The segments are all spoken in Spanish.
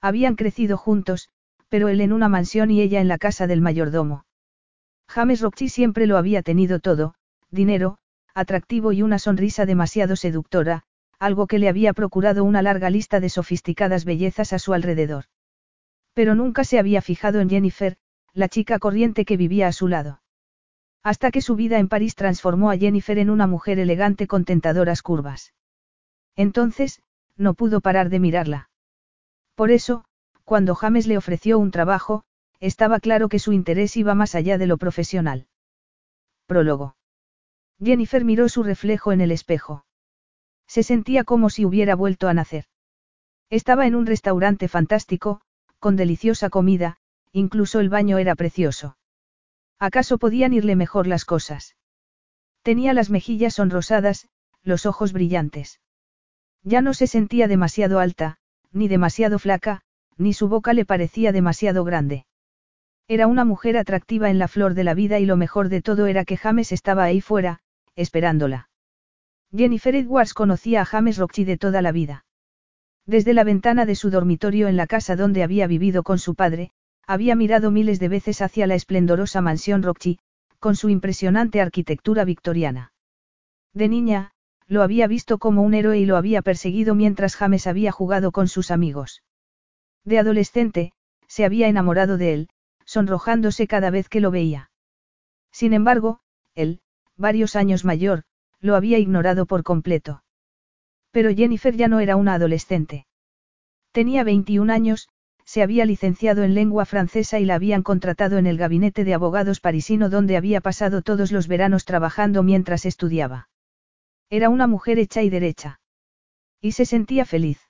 Habían crecido juntos, pero él en una mansión y ella en la casa del mayordomo. James Roxy siempre lo había tenido todo, dinero, atractivo y una sonrisa demasiado seductora, algo que le había procurado una larga lista de sofisticadas bellezas a su alrededor. Pero nunca se había fijado en Jennifer, la chica corriente que vivía a su lado. Hasta que su vida en París transformó a Jennifer en una mujer elegante con tentadoras curvas. Entonces, no pudo parar de mirarla. Por eso, cuando James le ofreció un trabajo, estaba claro que su interés iba más allá de lo profesional. Prólogo. Jennifer miró su reflejo en el espejo. Se sentía como si hubiera vuelto a nacer. Estaba en un restaurante fantástico, con deliciosa comida, incluso el baño era precioso. ¿Acaso podían irle mejor las cosas? Tenía las mejillas sonrosadas, los ojos brillantes. Ya no se sentía demasiado alta, ni demasiado flaca, ni su boca le parecía demasiado grande. Era una mujer atractiva en la flor de la vida y lo mejor de todo era que James estaba ahí fuera, esperándola. Jennifer Edwards conocía a James Roxy de toda la vida. Desde la ventana de su dormitorio en la casa donde había vivido con su padre, había mirado miles de veces hacia la esplendorosa mansión Roxy, con su impresionante arquitectura victoriana. De niña, lo había visto como un héroe y lo había perseguido mientras James había jugado con sus amigos. De adolescente, se había enamorado de él, sonrojándose cada vez que lo veía. Sin embargo, él, varios años mayor, lo había ignorado por completo. Pero Jennifer ya no era una adolescente. Tenía 21 años, se había licenciado en lengua francesa y la habían contratado en el gabinete de abogados parisino donde había pasado todos los veranos trabajando mientras estudiaba. Era una mujer hecha y derecha. Y se sentía feliz.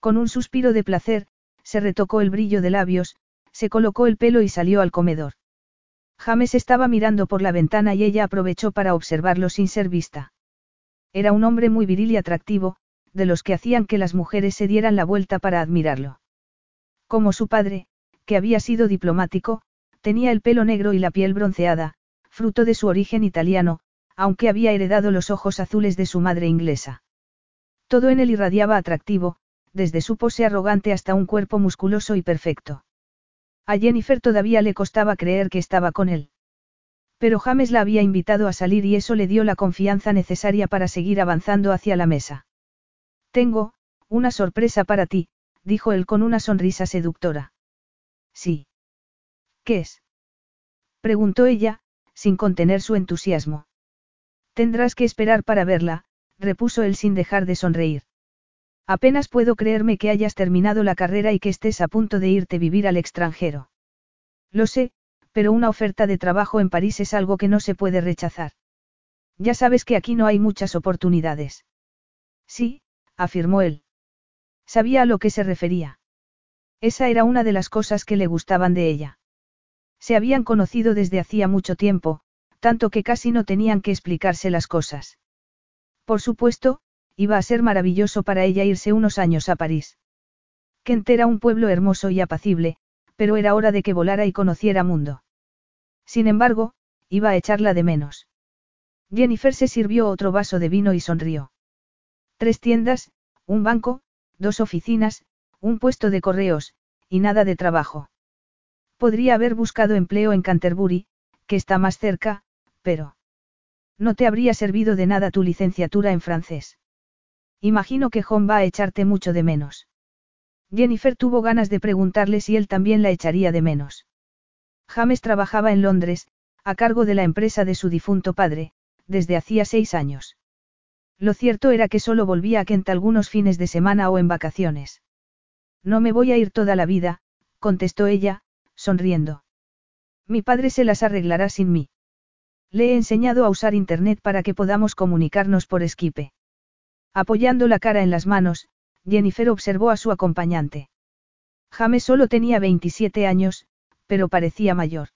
Con un suspiro de placer, se retocó el brillo de labios, se colocó el pelo y salió al comedor. James estaba mirando por la ventana y ella aprovechó para observarlo sin ser vista. Era un hombre muy viril y atractivo, de los que hacían que las mujeres se dieran la vuelta para admirarlo. Como su padre, que había sido diplomático, tenía el pelo negro y la piel bronceada, fruto de su origen italiano, aunque había heredado los ojos azules de su madre inglesa. Todo en él irradiaba atractivo, desde su pose arrogante hasta un cuerpo musculoso y perfecto. A Jennifer todavía le costaba creer que estaba con él. Pero James la había invitado a salir y eso le dio la confianza necesaria para seguir avanzando hacia la mesa. Tengo, una sorpresa para ti, dijo él con una sonrisa seductora. Sí. ¿Qué es? preguntó ella, sin contener su entusiasmo. Tendrás que esperar para verla, repuso él sin dejar de sonreír. Apenas puedo creerme que hayas terminado la carrera y que estés a punto de irte vivir al extranjero. Lo sé, pero una oferta de trabajo en París es algo que no se puede rechazar. Ya sabes que aquí no hay muchas oportunidades. Sí, afirmó él. Sabía a lo que se refería. Esa era una de las cosas que le gustaban de ella. Se habían conocido desde hacía mucho tiempo, tanto que casi no tenían que explicarse las cosas. Por supuesto, iba a ser maravilloso para ella irse unos años a París. Kent era un pueblo hermoso y apacible, pero era hora de que volara y conociera mundo. Sin embargo, iba a echarla de menos. Jennifer se sirvió otro vaso de vino y sonrió. Tres tiendas, un banco, dos oficinas, un puesto de correos, y nada de trabajo. Podría haber buscado empleo en Canterbury, que está más cerca, pero... No te habría servido de nada tu licenciatura en francés. Imagino que John va a echarte mucho de menos. Jennifer tuvo ganas de preguntarle si él también la echaría de menos. James trabajaba en Londres, a cargo de la empresa de su difunto padre, desde hacía seis años. Lo cierto era que solo volvía a Kent algunos fines de semana o en vacaciones. No me voy a ir toda la vida, contestó ella, sonriendo. Mi padre se las arreglará sin mí. Le he enseñado a usar Internet para que podamos comunicarnos por Skype. Apoyando la cara en las manos, Jennifer observó a su acompañante. James solo tenía 27 años, pero parecía mayor.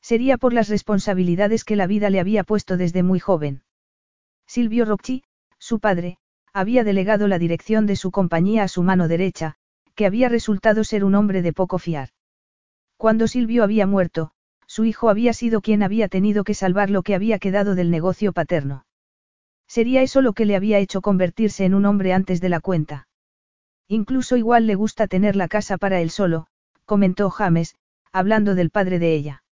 Sería por las responsabilidades que la vida le había puesto desde muy joven. Silvio Rocchi, su padre, había delegado la dirección de su compañía a su mano derecha, que había resultado ser un hombre de poco fiar. Cuando Silvio había muerto, su hijo había sido quien había tenido que salvar lo que había quedado del negocio paterno. Sería eso lo que le había hecho convertirse en un hombre antes de la cuenta. Incluso igual le gusta tener la casa para él solo, comentó James, hablando del padre de ella.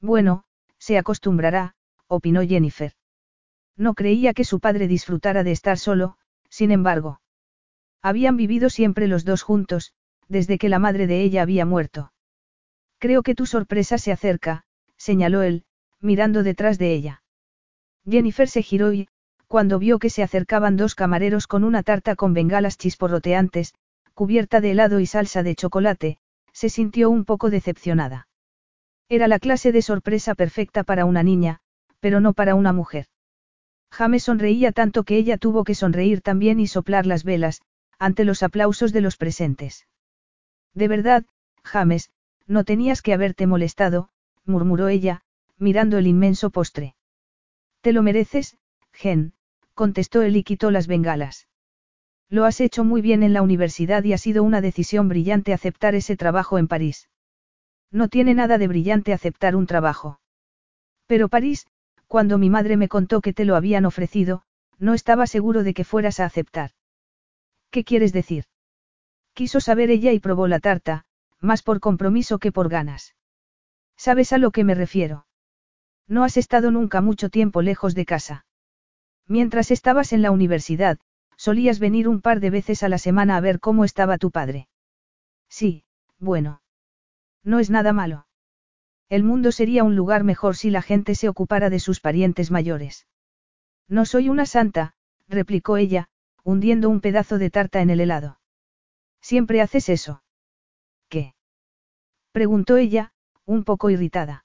Bueno, se acostumbrará, opinó Jennifer. No creía que su padre disfrutara de estar solo, sin embargo. Habían vivido siempre los dos juntos, desde que la madre de ella había muerto. Creo que tu sorpresa se acerca, señaló él, mirando detrás de ella. Jennifer se giró y, cuando vio que se acercaban dos camareros con una tarta con bengalas chisporroteantes, cubierta de helado y salsa de chocolate, se sintió un poco decepcionada. Era la clase de sorpresa perfecta para una niña, pero no para una mujer. James sonreía tanto que ella tuvo que sonreír también y soplar las velas, ante los aplausos de los presentes. De verdad, James, no tenías que haberte molestado, murmuró ella, mirando el inmenso postre. Te lo mereces, Gen, contestó él y quitó las bengalas. Lo has hecho muy bien en la universidad y ha sido una decisión brillante aceptar ese trabajo en París. No tiene nada de brillante aceptar un trabajo. Pero París, cuando mi madre me contó que te lo habían ofrecido, no estaba seguro de que fueras a aceptar. ¿Qué quieres decir? Quiso saber ella y probó la tarta, más por compromiso que por ganas. ¿Sabes a lo que me refiero? No has estado nunca mucho tiempo lejos de casa. Mientras estabas en la universidad, solías venir un par de veces a la semana a ver cómo estaba tu padre. Sí, bueno. No es nada malo. El mundo sería un lugar mejor si la gente se ocupara de sus parientes mayores. No soy una santa, replicó ella, hundiendo un pedazo de tarta en el helado. Siempre haces eso. Preguntó ella, un poco irritada.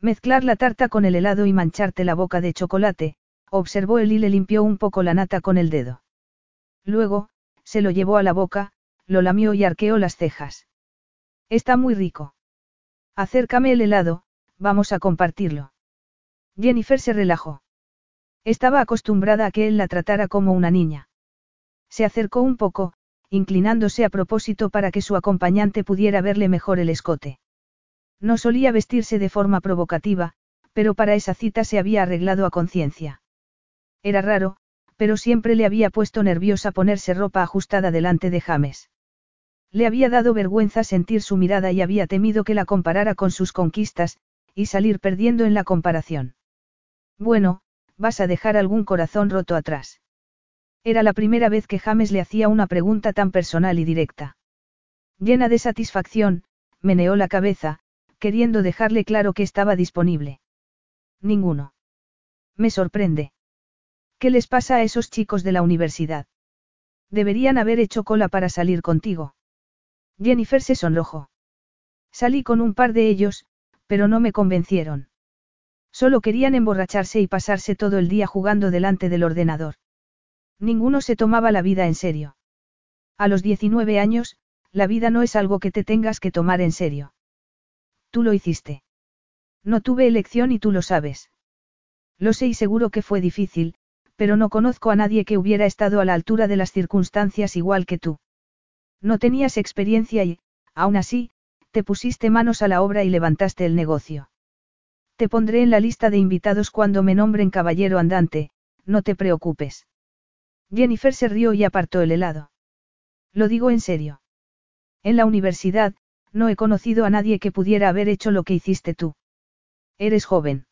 Mezclar la tarta con el helado y mancharte la boca de chocolate, observó él y le limpió un poco la nata con el dedo. Luego, se lo llevó a la boca, lo lamió y arqueó las cejas. Está muy rico. Acércame el helado, vamos a compartirlo. Jennifer se relajó. Estaba acostumbrada a que él la tratara como una niña. Se acercó un poco, inclinándose a propósito para que su acompañante pudiera verle mejor el escote. No solía vestirse de forma provocativa, pero para esa cita se había arreglado a conciencia. Era raro, pero siempre le había puesto nerviosa ponerse ropa ajustada delante de James. Le había dado vergüenza sentir su mirada y había temido que la comparara con sus conquistas, y salir perdiendo en la comparación. Bueno, vas a dejar algún corazón roto atrás. Era la primera vez que James le hacía una pregunta tan personal y directa. Llena de satisfacción, meneó la cabeza, queriendo dejarle claro que estaba disponible. Ninguno. Me sorprende. ¿Qué les pasa a esos chicos de la universidad? Deberían haber hecho cola para salir contigo. Jennifer se sonrojó. Salí con un par de ellos, pero no me convencieron. Solo querían emborracharse y pasarse todo el día jugando delante del ordenador. Ninguno se tomaba la vida en serio. A los 19 años, la vida no es algo que te tengas que tomar en serio. Tú lo hiciste. No tuve elección y tú lo sabes. Lo sé y seguro que fue difícil, pero no conozco a nadie que hubiera estado a la altura de las circunstancias igual que tú. No tenías experiencia y, aún así, te pusiste manos a la obra y levantaste el negocio. Te pondré en la lista de invitados cuando me nombren caballero andante, no te preocupes. Jennifer se rió y apartó el helado. Lo digo en serio. En la universidad, no he conocido a nadie que pudiera haber hecho lo que hiciste tú. Eres joven.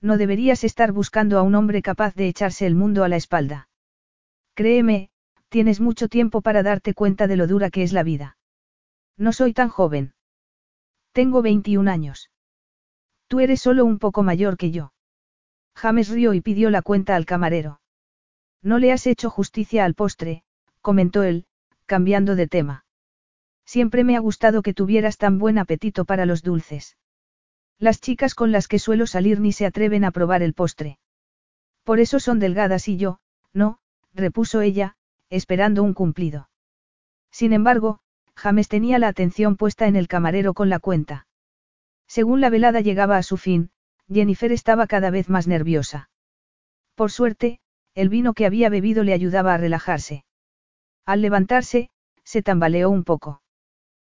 No deberías estar buscando a un hombre capaz de echarse el mundo a la espalda. Créeme, tienes mucho tiempo para darte cuenta de lo dura que es la vida. No soy tan joven. Tengo 21 años. Tú eres solo un poco mayor que yo. James rió y pidió la cuenta al camarero. No le has hecho justicia al postre, comentó él, cambiando de tema. Siempre me ha gustado que tuvieras tan buen apetito para los dulces. Las chicas con las que suelo salir ni se atreven a probar el postre. Por eso son delgadas y yo, no, repuso ella, esperando un cumplido. Sin embargo, James tenía la atención puesta en el camarero con la cuenta. Según la velada llegaba a su fin, Jennifer estaba cada vez más nerviosa. Por suerte, el vino que había bebido le ayudaba a relajarse. Al levantarse, se tambaleó un poco.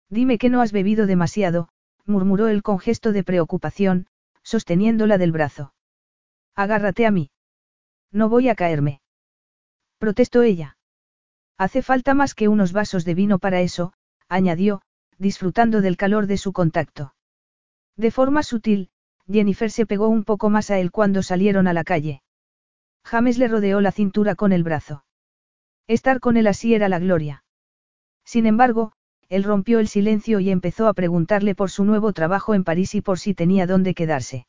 Dime que no has bebido demasiado, murmuró él con gesto de preocupación, sosteniéndola del brazo. Agárrate a mí. No voy a caerme. Protestó ella. Hace falta más que unos vasos de vino para eso, añadió, disfrutando del calor de su contacto. De forma sutil, Jennifer se pegó un poco más a él cuando salieron a la calle. James le rodeó la cintura con el brazo. Estar con él así era la gloria. Sin embargo, él rompió el silencio y empezó a preguntarle por su nuevo trabajo en París y por si tenía dónde quedarse.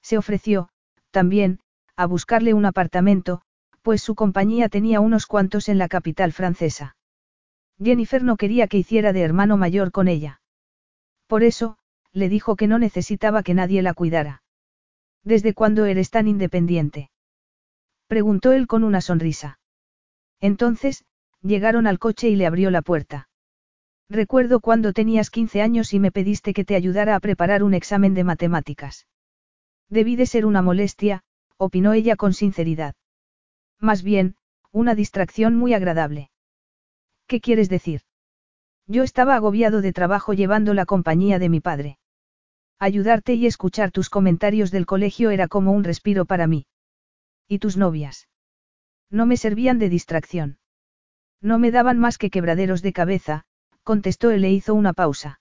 Se ofreció, también, a buscarle un apartamento, pues su compañía tenía unos cuantos en la capital francesa. Jennifer no quería que hiciera de hermano mayor con ella. Por eso, le dijo que no necesitaba que nadie la cuidara. ¿Desde cuándo eres tan independiente? Preguntó él con una sonrisa. Entonces, llegaron al coche y le abrió la puerta. Recuerdo cuando tenías 15 años y me pediste que te ayudara a preparar un examen de matemáticas. Debí de ser una molestia, opinó ella con sinceridad. Más bien, una distracción muy agradable. ¿Qué quieres decir? Yo estaba agobiado de trabajo llevando la compañía de mi padre. Ayudarte y escuchar tus comentarios del colegio era como un respiro para mí. ¿Y tus novias? No me servían de distracción. No me daban más que quebraderos de cabeza, contestó él e hizo una pausa.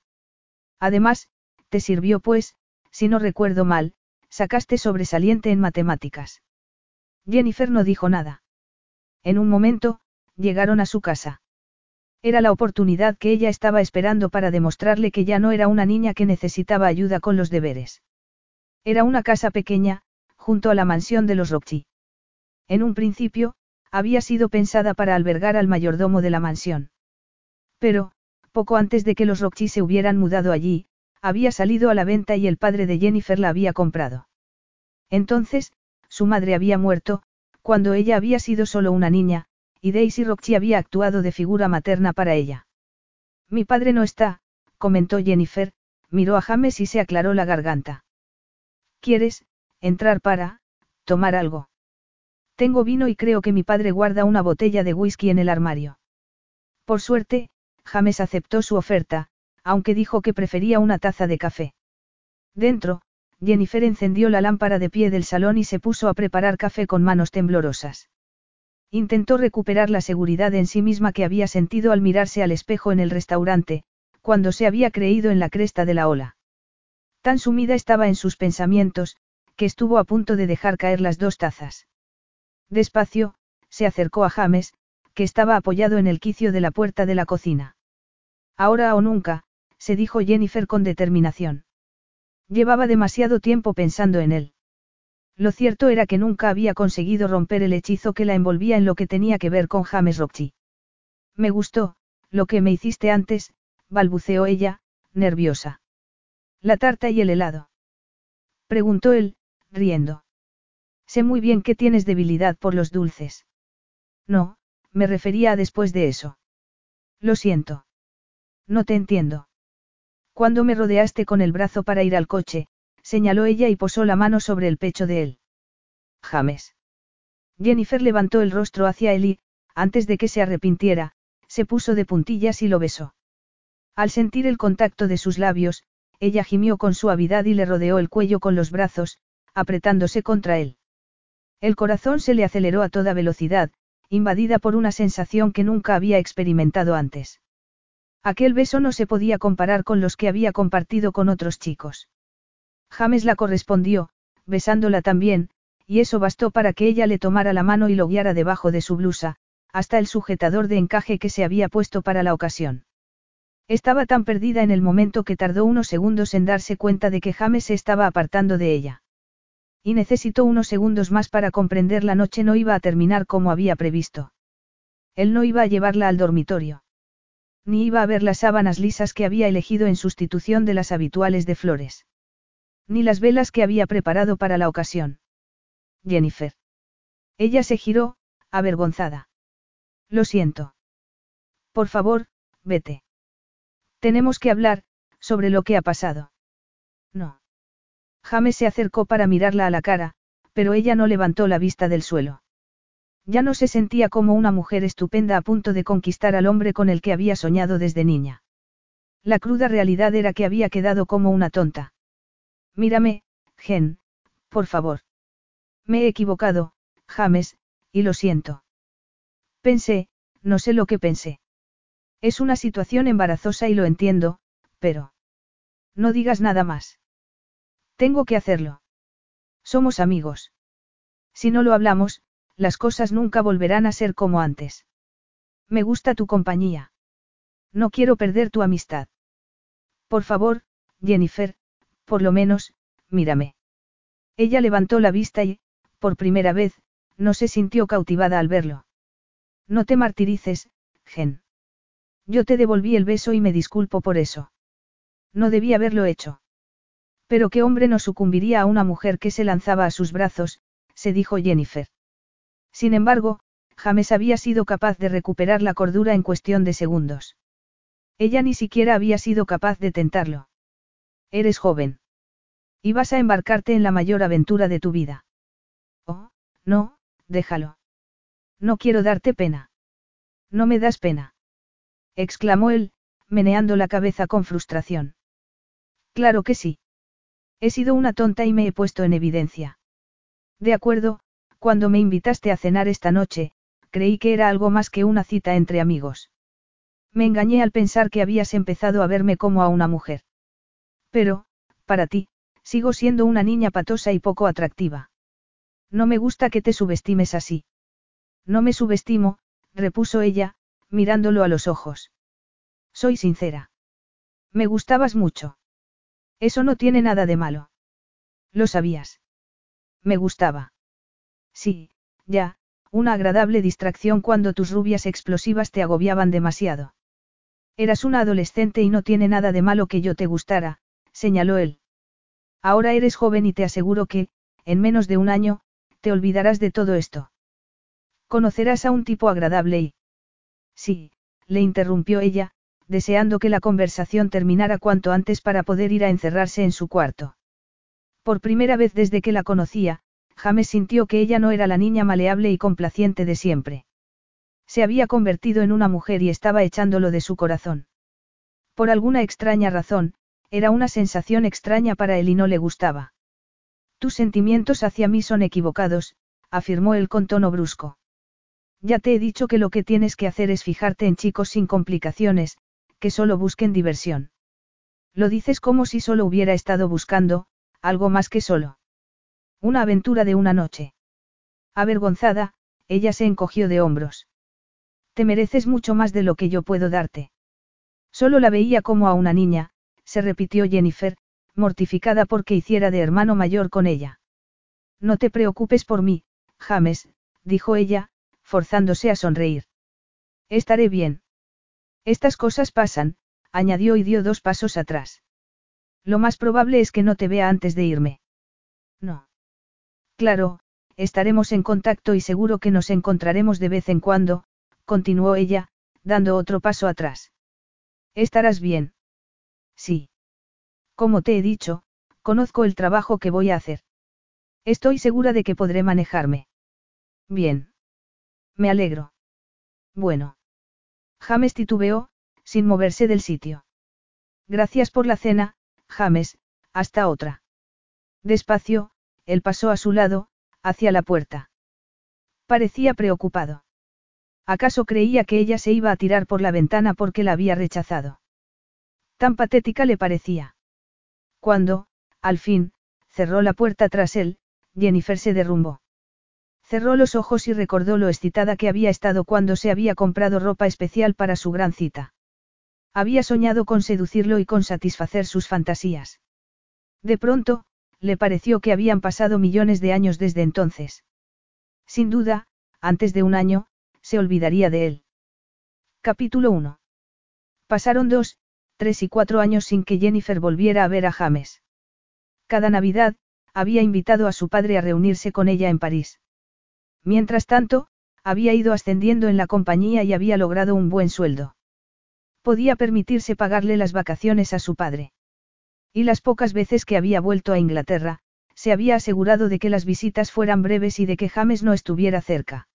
Además, te sirvió pues, si no recuerdo mal, sacaste sobresaliente en matemáticas. Jennifer no dijo nada. En un momento, llegaron a su casa. Era la oportunidad que ella estaba esperando para demostrarle que ya no era una niña que necesitaba ayuda con los deberes. Era una casa pequeña, junto a la mansión de los Rockchi. En un principio, había sido pensada para albergar al mayordomo de la mansión. Pero, poco antes de que los Rockchi se hubieran mudado allí, había salido a la venta y el padre de Jennifer la había comprado. Entonces, su madre había muerto, cuando ella había sido solo una niña, y Daisy Rockchi había actuado de figura materna para ella. Mi padre no está, comentó Jennifer, miró a James y se aclaró la garganta. ¿Quieres, entrar para, tomar algo? Tengo vino y creo que mi padre guarda una botella de whisky en el armario. Por suerte, James aceptó su oferta, aunque dijo que prefería una taza de café. Dentro, Jennifer encendió la lámpara de pie del salón y se puso a preparar café con manos temblorosas. Intentó recuperar la seguridad en sí misma que había sentido al mirarse al espejo en el restaurante, cuando se había creído en la cresta de la ola. Tan sumida estaba en sus pensamientos, que estuvo a punto de dejar caer las dos tazas. Despacio, se acercó a James, que estaba apoyado en el quicio de la puerta de la cocina. Ahora o nunca, se dijo Jennifer con determinación. Llevaba demasiado tiempo pensando en él. Lo cierto era que nunca había conseguido romper el hechizo que la envolvía en lo que tenía que ver con James Rockchi. Me gustó, lo que me hiciste antes, balbuceó ella, nerviosa. ¿La tarta y el helado? Preguntó él, riendo. Sé muy bien que tienes debilidad por los dulces. No, me refería a después de eso. Lo siento. No te entiendo. Cuando me rodeaste con el brazo para ir al coche, señaló ella y posó la mano sobre el pecho de él. James. Jennifer levantó el rostro hacia él y, antes de que se arrepintiera, se puso de puntillas y lo besó. Al sentir el contacto de sus labios, ella gimió con suavidad y le rodeó el cuello con los brazos, apretándose contra él. El corazón se le aceleró a toda velocidad, invadida por una sensación que nunca había experimentado antes. Aquel beso no se podía comparar con los que había compartido con otros chicos. James la correspondió, besándola también, y eso bastó para que ella le tomara la mano y lo guiara debajo de su blusa, hasta el sujetador de encaje que se había puesto para la ocasión. Estaba tan perdida en el momento que tardó unos segundos en darse cuenta de que James se estaba apartando de ella. Y necesitó unos segundos más para comprender la noche no iba a terminar como había previsto. Él no iba a llevarla al dormitorio. Ni iba a ver las sábanas lisas que había elegido en sustitución de las habituales de flores. Ni las velas que había preparado para la ocasión. Jennifer. Ella se giró, avergonzada. Lo siento. Por favor, vete. Tenemos que hablar, sobre lo que ha pasado. No. James se acercó para mirarla a la cara, pero ella no levantó la vista del suelo. Ya no se sentía como una mujer estupenda a punto de conquistar al hombre con el que había soñado desde niña. La cruda realidad era que había quedado como una tonta. Mírame, Gen, por favor. Me he equivocado, James, y lo siento. Pensé, no sé lo que pensé. Es una situación embarazosa y lo entiendo, pero... No digas nada más. Tengo que hacerlo. Somos amigos. Si no lo hablamos, las cosas nunca volverán a ser como antes. Me gusta tu compañía. No quiero perder tu amistad. Por favor, Jennifer, por lo menos, mírame. Ella levantó la vista y, por primera vez, no se sintió cautivada al verlo. No te martirices, Gen. Yo te devolví el beso y me disculpo por eso. No debí haberlo hecho. Pero qué hombre no sucumbiría a una mujer que se lanzaba a sus brazos, se dijo Jennifer. Sin embargo, James había sido capaz de recuperar la cordura en cuestión de segundos. Ella ni siquiera había sido capaz de tentarlo. Eres joven. Y vas a embarcarte en la mayor aventura de tu vida. Oh, no, déjalo. No quiero darte pena. No me das pena. exclamó él, meneando la cabeza con frustración. Claro que sí. He sido una tonta y me he puesto en evidencia. De acuerdo, cuando me invitaste a cenar esta noche, creí que era algo más que una cita entre amigos. Me engañé al pensar que habías empezado a verme como a una mujer. Pero, para ti, sigo siendo una niña patosa y poco atractiva. No me gusta que te subestimes así. No me subestimo, repuso ella, mirándolo a los ojos. Soy sincera. Me gustabas mucho. Eso no tiene nada de malo. Lo sabías. Me gustaba. Sí, ya, una agradable distracción cuando tus rubias explosivas te agobiaban demasiado. Eras una adolescente y no tiene nada de malo que yo te gustara, señaló él. Ahora eres joven y te aseguro que, en menos de un año, te olvidarás de todo esto. Conocerás a un tipo agradable y... Sí, le interrumpió ella, deseando que la conversación terminara cuanto antes para poder ir a encerrarse en su cuarto. Por primera vez desde que la conocía, James sintió que ella no era la niña maleable y complaciente de siempre. Se había convertido en una mujer y estaba echándolo de su corazón. Por alguna extraña razón, era una sensación extraña para él y no le gustaba. Tus sentimientos hacia mí son equivocados, afirmó él con tono brusco. Ya te he dicho que lo que tienes que hacer es fijarte en chicos sin complicaciones, que solo busquen diversión. Lo dices como si solo hubiera estado buscando, algo más que solo. Una aventura de una noche. Avergonzada, ella se encogió de hombros. Te mereces mucho más de lo que yo puedo darte. Solo la veía como a una niña, se repitió Jennifer, mortificada porque hiciera de hermano mayor con ella. No te preocupes por mí, James, dijo ella, forzándose a sonreír. Estaré bien. Estas cosas pasan, añadió y dio dos pasos atrás. Lo más probable es que no te vea antes de irme. No. Claro, estaremos en contacto y seguro que nos encontraremos de vez en cuando, continuó ella, dando otro paso atrás. ¿Estarás bien? Sí. Como te he dicho, conozco el trabajo que voy a hacer. Estoy segura de que podré manejarme. Bien. Me alegro. Bueno. James titubeó, sin moverse del sitio. Gracias por la cena, James, hasta otra. Despacio, él pasó a su lado, hacia la puerta. Parecía preocupado. ¿Acaso creía que ella se iba a tirar por la ventana porque la había rechazado? Tan patética le parecía. Cuando, al fin, cerró la puerta tras él, Jennifer se derrumbó. Cerró los ojos y recordó lo excitada que había estado cuando se había comprado ropa especial para su gran cita. Había soñado con seducirlo y con satisfacer sus fantasías. De pronto, le pareció que habían pasado millones de años desde entonces. Sin duda, antes de un año, se olvidaría de él. Capítulo 1. Pasaron dos, tres y cuatro años sin que Jennifer volviera a ver a James. Cada Navidad, había invitado a su padre a reunirse con ella en París. Mientras tanto, había ido ascendiendo en la compañía y había logrado un buen sueldo. Podía permitirse pagarle las vacaciones a su padre. Y las pocas veces que había vuelto a Inglaterra, se había asegurado de que las visitas fueran breves y de que James no estuviera cerca.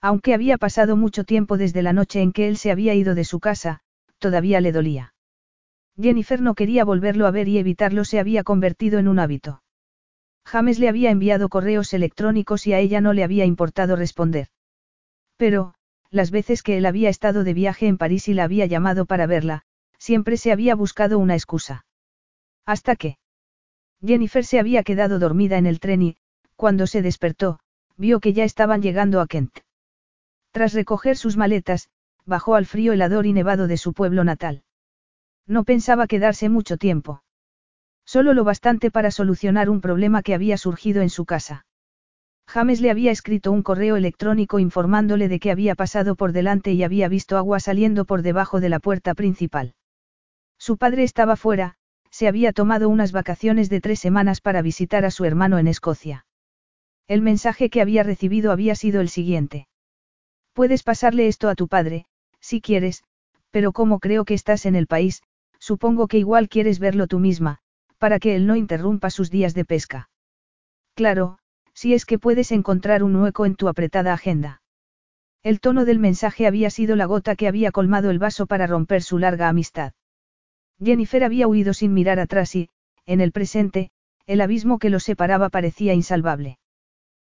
Aunque había pasado mucho tiempo desde la noche en que él se había ido de su casa, todavía le dolía. Jennifer no quería volverlo a ver y evitarlo se había convertido en un hábito. James le había enviado correos electrónicos y a ella no le había importado responder. Pero, las veces que él había estado de viaje en París y la había llamado para verla, siempre se había buscado una excusa. Hasta que. Jennifer se había quedado dormida en el tren y, cuando se despertó, vio que ya estaban llegando a Kent. Tras recoger sus maletas, bajó al frío helador y nevado de su pueblo natal. No pensaba quedarse mucho tiempo. Solo lo bastante para solucionar un problema que había surgido en su casa. James le había escrito un correo electrónico informándole de que había pasado por delante y había visto agua saliendo por debajo de la puerta principal. Su padre estaba fuera, se había tomado unas vacaciones de tres semanas para visitar a su hermano en Escocia. El mensaje que había recibido había sido el siguiente. Puedes pasarle esto a tu padre, si quieres, pero como creo que estás en el país, supongo que igual quieres verlo tú misma, para que él no interrumpa sus días de pesca. Claro, si es que puedes encontrar un hueco en tu apretada agenda. El tono del mensaje había sido la gota que había colmado el vaso para romper su larga amistad. Jennifer había huido sin mirar atrás y, en el presente, el abismo que los separaba parecía insalvable.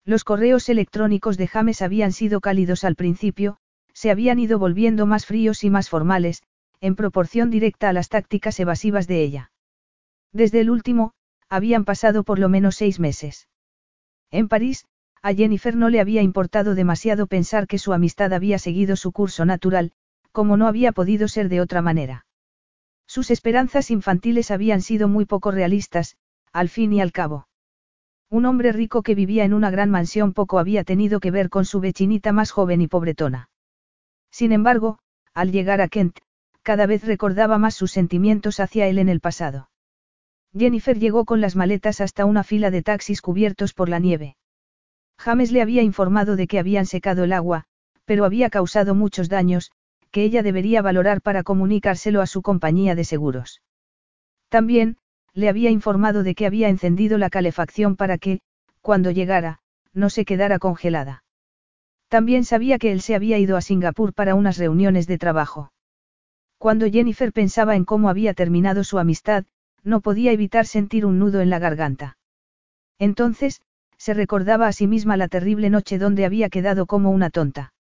Los correos electrónicos de James habían sido cálidos al principio, se habían ido volviendo más fríos y más formales, en proporción directa a las tácticas evasivas de ella. Desde el último, habían pasado por lo menos seis meses. En París, a Jennifer no le había importado demasiado pensar que su amistad había seguido su curso natural, como no había podido ser de otra manera. Sus esperanzas infantiles habían sido muy poco realistas, al fin y al cabo. Un hombre rico que vivía en una gran mansión poco había tenido que ver con su vecinita más joven y pobretona. Sin embargo, al llegar a Kent, cada vez recordaba más sus sentimientos hacia él en el pasado. Jennifer llegó con las maletas hasta una fila de taxis cubiertos por la nieve. James le había informado de que habían secado el agua, pero había causado muchos daños, que ella debería valorar para comunicárselo a su compañía de seguros. También, le había informado de que había encendido la calefacción para que, cuando llegara, no se quedara congelada. También sabía que él se había ido a Singapur para unas reuniones de trabajo. Cuando Jennifer pensaba en cómo había terminado su amistad, no podía evitar sentir un nudo en la garganta. Entonces, se recordaba a sí misma la terrible noche donde había quedado como una tonta.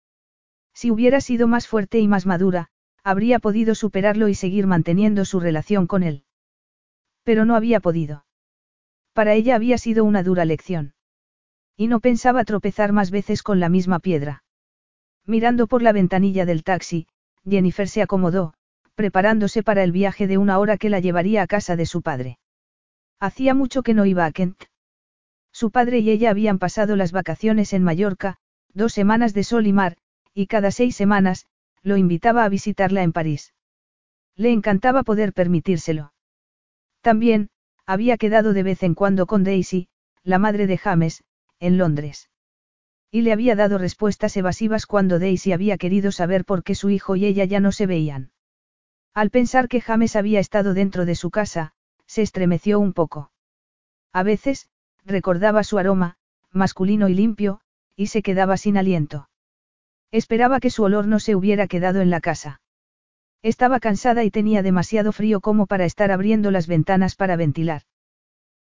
Si hubiera sido más fuerte y más madura, habría podido superarlo y seguir manteniendo su relación con él. Pero no había podido. Para ella había sido una dura lección. Y no pensaba tropezar más veces con la misma piedra. Mirando por la ventanilla del taxi, Jennifer se acomodó, preparándose para el viaje de una hora que la llevaría a casa de su padre. Hacía mucho que no iba a Kent. Su padre y ella habían pasado las vacaciones en Mallorca, dos semanas de sol y mar, y cada seis semanas, lo invitaba a visitarla en París. Le encantaba poder permitírselo. También, había quedado de vez en cuando con Daisy, la madre de James, en Londres. Y le había dado respuestas evasivas cuando Daisy había querido saber por qué su hijo y ella ya no se veían. Al pensar que James había estado dentro de su casa, se estremeció un poco. A veces, recordaba su aroma, masculino y limpio, y se quedaba sin aliento. Esperaba que su olor no se hubiera quedado en la casa. Estaba cansada y tenía demasiado frío como para estar abriendo las ventanas para ventilar.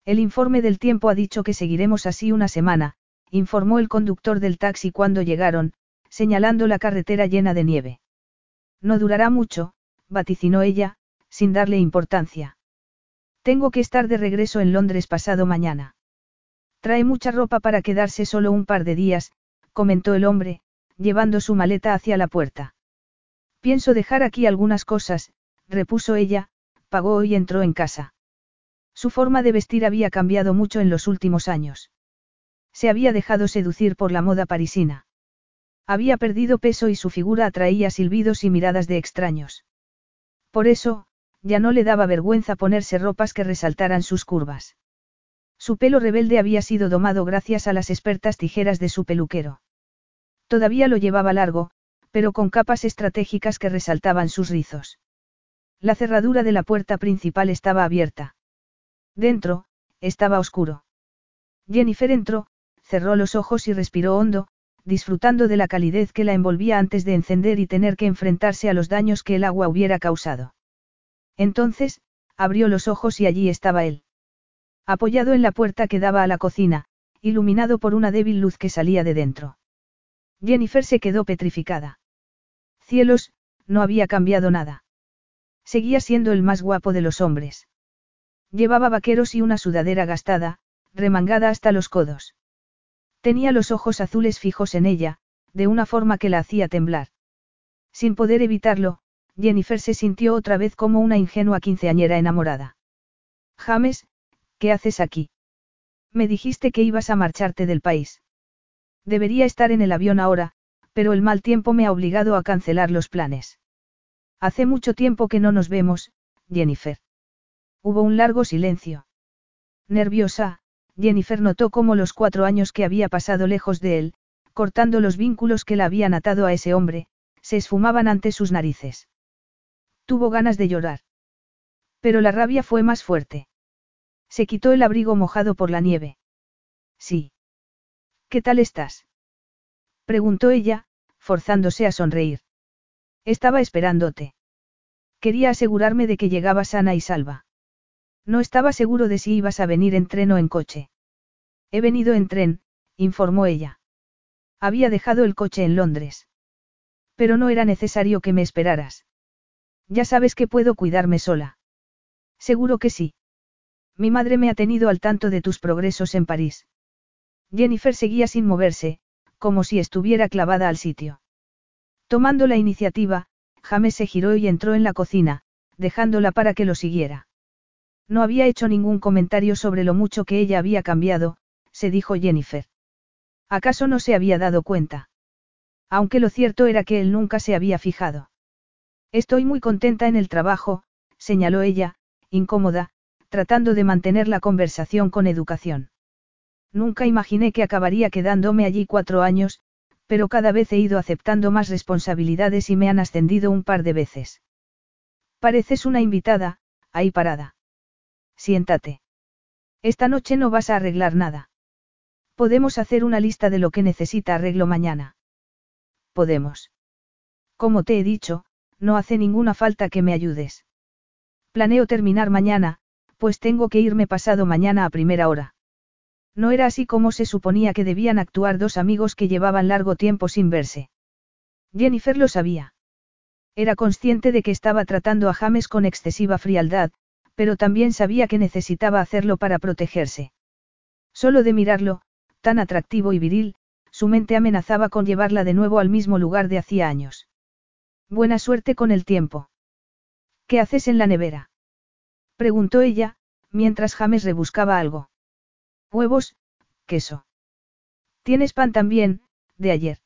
El informe del tiempo ha dicho que seguiremos así una semana, informó el conductor del taxi cuando llegaron, señalando la carretera llena de nieve. No durará mucho, vaticinó ella, sin darle importancia. Tengo que estar de regreso en Londres pasado mañana. Trae mucha ropa para quedarse solo un par de días, comentó el hombre, llevando su maleta hacia la puerta. Pienso dejar aquí algunas cosas, repuso ella, pagó y entró en casa. Su forma de vestir había cambiado mucho en los últimos años. Se había dejado seducir por la moda parisina. Había perdido peso y su figura atraía silbidos y miradas de extraños. Por eso, ya no le daba vergüenza ponerse ropas que resaltaran sus curvas. Su pelo rebelde había sido domado gracias a las expertas tijeras de su peluquero. Todavía lo llevaba largo, pero con capas estratégicas que resaltaban sus rizos. La cerradura de la puerta principal estaba abierta. Dentro, estaba oscuro. Jennifer entró, cerró los ojos y respiró hondo, disfrutando de la calidez que la envolvía antes de encender y tener que enfrentarse a los daños que el agua hubiera causado. Entonces, abrió los ojos y allí estaba él. Apoyado en la puerta que daba a la cocina, iluminado por una débil luz que salía de dentro. Jennifer se quedó petrificada. Cielos, no había cambiado nada. Seguía siendo el más guapo de los hombres. Llevaba vaqueros y una sudadera gastada, remangada hasta los codos. Tenía los ojos azules fijos en ella, de una forma que la hacía temblar. Sin poder evitarlo, Jennifer se sintió otra vez como una ingenua quinceañera enamorada. James, ¿qué haces aquí? Me dijiste que ibas a marcharte del país. Debería estar en el avión ahora, pero el mal tiempo me ha obligado a cancelar los planes. Hace mucho tiempo que no nos vemos, Jennifer. Hubo un largo silencio. Nerviosa, Jennifer notó cómo los cuatro años que había pasado lejos de él, cortando los vínculos que la habían atado a ese hombre, se esfumaban ante sus narices. Tuvo ganas de llorar. Pero la rabia fue más fuerte. Se quitó el abrigo mojado por la nieve. Sí. ¿Qué tal estás? Preguntó ella, forzándose a sonreír. Estaba esperándote. Quería asegurarme de que llegaba sana y salva. No estaba seguro de si ibas a venir en tren o en coche. He venido en tren, informó ella. Había dejado el coche en Londres. Pero no era necesario que me esperaras. Ya sabes que puedo cuidarme sola. Seguro que sí. Mi madre me ha tenido al tanto de tus progresos en París. Jennifer seguía sin moverse, como si estuviera clavada al sitio. Tomando la iniciativa, James se giró y entró en la cocina, dejándola para que lo siguiera. No había hecho ningún comentario sobre lo mucho que ella había cambiado, se dijo Jennifer. ¿Acaso no se había dado cuenta? Aunque lo cierto era que él nunca se había fijado. Estoy muy contenta en el trabajo, señaló ella, incómoda, tratando de mantener la conversación con educación. Nunca imaginé que acabaría quedándome allí cuatro años, pero cada vez he ido aceptando más responsabilidades y me han ascendido un par de veces. Pareces una invitada, ahí parada. Siéntate. Esta noche no vas a arreglar nada. Podemos hacer una lista de lo que necesita arreglo mañana. Podemos. Como te he dicho, no hace ninguna falta que me ayudes. Planeo terminar mañana, pues tengo que irme pasado mañana a primera hora. No era así como se suponía que debían actuar dos amigos que llevaban largo tiempo sin verse. Jennifer lo sabía. Era consciente de que estaba tratando a James con excesiva frialdad, pero también sabía que necesitaba hacerlo para protegerse. Solo de mirarlo, tan atractivo y viril, su mente amenazaba con llevarla de nuevo al mismo lugar de hacía años. Buena suerte con el tiempo. ¿Qué haces en la nevera? preguntó ella, mientras James rebuscaba algo. Huevos, queso. ¿Tienes pan también, de ayer?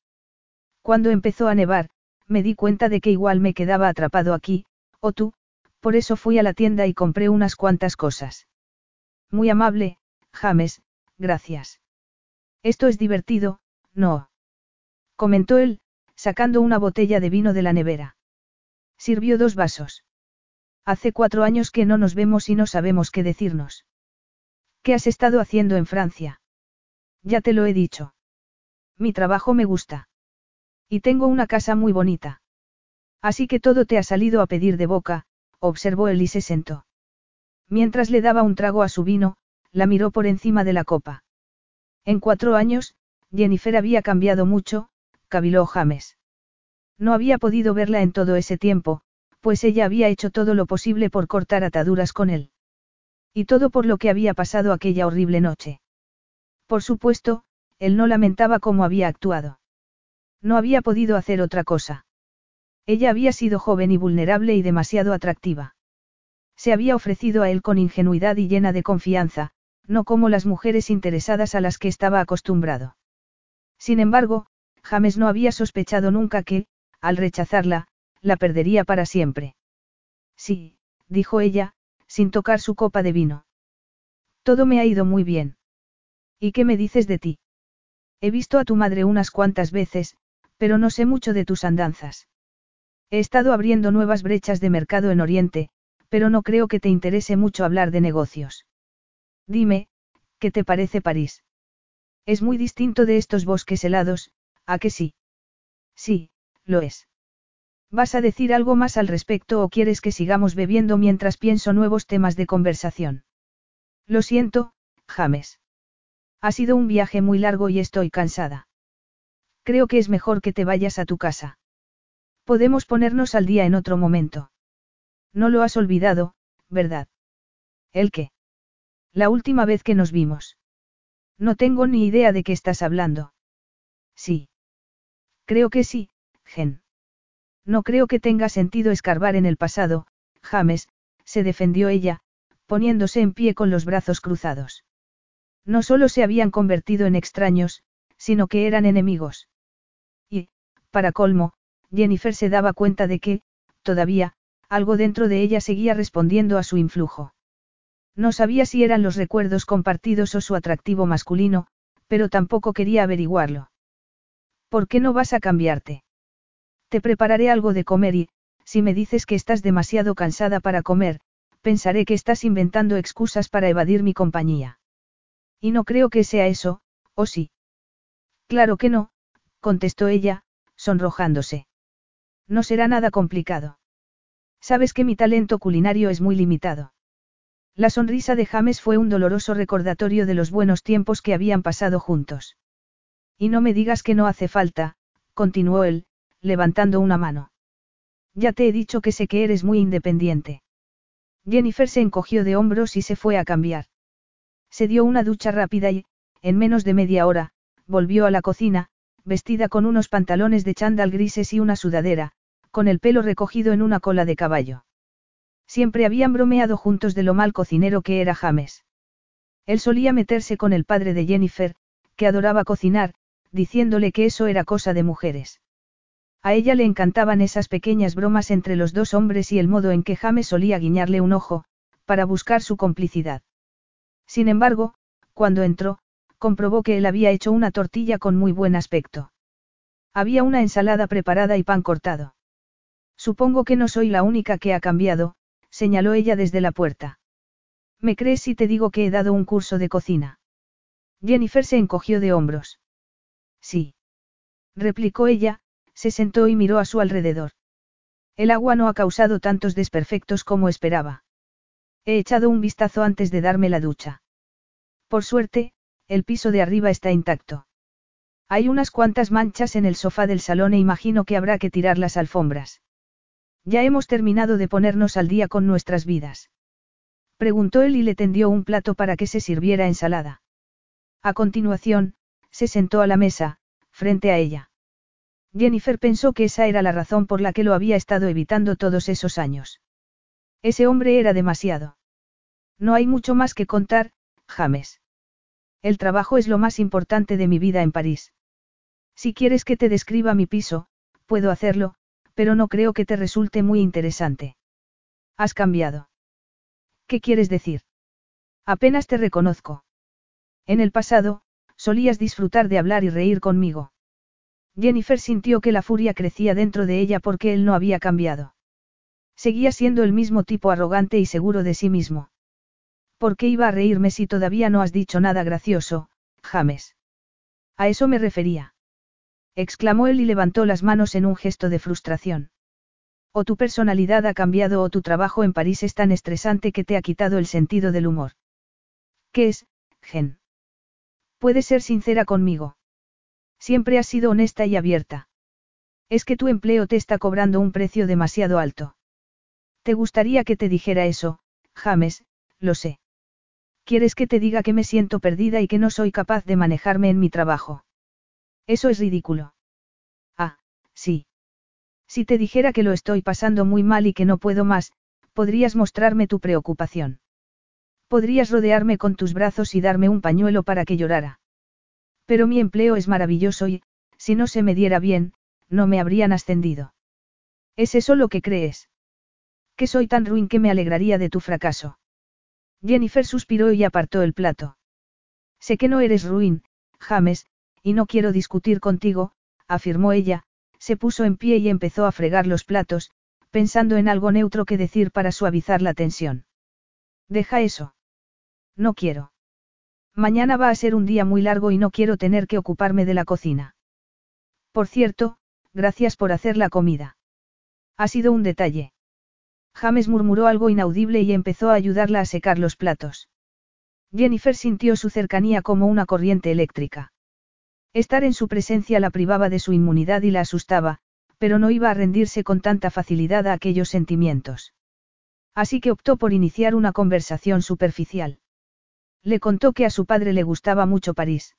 Cuando empezó a nevar, me di cuenta de que igual me quedaba atrapado aquí, o tú, por eso fui a la tienda y compré unas cuantas cosas. Muy amable, James, gracias. Esto es divertido, ¿no? Comentó él, sacando una botella de vino de la nevera. Sirvió dos vasos. Hace cuatro años que no nos vemos y no sabemos qué decirnos. ¿Qué has estado haciendo en Francia? Ya te lo he dicho. Mi trabajo me gusta. Y tengo una casa muy bonita. Así que todo te ha salido a pedir de boca, observó él y se sentó. Mientras le daba un trago a su vino, la miró por encima de la copa. En cuatro años, Jennifer había cambiado mucho, caviló James. No había podido verla en todo ese tiempo, pues ella había hecho todo lo posible por cortar ataduras con él. Y todo por lo que había pasado aquella horrible noche. Por supuesto, él no lamentaba cómo había actuado. No había podido hacer otra cosa. Ella había sido joven y vulnerable y demasiado atractiva. Se había ofrecido a él con ingenuidad y llena de confianza, no como las mujeres interesadas a las que estaba acostumbrado. Sin embargo, James no había sospechado nunca que, al rechazarla, la perdería para siempre. Sí, dijo ella, sin tocar su copa de vino. Todo me ha ido muy bien. ¿Y qué me dices de ti? He visto a tu madre unas cuantas veces, pero no sé mucho de tus andanzas. He estado abriendo nuevas brechas de mercado en Oriente, pero no creo que te interese mucho hablar de negocios. Dime, ¿qué te parece París? Es muy distinto de estos bosques helados, ¿a que sí? Sí, lo es. ¿Vas a decir algo más al respecto o quieres que sigamos bebiendo mientras pienso nuevos temas de conversación? Lo siento, James. Ha sido un viaje muy largo y estoy cansada. Creo que es mejor que te vayas a tu casa. Podemos ponernos al día en otro momento. No lo has olvidado, ¿verdad? ¿El qué? La última vez que nos vimos. No tengo ni idea de qué estás hablando. Sí. Creo que sí, Gen. No creo que tenga sentido escarbar en el pasado, James, se defendió ella, poniéndose en pie con los brazos cruzados. No solo se habían convertido en extraños, sino que eran enemigos. Y, para colmo, Jennifer se daba cuenta de que, todavía, algo dentro de ella seguía respondiendo a su influjo. No sabía si eran los recuerdos compartidos o su atractivo masculino, pero tampoco quería averiguarlo. ¿Por qué no vas a cambiarte? Te prepararé algo de comer y, si me dices que estás demasiado cansada para comer, pensaré que estás inventando excusas para evadir mi compañía. Y no creo que sea eso, ¿o sí? Claro que no, contestó ella, sonrojándose. No será nada complicado. Sabes que mi talento culinario es muy limitado. La sonrisa de James fue un doloroso recordatorio de los buenos tiempos que habían pasado juntos. Y no me digas que no hace falta, continuó él, levantando una mano. Ya te he dicho que sé que eres muy independiente. Jennifer se encogió de hombros y se fue a cambiar. Se dio una ducha rápida y, en menos de media hora, volvió a la cocina, vestida con unos pantalones de chándal grises y una sudadera, con el pelo recogido en una cola de caballo. Siempre habían bromeado juntos de lo mal cocinero que era James. Él solía meterse con el padre de Jennifer, que adoraba cocinar, diciéndole que eso era cosa de mujeres. A ella le encantaban esas pequeñas bromas entre los dos hombres y el modo en que James solía guiñarle un ojo, para buscar su complicidad. Sin embargo, cuando entró, comprobó que él había hecho una tortilla con muy buen aspecto. Había una ensalada preparada y pan cortado. Supongo que no soy la única que ha cambiado, señaló ella desde la puerta. ¿Me crees si te digo que he dado un curso de cocina? Jennifer se encogió de hombros. Sí. Replicó ella, se sentó y miró a su alrededor. El agua no ha causado tantos desperfectos como esperaba. He echado un vistazo antes de darme la ducha. Por suerte, el piso de arriba está intacto. Hay unas cuantas manchas en el sofá del salón e imagino que habrá que tirar las alfombras. Ya hemos terminado de ponernos al día con nuestras vidas. Preguntó él y le tendió un plato para que se sirviera ensalada. A continuación, se sentó a la mesa, frente a ella. Jennifer pensó que esa era la razón por la que lo había estado evitando todos esos años. Ese hombre era demasiado. No hay mucho más que contar, James. El trabajo es lo más importante de mi vida en París. Si quieres que te describa mi piso, puedo hacerlo, pero no creo que te resulte muy interesante. Has cambiado. ¿Qué quieres decir? Apenas te reconozco. En el pasado, solías disfrutar de hablar y reír conmigo. Jennifer sintió que la furia crecía dentro de ella porque él no había cambiado. Seguía siendo el mismo tipo arrogante y seguro de sí mismo. ¿Por qué iba a reírme si todavía no has dicho nada gracioso, James? A eso me refería exclamó él y levantó las manos en un gesto de frustración. O tu personalidad ha cambiado o tu trabajo en París es tan estresante que te ha quitado el sentido del humor. ¿Qué es, Gen? Puedes ser sincera conmigo. Siempre has sido honesta y abierta. Es que tu empleo te está cobrando un precio demasiado alto. ¿Te gustaría que te dijera eso, James? Lo sé. ¿Quieres que te diga que me siento perdida y que no soy capaz de manejarme en mi trabajo? Eso es ridículo. Ah, sí. Si te dijera que lo estoy pasando muy mal y que no puedo más, podrías mostrarme tu preocupación. Podrías rodearme con tus brazos y darme un pañuelo para que llorara. Pero mi empleo es maravilloso y, si no se me diera bien, no me habrían ascendido. ¿Es eso lo que crees? Que soy tan ruin que me alegraría de tu fracaso. Jennifer suspiró y apartó el plato. Sé que no eres ruin, James, y no quiero discutir contigo, afirmó ella, se puso en pie y empezó a fregar los platos, pensando en algo neutro que decir para suavizar la tensión. Deja eso. No quiero. Mañana va a ser un día muy largo y no quiero tener que ocuparme de la cocina. Por cierto, gracias por hacer la comida. Ha sido un detalle. James murmuró algo inaudible y empezó a ayudarla a secar los platos. Jennifer sintió su cercanía como una corriente eléctrica. Estar en su presencia la privaba de su inmunidad y la asustaba, pero no iba a rendirse con tanta facilidad a aquellos sentimientos. Así que optó por iniciar una conversación superficial. Le contó que a su padre le gustaba mucho París.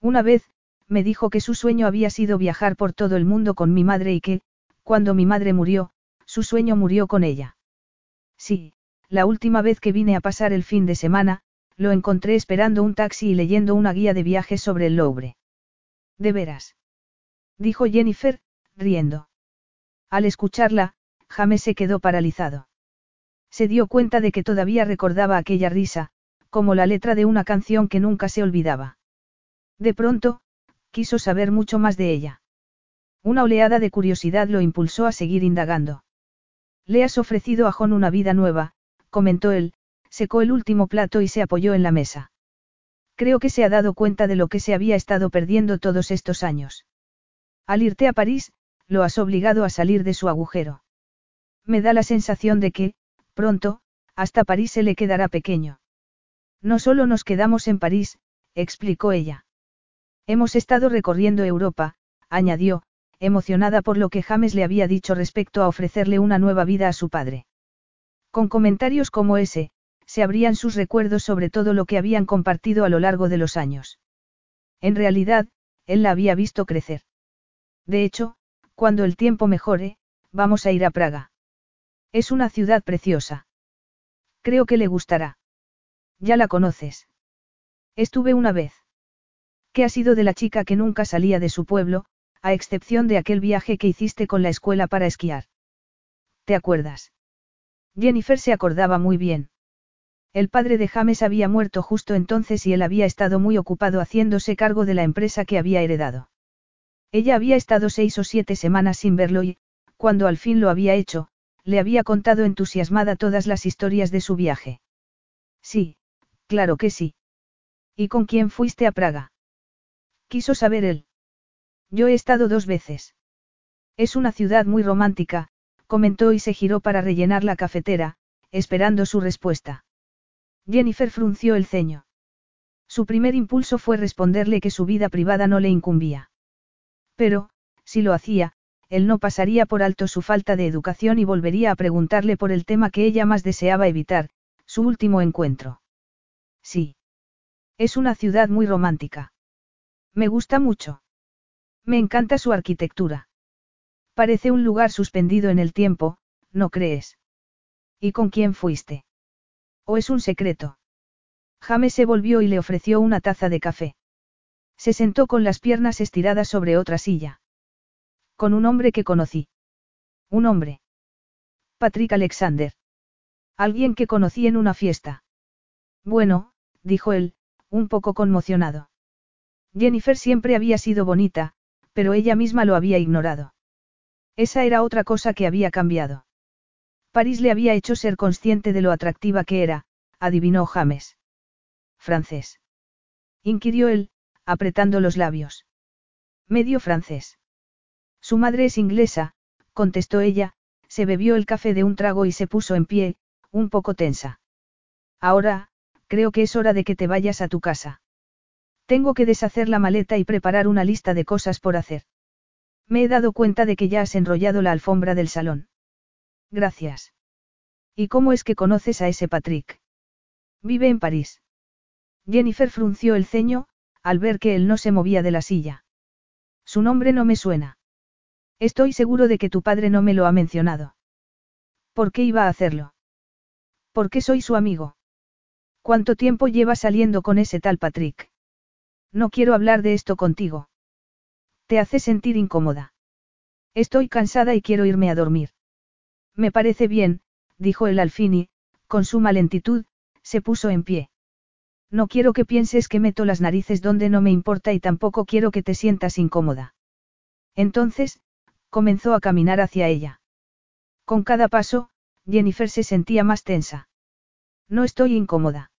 Una vez, me dijo que su sueño había sido viajar por todo el mundo con mi madre y que, cuando mi madre murió, su sueño murió con ella. Sí, la última vez que vine a pasar el fin de semana, lo encontré esperando un taxi y leyendo una guía de viajes sobre el Louvre. ¿De veras? Dijo Jennifer, riendo. Al escucharla, James se quedó paralizado. Se dio cuenta de que todavía recordaba aquella risa, como la letra de una canción que nunca se olvidaba. De pronto, quiso saber mucho más de ella. Una oleada de curiosidad lo impulsó a seguir indagando. Le has ofrecido a John una vida nueva, comentó él, secó el último plato y se apoyó en la mesa. Creo que se ha dado cuenta de lo que se había estado perdiendo todos estos años. Al irte a París, lo has obligado a salir de su agujero. Me da la sensación de que, pronto, hasta París se le quedará pequeño. No solo nos quedamos en París, explicó ella. Hemos estado recorriendo Europa, añadió, emocionada por lo que James le había dicho respecto a ofrecerle una nueva vida a su padre. Con comentarios como ese, se abrían sus recuerdos sobre todo lo que habían compartido a lo largo de los años. En realidad, él la había visto crecer. De hecho, cuando el tiempo mejore, vamos a ir a Praga. Es una ciudad preciosa. Creo que le gustará. Ya la conoces. Estuve una vez. ¿Qué ha sido de la chica que nunca salía de su pueblo, a excepción de aquel viaje que hiciste con la escuela para esquiar? ¿Te acuerdas? Jennifer se acordaba muy bien. El padre de James había muerto justo entonces y él había estado muy ocupado haciéndose cargo de la empresa que había heredado. Ella había estado seis o siete semanas sin verlo y, cuando al fin lo había hecho, le había contado entusiasmada todas las historias de su viaje. Sí, claro que sí. ¿Y con quién fuiste a Praga? Quiso saber él. Yo he estado dos veces. Es una ciudad muy romántica, comentó y se giró para rellenar la cafetera, esperando su respuesta. Jennifer frunció el ceño. Su primer impulso fue responderle que su vida privada no le incumbía. Pero, si lo hacía, él no pasaría por alto su falta de educación y volvería a preguntarle por el tema que ella más deseaba evitar, su último encuentro. Sí. Es una ciudad muy romántica. Me gusta mucho. Me encanta su arquitectura. Parece un lugar suspendido en el tiempo, ¿no crees? ¿Y con quién fuiste? ¿O es un secreto? James se volvió y le ofreció una taza de café. Se sentó con las piernas estiradas sobre otra silla. Con un hombre que conocí. Un hombre. Patrick Alexander. Alguien que conocí en una fiesta. Bueno, dijo él, un poco conmocionado. Jennifer siempre había sido bonita, pero ella misma lo había ignorado. Esa era otra cosa que había cambiado. París le había hecho ser consciente de lo atractiva que era, adivinó James. Francés. Inquirió él, apretando los labios. Medio francés. Su madre es inglesa, contestó ella, se bebió el café de un trago y se puso en pie, un poco tensa. Ahora, creo que es hora de que te vayas a tu casa. Tengo que deshacer la maleta y preparar una lista de cosas por hacer. Me he dado cuenta de que ya has enrollado la alfombra del salón. Gracias. ¿Y cómo es que conoces a ese Patrick? Vive en París. Jennifer frunció el ceño, al ver que él no se movía de la silla. Su nombre no me suena. Estoy seguro de que tu padre no me lo ha mencionado. ¿Por qué iba a hacerlo? Porque soy su amigo. ¿Cuánto tiempo lleva saliendo con ese tal Patrick? No quiero hablar de esto contigo. Te hace sentir incómoda. Estoy cansada y quiero irme a dormir. Me parece bien, dijo el alfini, con suma lentitud, se puso en pie. No quiero que pienses que meto las narices donde no me importa y tampoco quiero que te sientas incómoda. Entonces, comenzó a caminar hacia ella. Con cada paso, Jennifer se sentía más tensa. No estoy incómoda.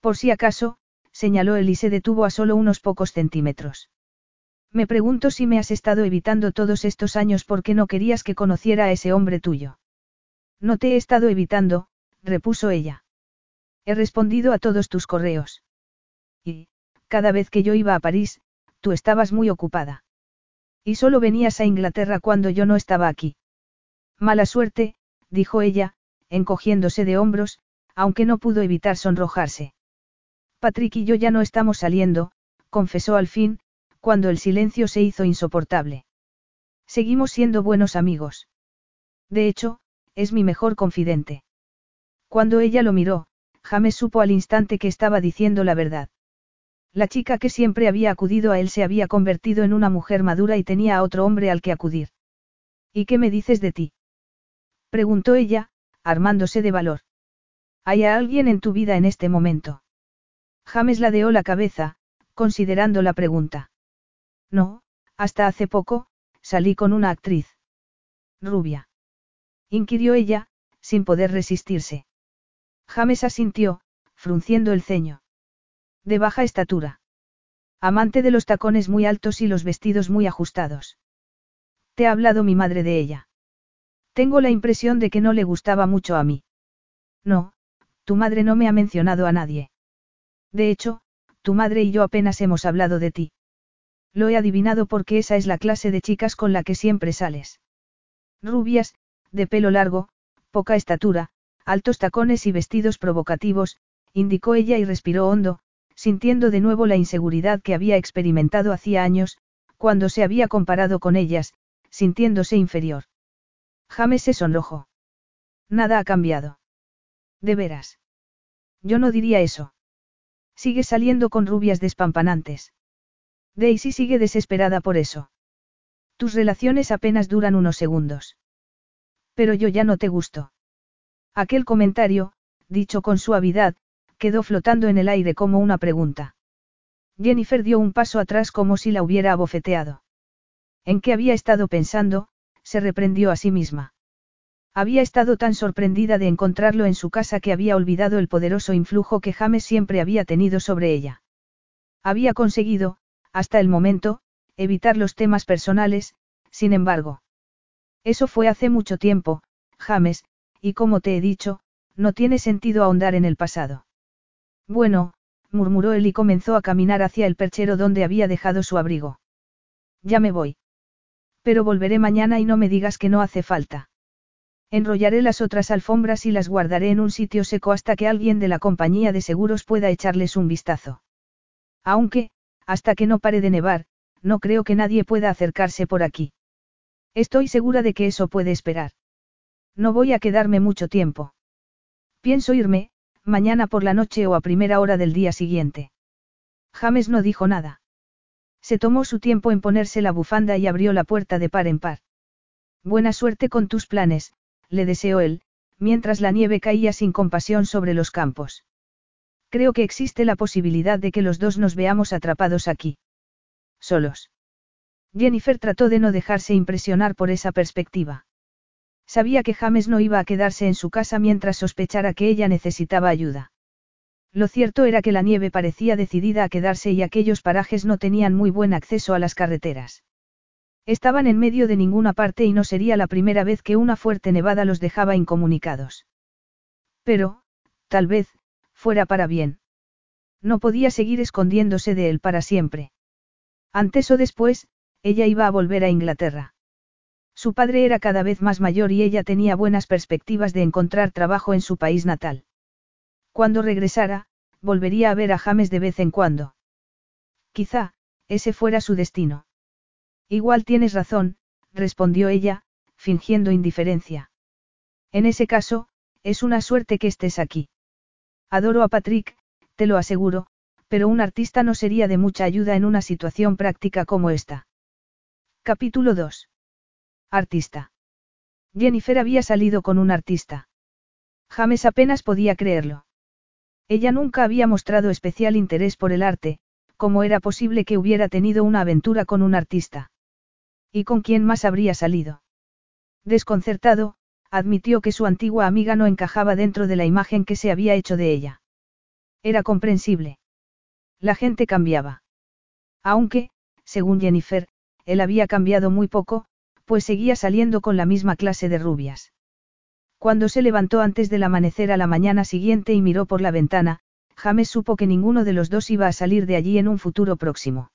Por si acaso, señaló él y se detuvo a solo unos pocos centímetros. Me pregunto si me has estado evitando todos estos años porque no querías que conociera a ese hombre tuyo. No te he estado evitando, repuso ella. He respondido a todos tus correos. Y, cada vez que yo iba a París, tú estabas muy ocupada. Y solo venías a Inglaterra cuando yo no estaba aquí. Mala suerte, dijo ella, encogiéndose de hombros, aunque no pudo evitar sonrojarse. Patrick y yo ya no estamos saliendo, confesó al fin, cuando el silencio se hizo insoportable. Seguimos siendo buenos amigos. De hecho, es mi mejor confidente. Cuando ella lo miró, James supo al instante que estaba diciendo la verdad. La chica que siempre había acudido a él se había convertido en una mujer madura y tenía a otro hombre al que acudir. ¿Y qué me dices de ti? preguntó ella, armándose de valor. ¿Hay alguien en tu vida en este momento? James ladeó la cabeza, considerando la pregunta. No, hasta hace poco, salí con una actriz. Rubia. Inquirió ella, sin poder resistirse. James asintió, frunciendo el ceño. De baja estatura. Amante de los tacones muy altos y los vestidos muy ajustados. Te ha hablado mi madre de ella. Tengo la impresión de que no le gustaba mucho a mí. No, tu madre no me ha mencionado a nadie. De hecho, tu madre y yo apenas hemos hablado de ti. Lo he adivinado porque esa es la clase de chicas con la que siempre sales. Rubias, de pelo largo, poca estatura, altos tacones y vestidos provocativos, indicó ella y respiró hondo, sintiendo de nuevo la inseguridad que había experimentado hacía años, cuando se había comparado con ellas, sintiéndose inferior. James se sonrojó. Nada ha cambiado. De veras. Yo no diría eso. Sigue saliendo con rubias despampanantes. Daisy sigue desesperada por eso. Tus relaciones apenas duran unos segundos. Pero yo ya no te gusto. Aquel comentario, dicho con suavidad, quedó flotando en el aire como una pregunta. Jennifer dio un paso atrás como si la hubiera abofeteado. ¿En qué había estado pensando? se reprendió a sí misma. Había estado tan sorprendida de encontrarlo en su casa que había olvidado el poderoso influjo que James siempre había tenido sobre ella. Había conseguido, hasta el momento, evitar los temas personales, sin embargo. Eso fue hace mucho tiempo, James, y como te he dicho, no tiene sentido ahondar en el pasado. Bueno, murmuró él y comenzó a caminar hacia el perchero donde había dejado su abrigo. Ya me voy. Pero volveré mañana y no me digas que no hace falta. Enrollaré las otras alfombras y las guardaré en un sitio seco hasta que alguien de la compañía de seguros pueda echarles un vistazo. Aunque, hasta que no pare de nevar, no creo que nadie pueda acercarse por aquí. Estoy segura de que eso puede esperar. No voy a quedarme mucho tiempo. Pienso irme, mañana por la noche o a primera hora del día siguiente. James no dijo nada. Se tomó su tiempo en ponerse la bufanda y abrió la puerta de par en par. Buena suerte con tus planes, le deseó él, mientras la nieve caía sin compasión sobre los campos. Creo que existe la posibilidad de que los dos nos veamos atrapados aquí. Solos. Jennifer trató de no dejarse impresionar por esa perspectiva. Sabía que James no iba a quedarse en su casa mientras sospechara que ella necesitaba ayuda. Lo cierto era que la nieve parecía decidida a quedarse y aquellos parajes no tenían muy buen acceso a las carreteras. Estaban en medio de ninguna parte y no sería la primera vez que una fuerte nevada los dejaba incomunicados. Pero, tal vez, fuera para bien. No podía seguir escondiéndose de él para siempre. Antes o después, ella iba a volver a Inglaterra. Su padre era cada vez más mayor y ella tenía buenas perspectivas de encontrar trabajo en su país natal. Cuando regresara, volvería a ver a James de vez en cuando. Quizá, ese fuera su destino. Igual tienes razón, respondió ella, fingiendo indiferencia. En ese caso, es una suerte que estés aquí. Adoro a Patrick, te lo aseguro, pero un artista no sería de mucha ayuda en una situación práctica como esta. Capítulo 2. Artista. Jennifer había salido con un artista. James apenas podía creerlo. Ella nunca había mostrado especial interés por el arte, como era posible que hubiera tenido una aventura con un artista. ¿Y con quién más habría salido? Desconcertado, admitió que su antigua amiga no encajaba dentro de la imagen que se había hecho de ella. Era comprensible. La gente cambiaba. Aunque, según Jennifer, él había cambiado muy poco, pues seguía saliendo con la misma clase de rubias. Cuando se levantó antes del amanecer a la mañana siguiente y miró por la ventana, James supo que ninguno de los dos iba a salir de allí en un futuro próximo.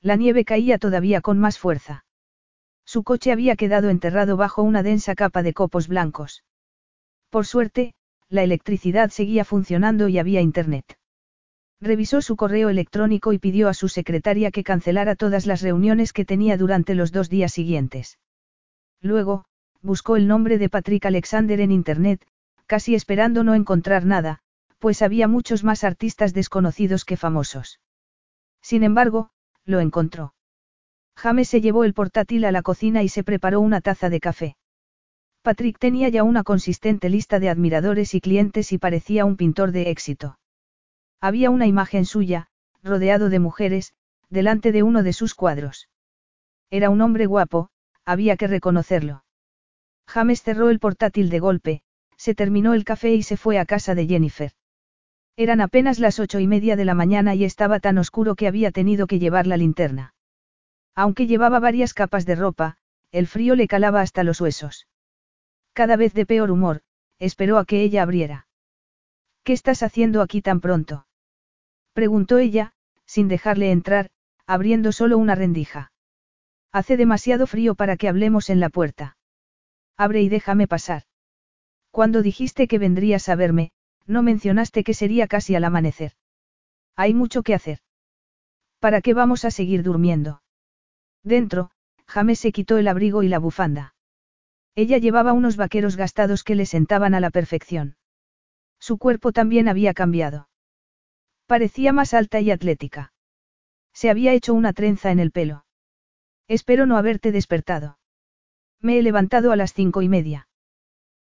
La nieve caía todavía con más fuerza. Su coche había quedado enterrado bajo una densa capa de copos blancos. Por suerte, la electricidad seguía funcionando y había internet. Revisó su correo electrónico y pidió a su secretaria que cancelara todas las reuniones que tenía durante los dos días siguientes. Luego, buscó el nombre de Patrick Alexander en Internet, casi esperando no encontrar nada, pues había muchos más artistas desconocidos que famosos. Sin embargo, lo encontró. James se llevó el portátil a la cocina y se preparó una taza de café. Patrick tenía ya una consistente lista de admiradores y clientes y parecía un pintor de éxito. Había una imagen suya, rodeado de mujeres, delante de uno de sus cuadros. Era un hombre guapo, había que reconocerlo. James cerró el portátil de golpe, se terminó el café y se fue a casa de Jennifer. Eran apenas las ocho y media de la mañana y estaba tan oscuro que había tenido que llevar la linterna. Aunque llevaba varias capas de ropa, el frío le calaba hasta los huesos. Cada vez de peor humor, esperó a que ella abriera. ¿Qué estás haciendo aquí tan pronto? preguntó ella, sin dejarle entrar, abriendo solo una rendija. Hace demasiado frío para que hablemos en la puerta. Abre y déjame pasar. Cuando dijiste que vendrías a verme, no mencionaste que sería casi al amanecer. Hay mucho que hacer. ¿Para qué vamos a seguir durmiendo? Dentro, James se quitó el abrigo y la bufanda. Ella llevaba unos vaqueros gastados que le sentaban a la perfección. Su cuerpo también había cambiado. Parecía más alta y atlética. Se había hecho una trenza en el pelo. Espero no haberte despertado. Me he levantado a las cinco y media.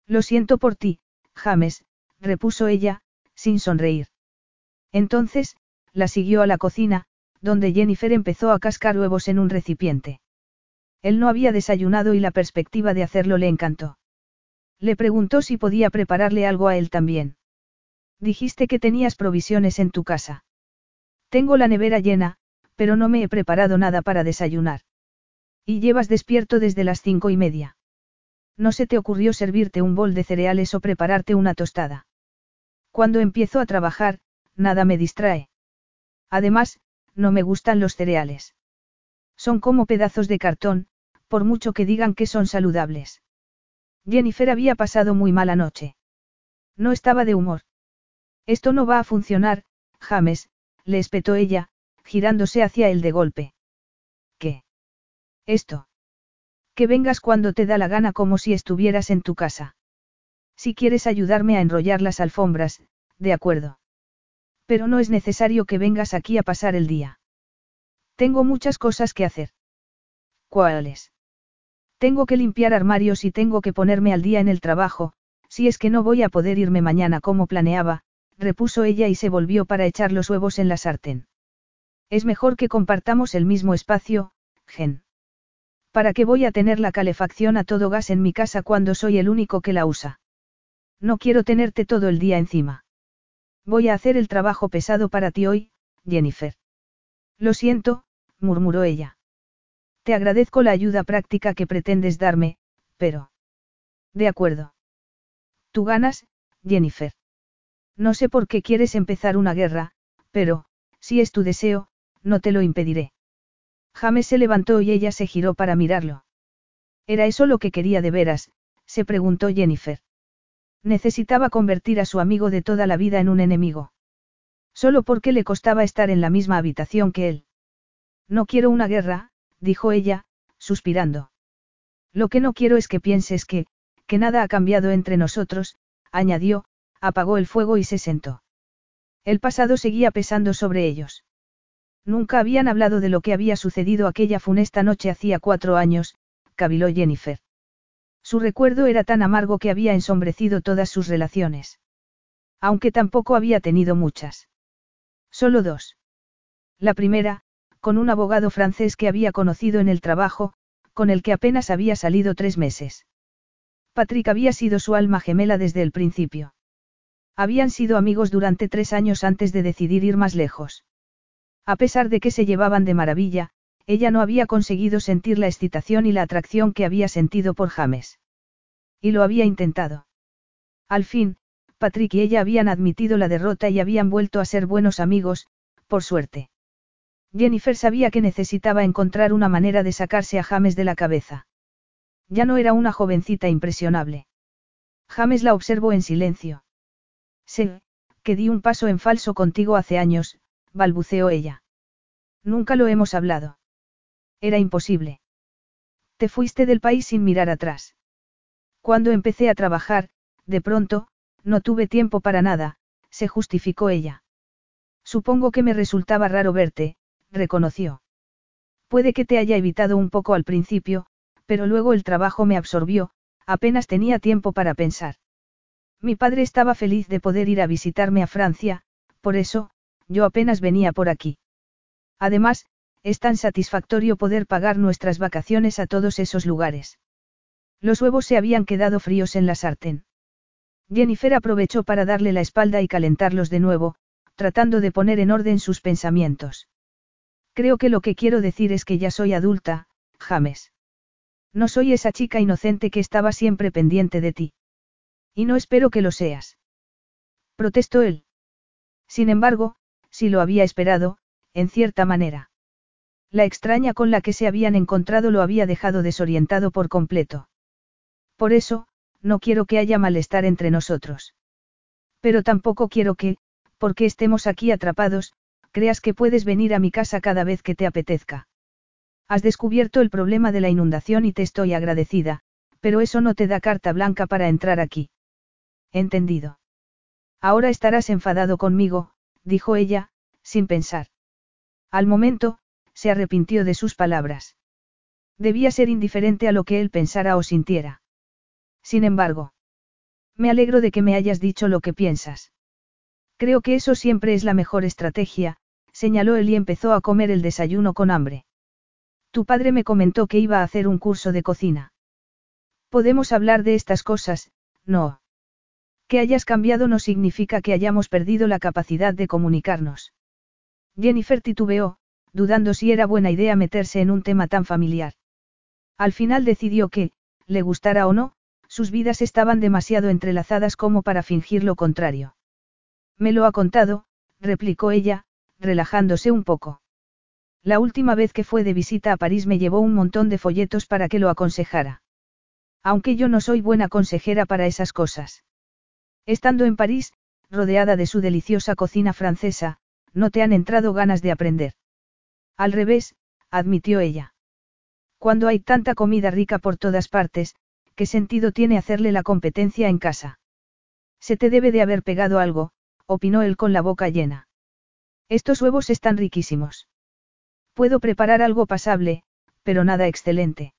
Lo siento por ti, James, repuso ella, sin sonreír. Entonces, la siguió a la cocina, donde Jennifer empezó a cascar huevos en un recipiente. Él no había desayunado y la perspectiva de hacerlo le encantó. Le preguntó si podía prepararle algo a él también. Dijiste que tenías provisiones en tu casa. Tengo la nevera llena, pero no me he preparado nada para desayunar. Y llevas despierto desde las cinco y media. No se te ocurrió servirte un bol de cereales o prepararte una tostada. Cuando empiezo a trabajar, nada me distrae. Además, no me gustan los cereales. Son como pedazos de cartón, por mucho que digan que son saludables. Jennifer había pasado muy mala noche. No estaba de humor. Esto no va a funcionar, James, le espetó ella, girándose hacia él de golpe. ¿Qué? Esto. Que vengas cuando te da la gana como si estuvieras en tu casa. Si quieres ayudarme a enrollar las alfombras, de acuerdo. Pero no es necesario que vengas aquí a pasar el día. Tengo muchas cosas que hacer. ¿Cuáles? Tengo que limpiar armarios y tengo que ponerme al día en el trabajo, si es que no voy a poder irme mañana como planeaba, repuso ella y se volvió para echar los huevos en la sartén. Es mejor que compartamos el mismo espacio, Gen. ¿Para qué voy a tener la calefacción a todo gas en mi casa cuando soy el único que la usa? No quiero tenerte todo el día encima. Voy a hacer el trabajo pesado para ti hoy, Jennifer. Lo siento, murmuró ella. Te agradezco la ayuda práctica que pretendes darme, pero... De acuerdo. Tú ganas, Jennifer. No sé por qué quieres empezar una guerra, pero, si es tu deseo, no te lo impediré. James se levantó y ella se giró para mirarlo. ¿Era eso lo que quería de veras? se preguntó Jennifer. Necesitaba convertir a su amigo de toda la vida en un enemigo. Solo porque le costaba estar en la misma habitación que él. No quiero una guerra, dijo ella, suspirando. Lo que no quiero es que pienses que, que nada ha cambiado entre nosotros, añadió, apagó el fuego y se sentó. El pasado seguía pesando sobre ellos. Nunca habían hablado de lo que había sucedido aquella funesta noche hacía cuatro años, caviló Jennifer. Su recuerdo era tan amargo que había ensombrecido todas sus relaciones. Aunque tampoco había tenido muchas. Solo dos. La primera, con un abogado francés que había conocido en el trabajo, con el que apenas había salido tres meses. Patrick había sido su alma gemela desde el principio. Habían sido amigos durante tres años antes de decidir ir más lejos. A pesar de que se llevaban de maravilla, ella no había conseguido sentir la excitación y la atracción que había sentido por James. Y lo había intentado. Al fin, Patrick y ella habían admitido la derrota y habían vuelto a ser buenos amigos, por suerte. Jennifer sabía que necesitaba encontrar una manera de sacarse a James de la cabeza. Ya no era una jovencita impresionable. James la observó en silencio. Sé, que di un paso en falso contigo hace años, balbuceó ella. Nunca lo hemos hablado. Era imposible. Te fuiste del país sin mirar atrás. Cuando empecé a trabajar, de pronto, no tuve tiempo para nada, se justificó ella. Supongo que me resultaba raro verte, reconoció. Puede que te haya evitado un poco al principio, pero luego el trabajo me absorbió, apenas tenía tiempo para pensar. Mi padre estaba feliz de poder ir a visitarme a Francia, por eso, yo apenas venía por aquí. Además, es tan satisfactorio poder pagar nuestras vacaciones a todos esos lugares. Los huevos se habían quedado fríos en la sartén. Jennifer aprovechó para darle la espalda y calentarlos de nuevo, tratando de poner en orden sus pensamientos. Creo que lo que quiero decir es que ya soy adulta, James. No soy esa chica inocente que estaba siempre pendiente de ti. Y no espero que lo seas. Protestó él. Sin embargo, si lo había esperado, en cierta manera. La extraña con la que se habían encontrado lo había dejado desorientado por completo. Por eso, no quiero que haya malestar entre nosotros. Pero tampoco quiero que, porque estemos aquí atrapados, creas que puedes venir a mi casa cada vez que te apetezca. Has descubierto el problema de la inundación y te estoy agradecida, pero eso no te da carta blanca para entrar aquí. Entendido. Ahora estarás enfadado conmigo, dijo ella, sin pensar. Al momento, se arrepintió de sus palabras. Debía ser indiferente a lo que él pensara o sintiera. Sin embargo, me alegro de que me hayas dicho lo que piensas. Creo que eso siempre es la mejor estrategia, señaló él y empezó a comer el desayuno con hambre. Tu padre me comentó que iba a hacer un curso de cocina. Podemos hablar de estas cosas, no. Que hayas cambiado no significa que hayamos perdido la capacidad de comunicarnos. Jennifer titubeó, dudando si era buena idea meterse en un tema tan familiar. Al final decidió que, le gustara o no, sus vidas estaban demasiado entrelazadas como para fingir lo contrario. Me lo ha contado, replicó ella, relajándose un poco. La última vez que fue de visita a París me llevó un montón de folletos para que lo aconsejara. Aunque yo no soy buena consejera para esas cosas. Estando en París, rodeada de su deliciosa cocina francesa, no te han entrado ganas de aprender. Al revés, admitió ella. Cuando hay tanta comida rica por todas partes, ¿qué sentido tiene hacerle la competencia en casa? Se te debe de haber pegado algo, opinó él con la boca llena. Estos huevos están riquísimos. Puedo preparar algo pasable, pero nada excelente.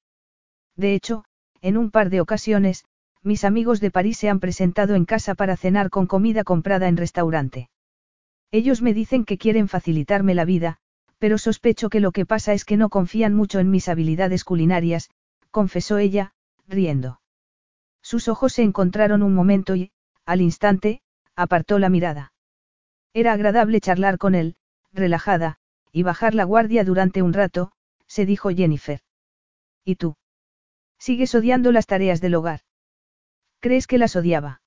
De hecho, en un par de ocasiones, mis amigos de París se han presentado en casa para cenar con comida comprada en restaurante. Ellos me dicen que quieren facilitarme la vida, pero sospecho que lo que pasa es que no confían mucho en mis habilidades culinarias, confesó ella, riendo. Sus ojos se encontraron un momento y, al instante, apartó la mirada. Era agradable charlar con él, relajada, y bajar la guardia durante un rato, se dijo Jennifer. ¿Y tú? ¿Sigues odiando las tareas del hogar? ¿Crees que las odiaba?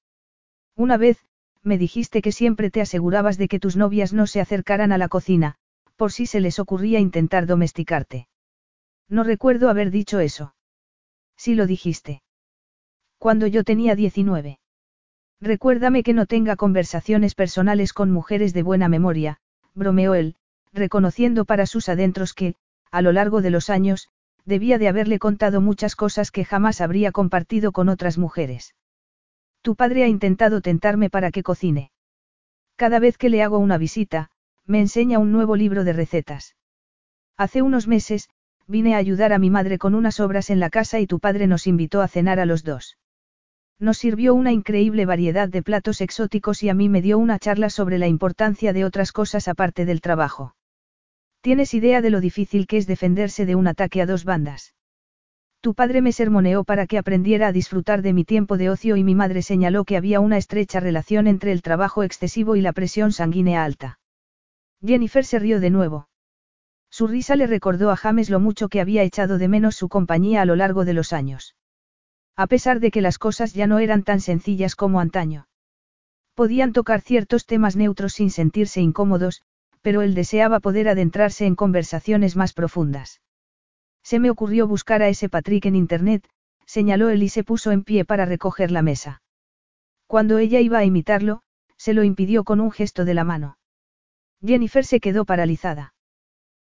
Una vez, me dijiste que siempre te asegurabas de que tus novias no se acercaran a la cocina, por si se les ocurría intentar domesticarte. No recuerdo haber dicho eso. Sí lo dijiste. Cuando yo tenía 19. Recuérdame que no tenga conversaciones personales con mujeres de buena memoria, bromeó él, reconociendo para sus adentros que, a lo largo de los años, debía de haberle contado muchas cosas que jamás habría compartido con otras mujeres. Tu padre ha intentado tentarme para que cocine. Cada vez que le hago una visita, me enseña un nuevo libro de recetas. Hace unos meses, vine a ayudar a mi madre con unas obras en la casa y tu padre nos invitó a cenar a los dos. Nos sirvió una increíble variedad de platos exóticos y a mí me dio una charla sobre la importancia de otras cosas aparte del trabajo. ¿Tienes idea de lo difícil que es defenderse de un ataque a dos bandas? Tu padre me sermoneó para que aprendiera a disfrutar de mi tiempo de ocio y mi madre señaló que había una estrecha relación entre el trabajo excesivo y la presión sanguínea alta. Jennifer se rió de nuevo. Su risa le recordó a James lo mucho que había echado de menos su compañía a lo largo de los años. A pesar de que las cosas ya no eran tan sencillas como antaño. Podían tocar ciertos temas neutros sin sentirse incómodos, pero él deseaba poder adentrarse en conversaciones más profundas. Se me ocurrió buscar a ese Patrick en Internet, señaló él y se puso en pie para recoger la mesa. Cuando ella iba a imitarlo, se lo impidió con un gesto de la mano. Jennifer se quedó paralizada.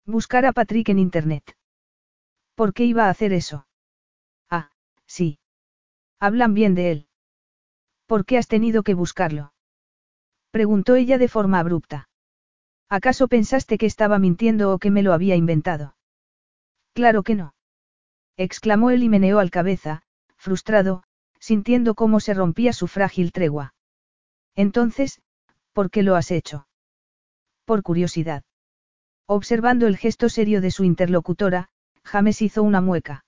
Buscar a Patrick en Internet. ¿Por qué iba a hacer eso? Ah, sí. Hablan bien de él. ¿Por qué has tenido que buscarlo? Preguntó ella de forma abrupta. ¿Acaso pensaste que estaba mintiendo o que me lo había inventado? Claro que no. Exclamó él y meneó al cabeza, frustrado, sintiendo cómo se rompía su frágil tregua. Entonces, ¿por qué lo has hecho? Por curiosidad. Observando el gesto serio de su interlocutora, James hizo una mueca.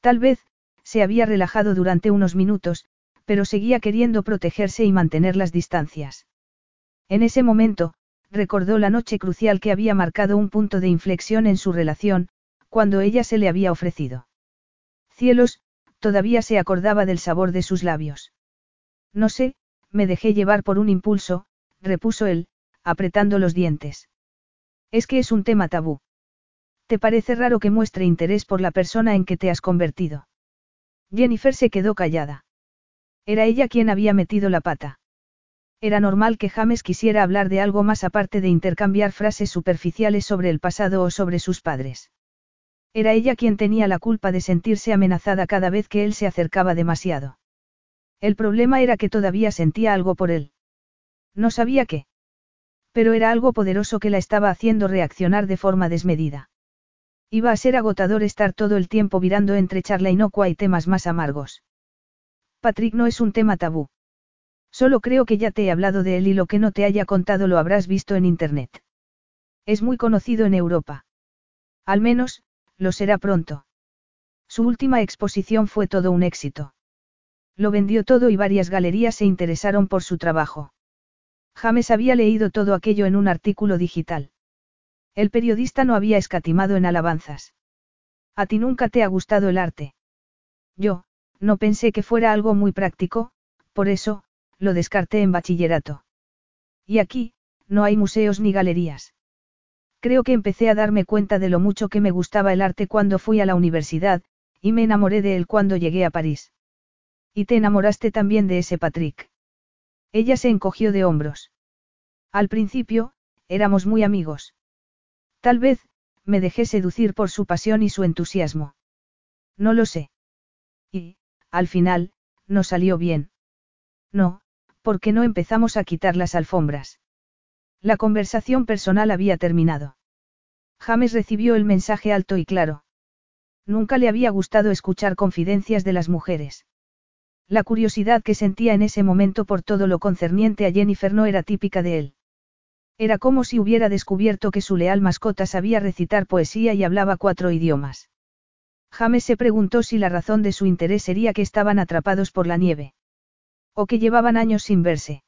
Tal vez, se había relajado durante unos minutos, pero seguía queriendo protegerse y mantener las distancias. En ese momento, recordó la noche crucial que había marcado un punto de inflexión en su relación, cuando ella se le había ofrecido. Cielos, todavía se acordaba del sabor de sus labios. No sé, me dejé llevar por un impulso, repuso él, apretando los dientes. Es que es un tema tabú. ¿Te parece raro que muestre interés por la persona en que te has convertido? Jennifer se quedó callada. Era ella quien había metido la pata. Era normal que James quisiera hablar de algo más aparte de intercambiar frases superficiales sobre el pasado o sobre sus padres. Era ella quien tenía la culpa de sentirse amenazada cada vez que él se acercaba demasiado. El problema era que todavía sentía algo por él. No sabía qué. Pero era algo poderoso que la estaba haciendo reaccionar de forma desmedida. Iba a ser agotador estar todo el tiempo virando entre charla inocua y temas más amargos. Patrick no es un tema tabú. Solo creo que ya te he hablado de él y lo que no te haya contado lo habrás visto en Internet. Es muy conocido en Europa. Al menos, lo será pronto. Su última exposición fue todo un éxito. Lo vendió todo y varias galerías se interesaron por su trabajo. James había leído todo aquello en un artículo digital. El periodista no había escatimado en alabanzas. ¿A ti nunca te ha gustado el arte? Yo, no pensé que fuera algo muy práctico, por eso, lo descarté en bachillerato. Y aquí, no hay museos ni galerías. Creo que empecé a darme cuenta de lo mucho que me gustaba el arte cuando fui a la universidad, y me enamoré de él cuando llegué a París. Y te enamoraste también de ese Patrick. Ella se encogió de hombros. Al principio, éramos muy amigos. Tal vez, me dejé seducir por su pasión y su entusiasmo. No lo sé. Y, al final, no salió bien. No, porque no empezamos a quitar las alfombras. La conversación personal había terminado. James recibió el mensaje alto y claro. Nunca le había gustado escuchar confidencias de las mujeres. La curiosidad que sentía en ese momento por todo lo concerniente a Jennifer no era típica de él. Era como si hubiera descubierto que su leal mascota sabía recitar poesía y hablaba cuatro idiomas. James se preguntó si la razón de su interés sería que estaban atrapados por la nieve. O que llevaban años sin verse.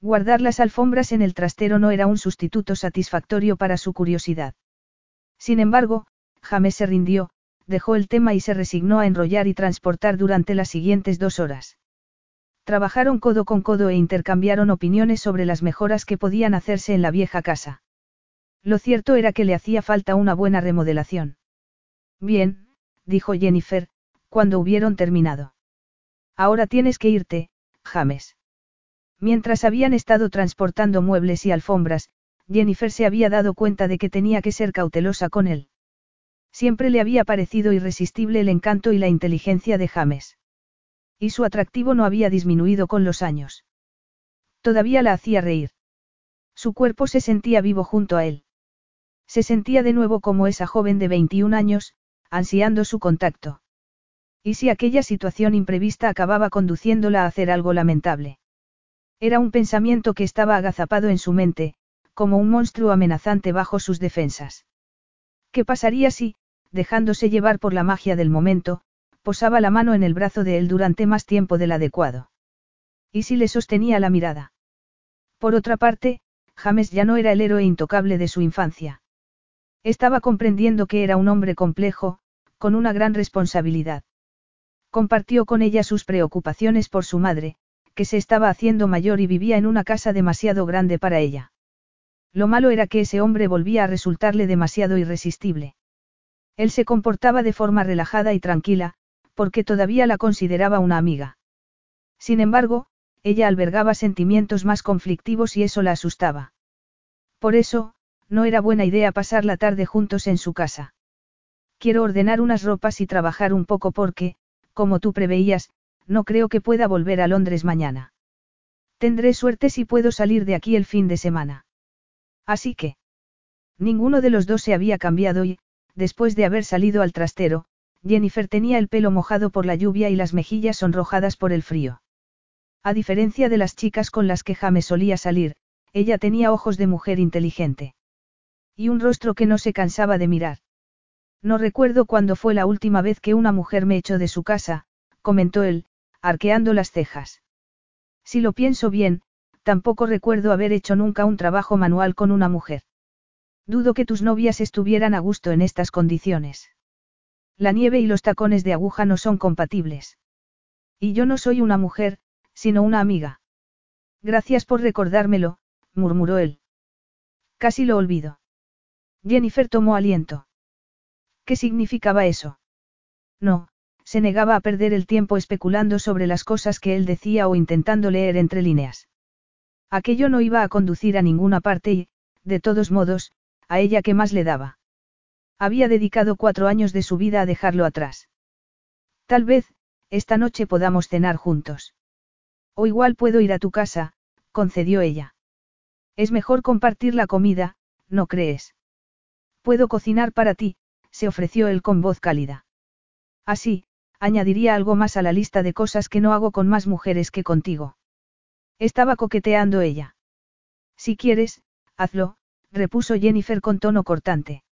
Guardar las alfombras en el trastero no era un sustituto satisfactorio para su curiosidad. Sin embargo, James se rindió, dejó el tema y se resignó a enrollar y transportar durante las siguientes dos horas. Trabajaron codo con codo e intercambiaron opiniones sobre las mejoras que podían hacerse en la vieja casa. Lo cierto era que le hacía falta una buena remodelación. Bien, dijo Jennifer, cuando hubieron terminado. Ahora tienes que irte, James. Mientras habían estado transportando muebles y alfombras, Jennifer se había dado cuenta de que tenía que ser cautelosa con él. Siempre le había parecido irresistible el encanto y la inteligencia de James. Y su atractivo no había disminuido con los años. Todavía la hacía reír. Su cuerpo se sentía vivo junto a él. Se sentía de nuevo como esa joven de 21 años, ansiando su contacto. ¿Y si aquella situación imprevista acababa conduciéndola a hacer algo lamentable? Era un pensamiento que estaba agazapado en su mente, como un monstruo amenazante bajo sus defensas. ¿Qué pasaría si, dejándose llevar por la magia del momento, posaba la mano en el brazo de él durante más tiempo del adecuado. Y si le sostenía la mirada. Por otra parte, James ya no era el héroe intocable de su infancia. Estaba comprendiendo que era un hombre complejo, con una gran responsabilidad. Compartió con ella sus preocupaciones por su madre, que se estaba haciendo mayor y vivía en una casa demasiado grande para ella. Lo malo era que ese hombre volvía a resultarle demasiado irresistible. Él se comportaba de forma relajada y tranquila, porque todavía la consideraba una amiga. Sin embargo, ella albergaba sentimientos más conflictivos y eso la asustaba. Por eso, no era buena idea pasar la tarde juntos en su casa. Quiero ordenar unas ropas y trabajar un poco porque, como tú preveías, no creo que pueda volver a Londres mañana. Tendré suerte si puedo salir de aquí el fin de semana. Así que. Ninguno de los dos se había cambiado y, después de haber salido al trastero, Jennifer tenía el pelo mojado por la lluvia y las mejillas sonrojadas por el frío. A diferencia de las chicas con las que James solía salir, ella tenía ojos de mujer inteligente. Y un rostro que no se cansaba de mirar. No recuerdo cuándo fue la última vez que una mujer me echó de su casa, comentó él, arqueando las cejas. Si lo pienso bien, tampoco recuerdo haber hecho nunca un trabajo manual con una mujer. Dudo que tus novias estuvieran a gusto en estas condiciones. La nieve y los tacones de aguja no son compatibles. Y yo no soy una mujer, sino una amiga. Gracias por recordármelo, murmuró él. Casi lo olvido. Jennifer tomó aliento. ¿Qué significaba eso? No, se negaba a perder el tiempo especulando sobre las cosas que él decía o intentando leer entre líneas. Aquello no iba a conducir a ninguna parte y, de todos modos, a ella que más le daba. Había dedicado cuatro años de su vida a dejarlo atrás. Tal vez, esta noche podamos cenar juntos. O igual puedo ir a tu casa, concedió ella. Es mejor compartir la comida, ¿no crees? Puedo cocinar para ti, se ofreció él con voz cálida. Así, añadiría algo más a la lista de cosas que no hago con más mujeres que contigo. Estaba coqueteando ella. Si quieres, hazlo, repuso Jennifer con tono cortante.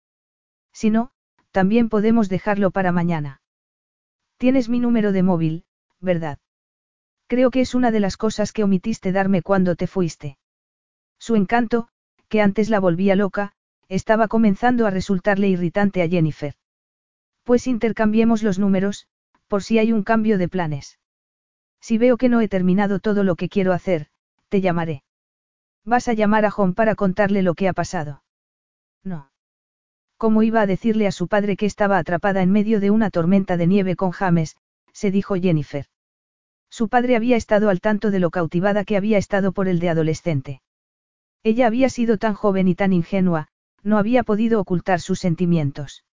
Si no, también podemos dejarlo para mañana. Tienes mi número de móvil, ¿verdad? Creo que es una de las cosas que omitiste darme cuando te fuiste. Su encanto, que antes la volvía loca, estaba comenzando a resultarle irritante a Jennifer. Pues intercambiemos los números, por si hay un cambio de planes. Si veo que no he terminado todo lo que quiero hacer, te llamaré. ¿Vas a llamar a John para contarle lo que ha pasado? No. ¿Cómo iba a decirle a su padre que estaba atrapada en medio de una tormenta de nieve con James? se dijo Jennifer. Su padre había estado al tanto de lo cautivada que había estado por el de adolescente. Ella había sido tan joven y tan ingenua, no había podido ocultar sus sentimientos.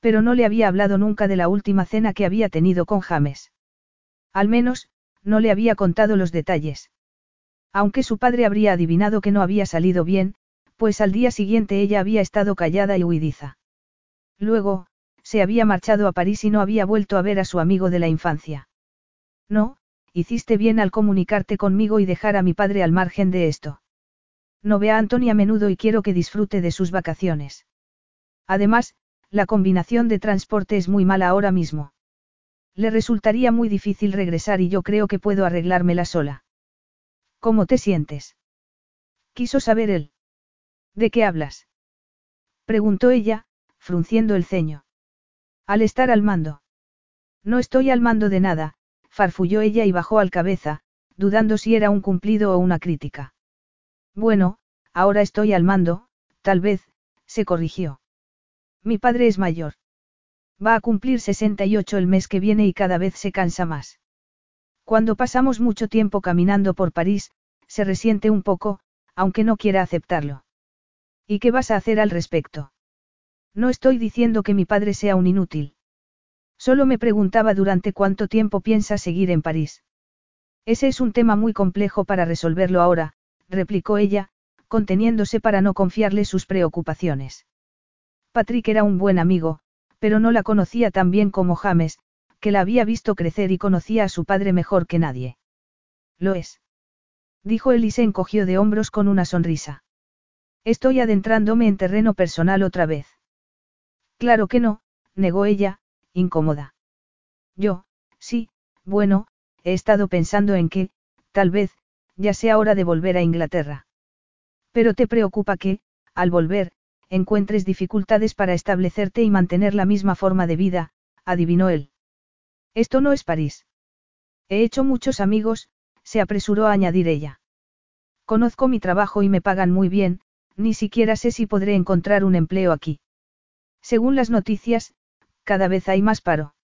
Pero no le había hablado nunca de la última cena que había tenido con James. Al menos, no le había contado los detalles. Aunque su padre habría adivinado que no había salido bien, pues al día siguiente ella había estado callada y huidiza. Luego, se había marchado a París y no había vuelto a ver a su amigo de la infancia. No, hiciste bien al comunicarte conmigo y dejar a mi padre al margen de esto. No ve a Anthony a menudo y quiero que disfrute de sus vacaciones. Además, la combinación de transporte es muy mala ahora mismo. Le resultaría muy difícil regresar y yo creo que puedo arreglármela sola. ¿Cómo te sientes? Quiso saber él. ¿De qué hablas? Preguntó ella, frunciendo el ceño. Al estar al mando. No estoy al mando de nada, farfulló ella y bajó al cabeza, dudando si era un cumplido o una crítica. Bueno, ahora estoy al mando, tal vez, se corrigió. Mi padre es mayor. Va a cumplir 68 el mes que viene y cada vez se cansa más. Cuando pasamos mucho tiempo caminando por París, se resiente un poco, aunque no quiera aceptarlo. ¿Y qué vas a hacer al respecto? No estoy diciendo que mi padre sea un inútil. Solo me preguntaba durante cuánto tiempo piensa seguir en París. Ese es un tema muy complejo para resolverlo ahora, replicó ella, conteniéndose para no confiarle sus preocupaciones. Patrick era un buen amigo, pero no la conocía tan bien como James, que la había visto crecer y conocía a su padre mejor que nadie. Lo es. Dijo él y se encogió de hombros con una sonrisa. Estoy adentrándome en terreno personal otra vez. Claro que no, negó ella, incómoda. Yo, sí, bueno, he estado pensando en que, tal vez, ya sea hora de volver a Inglaterra. Pero te preocupa que, al volver, encuentres dificultades para establecerte y mantener la misma forma de vida, adivinó él. Esto no es París. He hecho muchos amigos, se apresuró a añadir ella. Conozco mi trabajo y me pagan muy bien, ni siquiera sé si podré encontrar un empleo aquí. Según las noticias, cada vez hay más paro.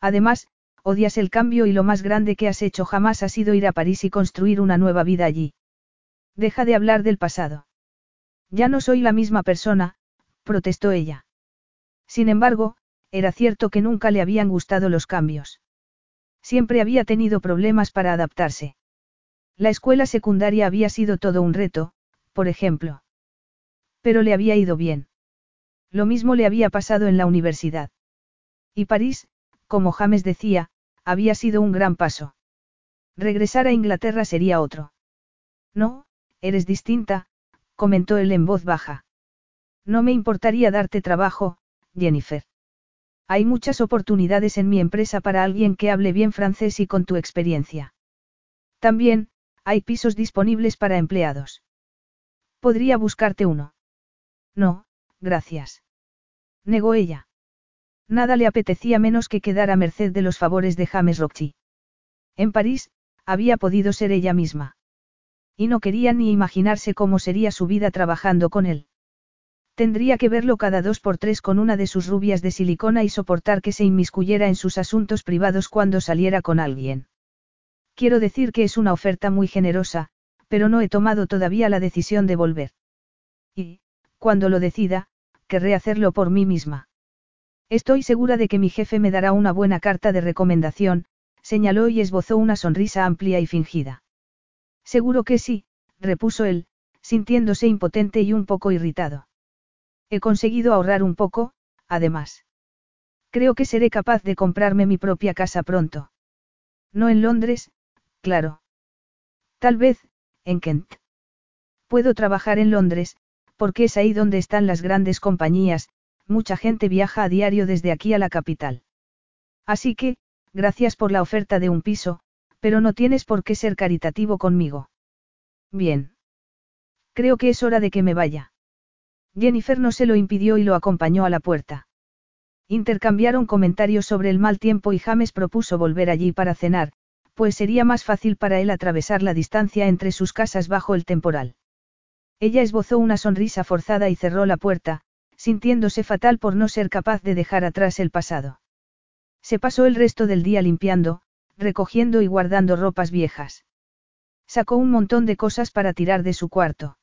Además, odias el cambio y lo más grande que has hecho jamás ha sido ir a París y construir una nueva vida allí. Deja de hablar del pasado. Ya no soy la misma persona, protestó ella. Sin embargo, era cierto que nunca le habían gustado los cambios. Siempre había tenido problemas para adaptarse. La escuela secundaria había sido todo un reto, por ejemplo. Pero le había ido bien. Lo mismo le había pasado en la universidad. Y París, como James decía, había sido un gran paso. Regresar a Inglaterra sería otro. No, eres distinta, comentó él en voz baja. No me importaría darte trabajo, Jennifer. Hay muchas oportunidades en mi empresa para alguien que hable bien francés y con tu experiencia. También, hay pisos disponibles para empleados. Podría buscarte uno. No, gracias. Negó ella. Nada le apetecía menos que quedar a merced de los favores de James Rockchi. En París, había podido ser ella misma. Y no quería ni imaginarse cómo sería su vida trabajando con él. Tendría que verlo cada dos por tres con una de sus rubias de silicona y soportar que se inmiscuyera en sus asuntos privados cuando saliera con alguien. Quiero decir que es una oferta muy generosa, pero no he tomado todavía la decisión de volver. Y, cuando lo decida, querré hacerlo por mí misma. Estoy segura de que mi jefe me dará una buena carta de recomendación, señaló y esbozó una sonrisa amplia y fingida. Seguro que sí, repuso él, sintiéndose impotente y un poco irritado. He conseguido ahorrar un poco, además. Creo que seré capaz de comprarme mi propia casa pronto. No en Londres, claro. Tal vez, en Kent. Puedo trabajar en Londres, porque es ahí donde están las grandes compañías, mucha gente viaja a diario desde aquí a la capital. Así que, gracias por la oferta de un piso, pero no tienes por qué ser caritativo conmigo. Bien. Creo que es hora de que me vaya. Jennifer no se lo impidió y lo acompañó a la puerta. Intercambiaron comentarios sobre el mal tiempo y James propuso volver allí para cenar, pues sería más fácil para él atravesar la distancia entre sus casas bajo el temporal. Ella esbozó una sonrisa forzada y cerró la puerta, sintiéndose fatal por no ser capaz de dejar atrás el pasado. Se pasó el resto del día limpiando, recogiendo y guardando ropas viejas. Sacó un montón de cosas para tirar de su cuarto.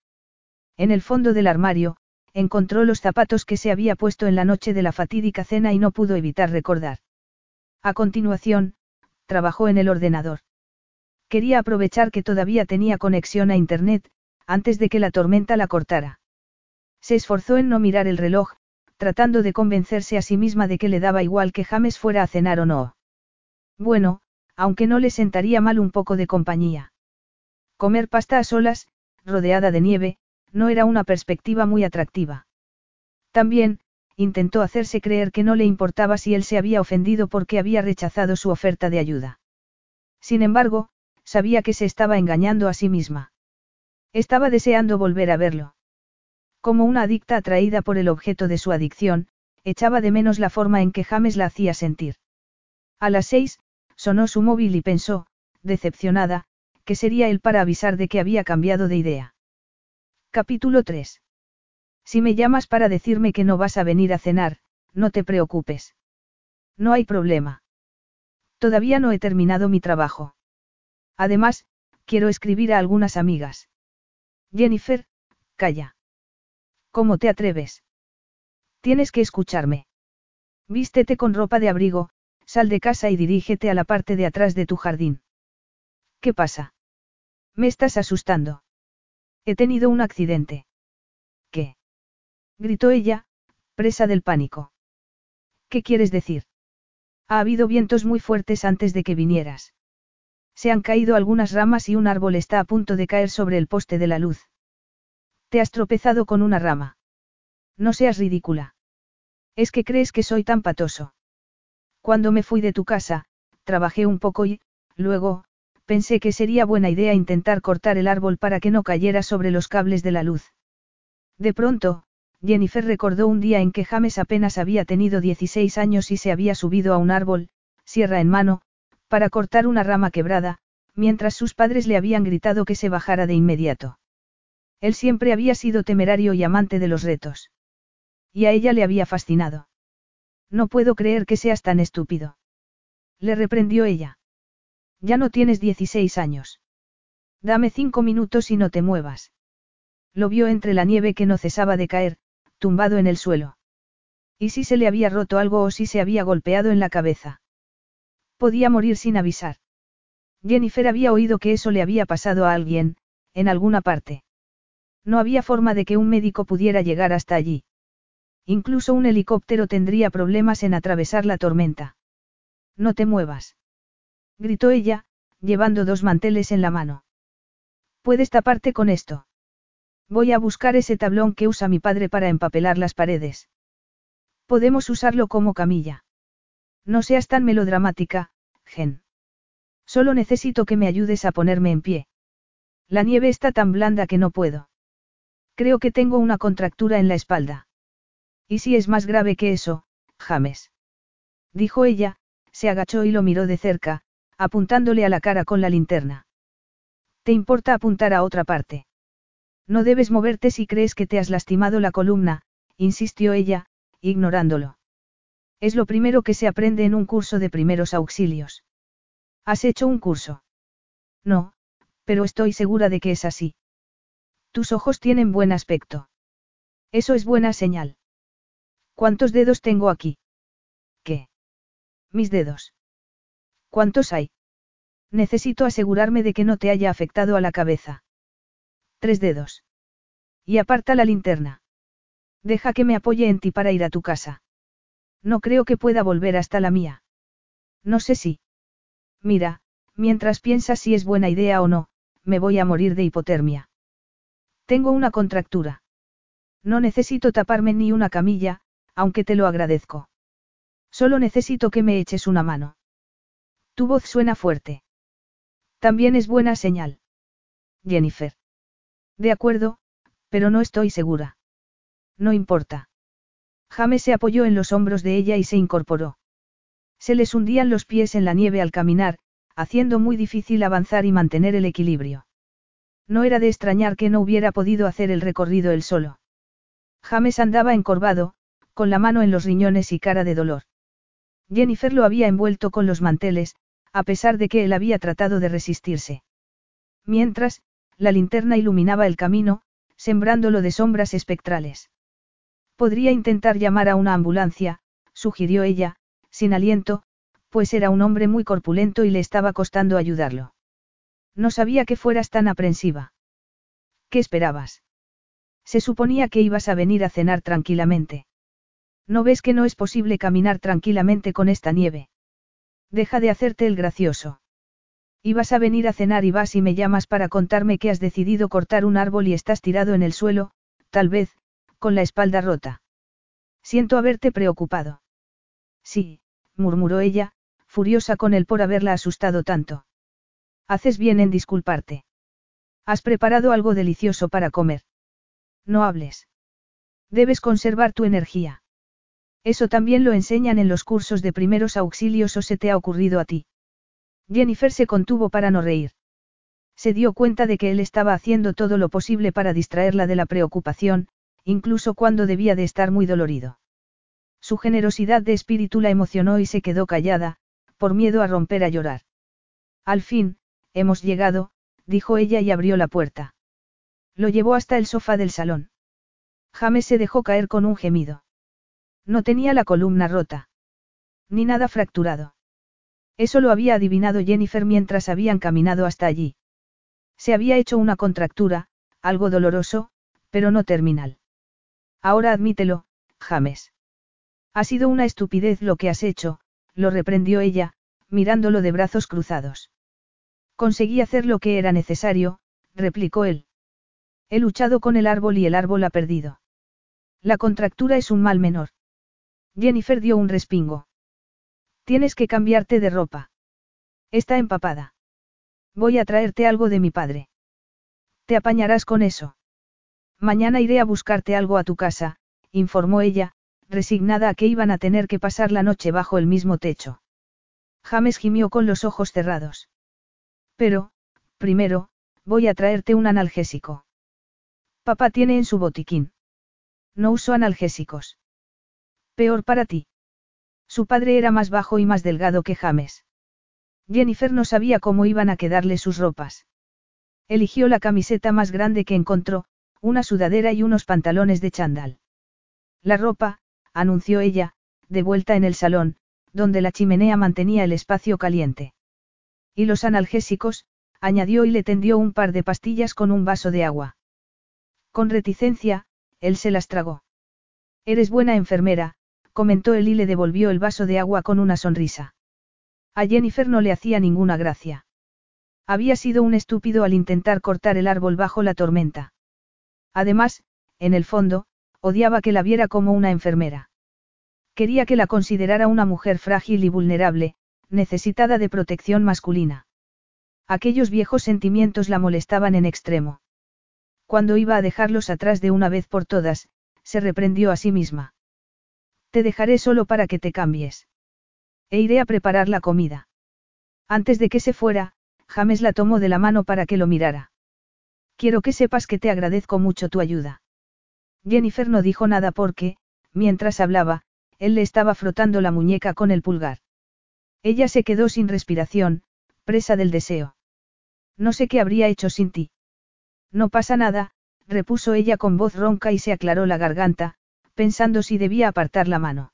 En el fondo del armario, encontró los zapatos que se había puesto en la noche de la fatídica cena y no pudo evitar recordar. A continuación, trabajó en el ordenador. Quería aprovechar que todavía tenía conexión a Internet, antes de que la tormenta la cortara. Se esforzó en no mirar el reloj, tratando de convencerse a sí misma de que le daba igual que James fuera a cenar o no. Bueno, aunque no le sentaría mal un poco de compañía. Comer pasta a solas, rodeada de nieve, no era una perspectiva muy atractiva. También, intentó hacerse creer que no le importaba si él se había ofendido porque había rechazado su oferta de ayuda. Sin embargo, sabía que se estaba engañando a sí misma. Estaba deseando volver a verlo. Como una adicta atraída por el objeto de su adicción, echaba de menos la forma en que James la hacía sentir. A las seis, sonó su móvil y pensó, decepcionada, que sería él para avisar de que había cambiado de idea. Capítulo 3. Si me llamas para decirme que no vas a venir a cenar, no te preocupes. No hay problema. Todavía no he terminado mi trabajo. Además, quiero escribir a algunas amigas. Jennifer, calla. ¿Cómo te atreves? Tienes que escucharme. Vístete con ropa de abrigo, sal de casa y dirígete a la parte de atrás de tu jardín. ¿Qué pasa? Me estás asustando. He tenido un accidente. ¿Qué? gritó ella, presa del pánico. ¿Qué quieres decir? Ha habido vientos muy fuertes antes de que vinieras. Se han caído algunas ramas y un árbol está a punto de caer sobre el poste de la luz. Te has tropezado con una rama. No seas ridícula. Es que crees que soy tan patoso. Cuando me fui de tu casa, trabajé un poco y, luego, pensé que sería buena idea intentar cortar el árbol para que no cayera sobre los cables de la luz. De pronto, Jennifer recordó un día en que James apenas había tenido 16 años y se había subido a un árbol, sierra en mano, para cortar una rama quebrada, mientras sus padres le habían gritado que se bajara de inmediato. Él siempre había sido temerario y amante de los retos. Y a ella le había fascinado. No puedo creer que seas tan estúpido. Le reprendió ella. Ya no tienes 16 años. Dame cinco minutos y no te muevas. Lo vio entre la nieve que no cesaba de caer, tumbado en el suelo. ¿Y si se le había roto algo o si se había golpeado en la cabeza? Podía morir sin avisar. Jennifer había oído que eso le había pasado a alguien, en alguna parte. No había forma de que un médico pudiera llegar hasta allí. Incluso un helicóptero tendría problemas en atravesar la tormenta. No te muevas. Gritó ella, llevando dos manteles en la mano. Puedes taparte con esto. Voy a buscar ese tablón que usa mi padre para empapelar las paredes. Podemos usarlo como camilla. No seas tan melodramática, Gen. Solo necesito que me ayudes a ponerme en pie. La nieve está tan blanda que no puedo. Creo que tengo una contractura en la espalda. ¿Y si es más grave que eso, James? Dijo ella, se agachó y lo miró de cerca, apuntándole a la cara con la linterna. ¿Te importa apuntar a otra parte? No debes moverte si crees que te has lastimado la columna, insistió ella, ignorándolo. Es lo primero que se aprende en un curso de primeros auxilios. ¿Has hecho un curso? No, pero estoy segura de que es así. Tus ojos tienen buen aspecto. Eso es buena señal. ¿Cuántos dedos tengo aquí? ¿Qué? Mis dedos. ¿Cuántos hay? Necesito asegurarme de que no te haya afectado a la cabeza. Tres dedos. Y aparta la linterna. Deja que me apoye en ti para ir a tu casa. No creo que pueda volver hasta la mía. No sé si. Mira, mientras piensas si es buena idea o no, me voy a morir de hipotermia. Tengo una contractura. No necesito taparme ni una camilla, aunque te lo agradezco. Solo necesito que me eches una mano. Tu voz suena fuerte. También es buena señal. Jennifer. De acuerdo, pero no estoy segura. No importa. James se apoyó en los hombros de ella y se incorporó. Se les hundían los pies en la nieve al caminar, haciendo muy difícil avanzar y mantener el equilibrio. No era de extrañar que no hubiera podido hacer el recorrido él solo. James andaba encorvado, con la mano en los riñones y cara de dolor. Jennifer lo había envuelto con los manteles, a pesar de que él había tratado de resistirse. Mientras, la linterna iluminaba el camino, sembrándolo de sombras espectrales. Podría intentar llamar a una ambulancia, sugirió ella, sin aliento, pues era un hombre muy corpulento y le estaba costando ayudarlo. No sabía que fueras tan aprensiva. ¿Qué esperabas? Se suponía que ibas a venir a cenar tranquilamente. ¿No ves que no es posible caminar tranquilamente con esta nieve? Deja de hacerte el gracioso. Ibas a venir a cenar y vas y me llamas para contarme que has decidido cortar un árbol y estás tirado en el suelo, tal vez, con la espalda rota. Siento haberte preocupado. Sí, murmuró ella, furiosa con él por haberla asustado tanto. Haces bien en disculparte. Has preparado algo delicioso para comer. No hables. Debes conservar tu energía. Eso también lo enseñan en los cursos de primeros auxilios o se te ha ocurrido a ti. Jennifer se contuvo para no reír. Se dio cuenta de que él estaba haciendo todo lo posible para distraerla de la preocupación, incluso cuando debía de estar muy dolorido. Su generosidad de espíritu la emocionó y se quedó callada, por miedo a romper a llorar. Al fin, hemos llegado, dijo ella y abrió la puerta. Lo llevó hasta el sofá del salón. James se dejó caer con un gemido. No tenía la columna rota. Ni nada fracturado. Eso lo había adivinado Jennifer mientras habían caminado hasta allí. Se había hecho una contractura, algo doloroso, pero no terminal. Ahora admítelo, James. Ha sido una estupidez lo que has hecho, lo reprendió ella, mirándolo de brazos cruzados. Conseguí hacer lo que era necesario, replicó él. He luchado con el árbol y el árbol ha perdido. La contractura es un mal menor. Jennifer dio un respingo. Tienes que cambiarte de ropa. Está empapada. Voy a traerte algo de mi padre. Te apañarás con eso. Mañana iré a buscarte algo a tu casa, informó ella, resignada a que iban a tener que pasar la noche bajo el mismo techo. James gimió con los ojos cerrados. Pero, primero, voy a traerte un analgésico. Papá tiene en su botiquín. No uso analgésicos. Peor para ti. Su padre era más bajo y más delgado que James. Jennifer no sabía cómo iban a quedarle sus ropas. Eligió la camiseta más grande que encontró, una sudadera y unos pantalones de chandal. La ropa, anunció ella, de vuelta en el salón, donde la chimenea mantenía el espacio caliente. Y los analgésicos, añadió y le tendió un par de pastillas con un vaso de agua. Con reticencia, él se las tragó. Eres buena enfermera, comentó él y le devolvió el vaso de agua con una sonrisa. A Jennifer no le hacía ninguna gracia. Había sido un estúpido al intentar cortar el árbol bajo la tormenta. Además, en el fondo, odiaba que la viera como una enfermera. Quería que la considerara una mujer frágil y vulnerable, necesitada de protección masculina. Aquellos viejos sentimientos la molestaban en extremo. Cuando iba a dejarlos atrás de una vez por todas, se reprendió a sí misma. Te dejaré solo para que te cambies. E iré a preparar la comida. Antes de que se fuera, James la tomó de la mano para que lo mirara. Quiero que sepas que te agradezco mucho tu ayuda. Jennifer no dijo nada porque, mientras hablaba, él le estaba frotando la muñeca con el pulgar. Ella se quedó sin respiración, presa del deseo. No sé qué habría hecho sin ti. No pasa nada, repuso ella con voz ronca y se aclaró la garganta, pensando si debía apartar la mano.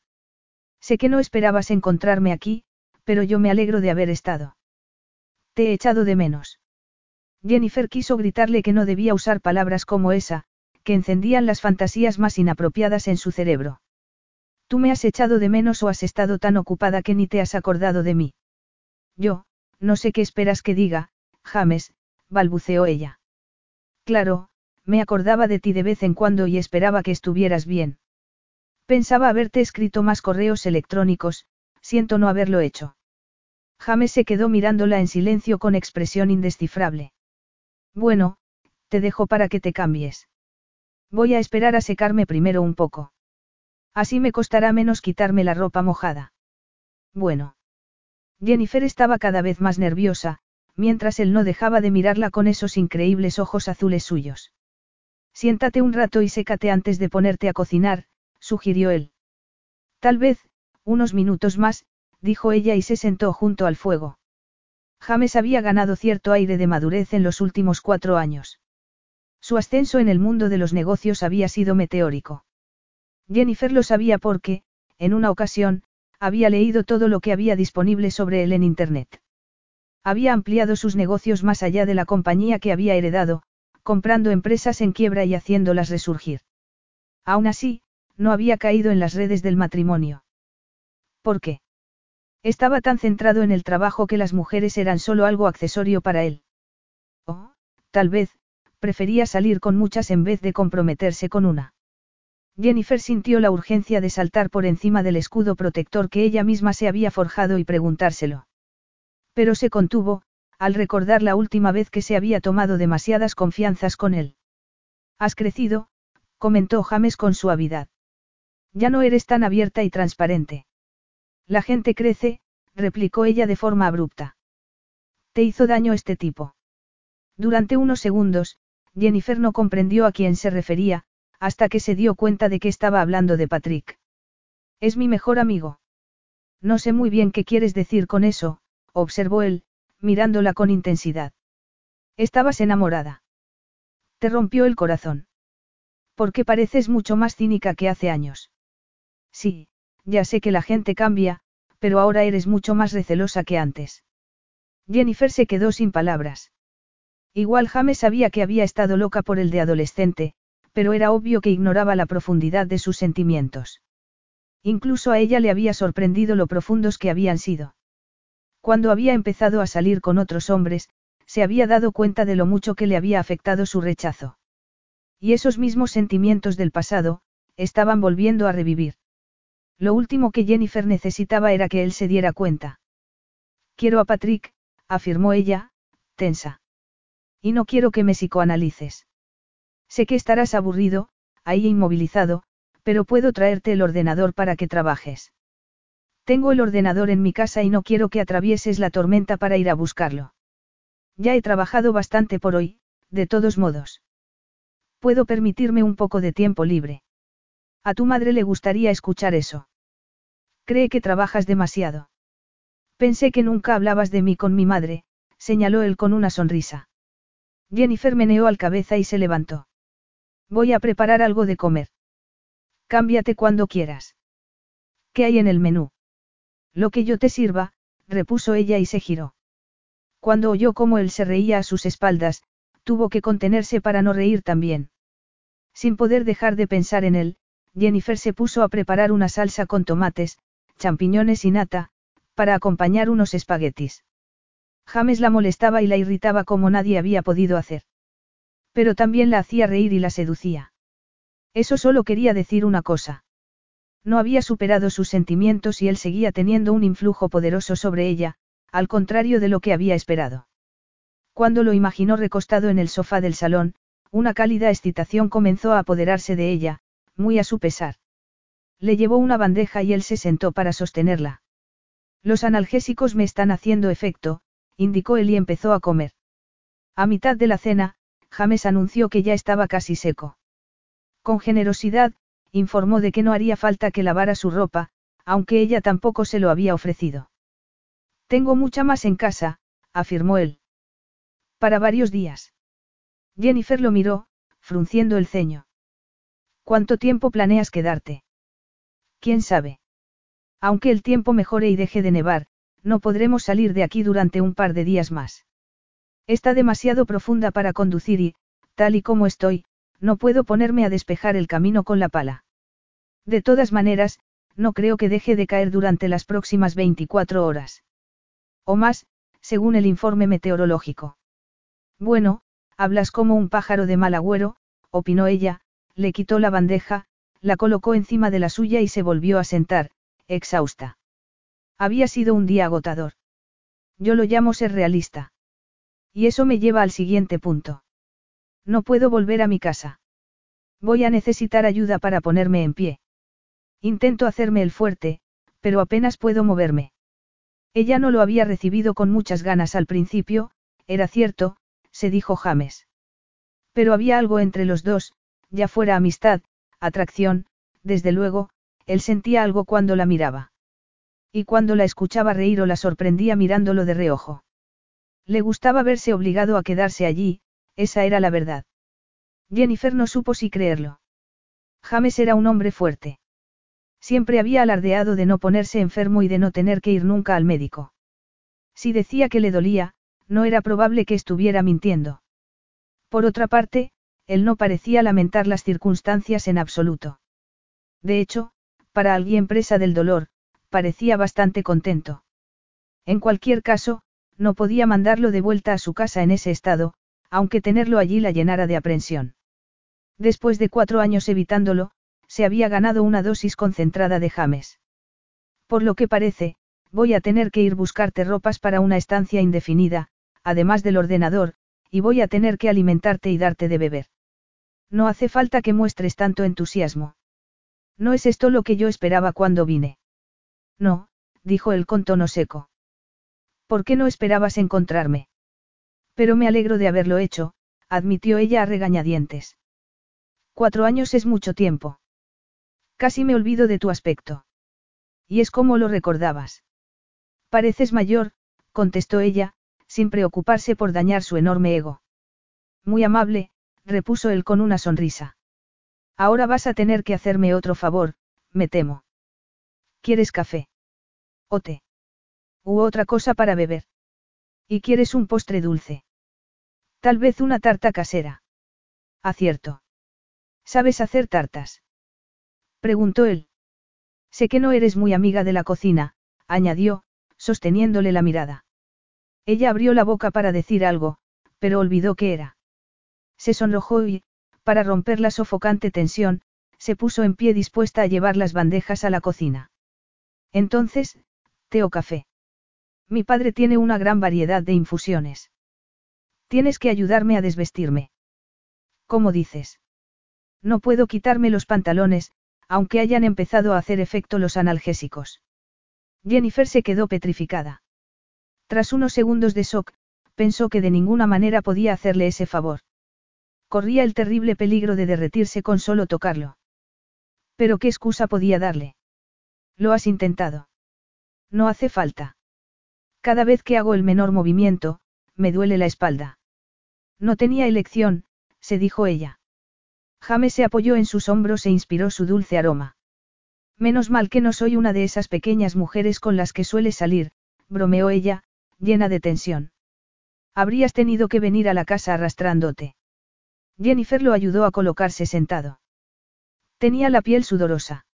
Sé que no esperabas encontrarme aquí, pero yo me alegro de haber estado. Te he echado de menos. Jennifer quiso gritarle que no debía usar palabras como esa, que encendían las fantasías más inapropiadas en su cerebro. Tú me has echado de menos o has estado tan ocupada que ni te has acordado de mí. Yo, no sé qué esperas que diga, James, balbuceó ella. Claro, me acordaba de ti de vez en cuando y esperaba que estuvieras bien. Pensaba haberte escrito más correos electrónicos, siento no haberlo hecho. James se quedó mirándola en silencio con expresión indescifrable. Bueno, te dejo para que te cambies. Voy a esperar a secarme primero un poco. Así me costará menos quitarme la ropa mojada. Bueno. Jennifer estaba cada vez más nerviosa, mientras él no dejaba de mirarla con esos increíbles ojos azules suyos. Siéntate un rato y sécate antes de ponerte a cocinar, sugirió él. Tal vez, unos minutos más, dijo ella y se sentó junto al fuego. James había ganado cierto aire de madurez en los últimos cuatro años. Su ascenso en el mundo de los negocios había sido meteórico. Jennifer lo sabía porque, en una ocasión, había leído todo lo que había disponible sobre él en Internet. Había ampliado sus negocios más allá de la compañía que había heredado, comprando empresas en quiebra y haciéndolas resurgir. Aún así, no había caído en las redes del matrimonio. ¿Por qué? Estaba tan centrado en el trabajo que las mujeres eran solo algo accesorio para él. O, tal vez, prefería salir con muchas en vez de comprometerse con una. Jennifer sintió la urgencia de saltar por encima del escudo protector que ella misma se había forjado y preguntárselo. Pero se contuvo, al recordar la última vez que se había tomado demasiadas confianzas con él. Has crecido, comentó James con suavidad. Ya no eres tan abierta y transparente. La gente crece, replicó ella de forma abrupta. ¿Te hizo daño este tipo? Durante unos segundos, Jennifer no comprendió a quién se refería, hasta que se dio cuenta de que estaba hablando de Patrick. Es mi mejor amigo. No sé muy bien qué quieres decir con eso, observó él, mirándola con intensidad. Estabas enamorada. Te rompió el corazón. Porque pareces mucho más cínica que hace años. Sí, ya sé que la gente cambia, pero ahora eres mucho más recelosa que antes. Jennifer se quedó sin palabras. Igual James sabía que había estado loca por el de adolescente, pero era obvio que ignoraba la profundidad de sus sentimientos. Incluso a ella le había sorprendido lo profundos que habían sido. Cuando había empezado a salir con otros hombres, se había dado cuenta de lo mucho que le había afectado su rechazo. Y esos mismos sentimientos del pasado, estaban volviendo a revivir. Lo último que Jennifer necesitaba era que él se diera cuenta. Quiero a Patrick, afirmó ella, tensa. Y no quiero que me psicoanalices. Sé que estarás aburrido, ahí inmovilizado, pero puedo traerte el ordenador para que trabajes. Tengo el ordenador en mi casa y no quiero que atravieses la tormenta para ir a buscarlo. Ya he trabajado bastante por hoy, de todos modos. Puedo permitirme un poco de tiempo libre. A tu madre le gustaría escuchar eso. Cree que trabajas demasiado. Pensé que nunca hablabas de mí con mi madre, señaló él con una sonrisa. Jennifer meneó al cabeza y se levantó. Voy a preparar algo de comer. Cámbiate cuando quieras. ¿Qué hay en el menú? Lo que yo te sirva, repuso ella y se giró. Cuando oyó cómo él se reía a sus espaldas, tuvo que contenerse para no reír también. Sin poder dejar de pensar en él, Jennifer se puso a preparar una salsa con tomates, champiñones y nata, para acompañar unos espaguetis. James la molestaba y la irritaba como nadie había podido hacer. Pero también la hacía reír y la seducía. Eso solo quería decir una cosa. No había superado sus sentimientos y él seguía teniendo un influjo poderoso sobre ella, al contrario de lo que había esperado. Cuando lo imaginó recostado en el sofá del salón, una cálida excitación comenzó a apoderarse de ella, muy a su pesar. Le llevó una bandeja y él se sentó para sostenerla. Los analgésicos me están haciendo efecto, indicó él y empezó a comer. A mitad de la cena, James anunció que ya estaba casi seco. Con generosidad, informó de que no haría falta que lavara su ropa, aunque ella tampoco se lo había ofrecido. Tengo mucha más en casa, afirmó él. Para varios días. Jennifer lo miró, frunciendo el ceño. ¿Cuánto tiempo planeas quedarte? ¿Quién sabe? Aunque el tiempo mejore y deje de nevar, no podremos salir de aquí durante un par de días más. Está demasiado profunda para conducir y, tal y como estoy, no puedo ponerme a despejar el camino con la pala. De todas maneras, no creo que deje de caer durante las próximas 24 horas. O más, según el informe meteorológico. Bueno, hablas como un pájaro de mal agüero, opinó ella, le quitó la bandeja, la colocó encima de la suya y se volvió a sentar, exhausta. Había sido un día agotador. Yo lo llamo ser realista. Y eso me lleva al siguiente punto. No puedo volver a mi casa. Voy a necesitar ayuda para ponerme en pie. Intento hacerme el fuerte, pero apenas puedo moverme. Ella no lo había recibido con muchas ganas al principio, era cierto, se dijo James. Pero había algo entre los dos, ya fuera amistad, atracción, desde luego, él sentía algo cuando la miraba. Y cuando la escuchaba reír o la sorprendía mirándolo de reojo. Le gustaba verse obligado a quedarse allí, esa era la verdad. Jennifer no supo si creerlo. James era un hombre fuerte. Siempre había alardeado de no ponerse enfermo y de no tener que ir nunca al médico. Si decía que le dolía, no era probable que estuviera mintiendo. Por otra parte, él no parecía lamentar las circunstancias en absoluto. De hecho, para alguien presa del dolor, parecía bastante contento. En cualquier caso, no podía mandarlo de vuelta a su casa en ese estado, aunque tenerlo allí la llenara de aprensión. Después de cuatro años evitándolo, se había ganado una dosis concentrada de James. Por lo que parece, voy a tener que ir buscarte ropas para una estancia indefinida, además del ordenador, y voy a tener que alimentarte y darte de beber. No hace falta que muestres tanto entusiasmo. No es esto lo que yo esperaba cuando vine. No, dijo él con tono seco. ¿Por qué no esperabas encontrarme? Pero me alegro de haberlo hecho, admitió ella a regañadientes. Cuatro años es mucho tiempo. Casi me olvido de tu aspecto. Y es como lo recordabas. Pareces mayor, contestó ella, sin preocuparse por dañar su enorme ego. Muy amable, repuso él con una sonrisa. Ahora vas a tener que hacerme otro favor, me temo. ¿Quieres café? ¿O té? ¿U otra cosa para beber? ¿Y quieres un postre dulce? Tal vez una tarta casera. Acierto. ¿Sabes hacer tartas? Preguntó él. Sé que no eres muy amiga de la cocina, añadió, sosteniéndole la mirada. Ella abrió la boca para decir algo, pero olvidó qué era. Se sonrojó y, para romper la sofocante tensión, se puso en pie dispuesta a llevar las bandejas a la cocina. Entonces, té o café. Mi padre tiene una gran variedad de infusiones. Tienes que ayudarme a desvestirme. ¿Cómo dices? No puedo quitarme los pantalones, aunque hayan empezado a hacer efecto los analgésicos. Jennifer se quedó petrificada. Tras unos segundos de shock, pensó que de ninguna manera podía hacerle ese favor. Corría el terrible peligro de derretirse con solo tocarlo. Pero qué excusa podía darle. Lo has intentado. No hace falta. Cada vez que hago el menor movimiento, me duele la espalda. No tenía elección, se dijo ella. James se apoyó en sus hombros e inspiró su dulce aroma. Menos mal que no soy una de esas pequeñas mujeres con las que suele salir, bromeó ella, llena de tensión. Habrías tenido que venir a la casa arrastrándote. Jennifer lo ayudó a colocarse sentado. Tenía la piel sudorosa.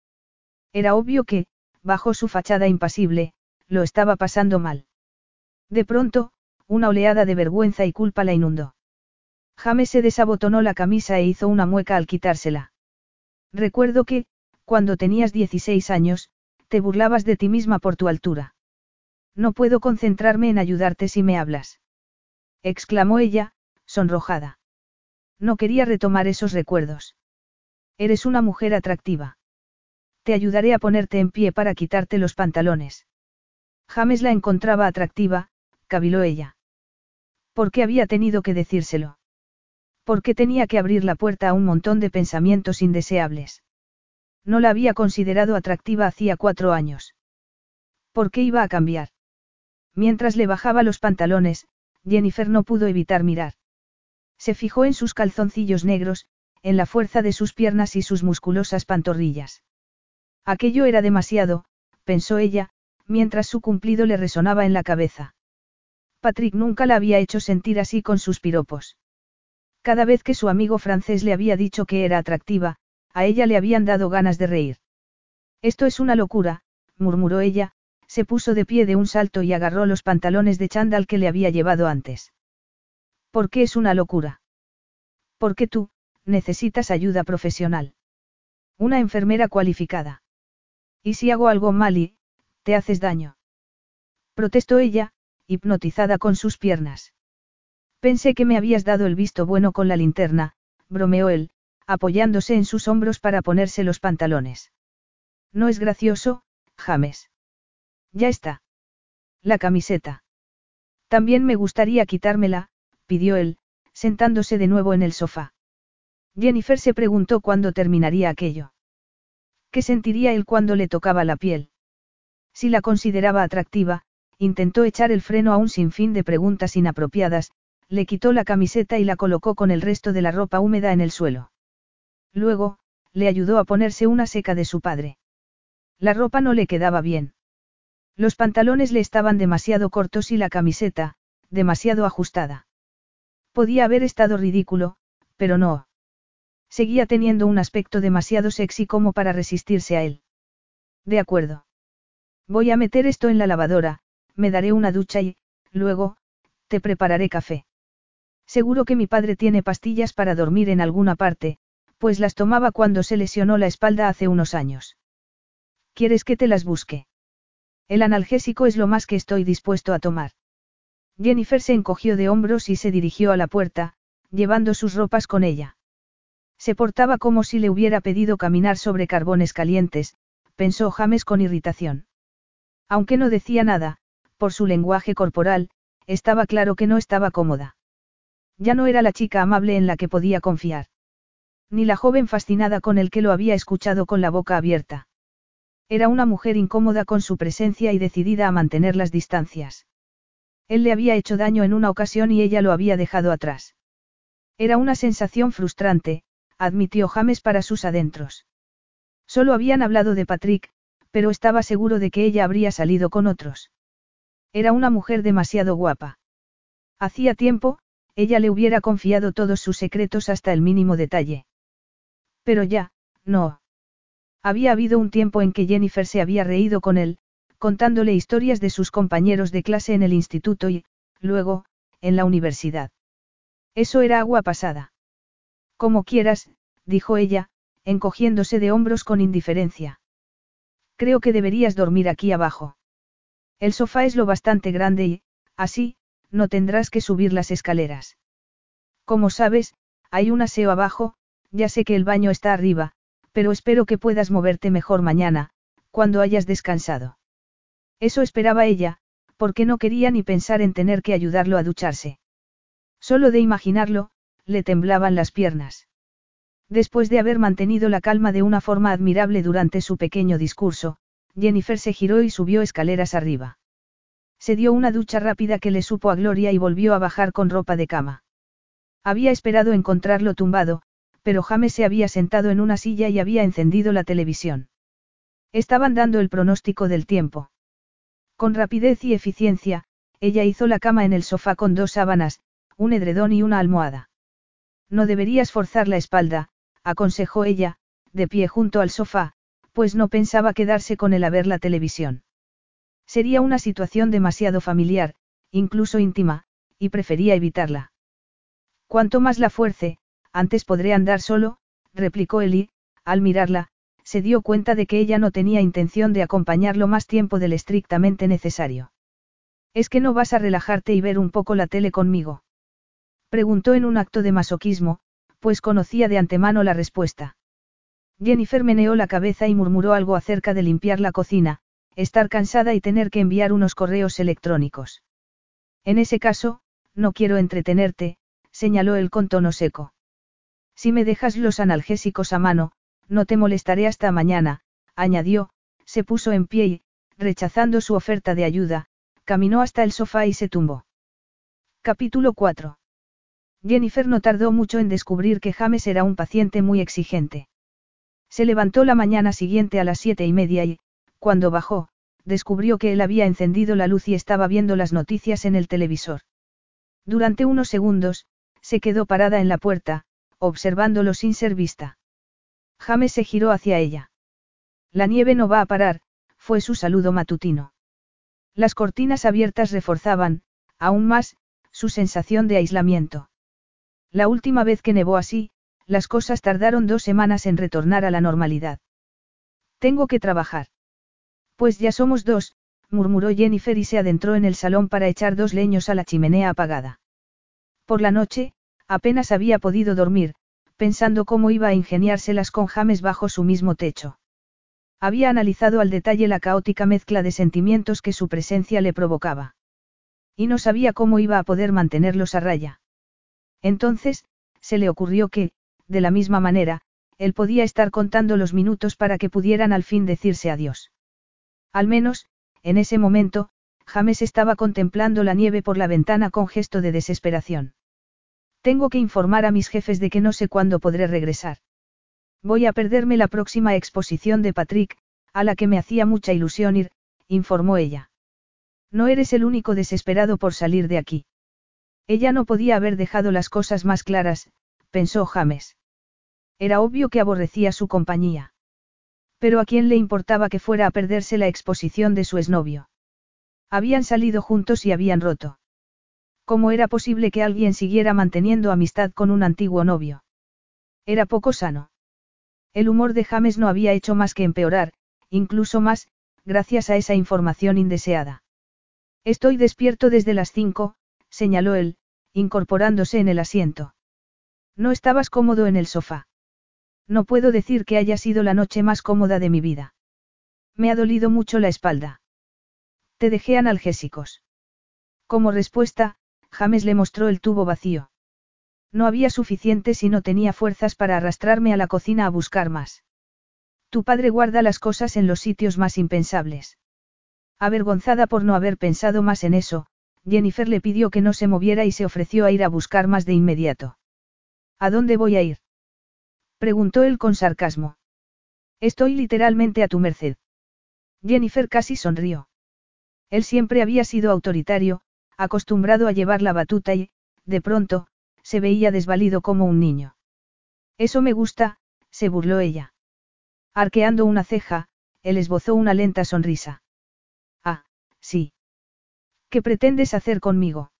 Era obvio que, bajo su fachada impasible, lo estaba pasando mal. De pronto, una oleada de vergüenza y culpa la inundó. James se desabotonó la camisa e hizo una mueca al quitársela. Recuerdo que, cuando tenías 16 años, te burlabas de ti misma por tu altura. No puedo concentrarme en ayudarte si me hablas. exclamó ella, sonrojada. No quería retomar esos recuerdos. Eres una mujer atractiva. Te ayudaré a ponerte en pie para quitarte los pantalones. James la encontraba atractiva, caviló ella. ¿Por qué había tenido que decírselo? ¿Por qué tenía que abrir la puerta a un montón de pensamientos indeseables? No la había considerado atractiva hacía cuatro años. ¿Por qué iba a cambiar? Mientras le bajaba los pantalones, Jennifer no pudo evitar mirar. Se fijó en sus calzoncillos negros, en la fuerza de sus piernas y sus musculosas pantorrillas. Aquello era demasiado, pensó ella, mientras su cumplido le resonaba en la cabeza. Patrick nunca la había hecho sentir así con sus piropos. Cada vez que su amigo francés le había dicho que era atractiva, a ella le habían dado ganas de reír. Esto es una locura, murmuró ella, se puso de pie de un salto y agarró los pantalones de chándal que le había llevado antes. ¿Por qué es una locura? Porque tú, necesitas ayuda profesional. Una enfermera cualificada. ¿Y si hago algo mal y, te haces daño? Protestó ella, hipnotizada con sus piernas. Pensé que me habías dado el visto bueno con la linterna, bromeó él, apoyándose en sus hombros para ponerse los pantalones. No es gracioso, James. Ya está. La camiseta. También me gustaría quitármela, pidió él, sentándose de nuevo en el sofá. Jennifer se preguntó cuándo terminaría aquello. ¿Qué sentiría él cuando le tocaba la piel? Si la consideraba atractiva, intentó echar el freno a un sinfín de preguntas inapropiadas, le quitó la camiseta y la colocó con el resto de la ropa húmeda en el suelo. Luego, le ayudó a ponerse una seca de su padre. La ropa no le quedaba bien. Los pantalones le estaban demasiado cortos y la camiseta, demasiado ajustada. Podía haber estado ridículo, pero no. Seguía teniendo un aspecto demasiado sexy como para resistirse a él. De acuerdo. Voy a meter esto en la lavadora, me daré una ducha y, luego, te prepararé café. Seguro que mi padre tiene pastillas para dormir en alguna parte, pues las tomaba cuando se lesionó la espalda hace unos años. ¿Quieres que te las busque? El analgésico es lo más que estoy dispuesto a tomar. Jennifer se encogió de hombros y se dirigió a la puerta, llevando sus ropas con ella. Se portaba como si le hubiera pedido caminar sobre carbones calientes, pensó James con irritación. Aunque no decía nada, por su lenguaje corporal, estaba claro que no estaba cómoda. Ya no era la chica amable en la que podía confiar. Ni la joven fascinada con el que lo había escuchado con la boca abierta. Era una mujer incómoda con su presencia y decidida a mantener las distancias. Él le había hecho daño en una ocasión y ella lo había dejado atrás. Era una sensación frustrante, admitió James para sus adentros. Solo habían hablado de Patrick, pero estaba seguro de que ella habría salido con otros. Era una mujer demasiado guapa. Hacía tiempo, ella le hubiera confiado todos sus secretos hasta el mínimo detalle. Pero ya, no. Había habido un tiempo en que Jennifer se había reído con él, contándole historias de sus compañeros de clase en el instituto y, luego, en la universidad. Eso era agua pasada. Como quieras, dijo ella, encogiéndose de hombros con indiferencia. Creo que deberías dormir aquí abajo. El sofá es lo bastante grande y, así, no tendrás que subir las escaleras. Como sabes, hay un aseo abajo, ya sé que el baño está arriba, pero espero que puedas moverte mejor mañana, cuando hayas descansado. Eso esperaba ella, porque no quería ni pensar en tener que ayudarlo a ducharse. Solo de imaginarlo, le temblaban las piernas. Después de haber mantenido la calma de una forma admirable durante su pequeño discurso, Jennifer se giró y subió escaleras arriba. Se dio una ducha rápida que le supo a Gloria y volvió a bajar con ropa de cama. Había esperado encontrarlo tumbado, pero James se había sentado en una silla y había encendido la televisión. Estaban dando el pronóstico del tiempo. Con rapidez y eficiencia, ella hizo la cama en el sofá con dos sábanas, un edredón y una almohada. No deberías forzar la espalda, aconsejó ella, de pie junto al sofá, pues no pensaba quedarse con él a ver la televisión. Sería una situación demasiado familiar, incluso íntima, y prefería evitarla. Cuanto más la fuerce, antes podré andar solo, replicó Eli, al mirarla, se dio cuenta de que ella no tenía intención de acompañarlo más tiempo del estrictamente necesario. ¿Es que no vas a relajarte y ver un poco la tele conmigo? Preguntó en un acto de masoquismo, pues conocía de antemano la respuesta. Jennifer meneó la cabeza y murmuró algo acerca de limpiar la cocina, estar cansada y tener que enviar unos correos electrónicos. En ese caso, no quiero entretenerte, señaló él con tono seco. Si me dejas los analgésicos a mano, no te molestaré hasta mañana, añadió, se puso en pie y, rechazando su oferta de ayuda, caminó hasta el sofá y se tumbó. Capítulo 4. Jennifer no tardó mucho en descubrir que James era un paciente muy exigente. Se levantó la mañana siguiente a las siete y media y, cuando bajó, descubrió que él había encendido la luz y estaba viendo las noticias en el televisor. Durante unos segundos, se quedó parada en la puerta, observándolo sin ser vista. James se giró hacia ella. La nieve no va a parar, fue su saludo matutino. Las cortinas abiertas reforzaban, aún más, su sensación de aislamiento. La última vez que nevó así, las cosas tardaron dos semanas en retornar a la normalidad. Tengo que trabajar. Pues ya somos dos, murmuró Jennifer y se adentró en el salón para echar dos leños a la chimenea apagada. Por la noche, apenas había podido dormir, pensando cómo iba a ingeniárselas con James bajo su mismo techo. Había analizado al detalle la caótica mezcla de sentimientos que su presencia le provocaba. Y no sabía cómo iba a poder mantenerlos a raya. Entonces, se le ocurrió que, de la misma manera, él podía estar contando los minutos para que pudieran al fin decirse adiós. Al menos, en ese momento, James estaba contemplando la nieve por la ventana con gesto de desesperación. Tengo que informar a mis jefes de que no sé cuándo podré regresar. Voy a perderme la próxima exposición de Patrick, a la que me hacía mucha ilusión ir, informó ella. No eres el único desesperado por salir de aquí. Ella no podía haber dejado las cosas más claras, pensó James. Era obvio que aborrecía su compañía. Pero a quién le importaba que fuera a perderse la exposición de su exnovio. Habían salido juntos y habían roto. ¿Cómo era posible que alguien siguiera manteniendo amistad con un antiguo novio? Era poco sano. El humor de James no había hecho más que empeorar, incluso más, gracias a esa información indeseada. Estoy despierto desde las cinco, señaló él, incorporándose en el asiento. No estabas cómodo en el sofá. No puedo decir que haya sido la noche más cómoda de mi vida. Me ha dolido mucho la espalda. Te dejé analgésicos. Como respuesta, James le mostró el tubo vacío. No había suficientes y no tenía fuerzas para arrastrarme a la cocina a buscar más. Tu padre guarda las cosas en los sitios más impensables. Avergonzada por no haber pensado más en eso, Jennifer le pidió que no se moviera y se ofreció a ir a buscar más de inmediato. ¿A dónde voy a ir? preguntó él con sarcasmo. Estoy literalmente a tu merced. Jennifer casi sonrió. Él siempre había sido autoritario, acostumbrado a llevar la batuta y, de pronto, se veía desvalido como un niño. Eso me gusta, se burló ella. Arqueando una ceja, él esbozó una lenta sonrisa. Ah, sí. ¿Qué pretendes hacer conmigo?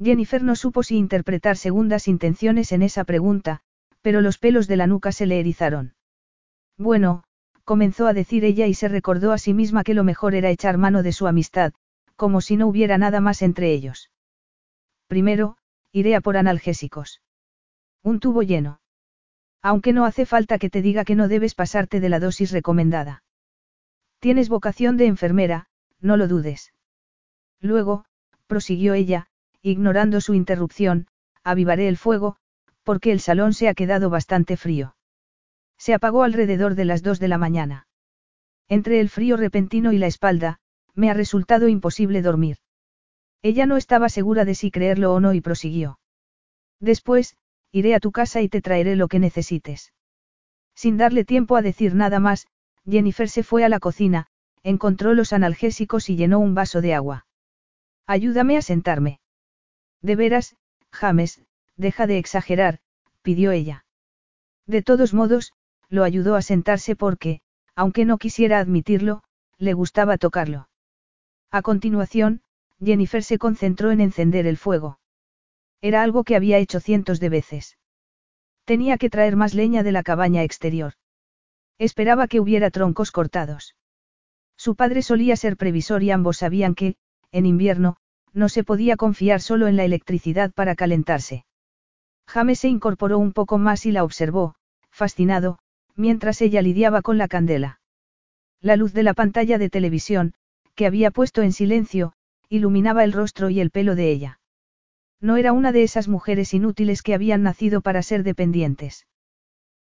Jennifer no supo si interpretar segundas intenciones en esa pregunta, pero los pelos de la nuca se le erizaron. Bueno, comenzó a decir ella y se recordó a sí misma que lo mejor era echar mano de su amistad, como si no hubiera nada más entre ellos. Primero, iré a por analgésicos. Un tubo lleno. Aunque no hace falta que te diga que no debes pasarte de la dosis recomendada. Tienes vocación de enfermera, no lo dudes. Luego, prosiguió ella, ignorando su interrupción, avivaré el fuego, porque el salón se ha quedado bastante frío. Se apagó alrededor de las dos de la mañana. Entre el frío repentino y la espalda, me ha resultado imposible dormir. Ella no estaba segura de si creerlo o no y prosiguió. Después, iré a tu casa y te traeré lo que necesites. Sin darle tiempo a decir nada más, Jennifer se fue a la cocina, encontró los analgésicos y llenó un vaso de agua. Ayúdame a sentarme. De veras, James, deja de exagerar, pidió ella. De todos modos, lo ayudó a sentarse porque, aunque no quisiera admitirlo, le gustaba tocarlo. A continuación, Jennifer se concentró en encender el fuego. Era algo que había hecho cientos de veces. Tenía que traer más leña de la cabaña exterior. Esperaba que hubiera troncos cortados. Su padre solía ser previsor y ambos sabían que, en invierno, no se podía confiar solo en la electricidad para calentarse. James se incorporó un poco más y la observó, fascinado, mientras ella lidiaba con la candela. La luz de la pantalla de televisión, que había puesto en silencio, iluminaba el rostro y el pelo de ella. No era una de esas mujeres inútiles que habían nacido para ser dependientes.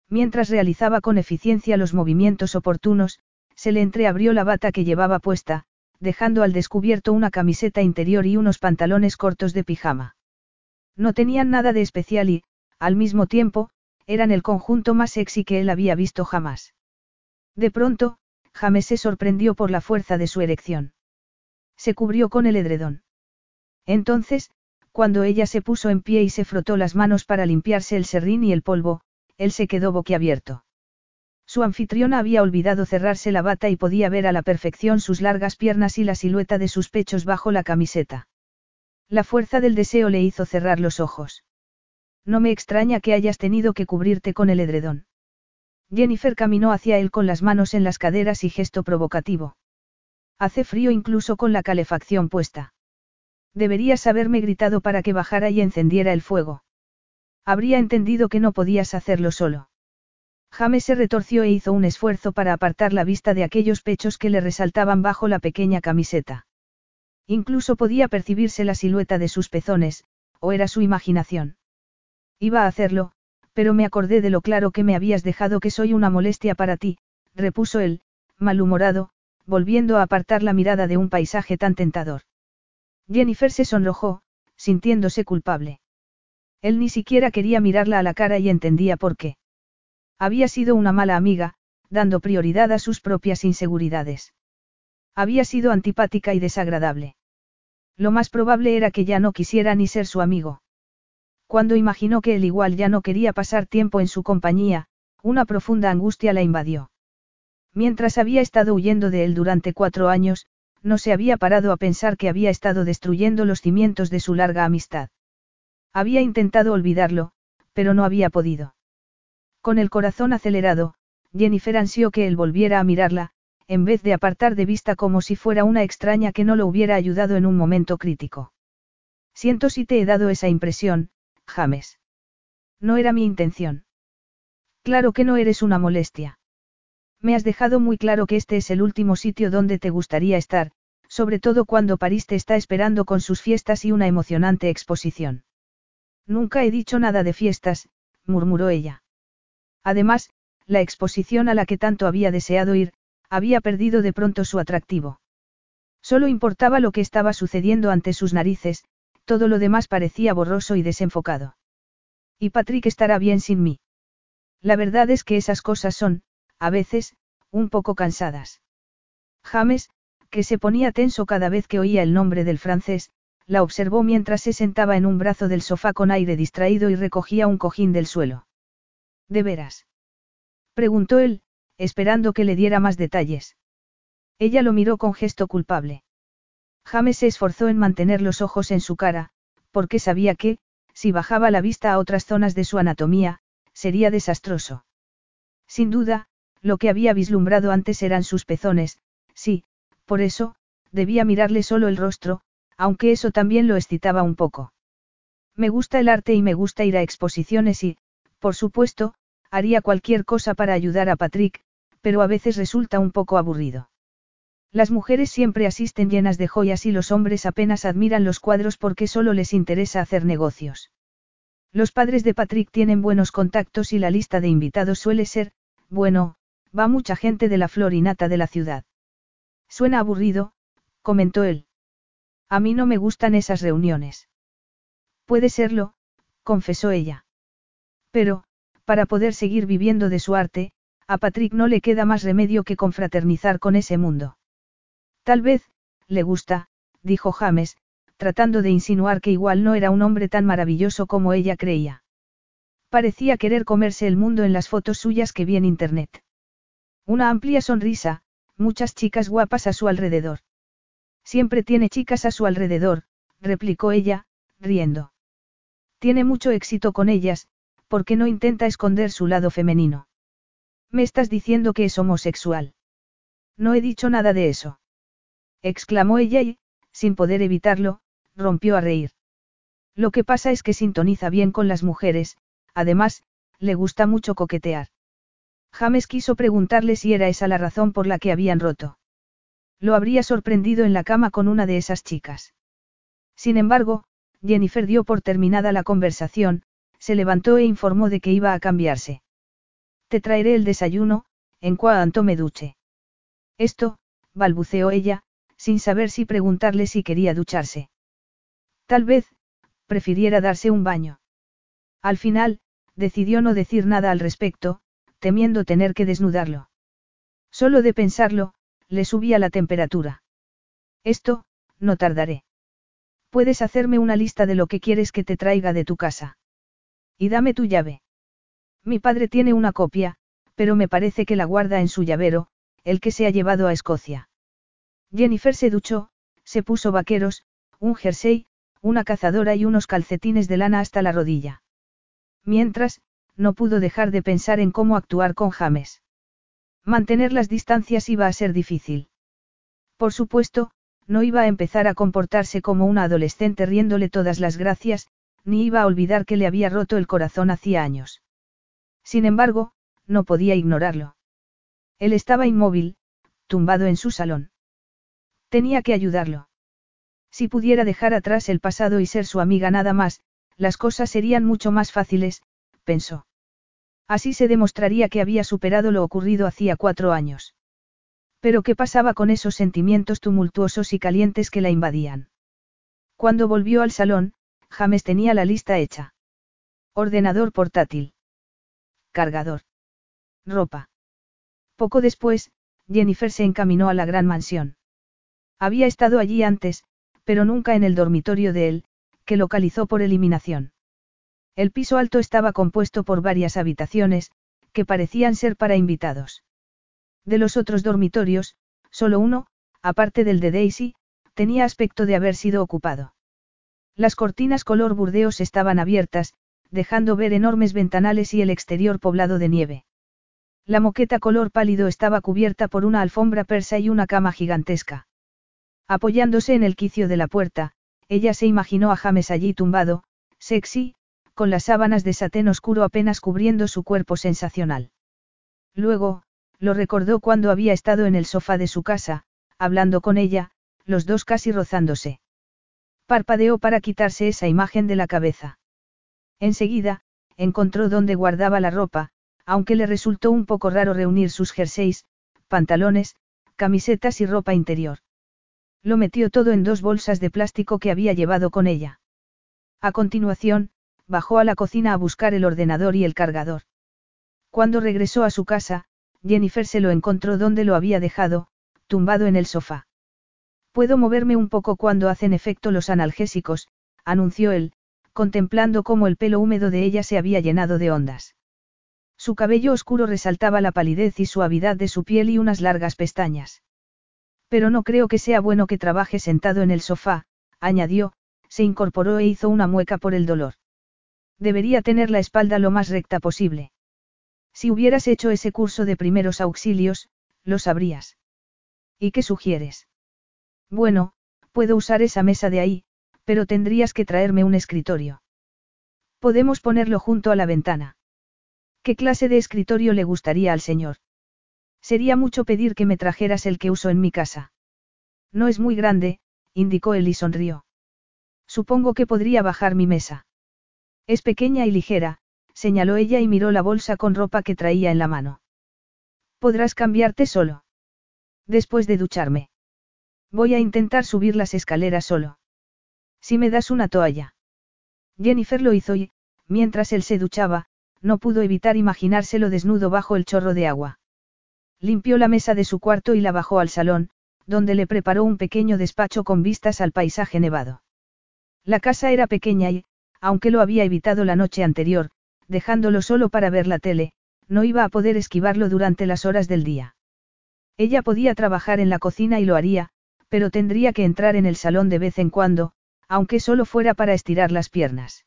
Mientras realizaba con eficiencia los movimientos oportunos, se le entreabrió la bata que llevaba puesta, dejando al descubierto una camiseta interior y unos pantalones cortos de pijama. No tenían nada de especial y, al mismo tiempo, eran el conjunto más sexy que él había visto jamás. De pronto, James se sorprendió por la fuerza de su erección. Se cubrió con el edredón. Entonces, cuando ella se puso en pie y se frotó las manos para limpiarse el serrín y el polvo, él se quedó boquiabierto. Su anfitriona había olvidado cerrarse la bata y podía ver a la perfección sus largas piernas y la silueta de sus pechos bajo la camiseta. La fuerza del deseo le hizo cerrar los ojos. No me extraña que hayas tenido que cubrirte con el edredón. Jennifer caminó hacia él con las manos en las caderas y gesto provocativo. Hace frío incluso con la calefacción puesta. Deberías haberme gritado para que bajara y encendiera el fuego. Habría entendido que no podías hacerlo solo. James se retorció e hizo un esfuerzo para apartar la vista de aquellos pechos que le resaltaban bajo la pequeña camiseta. Incluso podía percibirse la silueta de sus pezones, o era su imaginación. Iba a hacerlo, pero me acordé de lo claro que me habías dejado que soy una molestia para ti, repuso él, malhumorado, volviendo a apartar la mirada de un paisaje tan tentador. Jennifer se sonrojó, sintiéndose culpable. Él ni siquiera quería mirarla a la cara y entendía por qué. Había sido una mala amiga, dando prioridad a sus propias inseguridades. Había sido antipática y desagradable. Lo más probable era que ya no quisiera ni ser su amigo. Cuando imaginó que él igual ya no quería pasar tiempo en su compañía, una profunda angustia la invadió. Mientras había estado huyendo de él durante cuatro años, no se había parado a pensar que había estado destruyendo los cimientos de su larga amistad. Había intentado olvidarlo, pero no había podido. Con el corazón acelerado, Jennifer ansió que él volviera a mirarla, en vez de apartar de vista como si fuera una extraña que no lo hubiera ayudado en un momento crítico. Siento si te he dado esa impresión, James. No era mi intención. Claro que no eres una molestia. Me has dejado muy claro que este es el último sitio donde te gustaría estar, sobre todo cuando París te está esperando con sus fiestas y una emocionante exposición. Nunca he dicho nada de fiestas, murmuró ella. Además, la exposición a la que tanto había deseado ir, había perdido de pronto su atractivo. Solo importaba lo que estaba sucediendo ante sus narices, todo lo demás parecía borroso y desenfocado. Y Patrick estará bien sin mí. La verdad es que esas cosas son, a veces, un poco cansadas. James, que se ponía tenso cada vez que oía el nombre del francés, la observó mientras se sentaba en un brazo del sofá con aire distraído y recogía un cojín del suelo. ¿De veras? preguntó él, esperando que le diera más detalles. Ella lo miró con gesto culpable. James se esforzó en mantener los ojos en su cara, porque sabía que, si bajaba la vista a otras zonas de su anatomía, sería desastroso. Sin duda, lo que había vislumbrado antes eran sus pezones, sí, por eso, debía mirarle solo el rostro, aunque eso también lo excitaba un poco. Me gusta el arte y me gusta ir a exposiciones y, por supuesto, haría cualquier cosa para ayudar a Patrick, pero a veces resulta un poco aburrido. Las mujeres siempre asisten llenas de joyas y los hombres apenas admiran los cuadros porque solo les interesa hacer negocios. Los padres de Patrick tienen buenos contactos y la lista de invitados suele ser, bueno, va mucha gente de la florinata de la ciudad. Suena aburrido, comentó él. A mí no me gustan esas reuniones. Puede serlo, confesó ella. Pero, para poder seguir viviendo de su arte, a Patrick no le queda más remedio que confraternizar con ese mundo. Tal vez, le gusta, dijo James, tratando de insinuar que igual no era un hombre tan maravilloso como ella creía. Parecía querer comerse el mundo en las fotos suyas que vi en Internet. Una amplia sonrisa, muchas chicas guapas a su alrededor. Siempre tiene chicas a su alrededor, replicó ella, riendo. Tiene mucho éxito con ellas, porque no intenta esconder su lado femenino. Me estás diciendo que es homosexual. No he dicho nada de eso exclamó ella y, sin poder evitarlo, rompió a reír. Lo que pasa es que sintoniza bien con las mujeres, además, le gusta mucho coquetear. James quiso preguntarle si era esa la razón por la que habían roto. Lo habría sorprendido en la cama con una de esas chicas. Sin embargo, Jennifer dio por terminada la conversación, se levantó e informó de que iba a cambiarse. Te traeré el desayuno, en cuanto me duche. Esto, balbuceó ella, sin saber si preguntarle si quería ducharse. Tal vez, prefiriera darse un baño. Al final, decidió no decir nada al respecto, temiendo tener que desnudarlo. Solo de pensarlo, le subía la temperatura. Esto, no tardaré. Puedes hacerme una lista de lo que quieres que te traiga de tu casa. Y dame tu llave. Mi padre tiene una copia, pero me parece que la guarda en su llavero, el que se ha llevado a Escocia. Jennifer se duchó, se puso vaqueros, un jersey, una cazadora y unos calcetines de lana hasta la rodilla. Mientras, no pudo dejar de pensar en cómo actuar con James. Mantener las distancias iba a ser difícil. Por supuesto, no iba a empezar a comportarse como una adolescente riéndole todas las gracias, ni iba a olvidar que le había roto el corazón hacía años. Sin embargo, no podía ignorarlo. Él estaba inmóvil, tumbado en su salón. Tenía que ayudarlo. Si pudiera dejar atrás el pasado y ser su amiga nada más, las cosas serían mucho más fáciles, pensó. Así se demostraría que había superado lo ocurrido hacía cuatro años. Pero ¿qué pasaba con esos sentimientos tumultuosos y calientes que la invadían? Cuando volvió al salón, James tenía la lista hecha. Ordenador portátil. Cargador. Ropa. Poco después, Jennifer se encaminó a la gran mansión. Había estado allí antes, pero nunca en el dormitorio de él, que localizó por eliminación. El piso alto estaba compuesto por varias habitaciones, que parecían ser para invitados. De los otros dormitorios, solo uno, aparte del de Daisy, tenía aspecto de haber sido ocupado. Las cortinas color burdeos estaban abiertas, dejando ver enormes ventanales y el exterior poblado de nieve. La moqueta color pálido estaba cubierta por una alfombra persa y una cama gigantesca. Apoyándose en el quicio de la puerta, ella se imaginó a James allí tumbado, sexy, con las sábanas de satén oscuro apenas cubriendo su cuerpo sensacional. Luego, lo recordó cuando había estado en el sofá de su casa, hablando con ella, los dos casi rozándose. Parpadeó para quitarse esa imagen de la cabeza. Enseguida, encontró dónde guardaba la ropa, aunque le resultó un poco raro reunir sus jerseys, pantalones, camisetas y ropa interior. Lo metió todo en dos bolsas de plástico que había llevado con ella. A continuación, bajó a la cocina a buscar el ordenador y el cargador. Cuando regresó a su casa, Jennifer se lo encontró donde lo había dejado, tumbado en el sofá. Puedo moverme un poco cuando hacen efecto los analgésicos, anunció él, contemplando cómo el pelo húmedo de ella se había llenado de ondas. Su cabello oscuro resaltaba la palidez y suavidad de su piel y unas largas pestañas. Pero no creo que sea bueno que trabaje sentado en el sofá, añadió, se incorporó e hizo una mueca por el dolor. Debería tener la espalda lo más recta posible. Si hubieras hecho ese curso de primeros auxilios, lo sabrías. ¿Y qué sugieres? Bueno, puedo usar esa mesa de ahí, pero tendrías que traerme un escritorio. Podemos ponerlo junto a la ventana. ¿Qué clase de escritorio le gustaría al señor? Sería mucho pedir que me trajeras el que uso en mi casa. No es muy grande, indicó él y sonrió. Supongo que podría bajar mi mesa. Es pequeña y ligera, señaló ella y miró la bolsa con ropa que traía en la mano. Podrás cambiarte solo. Después de ducharme. Voy a intentar subir las escaleras solo. Si me das una toalla. Jennifer lo hizo y, mientras él se duchaba, no pudo evitar imaginárselo desnudo bajo el chorro de agua. Limpió la mesa de su cuarto y la bajó al salón, donde le preparó un pequeño despacho con vistas al paisaje nevado. La casa era pequeña y, aunque lo había evitado la noche anterior, dejándolo solo para ver la tele, no iba a poder esquivarlo durante las horas del día. Ella podía trabajar en la cocina y lo haría, pero tendría que entrar en el salón de vez en cuando, aunque solo fuera para estirar las piernas.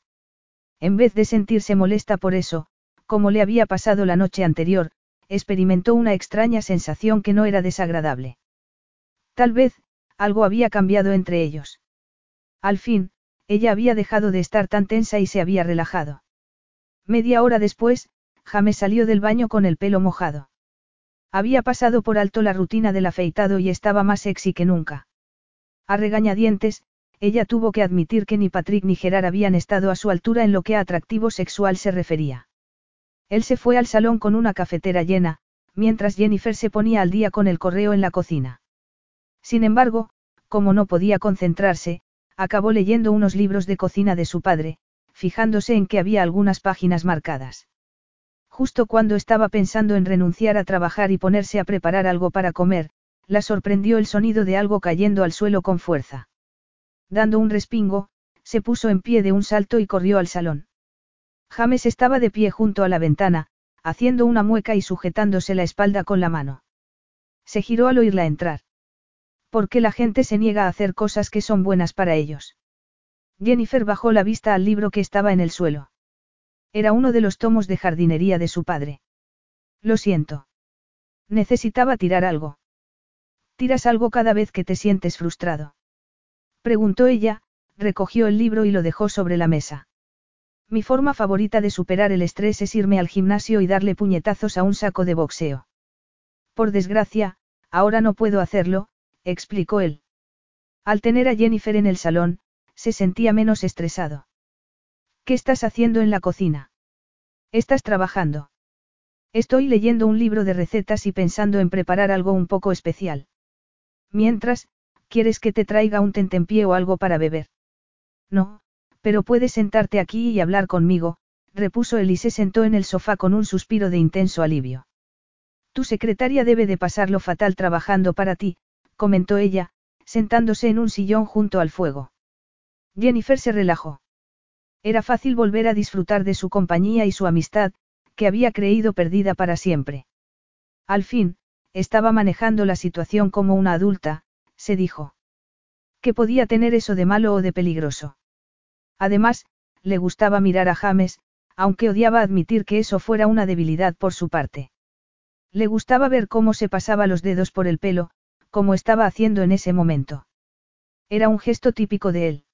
En vez de sentirse molesta por eso, como le había pasado la noche anterior, experimentó una extraña sensación que no era desagradable. Tal vez, algo había cambiado entre ellos. Al fin, ella había dejado de estar tan tensa y se había relajado. Media hora después, James salió del baño con el pelo mojado. Había pasado por alto la rutina del afeitado y estaba más sexy que nunca. A regañadientes, ella tuvo que admitir que ni Patrick ni Gerard habían estado a su altura en lo que a atractivo sexual se refería. Él se fue al salón con una cafetera llena, mientras Jennifer se ponía al día con el correo en la cocina. Sin embargo, como no podía concentrarse, acabó leyendo unos libros de cocina de su padre, fijándose en que había algunas páginas marcadas. Justo cuando estaba pensando en renunciar a trabajar y ponerse a preparar algo para comer, la sorprendió el sonido de algo cayendo al suelo con fuerza. Dando un respingo, se puso en pie de un salto y corrió al salón. James estaba de pie junto a la ventana, haciendo una mueca y sujetándose la espalda con la mano. Se giró al oírla entrar. ¿Por qué la gente se niega a hacer cosas que son buenas para ellos? Jennifer bajó la vista al libro que estaba en el suelo. Era uno de los tomos de jardinería de su padre. Lo siento. Necesitaba tirar algo. Tiras algo cada vez que te sientes frustrado. Preguntó ella, recogió el libro y lo dejó sobre la mesa. Mi forma favorita de superar el estrés es irme al gimnasio y darle puñetazos a un saco de boxeo. Por desgracia, ahora no puedo hacerlo, explicó él. Al tener a Jennifer en el salón, se sentía menos estresado. ¿Qué estás haciendo en la cocina? ¿Estás trabajando? Estoy leyendo un libro de recetas y pensando en preparar algo un poco especial. Mientras, ¿Quieres que te traiga un tentempié o algo para beber? No, pero puedes sentarte aquí y hablar conmigo, repuso él y se sentó en el sofá con un suspiro de intenso alivio. Tu secretaria debe de pasarlo fatal trabajando para ti, comentó ella, sentándose en un sillón junto al fuego. Jennifer se relajó. Era fácil volver a disfrutar de su compañía y su amistad, que había creído perdida para siempre. Al fin, estaba manejando la situación como una adulta, se dijo. ¿Qué podía tener eso de malo o de peligroso? Además, le gustaba mirar a James, aunque odiaba admitir que eso fuera una debilidad por su parte. Le gustaba ver cómo se pasaba los dedos por el pelo, como estaba haciendo en ese momento. Era un gesto típico de él.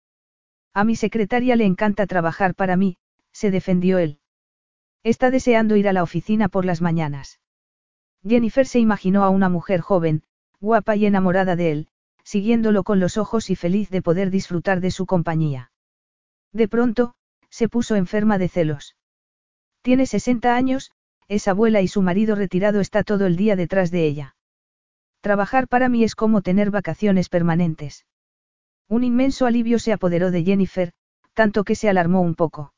A mi secretaria le encanta trabajar para mí, se defendió él. Está deseando ir a la oficina por las mañanas. Jennifer se imaginó a una mujer joven, guapa y enamorada de él, siguiéndolo con los ojos y feliz de poder disfrutar de su compañía. De pronto, se puso enferma de celos. Tiene 60 años, es abuela y su marido retirado está todo el día detrás de ella. Trabajar para mí es como tener vacaciones permanentes. Un inmenso alivio se apoderó de Jennifer, tanto que se alarmó un poco.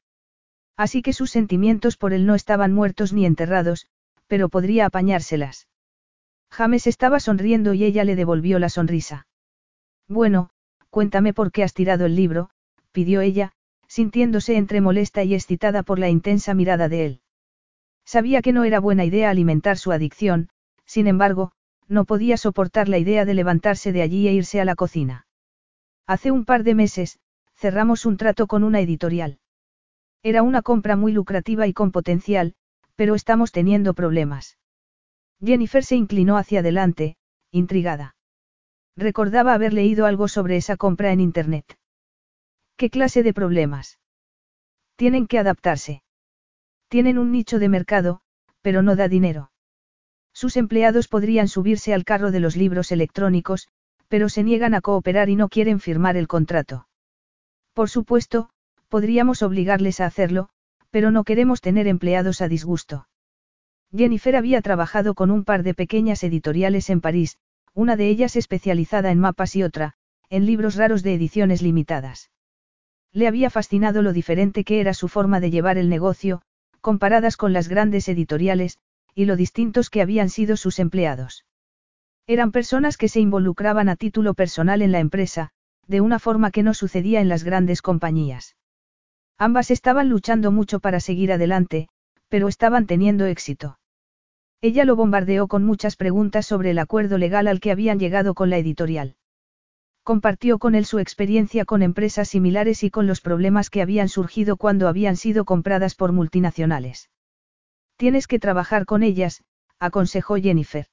Así que sus sentimientos por él no estaban muertos ni enterrados, pero podría apañárselas. James estaba sonriendo y ella le devolvió la sonrisa. Bueno, cuéntame por qué has tirado el libro, pidió ella, sintiéndose entre molesta y excitada por la intensa mirada de él. Sabía que no era buena idea alimentar su adicción, sin embargo, no podía soportar la idea de levantarse de allí e irse a la cocina. Hace un par de meses, cerramos un trato con una editorial. Era una compra muy lucrativa y con potencial, Pero estamos teniendo problemas. Jennifer se inclinó hacia adelante, intrigada. Recordaba haber leído algo sobre esa compra en Internet. ¿Qué clase de problemas? Tienen que adaptarse. Tienen un nicho de mercado, pero no da dinero. Sus empleados podrían subirse al carro de los libros electrónicos, pero se niegan a cooperar y no quieren firmar el contrato. Por supuesto, podríamos obligarles a hacerlo, pero no queremos tener empleados a disgusto. Jennifer había trabajado con un par de pequeñas editoriales en París, una de ellas especializada en mapas y otra, en libros raros de ediciones limitadas. Le había fascinado lo diferente que era su forma de llevar el negocio, comparadas con las grandes editoriales, y lo distintos que habían sido sus empleados. Eran personas que se involucraban a título personal en la empresa, de una forma que no sucedía en las grandes compañías. Ambas estaban luchando mucho para seguir adelante, pero estaban teniendo éxito. Ella lo bombardeó con muchas preguntas sobre el acuerdo legal al que habían llegado con la editorial. Compartió con él su experiencia con empresas similares y con los problemas que habían surgido cuando habían sido compradas por multinacionales. Tienes que trabajar con ellas, aconsejó Jennifer.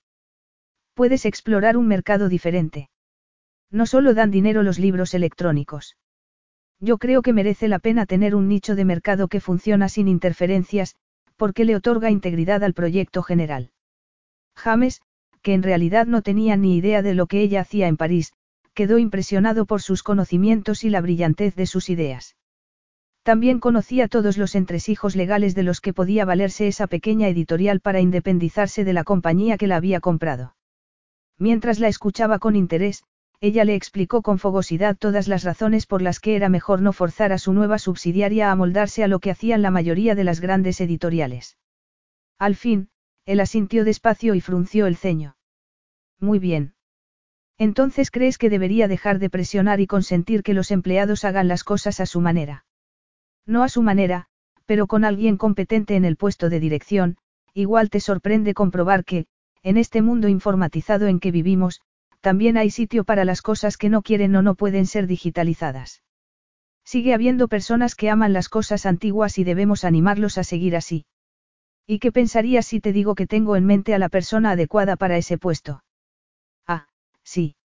Puedes explorar un mercado diferente. No solo dan dinero los libros electrónicos. Yo creo que merece la pena tener un nicho de mercado que funciona sin interferencias, porque le otorga integridad al proyecto general. James, que en realidad no tenía ni idea de lo que ella hacía en París, quedó impresionado por sus conocimientos y la brillantez de sus ideas. También conocía todos los entresijos legales de los que podía valerse esa pequeña editorial para independizarse de la compañía que la había comprado. Mientras la escuchaba con interés, ella le explicó con fogosidad todas las razones por las que era mejor no forzar a su nueva subsidiaria a amoldarse a lo que hacían la mayoría de las grandes editoriales. Al fin, él asintió despacio y frunció el ceño. Muy bien. Entonces crees que debería dejar de presionar y consentir que los empleados hagan las cosas a su manera. No a su manera, pero con alguien competente en el puesto de dirección, igual te sorprende comprobar que, en este mundo informatizado en que vivimos, también hay sitio para las cosas que no quieren o no pueden ser digitalizadas. Sigue habiendo personas que aman las cosas antiguas y debemos animarlos a seguir así. ¿Y qué pensarías si te digo que tengo en mente a la persona adecuada para ese puesto? Sí.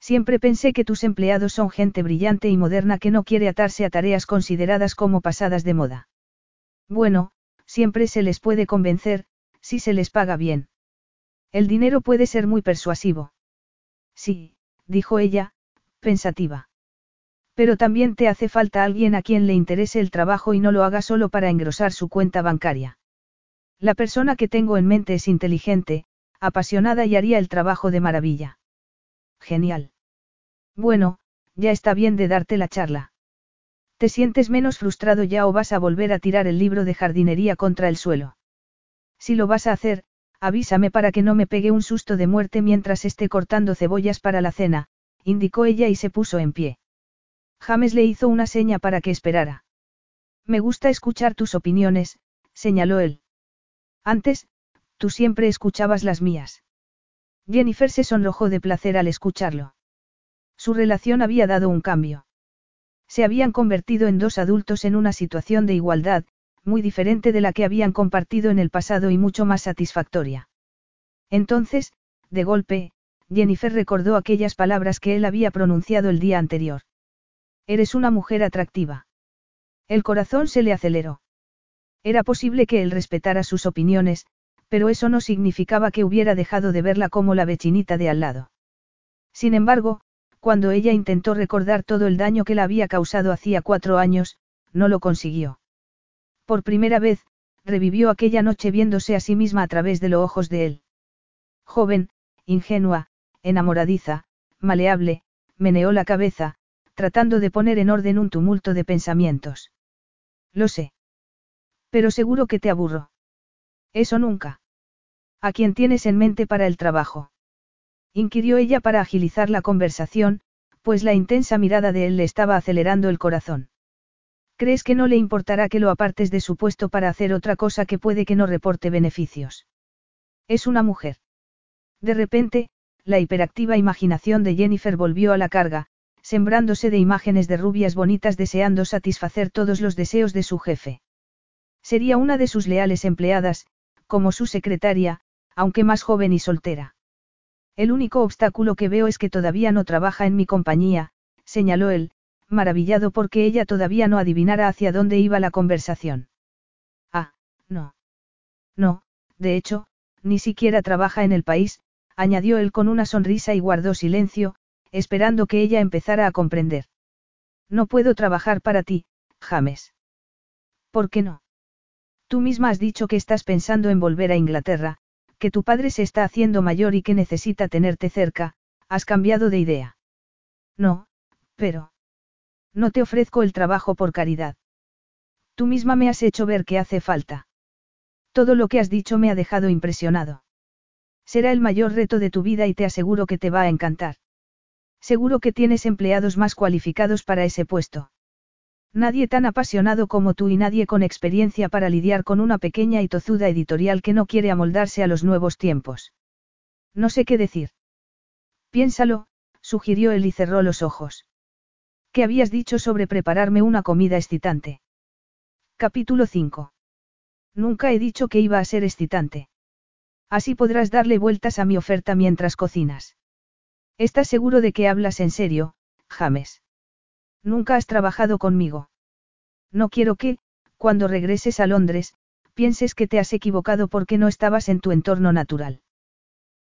Siempre pensé que tus empleados son gente brillante y moderna que no quiere atarse a tareas consideradas como pasadas de moda. Bueno, siempre se les puede convencer, si se les paga bien. El dinero puede ser muy persuasivo. Sí, dijo ella, pensativa. Pero también te hace falta alguien a quien le interese el trabajo y no lo haga solo para engrosar su cuenta bancaria. La persona que tengo en mente es inteligente, apasionada y haría el trabajo de maravilla. Genial. Bueno, ya está bien de darte la charla. ¿Te sientes menos frustrado ya o vas a volver a tirar el libro de jardinería contra el suelo? Si lo vas a hacer, Avísame para que no me pegue un susto de muerte mientras esté cortando cebollas para la cena, indicó ella y se puso en pie. James le hizo una seña para que esperara. Me gusta escuchar tus opiniones, señaló él. Antes, tú siempre escuchabas las mías. Jennifer se sonrojó de placer al escucharlo. Su relación había dado un cambio. Se habían convertido en dos adultos en una situación de igualdad, muy diferente de la que habían compartido en el pasado y mucho más satisfactoria. Entonces, de golpe, Jennifer recordó aquellas palabras que él había pronunciado el día anterior. Eres una mujer atractiva. El corazón se le aceleró. Era posible que él respetara sus opiniones, pero eso no significaba que hubiera dejado de verla como la vechinita de al lado. Sin embargo, cuando ella intentó recordar todo el daño que la había causado hacía cuatro años, no lo consiguió. Por primera vez, revivió aquella noche viéndose a sí misma a través de los ojos de él. Joven, ingenua, enamoradiza, maleable, meneó la cabeza, tratando de poner en orden un tumulto de pensamientos. Lo sé. Pero seguro que te aburro. Eso nunca. ¿A quién tienes en mente para el trabajo? Inquirió ella para agilizar la conversación, pues la intensa mirada de él le estaba acelerando el corazón. ¿Crees que no le importará que lo apartes de su puesto para hacer otra cosa que puede que no reporte beneficios? Es una mujer. De repente, la hiperactiva imaginación de Jennifer volvió a la carga, sembrándose de imágenes de rubias bonitas deseando satisfacer todos los deseos de su jefe. Sería una de sus leales empleadas, como su secretaria, aunque más joven y soltera. El único obstáculo que veo es que todavía no trabaja en mi compañía, señaló él, maravillado porque ella todavía no adivinara hacia dónde iba la conversación. Ah, no. No, de hecho, ni siquiera trabaja en el país, añadió él con una sonrisa y guardó silencio, esperando que ella empezara a comprender. No puedo trabajar para ti, James. ¿Por qué no? Tú misma has dicho que estás pensando en volver a Inglaterra, que tu padre se está haciendo mayor y que necesita tenerte cerca, has cambiado de idea. No, pero... No te ofrezco el trabajo por caridad. Tú misma me has hecho ver que hace falta. Todo lo que has dicho me ha dejado impresionado. Será el mayor reto de tu vida y te aseguro que te va a encantar. Seguro que tienes empleados más cualificados para ese puesto. Nadie tan apasionado como tú y nadie con experiencia para lidiar con una pequeña y tozuda editorial que no quiere amoldarse a los nuevos tiempos. No sé qué decir. Piénsalo, sugirió él y cerró los ojos. ¿Qué habías dicho sobre prepararme una comida excitante? Capítulo 5. Nunca he dicho que iba a ser excitante. Así podrás darle vueltas a mi oferta mientras cocinas. ¿Estás seguro de que hablas en serio, James? Nunca has trabajado conmigo. No quiero que, cuando regreses a Londres, pienses que te has equivocado porque no estabas en tu entorno natural.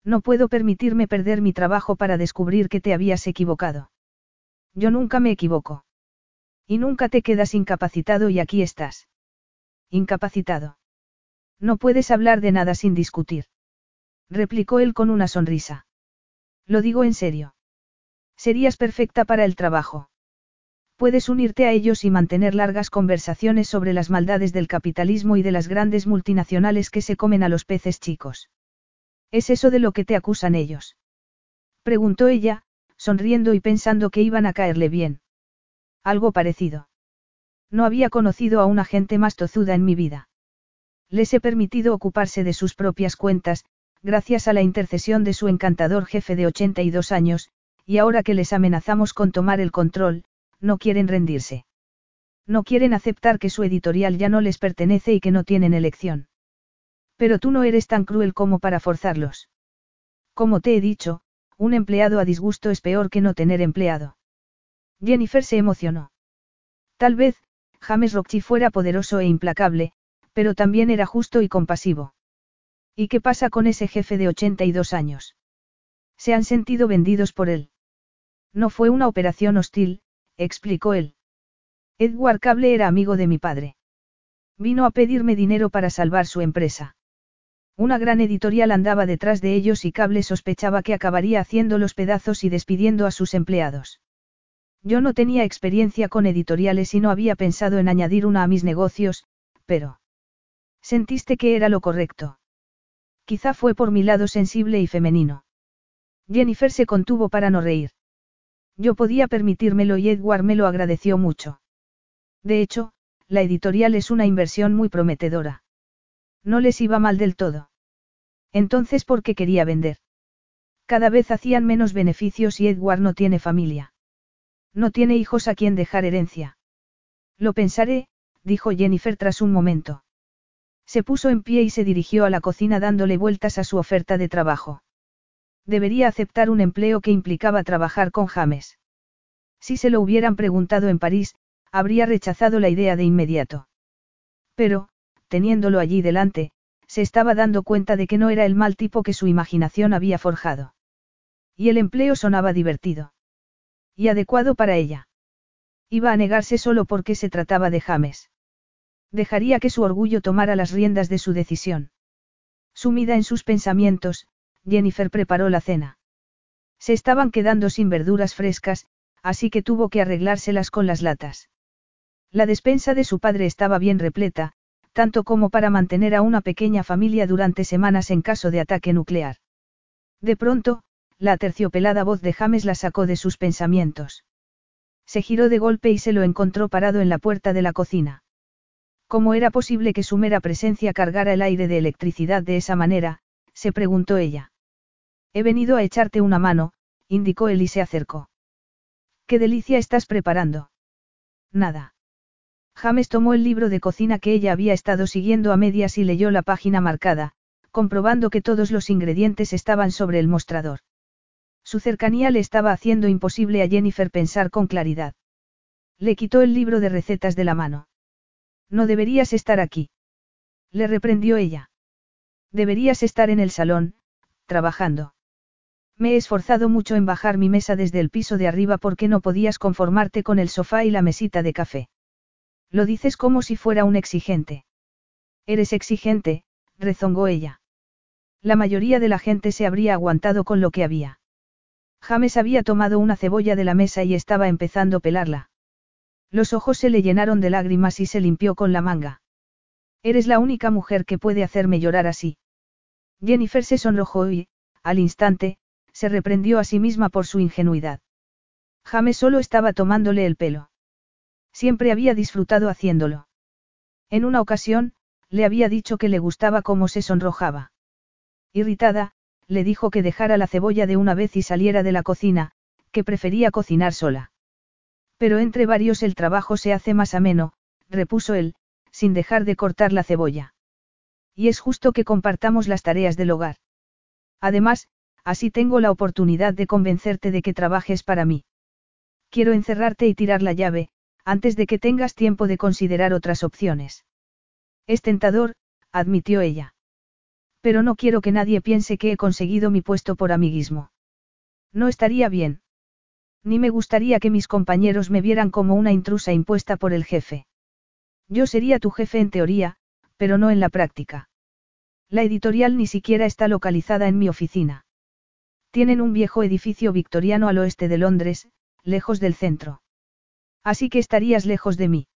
No puedo permitirme perder mi trabajo para descubrir que te habías equivocado. Yo nunca me equivoco. Y nunca te quedas incapacitado y aquí estás. Incapacitado. No puedes hablar de nada sin discutir. Replicó él con una sonrisa. Lo digo en serio. Serías perfecta para el trabajo. Puedes unirte a ellos y mantener largas conversaciones sobre las maldades del capitalismo y de las grandes multinacionales que se comen a los peces chicos. ¿Es eso de lo que te acusan ellos? Preguntó ella, sonriendo y pensando que iban a caerle bien. Algo parecido. No había conocido a una gente más tozuda en mi vida. Les he permitido ocuparse de sus propias cuentas, gracias a la intercesión de su encantador jefe de 82 años, y ahora que les amenazamos con tomar el control, no quieren rendirse. No quieren aceptar que su editorial ya no les pertenece y que no tienen elección. Pero tú no eres tan cruel como para forzarlos. Como te he dicho, un empleado a disgusto es peor que no tener empleado. Jennifer se emocionó. Tal vez, James Rockchi fuera poderoso e implacable, pero también era justo y compasivo. ¿Y qué pasa con ese jefe de 82 años? Se han sentido vendidos por él. No fue una operación hostil, explicó él. Edward Cable era amigo de mi padre. Vino a pedirme dinero para salvar su empresa. Una gran editorial andaba detrás de ellos y Cable sospechaba que acabaría haciendo los pedazos y despidiendo a sus empleados. Yo no tenía experiencia con editoriales y no había pensado en añadir una a mis negocios, pero... Sentiste que era lo correcto. Quizá fue por mi lado sensible y femenino. Jennifer se contuvo para no reír. Yo podía permitírmelo y Edward me lo agradeció mucho. De hecho, la editorial es una inversión muy prometedora. No les iba mal del todo. Entonces, ¿por qué quería vender? Cada vez hacían menos beneficios y Edward no tiene familia. No tiene hijos a quien dejar herencia. Lo pensaré, dijo Jennifer tras un momento. Se puso en pie y se dirigió a la cocina dándole vueltas a su oferta de trabajo. Debería aceptar un empleo que implicaba trabajar con James. Si se lo hubieran preguntado en París, habría rechazado la idea de inmediato. Pero, teniéndolo allí delante, se estaba dando cuenta de que no era el mal tipo que su imaginación había forjado. Y el empleo sonaba divertido. Y adecuado para ella. Iba a negarse solo porque se trataba de James. Dejaría que su orgullo tomara las riendas de su decisión. Sumida en sus pensamientos, Jennifer preparó la cena. Se estaban quedando sin verduras frescas, así que tuvo que arreglárselas con las latas. La despensa de su padre estaba bien repleta, tanto como para mantener a una pequeña familia durante semanas en caso de ataque nuclear. De pronto, la terciopelada voz de James la sacó de sus pensamientos. Se giró de golpe y se lo encontró parado en la puerta de la cocina. ¿Cómo era posible que su mera presencia cargara el aire de electricidad de esa manera? se preguntó ella. He venido a echarte una mano, indicó él y se acercó. ¿Qué delicia estás preparando? Nada. James tomó el libro de cocina que ella había estado siguiendo a medias y leyó la página marcada, comprobando que todos los ingredientes estaban sobre el mostrador. Su cercanía le estaba haciendo imposible a Jennifer pensar con claridad. Le quitó el libro de recetas de la mano. No deberías estar aquí. Le reprendió ella. Deberías estar en el salón, trabajando. Me he esforzado mucho en bajar mi mesa desde el piso de arriba porque no podías conformarte con el sofá y la mesita de café. Lo dices como si fuera un exigente. Eres exigente, rezongó ella. La mayoría de la gente se habría aguantado con lo que había. James había tomado una cebolla de la mesa y estaba empezando a pelarla. Los ojos se le llenaron de lágrimas y se limpió con la manga. Eres la única mujer que puede hacerme llorar así. Jennifer se sonrojó y, al instante, se reprendió a sí misma por su ingenuidad. James solo estaba tomándole el pelo. Siempre había disfrutado haciéndolo. En una ocasión, le había dicho que le gustaba cómo se sonrojaba. Irritada, le dijo que dejara la cebolla de una vez y saliera de la cocina, que prefería cocinar sola. Pero entre varios el trabajo se hace más ameno, repuso él, sin dejar de cortar la cebolla. Y es justo que compartamos las tareas del hogar. Además, así tengo la oportunidad de convencerte de que trabajes para mí. Quiero encerrarte y tirar la llave, antes de que tengas tiempo de considerar otras opciones. Es tentador, admitió ella. Pero no quiero que nadie piense que he conseguido mi puesto por amiguismo. No estaría bien. Ni me gustaría que mis compañeros me vieran como una intrusa impuesta por el jefe. Yo sería tu jefe en teoría, pero no en la práctica. La editorial ni siquiera está localizada en mi oficina. Tienen un viejo edificio victoriano al oeste de Londres, lejos del centro. Así que estarías lejos de mí.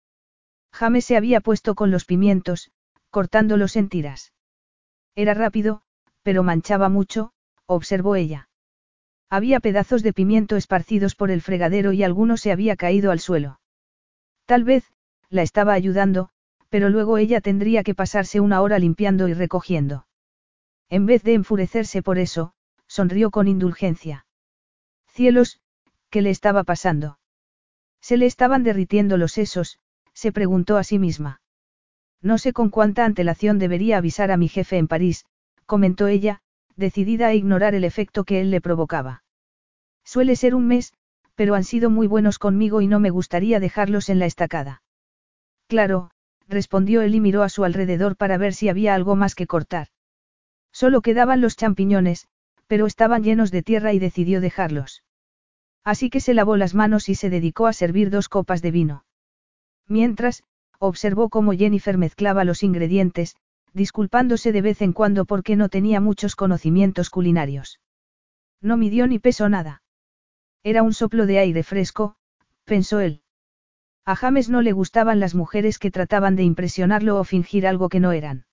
James se había puesto con los pimientos, cortándolos en tiras. Era rápido, pero manchaba mucho, observó ella. Había pedazos de pimiento esparcidos por el fregadero y alguno se había caído al suelo. Tal vez, la estaba ayudando, pero luego ella tendría que pasarse una hora limpiando y recogiendo. En vez de enfurecerse por eso, sonrió con indulgencia. Cielos, ¿qué le estaba pasando? Se le estaban derritiendo los sesos, se preguntó a sí misma. No sé con cuánta antelación debería avisar a mi jefe en París, comentó ella, decidida a ignorar el efecto que él le provocaba. Suele ser un mes, pero han sido muy buenos conmigo y no me gustaría dejarlos en la estacada. Claro, respondió él y miró a su alrededor para ver si había algo más que cortar. Solo quedaban los champiñones, pero estaban llenos de tierra y decidió dejarlos. Así que se lavó las manos y se dedicó a servir dos copas de vino. Mientras, observó cómo Jennifer mezclaba los ingredientes, disculpándose de vez en cuando porque no tenía muchos conocimientos culinarios. No midió ni pesó nada. Era un soplo de aire fresco, pensó él. A James no le gustaban las mujeres que trataban de impresionarlo o fingir algo que no eran.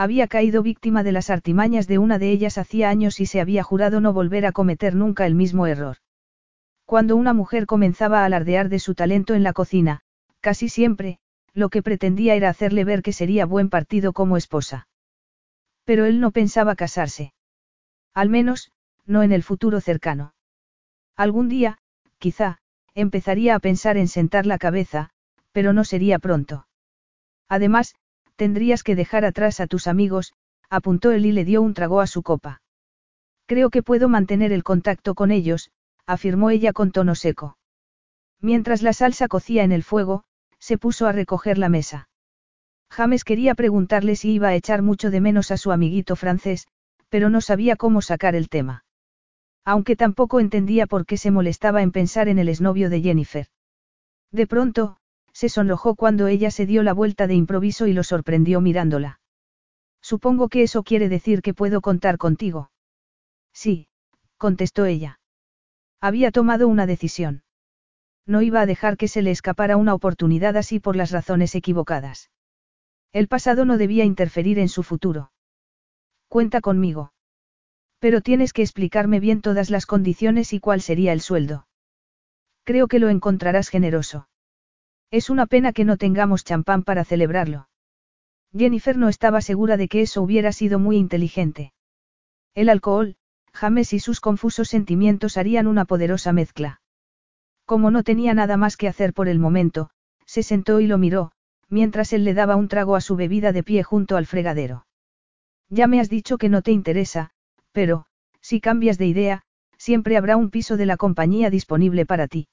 Había caído víctima de las artimañas de una de ellas hacía años y se había jurado no volver a cometer nunca el mismo error. Cuando una mujer comenzaba a alardear de su talento en la cocina, casi siempre, lo que pretendía era hacerle ver que sería buen partido como esposa. Pero él no pensaba casarse. Al menos, no en el futuro cercano. Algún día, quizá, empezaría a pensar en sentar la cabeza, pero no sería pronto. Además, tendrías que dejar atrás a tus amigos, apuntó él y le dio un trago a su copa. Creo que puedo mantener el contacto con ellos, afirmó ella con tono seco. Mientras la salsa cocía en el fuego, se puso a recoger la mesa. James quería preguntarle si iba a echar mucho de menos a su amiguito francés, pero no sabía cómo sacar el tema. Aunque tampoco entendía por qué se molestaba en pensar en el exnovio de Jennifer. De pronto, se sonrojó cuando ella se dio la vuelta de improviso y lo sorprendió mirándola. Supongo que eso quiere decir que puedo contar contigo. Sí, contestó ella. Había tomado una decisión no iba a dejar que se le escapara una oportunidad así por las razones equivocadas. El pasado no debía interferir en su futuro. Cuenta conmigo. Pero tienes que explicarme bien todas las condiciones y cuál sería el sueldo. Creo que lo encontrarás generoso. Es una pena que no tengamos champán para celebrarlo. Jennifer no estaba segura de que eso hubiera sido muy inteligente. El alcohol, James y sus confusos sentimientos harían una poderosa mezcla. Como no tenía nada más que hacer por el momento, se sentó y lo miró, mientras él le daba un trago a su bebida de pie junto al fregadero. Ya me has dicho que no te interesa, pero, si cambias de idea, siempre habrá un piso de la compañía disponible para ti.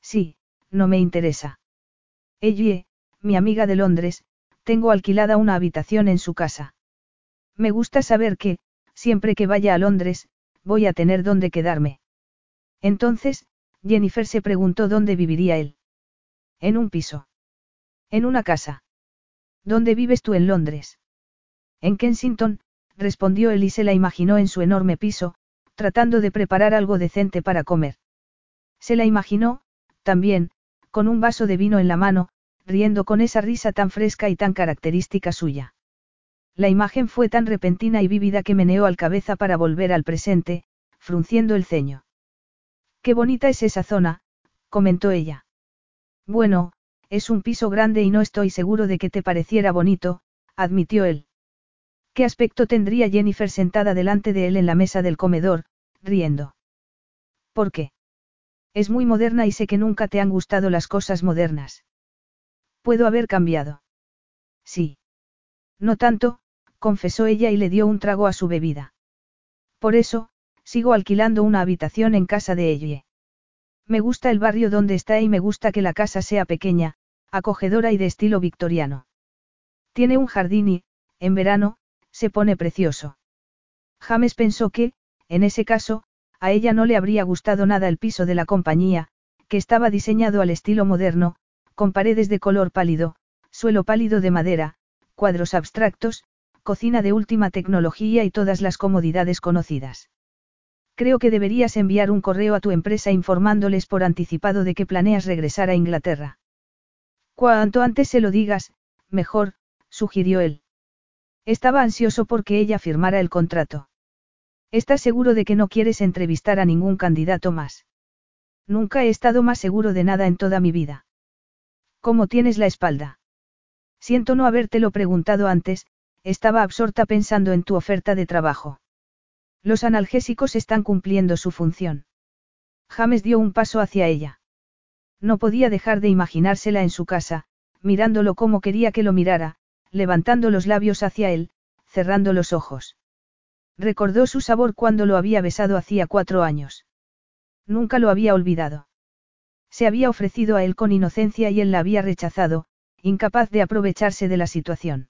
Sí, no me interesa. Ellie, mi amiga de Londres, tengo alquilada una habitación en su casa. Me gusta saber que, siempre que vaya a Londres, voy a tener dónde quedarme. Entonces, Jennifer se preguntó dónde viviría él. En un piso. En una casa. ¿Dónde vives tú en Londres? En Kensington, respondió él y se la imaginó en su enorme piso, tratando de preparar algo decente para comer. Se la imaginó, también, con un vaso de vino en la mano, riendo con esa risa tan fresca y tan característica suya. La imagen fue tan repentina y vívida que meneó al cabeza para volver al presente, frunciendo el ceño. Qué bonita es esa zona, comentó ella. Bueno, es un piso grande y no estoy seguro de que te pareciera bonito, admitió él. ¿Qué aspecto tendría Jennifer sentada delante de él en la mesa del comedor, riendo? ¿Por qué? Es muy moderna y sé que nunca te han gustado las cosas modernas. Puedo haber cambiado. Sí. No tanto, confesó ella y le dio un trago a su bebida. Por eso, sigo alquilando una habitación en casa de ella. Me gusta el barrio donde está y me gusta que la casa sea pequeña, acogedora y de estilo victoriano. Tiene un jardín y, en verano, se pone precioso. James pensó que, en ese caso, a ella no le habría gustado nada el piso de la compañía, que estaba diseñado al estilo moderno, con paredes de color pálido, suelo pálido de madera, cuadros abstractos, cocina de última tecnología y todas las comodidades conocidas. Creo que deberías enviar un correo a tu empresa informándoles por anticipado de que planeas regresar a Inglaterra. Cuanto antes se lo digas, mejor, sugirió él. Estaba ansioso porque ella firmara el contrato. ¿Estás seguro de que no quieres entrevistar a ningún candidato más? Nunca he estado más seguro de nada en toda mi vida. ¿Cómo tienes la espalda? Siento no habértelo preguntado antes, estaba absorta pensando en tu oferta de trabajo. Los analgésicos están cumpliendo su función. James dio un paso hacia ella. No podía dejar de imaginársela en su casa, mirándolo como quería que lo mirara, levantando los labios hacia él, cerrando los ojos. Recordó su sabor cuando lo había besado hacía cuatro años. Nunca lo había olvidado. Se había ofrecido a él con inocencia y él la había rechazado, incapaz de aprovecharse de la situación.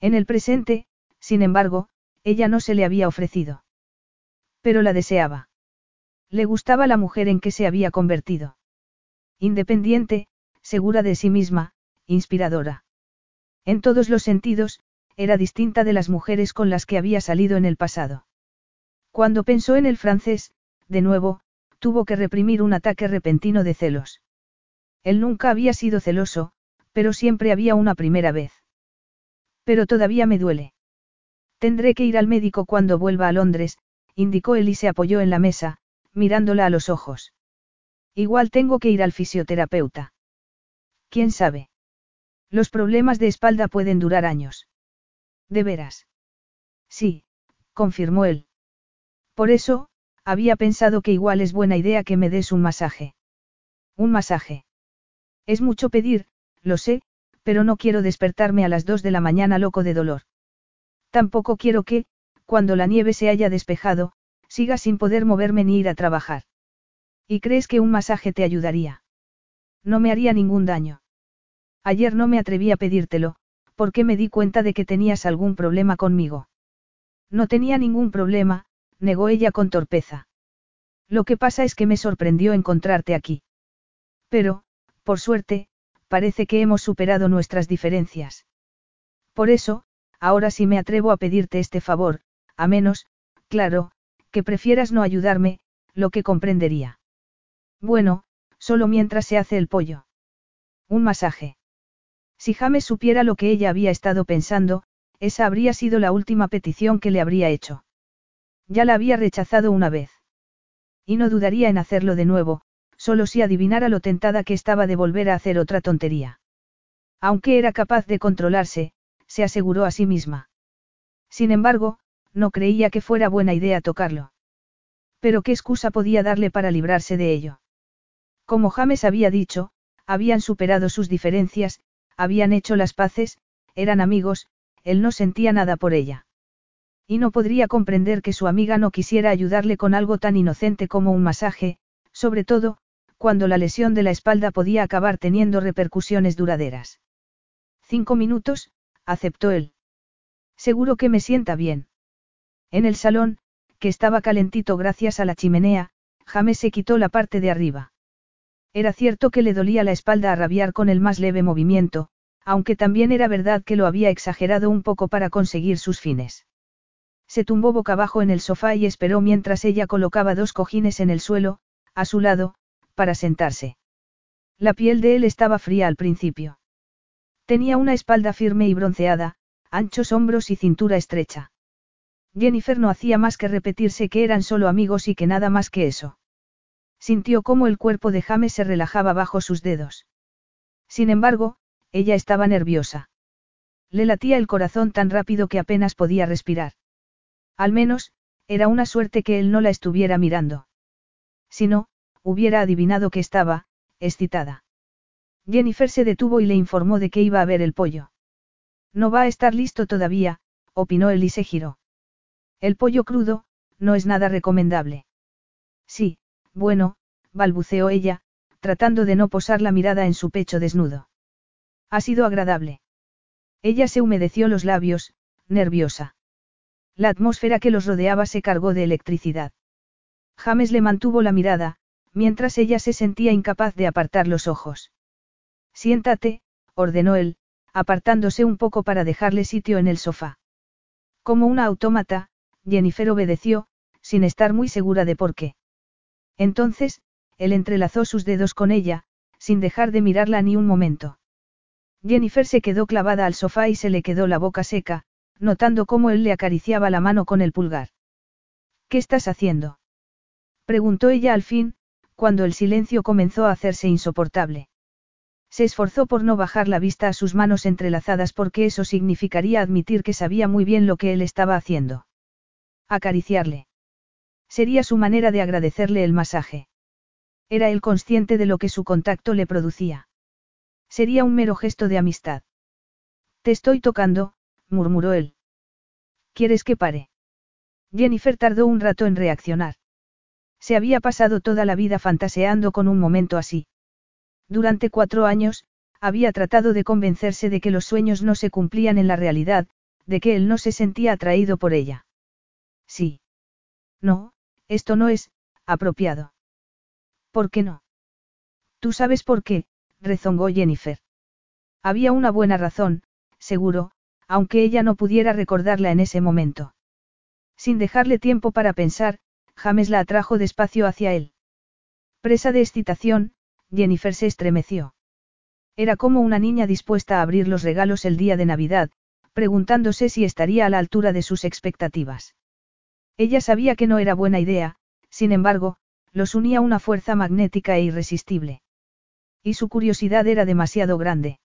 En el presente, sin embargo, ella no se le había ofrecido. Pero la deseaba. Le gustaba la mujer en que se había convertido. Independiente, segura de sí misma, inspiradora. En todos los sentidos, era distinta de las mujeres con las que había salido en el pasado. Cuando pensó en el francés, de nuevo, tuvo que reprimir un ataque repentino de celos. Él nunca había sido celoso, pero siempre había una primera vez. Pero todavía me duele. Tendré que ir al médico cuando vuelva a Londres, indicó él y se apoyó en la mesa, mirándola a los ojos. Igual tengo que ir al fisioterapeuta. ¿Quién sabe? Los problemas de espalda pueden durar años. ¿De veras? Sí, confirmó él. Por eso, había pensado que igual es buena idea que me des un masaje. Un masaje. Es mucho pedir, lo sé, pero no quiero despertarme a las dos de la mañana loco de dolor. Tampoco quiero que, cuando la nieve se haya despejado, siga sin poder moverme ni ir a trabajar. ¿Y crees que un masaje te ayudaría? No me haría ningún daño. Ayer no me atreví a pedírtelo, porque me di cuenta de que tenías algún problema conmigo. No tenía ningún problema, negó ella con torpeza. Lo que pasa es que me sorprendió encontrarte aquí. Pero, por suerte, parece que hemos superado nuestras diferencias. Por eso, ahora sí me atrevo a pedirte este favor, a menos, claro, que prefieras no ayudarme, lo que comprendería. Bueno, solo mientras se hace el pollo. Un masaje. Si James supiera lo que ella había estado pensando, esa habría sido la última petición que le habría hecho. Ya la había rechazado una vez. Y no dudaría en hacerlo de nuevo, solo si adivinara lo tentada que estaba de volver a hacer otra tontería. Aunque era capaz de controlarse, se aseguró a sí misma. Sin embargo, no creía que fuera buena idea tocarlo. Pero qué excusa podía darle para librarse de ello. Como James había dicho, habían superado sus diferencias, habían hecho las paces, eran amigos, él no sentía nada por ella. Y no podría comprender que su amiga no quisiera ayudarle con algo tan inocente como un masaje, sobre todo, cuando la lesión de la espalda podía acabar teniendo repercusiones duraderas. Cinco minutos, aceptó él. Seguro que me sienta bien. En el salón, que estaba calentito gracias a la chimenea, James se quitó la parte de arriba. Era cierto que le dolía la espalda a rabiar con el más leve movimiento, aunque también era verdad que lo había exagerado un poco para conseguir sus fines. Se tumbó boca abajo en el sofá y esperó mientras ella colocaba dos cojines en el suelo, a su lado, para sentarse. La piel de él estaba fría al principio. Tenía una espalda firme y bronceada, anchos hombros y cintura estrecha. Jennifer no hacía más que repetirse que eran solo amigos y que nada más que eso. Sintió cómo el cuerpo de James se relajaba bajo sus dedos. Sin embargo, ella estaba nerviosa. Le latía el corazón tan rápido que apenas podía respirar. Al menos, era una suerte que él no la estuviera mirando. Si no, hubiera adivinado que estaba, excitada. Jennifer se detuvo y le informó de que iba a ver el pollo. No va a estar listo todavía, opinó él y se giró. El pollo crudo, no es nada recomendable. Sí, bueno, balbuceó ella, tratando de no posar la mirada en su pecho desnudo. Ha sido agradable. Ella se humedeció los labios, nerviosa. La atmósfera que los rodeaba se cargó de electricidad. James le mantuvo la mirada, mientras ella se sentía incapaz de apartar los ojos. Siéntate, ordenó él, apartándose un poco para dejarle sitio en el sofá. Como una autómata, Jennifer obedeció, sin estar muy segura de por qué. Entonces, él entrelazó sus dedos con ella, sin dejar de mirarla ni un momento. Jennifer se quedó clavada al sofá y se le quedó la boca seca, notando cómo él le acariciaba la mano con el pulgar. ¿Qué estás haciendo? preguntó ella al fin, cuando el silencio comenzó a hacerse insoportable. Se esforzó por no bajar la vista a sus manos entrelazadas porque eso significaría admitir que sabía muy bien lo que él estaba haciendo. Acariciarle. Sería su manera de agradecerle el masaje. Era él consciente de lo que su contacto le producía. Sería un mero gesto de amistad. Te estoy tocando, murmuró él. ¿Quieres que pare? Jennifer tardó un rato en reaccionar. Se había pasado toda la vida fantaseando con un momento así. Durante cuatro años, había tratado de convencerse de que los sueños no se cumplían en la realidad, de que él no se sentía atraído por ella. Sí. No, esto no es, apropiado. ¿Por qué no? Tú sabes por qué, rezongó Jennifer. Había una buena razón, seguro, aunque ella no pudiera recordarla en ese momento. Sin dejarle tiempo para pensar, James la atrajo despacio hacia él. Presa de excitación, Jennifer se estremeció. Era como una niña dispuesta a abrir los regalos el día de Navidad, preguntándose si estaría a la altura de sus expectativas. Ella sabía que no era buena idea, sin embargo, los unía una fuerza magnética e irresistible. Y su curiosidad era demasiado grande.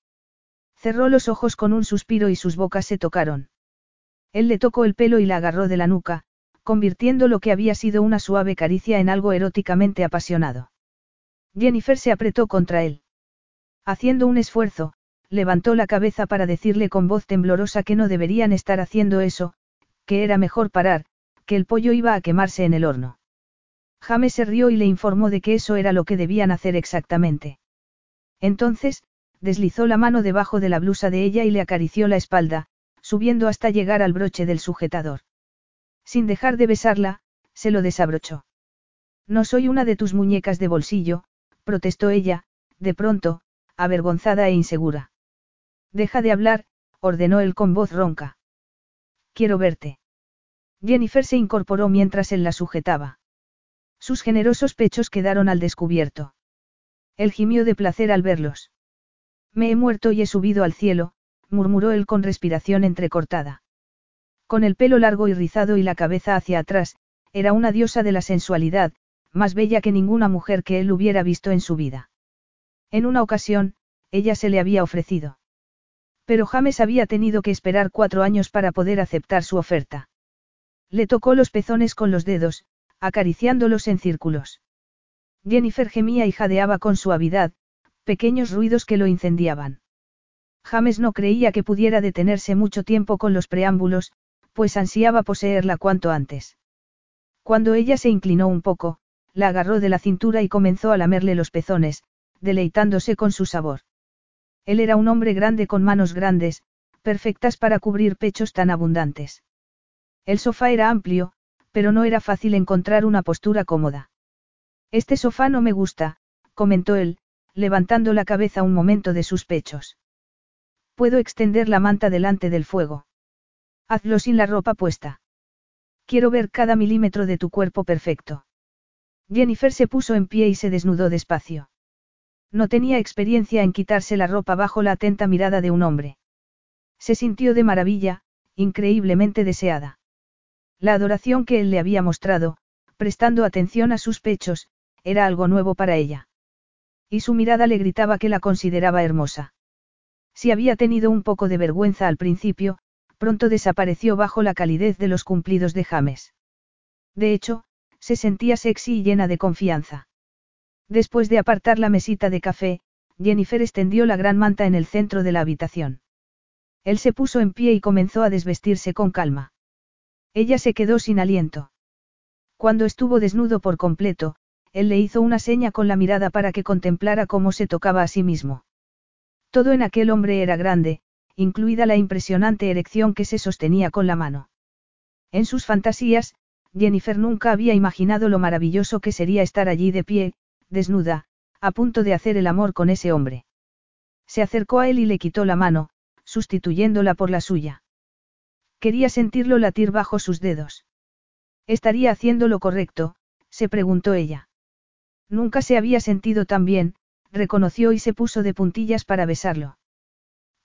Cerró los ojos con un suspiro y sus bocas se tocaron. Él le tocó el pelo y la agarró de la nuca, convirtiendo lo que había sido una suave caricia en algo eróticamente apasionado. Jennifer se apretó contra él. Haciendo un esfuerzo, levantó la cabeza para decirle con voz temblorosa que no deberían estar haciendo eso, que era mejor parar, que el pollo iba a quemarse en el horno. James se rió y le informó de que eso era lo que debían hacer exactamente. Entonces, deslizó la mano debajo de la blusa de ella y le acarició la espalda, subiendo hasta llegar al broche del sujetador. Sin dejar de besarla, se lo desabrochó. No soy una de tus muñecas de bolsillo, protestó ella, de pronto, avergonzada e insegura. Deja de hablar, ordenó él con voz ronca. Quiero verte. Jennifer se incorporó mientras él la sujetaba. Sus generosos pechos quedaron al descubierto. Él gimió de placer al verlos. Me he muerto y he subido al cielo, murmuró él con respiración entrecortada. Con el pelo largo y rizado y la cabeza hacia atrás, era una diosa de la sensualidad, más bella que ninguna mujer que él hubiera visto en su vida. En una ocasión, ella se le había ofrecido. Pero James había tenido que esperar cuatro años para poder aceptar su oferta. Le tocó los pezones con los dedos, acariciándolos en círculos. Jennifer gemía y jadeaba con suavidad, pequeños ruidos que lo incendiaban. James no creía que pudiera detenerse mucho tiempo con los preámbulos, pues ansiaba poseerla cuanto antes. Cuando ella se inclinó un poco, la agarró de la cintura y comenzó a lamerle los pezones, deleitándose con su sabor. Él era un hombre grande con manos grandes, perfectas para cubrir pechos tan abundantes. El sofá era amplio, pero no era fácil encontrar una postura cómoda. Este sofá no me gusta, comentó él, levantando la cabeza un momento de sus pechos. Puedo extender la manta delante del fuego. Hazlo sin la ropa puesta. Quiero ver cada milímetro de tu cuerpo perfecto. Jennifer se puso en pie y se desnudó despacio. No tenía experiencia en quitarse la ropa bajo la atenta mirada de un hombre. Se sintió de maravilla, increíblemente deseada. La adoración que él le había mostrado, prestando atención a sus pechos, era algo nuevo para ella. Y su mirada le gritaba que la consideraba hermosa. Si había tenido un poco de vergüenza al principio, pronto desapareció bajo la calidez de los cumplidos de James. De hecho, se sentía sexy y llena de confianza. Después de apartar la mesita de café, Jennifer extendió la gran manta en el centro de la habitación. Él se puso en pie y comenzó a desvestirse con calma. Ella se quedó sin aliento. Cuando estuvo desnudo por completo, él le hizo una seña con la mirada para que contemplara cómo se tocaba a sí mismo. Todo en aquel hombre era grande, incluida la impresionante erección que se sostenía con la mano. En sus fantasías, Jennifer nunca había imaginado lo maravilloso que sería estar allí de pie, desnuda, a punto de hacer el amor con ese hombre. Se acercó a él y le quitó la mano, sustituyéndola por la suya. Quería sentirlo latir bajo sus dedos. ¿Estaría haciendo lo correcto? se preguntó ella. Nunca se había sentido tan bien, reconoció y se puso de puntillas para besarlo.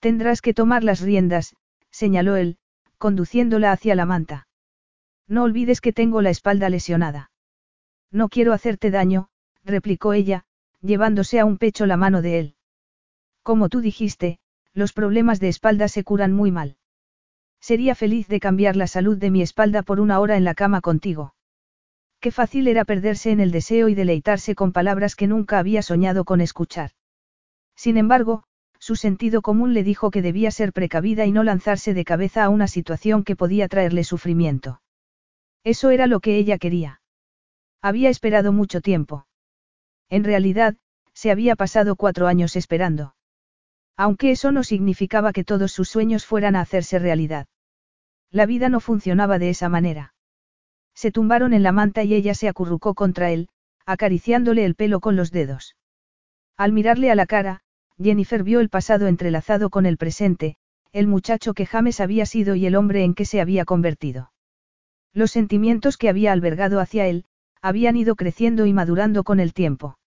Tendrás que tomar las riendas, señaló él, conduciéndola hacia la manta. No olvides que tengo la espalda lesionada. No quiero hacerte daño, replicó ella, llevándose a un pecho la mano de él. Como tú dijiste, los problemas de espalda se curan muy mal. Sería feliz de cambiar la salud de mi espalda por una hora en la cama contigo. Qué fácil era perderse en el deseo y deleitarse con palabras que nunca había soñado con escuchar. Sin embargo, su sentido común le dijo que debía ser precavida y no lanzarse de cabeza a una situación que podía traerle sufrimiento. Eso era lo que ella quería. Había esperado mucho tiempo. En realidad, se había pasado cuatro años esperando. Aunque eso no significaba que todos sus sueños fueran a hacerse realidad. La vida no funcionaba de esa manera. Se tumbaron en la manta y ella se acurrucó contra él, acariciándole el pelo con los dedos. Al mirarle a la cara, Jennifer vio el pasado entrelazado con el presente, el muchacho que James había sido y el hombre en que se había convertido. Los sentimientos que había albergado hacia él, habían ido creciendo y madurando con el tiempo.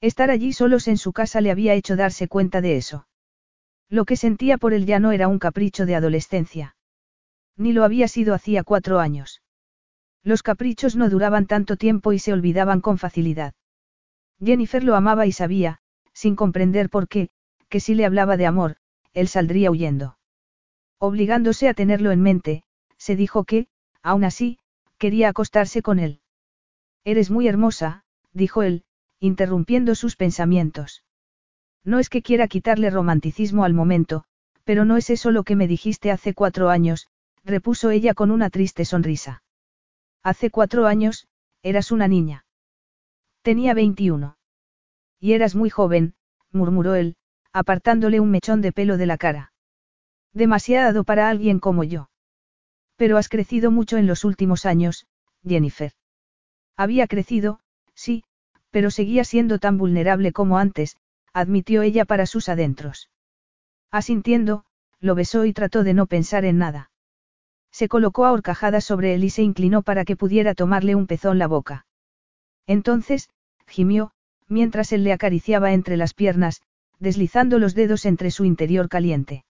Estar allí solos en su casa le había hecho darse cuenta de eso. Lo que sentía por él ya no era un capricho de adolescencia. Ni lo había sido hacía cuatro años. Los caprichos no duraban tanto tiempo y se olvidaban con facilidad. Jennifer lo amaba y sabía, sin comprender por qué, que si le hablaba de amor, él saldría huyendo. Obligándose a tenerlo en mente, se dijo que, aún así, quería acostarse con él. Eres muy hermosa, dijo él, interrumpiendo sus pensamientos. No es que quiera quitarle romanticismo al momento, pero no es eso lo que me dijiste hace cuatro años, repuso ella con una triste sonrisa. Hace cuatro años, eras una niña. Tenía veintiuno. Y eras muy joven, murmuró él, apartándole un mechón de pelo de la cara. Demasiado para alguien como yo. Pero has crecido mucho en los últimos años, Jennifer. Había crecido, sí, pero seguía siendo tan vulnerable como antes, admitió ella para sus adentros. Asintiendo, lo besó y trató de no pensar en nada. Se colocó a horcajadas sobre él y se inclinó para que pudiera tomarle un pezón la boca. Entonces, gimió, mientras él le acariciaba entre las piernas, deslizando los dedos entre su interior caliente.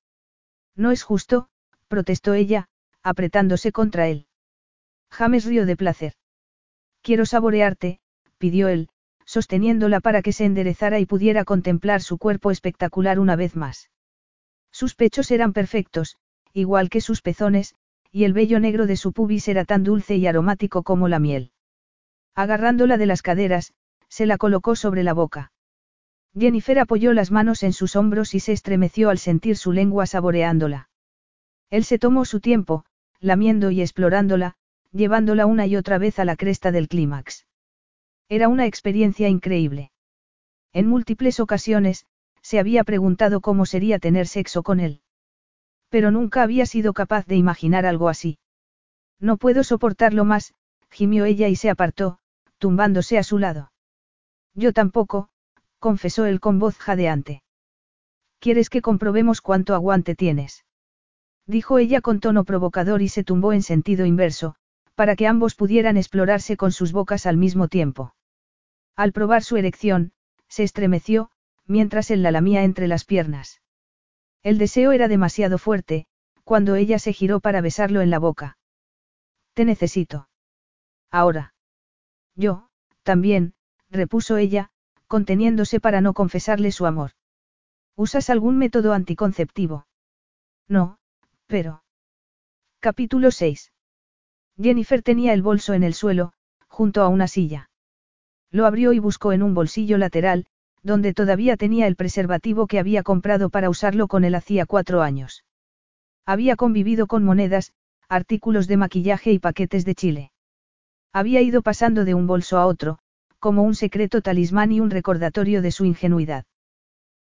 No es justo, protestó ella, apretándose contra él. James rió de placer. Quiero saborearte, pidió él, sosteniéndola para que se enderezara y pudiera contemplar su cuerpo espectacular una vez más. Sus pechos eran perfectos, igual que sus pezones, y el vello negro de su pubis era tan dulce y aromático como la miel. Agarrándola de las caderas, se la colocó sobre la boca. Jennifer apoyó las manos en sus hombros y se estremeció al sentir su lengua saboreándola. Él se tomó su tiempo, lamiendo y explorándola, llevándola una y otra vez a la cresta del clímax. Era una experiencia increíble. En múltiples ocasiones, se había preguntado cómo sería tener sexo con él. Pero nunca había sido capaz de imaginar algo así. No puedo soportarlo más, gimió ella y se apartó, tumbándose a su lado. Yo tampoco, confesó él con voz jadeante. ¿Quieres que comprobemos cuánto aguante tienes? Dijo ella con tono provocador y se tumbó en sentido inverso, para que ambos pudieran explorarse con sus bocas al mismo tiempo. Al probar su erección, se estremeció, mientras él la lamía entre las piernas. El deseo era demasiado fuerte, cuando ella se giró para besarlo en la boca. Te necesito. Ahora. Yo, también, repuso ella, conteniéndose para no confesarle su amor. ¿Usas algún método anticonceptivo? No, pero. Capítulo 6. Jennifer tenía el bolso en el suelo, junto a una silla. Lo abrió y buscó en un bolsillo lateral, donde todavía tenía el preservativo que había comprado para usarlo con él hacía cuatro años. Había convivido con monedas, artículos de maquillaje y paquetes de chile. Había ido pasando de un bolso a otro, como un secreto talismán y un recordatorio de su ingenuidad.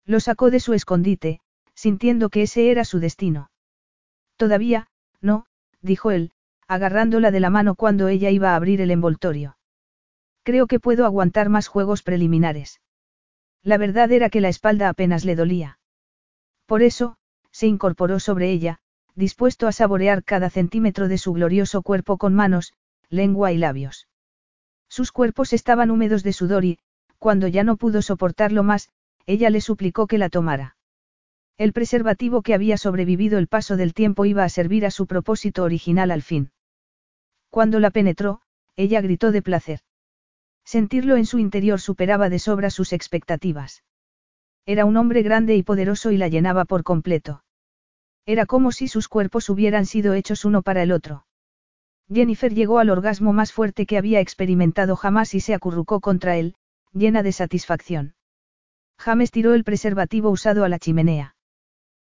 Lo sacó de su escondite, sintiendo que ese era su destino. Todavía, no, dijo él, agarrándola de la mano cuando ella iba a abrir el envoltorio. Creo que puedo aguantar más juegos preliminares. La verdad era que la espalda apenas le dolía. Por eso, se incorporó sobre ella, dispuesto a saborear cada centímetro de su glorioso cuerpo con manos, lengua y labios. Sus cuerpos estaban húmedos de sudor y, cuando ya no pudo soportarlo más, ella le suplicó que la tomara. El preservativo que había sobrevivido el paso del tiempo iba a servir a su propósito original al fin. Cuando la penetró, ella gritó de placer. Sentirlo en su interior superaba de sobra sus expectativas. Era un hombre grande y poderoso y la llenaba por completo. Era como si sus cuerpos hubieran sido hechos uno para el otro. Jennifer llegó al orgasmo más fuerte que había experimentado jamás y se acurrucó contra él, llena de satisfacción. James tiró el preservativo usado a la chimenea.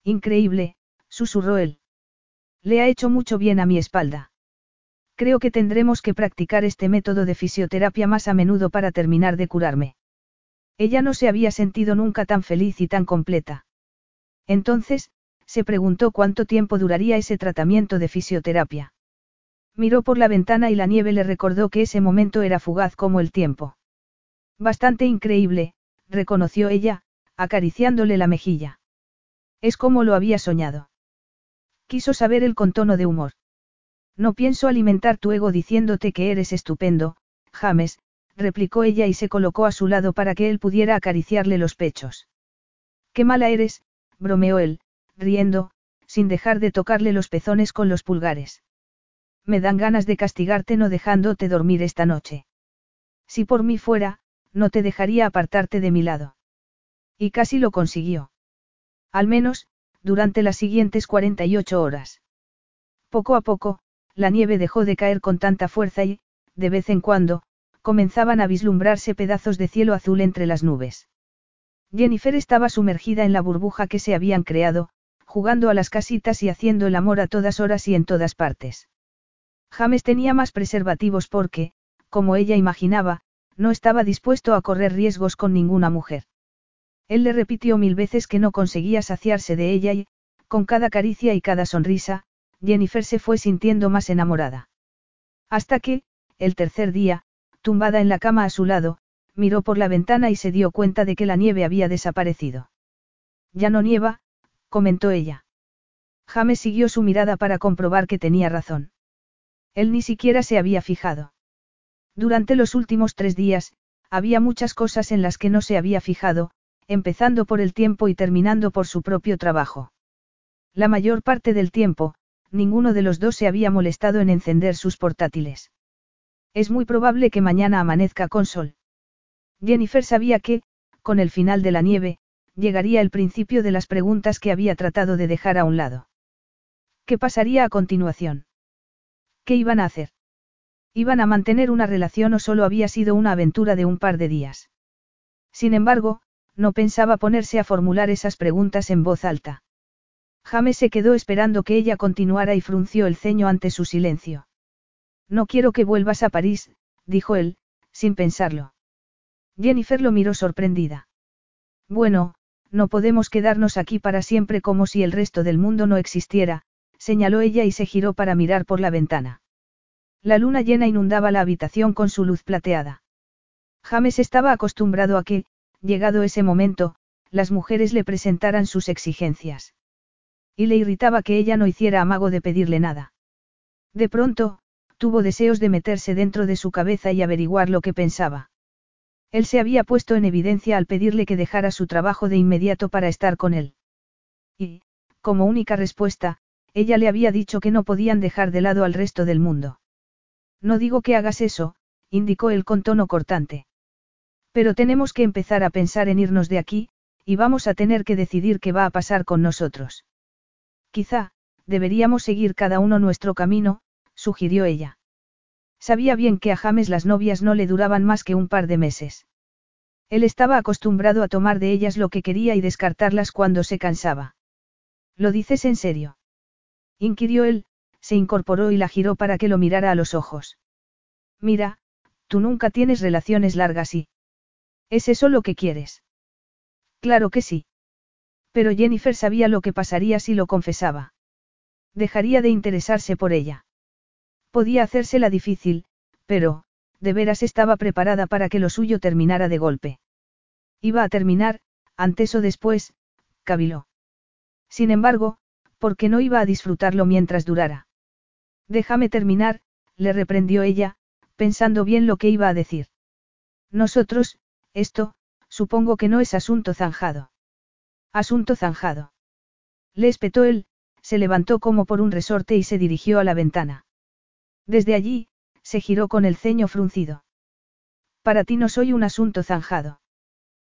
Increíble, susurró él. Le ha hecho mucho bien a mi espalda. Creo que tendremos que practicar este método de fisioterapia más a menudo para terminar de curarme. Ella no se había sentido nunca tan feliz y tan completa. Entonces, se preguntó cuánto tiempo duraría ese tratamiento de fisioterapia. Miró por la ventana y la nieve le recordó que ese momento era fugaz como el tiempo. Bastante increíble, reconoció ella, acariciándole la mejilla. Es como lo había soñado. Quiso saber el contono de humor. No pienso alimentar tu ego diciéndote que eres estupendo, James, replicó ella y se colocó a su lado para que él pudiera acariciarle los pechos. Qué mala eres, bromeó él, riendo, sin dejar de tocarle los pezones con los pulgares. Me dan ganas de castigarte no dejándote dormir esta noche. Si por mí fuera, no te dejaría apartarte de mi lado. Y casi lo consiguió. Al menos, durante las siguientes 48 horas. Poco a poco, la nieve dejó de caer con tanta fuerza y, de vez en cuando, comenzaban a vislumbrarse pedazos de cielo azul entre las nubes. Jennifer estaba sumergida en la burbuja que se habían creado, jugando a las casitas y haciendo el amor a todas horas y en todas partes. James tenía más preservativos porque, como ella imaginaba, no estaba dispuesto a correr riesgos con ninguna mujer. Él le repitió mil veces que no conseguía saciarse de ella y, con cada caricia y cada sonrisa, Jennifer se fue sintiendo más enamorada. Hasta que, el tercer día, tumbada en la cama a su lado, miró por la ventana y se dio cuenta de que la nieve había desaparecido. Ya no nieva, comentó ella. James siguió su mirada para comprobar que tenía razón. Él ni siquiera se había fijado. Durante los últimos tres días, había muchas cosas en las que no se había fijado, empezando por el tiempo y terminando por su propio trabajo. La mayor parte del tiempo, ninguno de los dos se había molestado en encender sus portátiles. Es muy probable que mañana amanezca con sol. Jennifer sabía que, con el final de la nieve, llegaría el principio de las preguntas que había tratado de dejar a un lado. ¿Qué pasaría a continuación? ¿Qué iban a hacer? ¿Iban a mantener una relación o solo había sido una aventura de un par de días? Sin embargo, no pensaba ponerse a formular esas preguntas en voz alta. James se quedó esperando que ella continuara y frunció el ceño ante su silencio. No quiero que vuelvas a París, dijo él, sin pensarlo. Jennifer lo miró sorprendida. Bueno, no podemos quedarnos aquí para siempre como si el resto del mundo no existiera, señaló ella y se giró para mirar por la ventana. La luna llena inundaba la habitación con su luz plateada. James estaba acostumbrado a que, llegado ese momento, las mujeres le presentaran sus exigencias. Y le irritaba que ella no hiciera amago de pedirle nada. De pronto, tuvo deseos de meterse dentro de su cabeza y averiguar lo que pensaba. Él se había puesto en evidencia al pedirle que dejara su trabajo de inmediato para estar con él. Y, como única respuesta, ella le había dicho que no podían dejar de lado al resto del mundo. No digo que hagas eso, indicó él con tono cortante. Pero tenemos que empezar a pensar en irnos de aquí, y vamos a tener que decidir qué va a pasar con nosotros. Quizá, deberíamos seguir cada uno nuestro camino, sugirió ella. Sabía bien que a James las novias no le duraban más que un par de meses. Él estaba acostumbrado a tomar de ellas lo que quería y descartarlas cuando se cansaba. ¿Lo dices en serio? inquirió él, se incorporó y la giró para que lo mirara a los ojos. Mira, tú nunca tienes relaciones largas y... ¿Es eso lo que quieres? Claro que sí. Pero Jennifer sabía lo que pasaría si lo confesaba. Dejaría de interesarse por ella. Podía hacérsela difícil, pero, de veras estaba preparada para que lo suyo terminara de golpe. Iba a terminar, antes o después, caviló. Sin embargo, ¿por qué no iba a disfrutarlo mientras durara? Déjame terminar, le reprendió ella, pensando bien lo que iba a decir. Nosotros, esto, supongo que no es asunto zanjado. Asunto zanjado. Le espetó él, se levantó como por un resorte y se dirigió a la ventana. Desde allí, se giró con el ceño fruncido. Para ti no soy un asunto zanjado.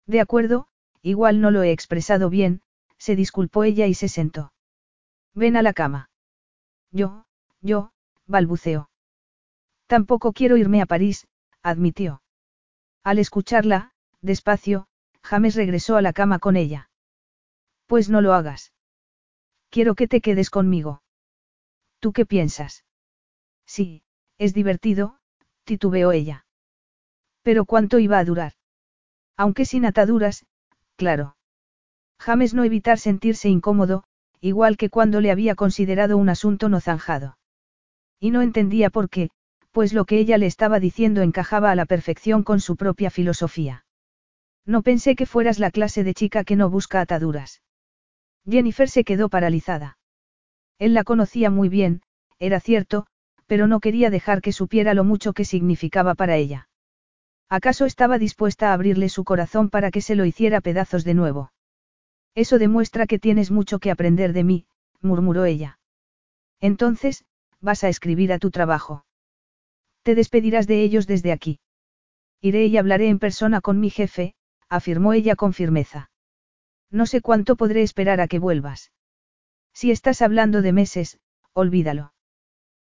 De acuerdo, igual no lo he expresado bien, se disculpó ella y se sentó. Ven a la cama. Yo, yo, balbuceó. Tampoco quiero irme a París, admitió. Al escucharla, despacio, James regresó a la cama con ella. Pues no lo hagas. Quiero que te quedes conmigo. ¿Tú qué piensas? Sí, es divertido, titubeó ella. Pero ¿cuánto iba a durar? Aunque sin ataduras, claro. James no evitar sentirse incómodo, igual que cuando le había considerado un asunto no zanjado. Y no entendía por qué, pues lo que ella le estaba diciendo encajaba a la perfección con su propia filosofía. No pensé que fueras la clase de chica que no busca ataduras. Jennifer se quedó paralizada. Él la conocía muy bien, era cierto, pero no quería dejar que supiera lo mucho que significaba para ella. ¿Acaso estaba dispuesta a abrirle su corazón para que se lo hiciera pedazos de nuevo? Eso demuestra que tienes mucho que aprender de mí, murmuró ella. Entonces, vas a escribir a tu trabajo. Te despedirás de ellos desde aquí. Iré y hablaré en persona con mi jefe, afirmó ella con firmeza. No sé cuánto podré esperar a que vuelvas. Si estás hablando de meses, olvídalo.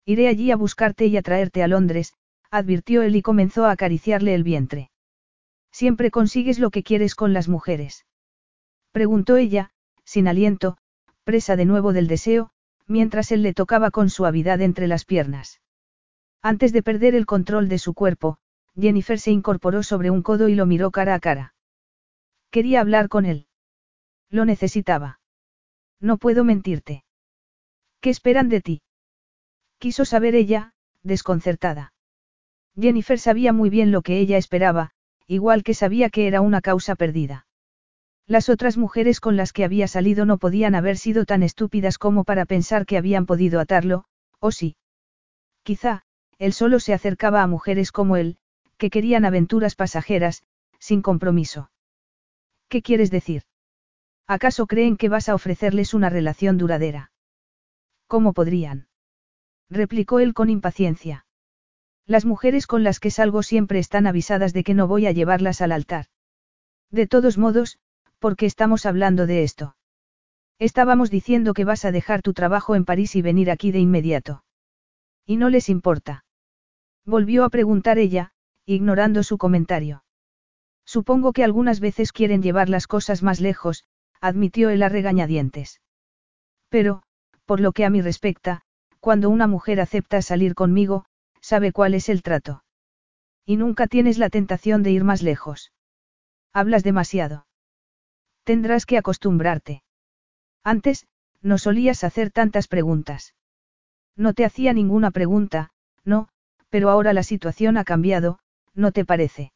Iré allí a buscarte y a traerte a Londres, advirtió él y comenzó a acariciarle el vientre. Siempre consigues lo que quieres con las mujeres. Preguntó ella, sin aliento, presa de nuevo del deseo, mientras él le tocaba con suavidad entre las piernas. Antes de perder el control de su cuerpo, Jennifer se incorporó sobre un codo y lo miró cara a cara. Quería hablar con él. Lo necesitaba. No puedo mentirte. ¿Qué esperan de ti? Quiso saber ella, desconcertada. Jennifer sabía muy bien lo que ella esperaba, igual que sabía que era una causa perdida. Las otras mujeres con las que había salido no podían haber sido tan estúpidas como para pensar que habían podido atarlo, o sí. Quizá, él solo se acercaba a mujeres como él, que querían aventuras pasajeras, sin compromiso. ¿Qué quieres decir? ¿Acaso creen que vas a ofrecerles una relación duradera? ¿Cómo podrían? replicó él con impaciencia. Las mujeres con las que salgo siempre están avisadas de que no voy a llevarlas al altar. De todos modos, ¿por qué estamos hablando de esto? Estábamos diciendo que vas a dejar tu trabajo en París y venir aquí de inmediato. ¿Y no les importa? Volvió a preguntar ella, ignorando su comentario. Supongo que algunas veces quieren llevar las cosas más lejos, admitió él a regañadientes. Pero, por lo que a mí respecta, cuando una mujer acepta salir conmigo, sabe cuál es el trato. Y nunca tienes la tentación de ir más lejos. Hablas demasiado. Tendrás que acostumbrarte. Antes, no solías hacer tantas preguntas. No te hacía ninguna pregunta, no, pero ahora la situación ha cambiado, ¿no te parece?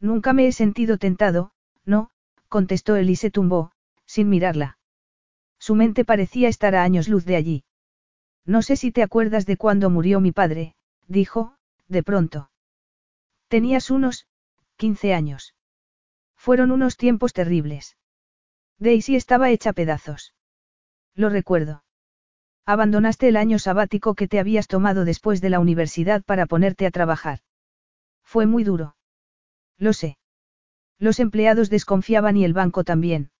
Nunca me he sentido tentado, no, contestó él y se tumbó, sin mirarla. Su mente parecía estar a años luz de allí. No sé si te acuerdas de cuando murió mi padre, dijo, de pronto. Tenías unos, 15 años. Fueron unos tiempos terribles. Daisy estaba hecha pedazos. Lo recuerdo. Abandonaste el año sabático que te habías tomado después de la universidad para ponerte a trabajar. Fue muy duro. Lo sé. Los empleados desconfiaban y el banco también.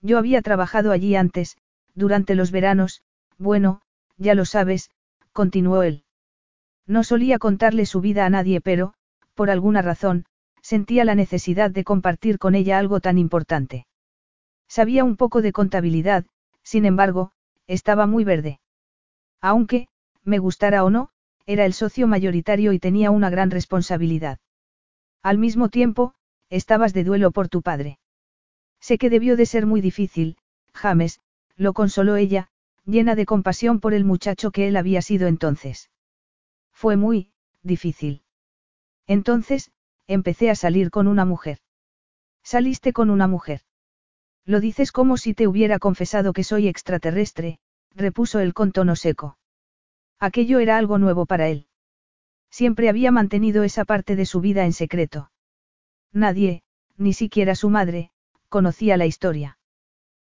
Yo había trabajado allí antes, durante los veranos, bueno, ya lo sabes, continuó él. No solía contarle su vida a nadie, pero, por alguna razón, sentía la necesidad de compartir con ella algo tan importante. Sabía un poco de contabilidad, sin embargo, estaba muy verde. Aunque, me gustara o no, era el socio mayoritario y tenía una gran responsabilidad. Al mismo tiempo, estabas de duelo por tu padre. Sé que debió de ser muy difícil, James, lo consoló ella, llena de compasión por el muchacho que él había sido entonces. Fue muy, difícil. Entonces, empecé a salir con una mujer. Saliste con una mujer. Lo dices como si te hubiera confesado que soy extraterrestre, repuso él con tono seco. Aquello era algo nuevo para él. Siempre había mantenido esa parte de su vida en secreto. Nadie, ni siquiera su madre, conocía la historia.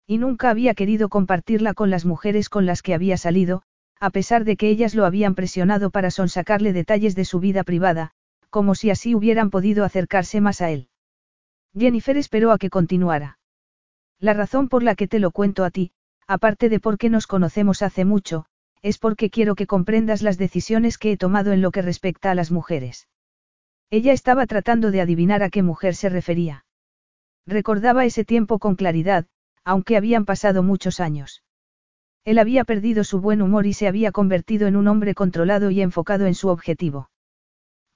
Y nunca había querido compartirla con las mujeres con las que había salido, a pesar de que ellas lo habían presionado para sonsacarle detalles de su vida privada, como si así hubieran podido acercarse más a él. Jennifer esperó a que continuara. La razón por la que te lo cuento a ti, aparte de porque nos conocemos hace mucho, es porque quiero que comprendas las decisiones que he tomado en lo que respecta a las mujeres. Ella estaba tratando de adivinar a qué mujer se refería. Recordaba ese tiempo con claridad, aunque habían pasado muchos años. Él había perdido su buen humor y se había convertido en un hombre controlado y enfocado en su objetivo.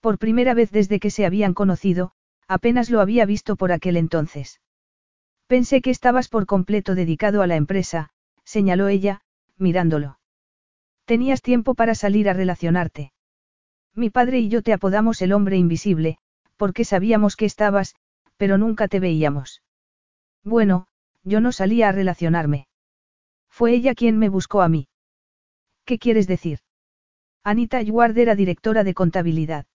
Por primera vez desde que se habían conocido, apenas lo había visto por aquel entonces. Pensé que estabas por completo dedicado a la empresa, señaló ella, mirándolo. Tenías tiempo para salir a relacionarte. Mi padre y yo te apodamos el hombre invisible, porque sabíamos que estabas, pero nunca te veíamos. Bueno, yo no salía a relacionarme. Fue ella quien me buscó a mí. ¿Qué quieres decir? Anita Yuard era directora de contabilidad.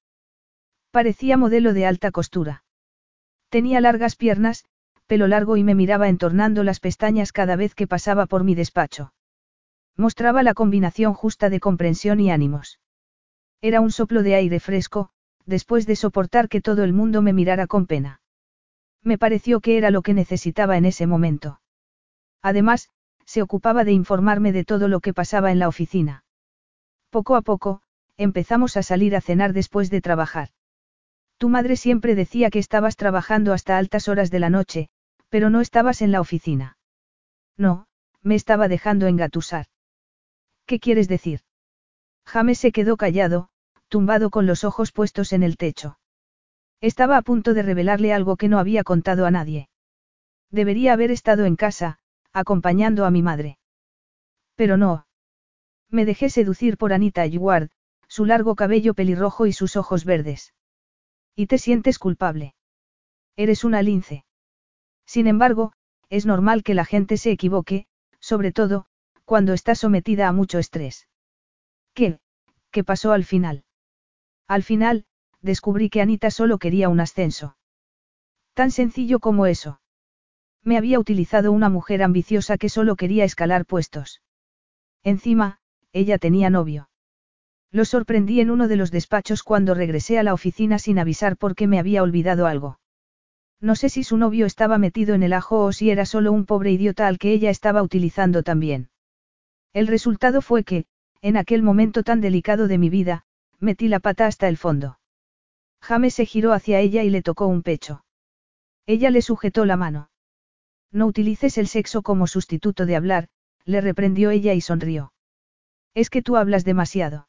Parecía modelo de alta costura. Tenía largas piernas, pelo largo y me miraba entornando las pestañas cada vez que pasaba por mi despacho. Mostraba la combinación justa de comprensión y ánimos. Era un soplo de aire fresco, después de soportar que todo el mundo me mirara con pena. Me pareció que era lo que necesitaba en ese momento. Además, se ocupaba de informarme de todo lo que pasaba en la oficina. Poco a poco, empezamos a salir a cenar después de trabajar. Tu madre siempre decía que estabas trabajando hasta altas horas de la noche, pero no estabas en la oficina. No, me estaba dejando engatusar. ¿Qué quieres decir? James se quedó callado, tumbado con los ojos puestos en el techo. Estaba a punto de revelarle algo que no había contado a nadie. Debería haber estado en casa, acompañando a mi madre. Pero no. Me dejé seducir por Anita Ayward, su largo cabello pelirrojo y sus ojos verdes. Y te sientes culpable. Eres una lince. Sin embargo, es normal que la gente se equivoque, sobre todo, cuando está sometida a mucho estrés. ¿Qué? ¿Qué pasó al final? Al final, descubrí que Anita solo quería un ascenso. Tan sencillo como eso. Me había utilizado una mujer ambiciosa que solo quería escalar puestos. Encima, ella tenía novio. Lo sorprendí en uno de los despachos cuando regresé a la oficina sin avisar porque me había olvidado algo. No sé si su novio estaba metido en el ajo o si era solo un pobre idiota al que ella estaba utilizando también. El resultado fue que, en aquel momento tan delicado de mi vida, metí la pata hasta el fondo. James se giró hacia ella y le tocó un pecho. Ella le sujetó la mano. No utilices el sexo como sustituto de hablar, le reprendió ella y sonrió. Es que tú hablas demasiado.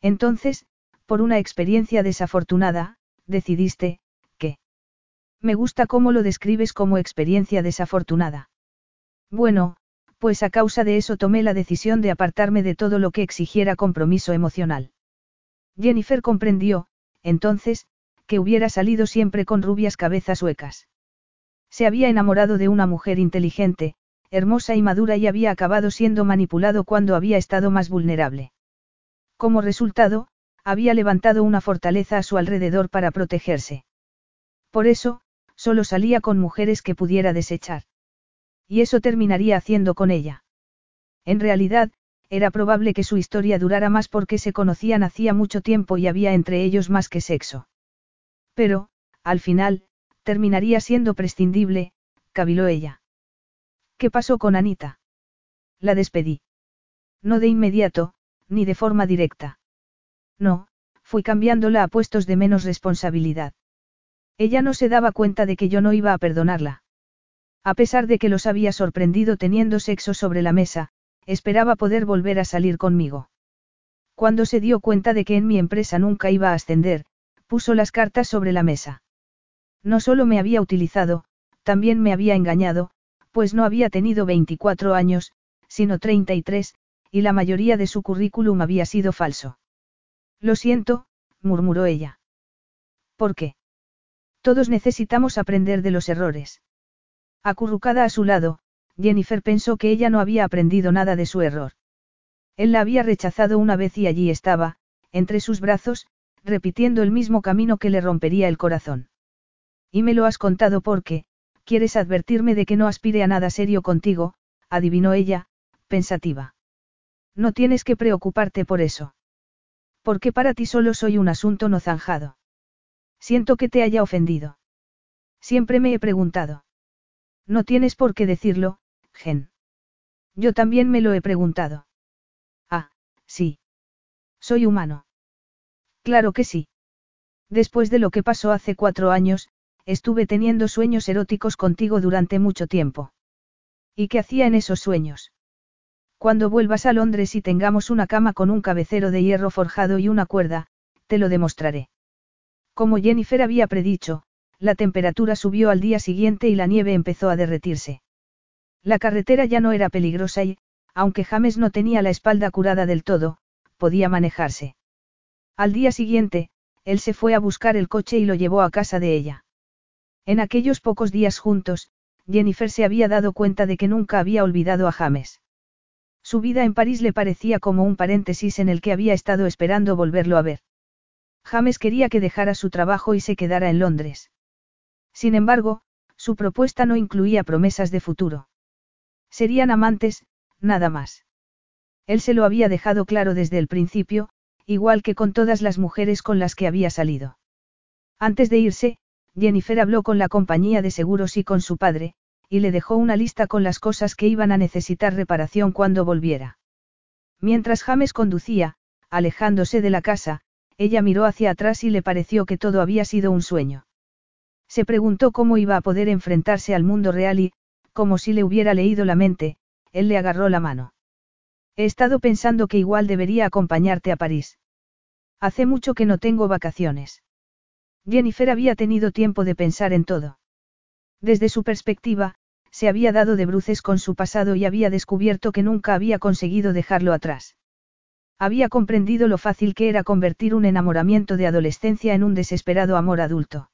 Entonces, por una experiencia desafortunada, decidiste, que... Me gusta cómo lo describes como experiencia desafortunada. Bueno, pues a causa de eso tomé la decisión de apartarme de todo lo que exigiera compromiso emocional. Jennifer comprendió, entonces, que hubiera salido siempre con rubias cabezas huecas. Se había enamorado de una mujer inteligente, hermosa y madura y había acabado siendo manipulado cuando había estado más vulnerable. Como resultado, había levantado una fortaleza a su alrededor para protegerse. Por eso, solo salía con mujeres que pudiera desechar. Y eso terminaría haciendo con ella. En realidad, era probable que su historia durara más porque se conocían hacía mucho tiempo y había entre ellos más que sexo. Pero, al final, terminaría siendo prescindible, caviló ella. ¿Qué pasó con Anita? La despedí. No de inmediato, ni de forma directa. No, fui cambiándola a puestos de menos responsabilidad. Ella no se daba cuenta de que yo no iba a perdonarla. A pesar de que los había sorprendido teniendo sexo sobre la mesa, esperaba poder volver a salir conmigo. Cuando se dio cuenta de que en mi empresa nunca iba a ascender, puso las cartas sobre la mesa. No solo me había utilizado, también me había engañado, pues no había tenido 24 años, sino 33, y la mayoría de su currículum había sido falso. Lo siento, murmuró ella. ¿Por qué? Todos necesitamos aprender de los errores. Acurrucada a su lado, Jennifer pensó que ella no había aprendido nada de su error. Él la había rechazado una vez y allí estaba, entre sus brazos, repitiendo el mismo camino que le rompería el corazón. Y me lo has contado porque, quieres advertirme de que no aspire a nada serio contigo, adivinó ella, pensativa. No tienes que preocuparte por eso. Porque para ti solo soy un asunto no zanjado. Siento que te haya ofendido. Siempre me he preguntado. No tienes por qué decirlo, Gen. Yo también me lo he preguntado. Ah, sí. Soy humano. Claro que sí. Después de lo que pasó hace cuatro años, estuve teniendo sueños eróticos contigo durante mucho tiempo. ¿Y qué hacía en esos sueños? Cuando vuelvas a Londres y tengamos una cama con un cabecero de hierro forjado y una cuerda, te lo demostraré. Como Jennifer había predicho, la temperatura subió al día siguiente y la nieve empezó a derretirse. La carretera ya no era peligrosa y, aunque James no tenía la espalda curada del todo, podía manejarse. Al día siguiente, él se fue a buscar el coche y lo llevó a casa de ella. En aquellos pocos días juntos, Jennifer se había dado cuenta de que nunca había olvidado a James. Su vida en París le parecía como un paréntesis en el que había estado esperando volverlo a ver. James quería que dejara su trabajo y se quedara en Londres. Sin embargo, su propuesta no incluía promesas de futuro. Serían amantes, nada más. Él se lo había dejado claro desde el principio, igual que con todas las mujeres con las que había salido. Antes de irse, Jennifer habló con la compañía de seguros y con su padre, y le dejó una lista con las cosas que iban a necesitar reparación cuando volviera. Mientras James conducía, alejándose de la casa, ella miró hacia atrás y le pareció que todo había sido un sueño. Se preguntó cómo iba a poder enfrentarse al mundo real y, como si le hubiera leído la mente, él le agarró la mano. He estado pensando que igual debería acompañarte a París. Hace mucho que no tengo vacaciones. Jennifer había tenido tiempo de pensar en todo. Desde su perspectiva, se había dado de bruces con su pasado y había descubierto que nunca había conseguido dejarlo atrás. Había comprendido lo fácil que era convertir un enamoramiento de adolescencia en un desesperado amor adulto.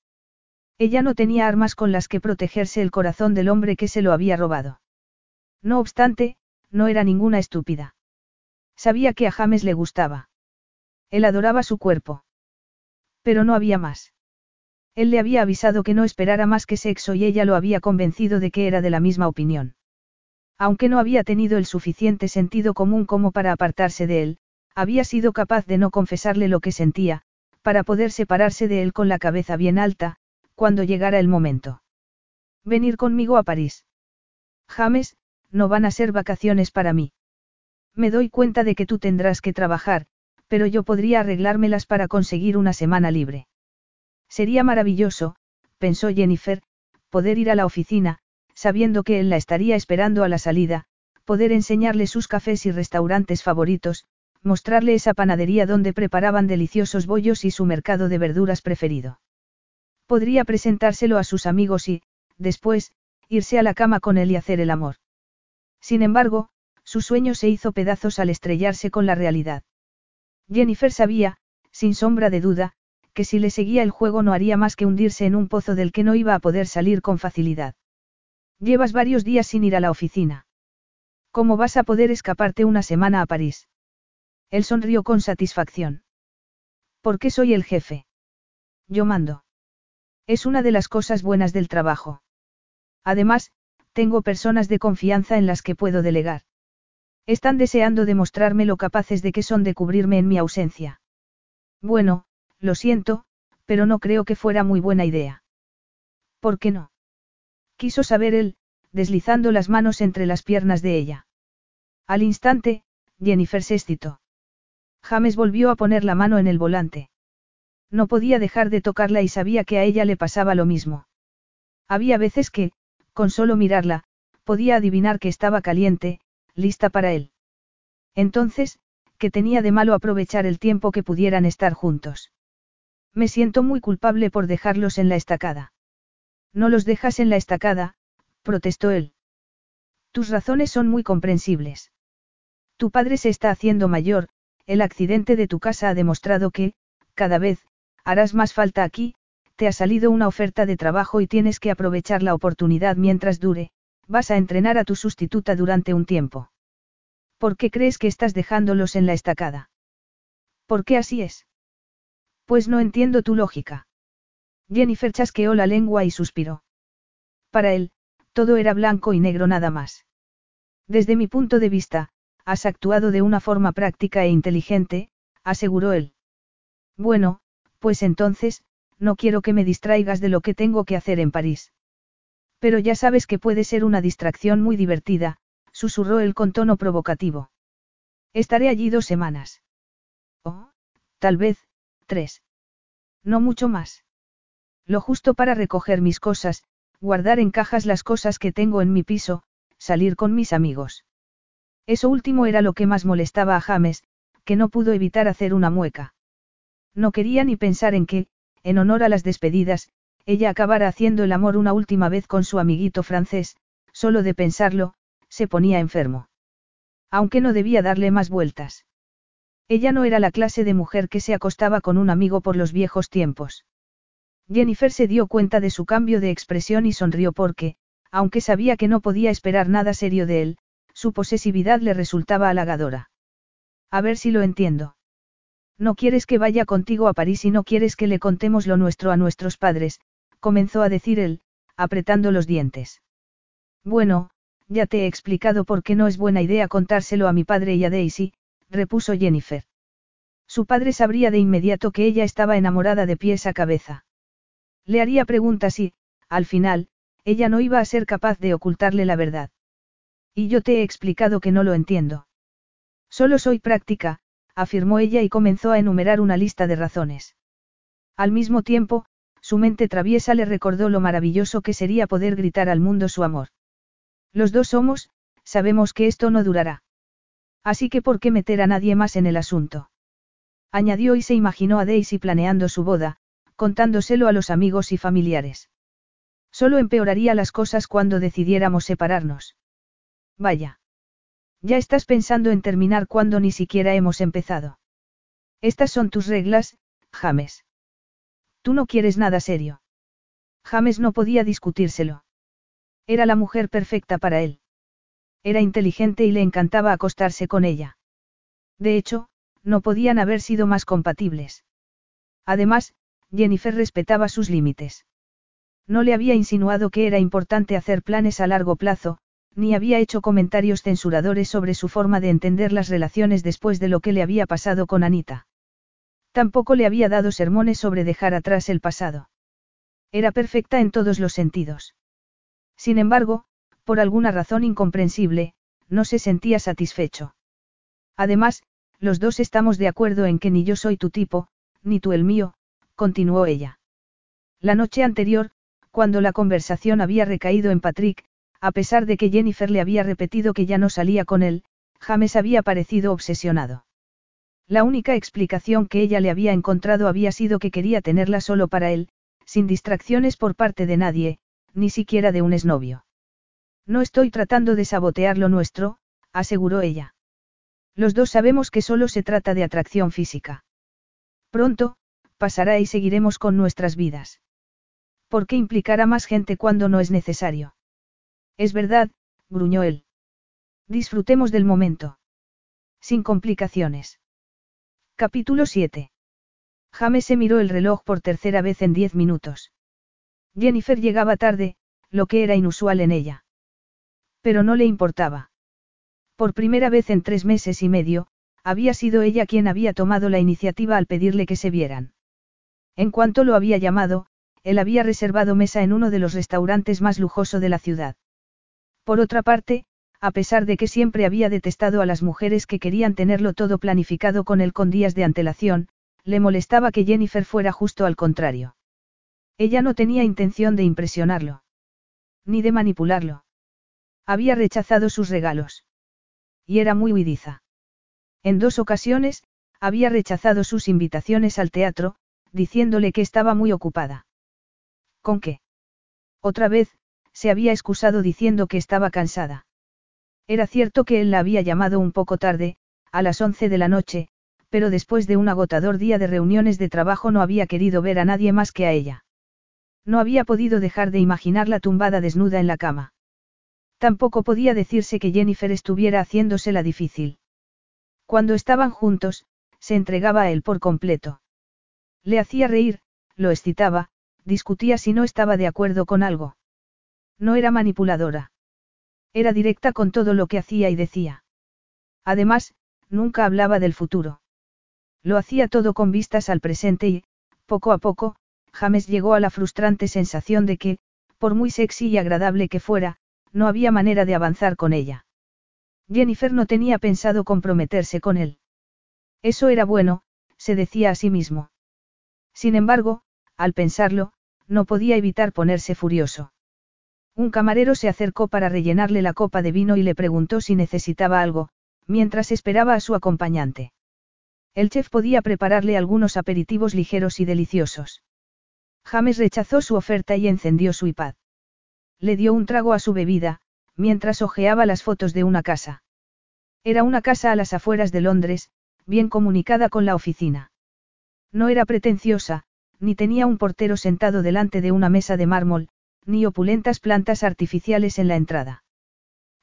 Ella no tenía armas con las que protegerse el corazón del hombre que se lo había robado. No obstante, no era ninguna estúpida. Sabía que a James le gustaba. Él adoraba su cuerpo. Pero no había más. Él le había avisado que no esperara más que sexo y ella lo había convencido de que era de la misma opinión. Aunque no había tenido el suficiente sentido común como para apartarse de él, había sido capaz de no confesarle lo que sentía, para poder separarse de él con la cabeza bien alta, cuando llegara el momento. Venir conmigo a París. James, no van a ser vacaciones para mí. Me doy cuenta de que tú tendrás que trabajar, pero yo podría arreglármelas para conseguir una semana libre. Sería maravilloso, pensó Jennifer, poder ir a la oficina, sabiendo que él la estaría esperando a la salida, poder enseñarle sus cafés y restaurantes favoritos, mostrarle esa panadería donde preparaban deliciosos bollos y su mercado de verduras preferido. Podría presentárselo a sus amigos y, después, irse a la cama con él y hacer el amor. Sin embargo, su sueño se hizo pedazos al estrellarse con la realidad. Jennifer sabía, sin sombra de duda, que si le seguía el juego no haría más que hundirse en un pozo del que no iba a poder salir con facilidad. Llevas varios días sin ir a la oficina. ¿Cómo vas a poder escaparte una semana a París? Él sonrió con satisfacción. ¿Por qué soy el jefe? Yo mando. Es una de las cosas buenas del trabajo. Además, tengo personas de confianza en las que puedo delegar. Están deseando demostrarme lo capaces de que son de cubrirme en mi ausencia. Bueno, lo siento, pero no creo que fuera muy buena idea. ¿Por qué no? Quiso saber él, deslizando las manos entre las piernas de ella. Al instante, Jennifer se excitó. James volvió a poner la mano en el volante. No podía dejar de tocarla y sabía que a ella le pasaba lo mismo. Había veces que, con solo mirarla, podía adivinar que estaba caliente, lista para él. Entonces, ¿qué tenía de malo aprovechar el tiempo que pudieran estar juntos? Me siento muy culpable por dejarlos en la estacada. No los dejas en la estacada, protestó él. Tus razones son muy comprensibles. Tu padre se está haciendo mayor, el accidente de tu casa ha demostrado que, cada vez, harás más falta aquí, te ha salido una oferta de trabajo y tienes que aprovechar la oportunidad mientras dure, vas a entrenar a tu sustituta durante un tiempo. ¿Por qué crees que estás dejándolos en la estacada? ¿Por qué así es? Pues no entiendo tu lógica. Jennifer chasqueó la lengua y suspiró. Para él, todo era blanco y negro nada más. Desde mi punto de vista, has actuado de una forma práctica e inteligente, aseguró él. Bueno, pues entonces, no quiero que me distraigas de lo que tengo que hacer en París. Pero ya sabes que puede ser una distracción muy divertida, susurró él con tono provocativo. Estaré allí dos semanas. Oh, tal vez, tres. No mucho más. Lo justo para recoger mis cosas, guardar en cajas las cosas que tengo en mi piso, salir con mis amigos. Eso último era lo que más molestaba a James, que no pudo evitar hacer una mueca. No quería ni pensar en que, en honor a las despedidas, ella acabara haciendo el amor una última vez con su amiguito francés, solo de pensarlo, se ponía enfermo. Aunque no debía darle más vueltas. Ella no era la clase de mujer que se acostaba con un amigo por los viejos tiempos. Jennifer se dio cuenta de su cambio de expresión y sonrió porque, aunque sabía que no podía esperar nada serio de él, su posesividad le resultaba halagadora. A ver si lo entiendo. No quieres que vaya contigo a París y no quieres que le contemos lo nuestro a nuestros padres, comenzó a decir él, apretando los dientes. Bueno, ya te he explicado por qué no es buena idea contárselo a mi padre y a Daisy, repuso Jennifer. Su padre sabría de inmediato que ella estaba enamorada de pies a cabeza. Le haría preguntas y, al final, ella no iba a ser capaz de ocultarle la verdad. Y yo te he explicado que no lo entiendo. Solo soy práctica, afirmó ella y comenzó a enumerar una lista de razones. Al mismo tiempo, su mente traviesa le recordó lo maravilloso que sería poder gritar al mundo su amor. Los dos somos, sabemos que esto no durará. Así que ¿por qué meter a nadie más en el asunto? Añadió y se imaginó a Daisy planeando su boda, contándoselo a los amigos y familiares. Solo empeoraría las cosas cuando decidiéramos separarnos. Vaya. Ya estás pensando en terminar cuando ni siquiera hemos empezado. Estas son tus reglas, James. Tú no quieres nada serio. James no podía discutírselo. Era la mujer perfecta para él. Era inteligente y le encantaba acostarse con ella. De hecho, no podían haber sido más compatibles. Además, Jennifer respetaba sus límites. No le había insinuado que era importante hacer planes a largo plazo, ni había hecho comentarios censuradores sobre su forma de entender las relaciones después de lo que le había pasado con Anita. Tampoco le había dado sermones sobre dejar atrás el pasado. Era perfecta en todos los sentidos. Sin embargo, por alguna razón incomprensible, no se sentía satisfecho. Además, los dos estamos de acuerdo en que ni yo soy tu tipo, ni tú el mío, continuó ella. La noche anterior, cuando la conversación había recaído en Patrick, a pesar de que Jennifer le había repetido que ya no salía con él, James había parecido obsesionado. La única explicación que ella le había encontrado había sido que quería tenerla solo para él, sin distracciones por parte de nadie, ni siquiera de un exnovio. No estoy tratando de sabotear lo nuestro, aseguró ella. Los dos sabemos que solo se trata de atracción física. Pronto, pasará y seguiremos con nuestras vidas. ¿Por qué implicar a más gente cuando no es necesario? Es verdad, gruñó él. Disfrutemos del momento. Sin complicaciones. Capítulo 7. James se miró el reloj por tercera vez en diez minutos. Jennifer llegaba tarde, lo que era inusual en ella. Pero no le importaba. Por primera vez en tres meses y medio, había sido ella quien había tomado la iniciativa al pedirle que se vieran. En cuanto lo había llamado, él había reservado mesa en uno de los restaurantes más lujosos de la ciudad. Por otra parte, a pesar de que siempre había detestado a las mujeres que querían tenerlo todo planificado con él con días de antelación, le molestaba que Jennifer fuera justo al contrario. Ella no tenía intención de impresionarlo. Ni de manipularlo. Había rechazado sus regalos. Y era muy huidiza. En dos ocasiones, había rechazado sus invitaciones al teatro, diciéndole que estaba muy ocupada. ¿Con qué? Otra vez, se había excusado diciendo que estaba cansada. Era cierto que él la había llamado un poco tarde, a las once de la noche, pero después de un agotador día de reuniones de trabajo no había querido ver a nadie más que a ella. No había podido dejar de imaginarla tumbada desnuda en la cama. Tampoco podía decirse que Jennifer estuviera haciéndosela difícil. Cuando estaban juntos, se entregaba a él por completo. Le hacía reír, lo excitaba, discutía si no estaba de acuerdo con algo. No era manipuladora. Era directa con todo lo que hacía y decía. Además, nunca hablaba del futuro. Lo hacía todo con vistas al presente y, poco a poco, James llegó a la frustrante sensación de que, por muy sexy y agradable que fuera, no había manera de avanzar con ella. Jennifer no tenía pensado comprometerse con él. Eso era bueno, se decía a sí mismo. Sin embargo, al pensarlo, no podía evitar ponerse furioso. Un camarero se acercó para rellenarle la copa de vino y le preguntó si necesitaba algo, mientras esperaba a su acompañante. El chef podía prepararle algunos aperitivos ligeros y deliciosos. James rechazó su oferta y encendió su iPad. Le dio un trago a su bebida, mientras hojeaba las fotos de una casa. Era una casa a las afueras de Londres, bien comunicada con la oficina. No era pretenciosa, ni tenía un portero sentado delante de una mesa de mármol, ni opulentas plantas artificiales en la entrada.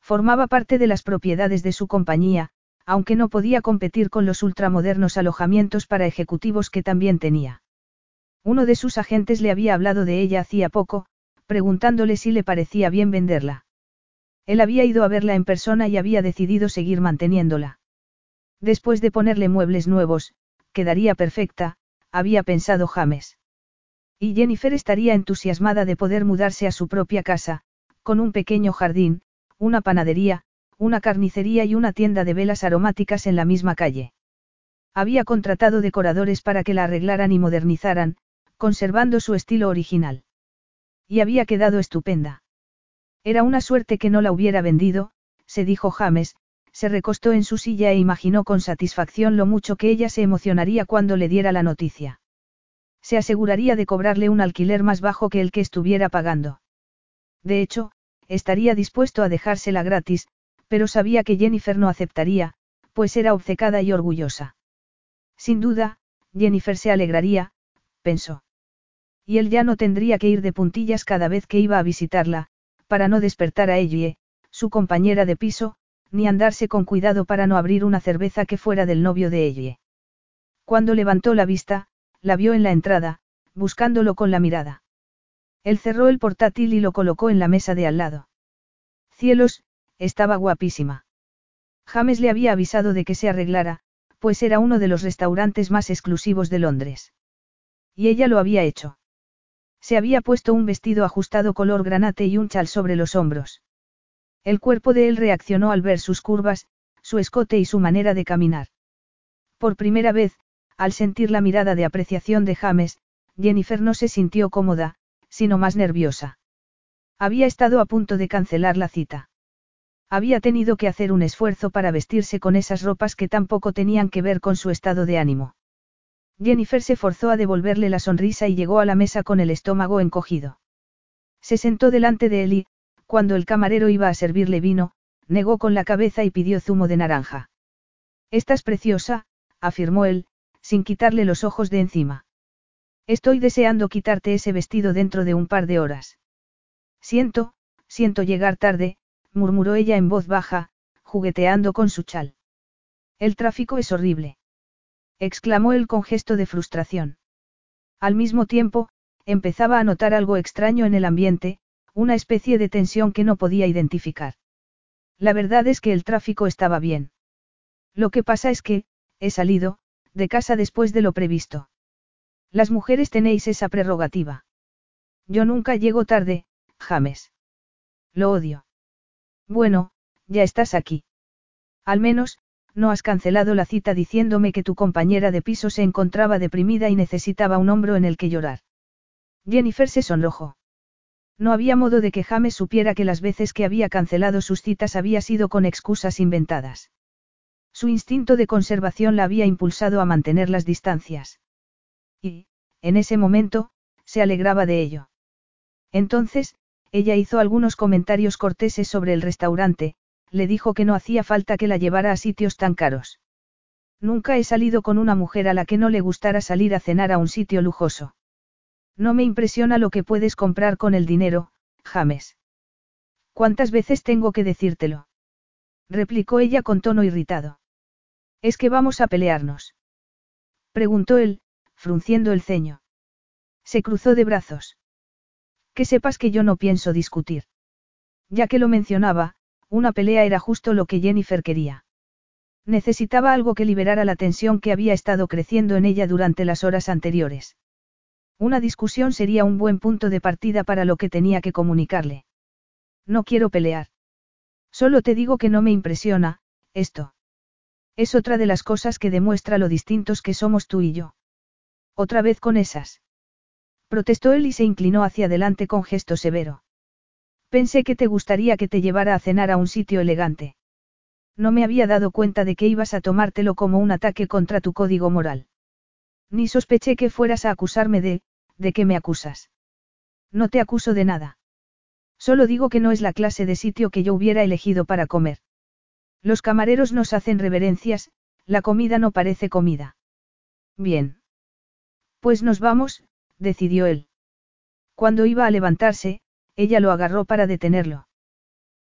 Formaba parte de las propiedades de su compañía, aunque no podía competir con los ultramodernos alojamientos para ejecutivos que también tenía. Uno de sus agentes le había hablado de ella hacía poco, preguntándole si le parecía bien venderla. Él había ido a verla en persona y había decidido seguir manteniéndola. Después de ponerle muebles nuevos, quedaría perfecta, había pensado James. Y Jennifer estaría entusiasmada de poder mudarse a su propia casa, con un pequeño jardín, una panadería, una carnicería y una tienda de velas aromáticas en la misma calle. Había contratado decoradores para que la arreglaran y modernizaran, conservando su estilo original. Y había quedado estupenda. Era una suerte que no la hubiera vendido, se dijo James, se recostó en su silla e imaginó con satisfacción lo mucho que ella se emocionaría cuando le diera la noticia. Se aseguraría de cobrarle un alquiler más bajo que el que estuviera pagando. De hecho, estaría dispuesto a dejársela gratis, pero sabía que Jennifer no aceptaría, pues era obcecada y orgullosa. Sin duda, Jennifer se alegraría, pensó. Y él ya no tendría que ir de puntillas cada vez que iba a visitarla, para no despertar a Ellie, su compañera de piso, ni andarse con cuidado para no abrir una cerveza que fuera del novio de Ellie. Cuando levantó la vista, la vio en la entrada, buscándolo con la mirada. Él cerró el portátil y lo colocó en la mesa de al lado. Cielos, estaba guapísima. James le había avisado de que se arreglara, pues era uno de los restaurantes más exclusivos de Londres. Y ella lo había hecho. Se había puesto un vestido ajustado color granate y un chal sobre los hombros. El cuerpo de él reaccionó al ver sus curvas, su escote y su manera de caminar. Por primera vez, al sentir la mirada de apreciación de James, Jennifer no se sintió cómoda, sino más nerviosa. Había estado a punto de cancelar la cita. Había tenido que hacer un esfuerzo para vestirse con esas ropas que tampoco tenían que ver con su estado de ánimo. Jennifer se forzó a devolverle la sonrisa y llegó a la mesa con el estómago encogido. Se sentó delante de él y, cuando el camarero iba a servirle vino, negó con la cabeza y pidió zumo de naranja. Estás preciosa, afirmó él, sin quitarle los ojos de encima. Estoy deseando quitarte ese vestido dentro de un par de horas. Siento, siento llegar tarde, murmuró ella en voz baja, jugueteando con su chal. El tráfico es horrible. exclamó él con gesto de frustración. Al mismo tiempo, empezaba a notar algo extraño en el ambiente, una especie de tensión que no podía identificar. La verdad es que el tráfico estaba bien. Lo que pasa es que, he salido, de casa después de lo previsto. Las mujeres tenéis esa prerrogativa. Yo nunca llego tarde, James. Lo odio. Bueno, ya estás aquí. Al menos, no has cancelado la cita diciéndome que tu compañera de piso se encontraba deprimida y necesitaba un hombro en el que llorar. Jennifer se sonrojó. No había modo de que James supiera que las veces que había cancelado sus citas había sido con excusas inventadas. Su instinto de conservación la había impulsado a mantener las distancias. Y, en ese momento, se alegraba de ello. Entonces, ella hizo algunos comentarios corteses sobre el restaurante, le dijo que no hacía falta que la llevara a sitios tan caros. Nunca he salido con una mujer a la que no le gustara salir a cenar a un sitio lujoso. No me impresiona lo que puedes comprar con el dinero, James. ¿Cuántas veces tengo que decírtelo? Replicó ella con tono irritado. ¿Es que vamos a pelearnos? preguntó él, frunciendo el ceño. Se cruzó de brazos. Que sepas que yo no pienso discutir. Ya que lo mencionaba, una pelea era justo lo que Jennifer quería. Necesitaba algo que liberara la tensión que había estado creciendo en ella durante las horas anteriores. Una discusión sería un buen punto de partida para lo que tenía que comunicarle. No quiero pelear. Solo te digo que no me impresiona, esto. Es otra de las cosas que demuestra lo distintos que somos tú y yo. Otra vez con esas. Protestó él y se inclinó hacia adelante con gesto severo. Pensé que te gustaría que te llevara a cenar a un sitio elegante. No me había dado cuenta de que ibas a tomártelo como un ataque contra tu código moral. Ni sospeché que fueras a acusarme de, ¿de qué me acusas? No te acuso de nada. Solo digo que no es la clase de sitio que yo hubiera elegido para comer. Los camareros nos hacen reverencias, la comida no parece comida. Bien. Pues nos vamos, decidió él. Cuando iba a levantarse, ella lo agarró para detenerlo.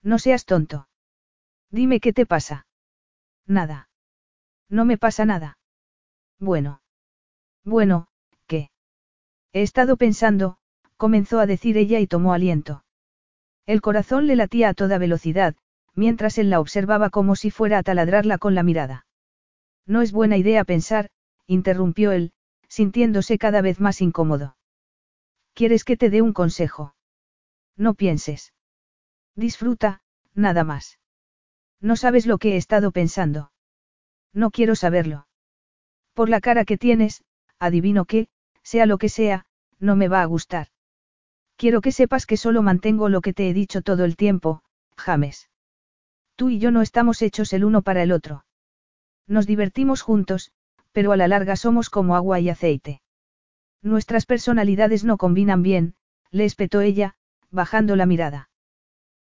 No seas tonto. Dime qué te pasa. Nada. No me pasa nada. Bueno. Bueno, He estado pensando, comenzó a decir ella y tomó aliento. El corazón le latía a toda velocidad, mientras él la observaba como si fuera a taladrarla con la mirada. No es buena idea pensar, interrumpió él, sintiéndose cada vez más incómodo. ¿Quieres que te dé un consejo? No pienses. Disfruta, nada más. No sabes lo que he estado pensando. No quiero saberlo. Por la cara que tienes, adivino que, sea lo que sea, no me va a gustar. Quiero que sepas que solo mantengo lo que te he dicho todo el tiempo, James. Tú y yo no estamos hechos el uno para el otro. Nos divertimos juntos, pero a la larga somos como agua y aceite. Nuestras personalidades no combinan bien, le espetó ella, bajando la mirada.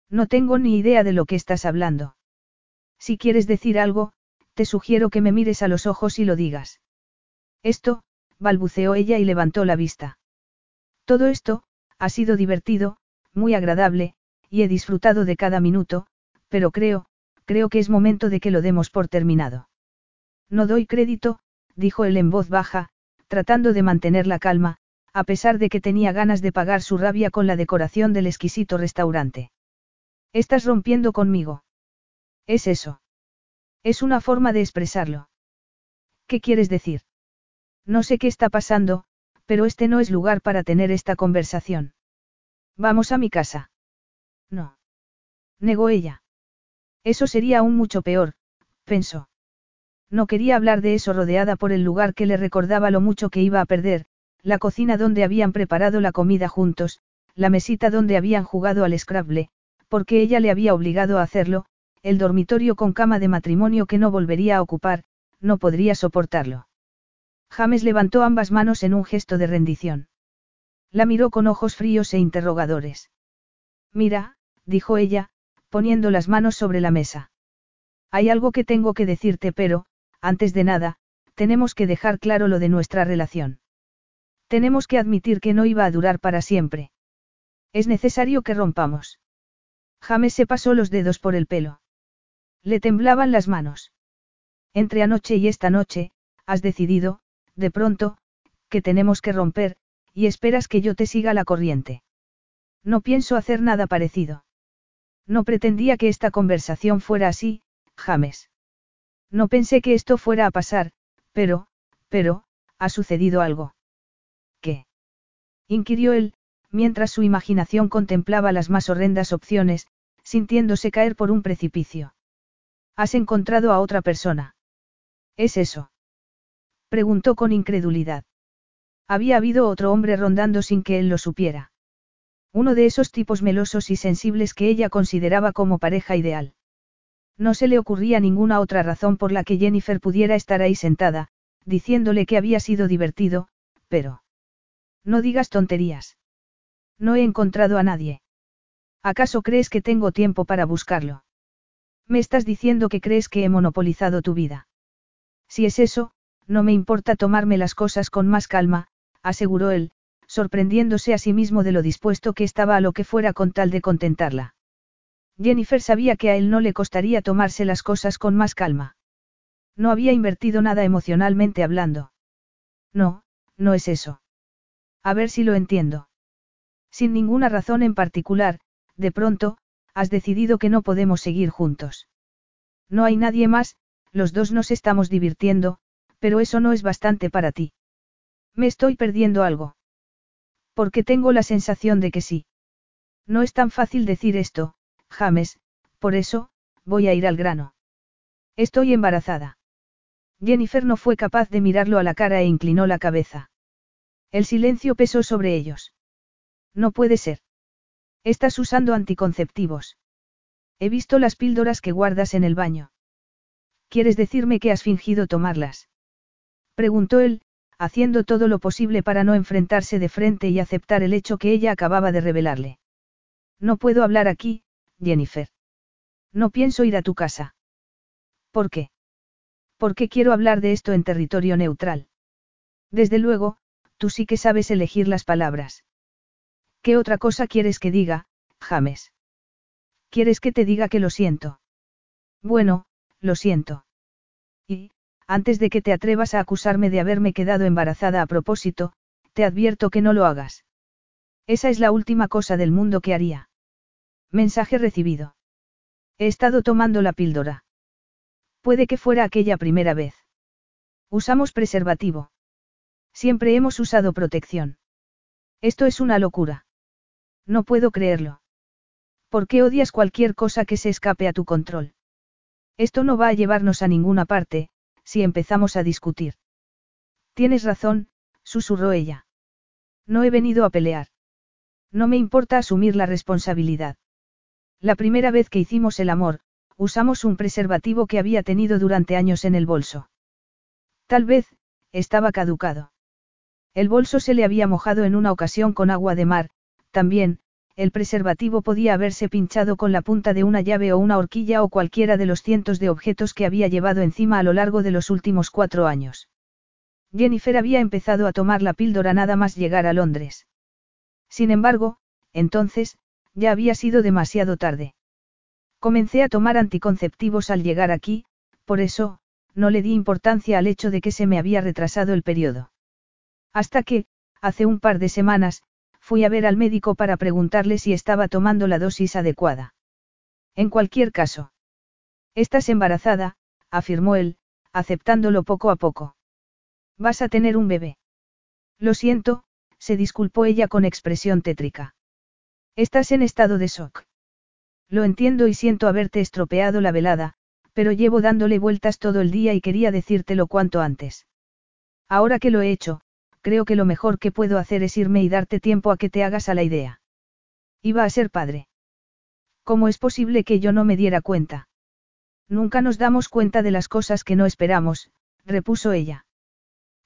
No tengo ni idea de lo que estás hablando. Si quieres decir algo, te sugiero que me mires a los ojos y lo digas. Esto, balbuceó ella y levantó la vista. Todo esto, ha sido divertido, muy agradable, y he disfrutado de cada minuto, pero creo, creo que es momento de que lo demos por terminado. No doy crédito, dijo él en voz baja, tratando de mantener la calma, a pesar de que tenía ganas de pagar su rabia con la decoración del exquisito restaurante. Estás rompiendo conmigo. Es eso. Es una forma de expresarlo. ¿Qué quieres decir? No sé qué está pasando, pero este no es lugar para tener esta conversación. Vamos a mi casa. No. Negó ella. Eso sería aún mucho peor, pensó. No quería hablar de eso rodeada por el lugar que le recordaba lo mucho que iba a perder, la cocina donde habían preparado la comida juntos, la mesita donde habían jugado al Scrabble, porque ella le había obligado a hacerlo, el dormitorio con cama de matrimonio que no volvería a ocupar, no podría soportarlo. James levantó ambas manos en un gesto de rendición. La miró con ojos fríos e interrogadores. Mira, dijo ella, poniendo las manos sobre la mesa. Hay algo que tengo que decirte, pero, antes de nada, tenemos que dejar claro lo de nuestra relación. Tenemos que admitir que no iba a durar para siempre. Es necesario que rompamos. James se pasó los dedos por el pelo. Le temblaban las manos. Entre anoche y esta noche, has decidido, de pronto, que tenemos que romper, y esperas que yo te siga la corriente. No pienso hacer nada parecido. No pretendía que esta conversación fuera así, James. No pensé que esto fuera a pasar, pero, pero, ha sucedido algo. ¿Qué? inquirió él, mientras su imaginación contemplaba las más horrendas opciones, sintiéndose caer por un precipicio. ¿Has encontrado a otra persona? ¿Es eso? Preguntó con incredulidad. Había habido otro hombre rondando sin que él lo supiera. Uno de esos tipos melosos y sensibles que ella consideraba como pareja ideal. No se le ocurría ninguna otra razón por la que Jennifer pudiera estar ahí sentada, diciéndole que había sido divertido, pero... No digas tonterías. No he encontrado a nadie. ¿Acaso crees que tengo tiempo para buscarlo? Me estás diciendo que crees que he monopolizado tu vida. Si es eso, no me importa tomarme las cosas con más calma, aseguró él, sorprendiéndose a sí mismo de lo dispuesto que estaba a lo que fuera con tal de contentarla. Jennifer sabía que a él no le costaría tomarse las cosas con más calma. No había invertido nada emocionalmente hablando. No, no es eso. A ver si lo entiendo. Sin ninguna razón en particular, de pronto, has decidido que no podemos seguir juntos. No hay nadie más, los dos nos estamos divirtiendo, pero eso no es bastante para ti. Me estoy perdiendo algo. Porque tengo la sensación de que sí. No es tan fácil decir esto, James, por eso, voy a ir al grano. Estoy embarazada. Jennifer no fue capaz de mirarlo a la cara e inclinó la cabeza. El silencio pesó sobre ellos. No puede ser. Estás usando anticonceptivos. He visto las píldoras que guardas en el baño. ¿Quieres decirme que has fingido tomarlas? Preguntó él, haciendo todo lo posible para no enfrentarse de frente y aceptar el hecho que ella acababa de revelarle. No puedo hablar aquí, Jennifer. No pienso ir a tu casa. ¿Por qué? Porque quiero hablar de esto en territorio neutral. Desde luego, tú sí que sabes elegir las palabras. ¿Qué otra cosa quieres que diga, James? ¿Quieres que te diga que lo siento? Bueno, lo siento. Y, antes de que te atrevas a acusarme de haberme quedado embarazada a propósito, te advierto que no lo hagas. Esa es la última cosa del mundo que haría. Mensaje recibido. He estado tomando la píldora. Puede que fuera aquella primera vez. Usamos preservativo. Siempre hemos usado protección. Esto es una locura. No puedo creerlo. ¿Por qué odias cualquier cosa que se escape a tu control? Esto no va a llevarnos a ninguna parte, si empezamos a discutir. Tienes razón, susurró ella. No he venido a pelear. No me importa asumir la responsabilidad. La primera vez que hicimos el amor, usamos un preservativo que había tenido durante años en el bolso. Tal vez, estaba caducado. El bolso se le había mojado en una ocasión con agua de mar, también, el preservativo podía haberse pinchado con la punta de una llave o una horquilla o cualquiera de los cientos de objetos que había llevado encima a lo largo de los últimos cuatro años. Jennifer había empezado a tomar la píldora nada más llegar a Londres. Sin embargo, entonces, ya había sido demasiado tarde. Comencé a tomar anticonceptivos al llegar aquí, por eso, no le di importancia al hecho de que se me había retrasado el periodo. Hasta que, hace un par de semanas, fui a ver al médico para preguntarle si estaba tomando la dosis adecuada. En cualquier caso. Estás embarazada, afirmó él, aceptándolo poco a poco. Vas a tener un bebé. Lo siento, se disculpó ella con expresión tétrica. Estás en estado de shock. Lo entiendo y siento haberte estropeado la velada, pero llevo dándole vueltas todo el día y quería decírtelo cuanto antes. Ahora que lo he hecho, creo que lo mejor que puedo hacer es irme y darte tiempo a que te hagas a la idea. Iba a ser padre. ¿Cómo es posible que yo no me diera cuenta? Nunca nos damos cuenta de las cosas que no esperamos, repuso ella.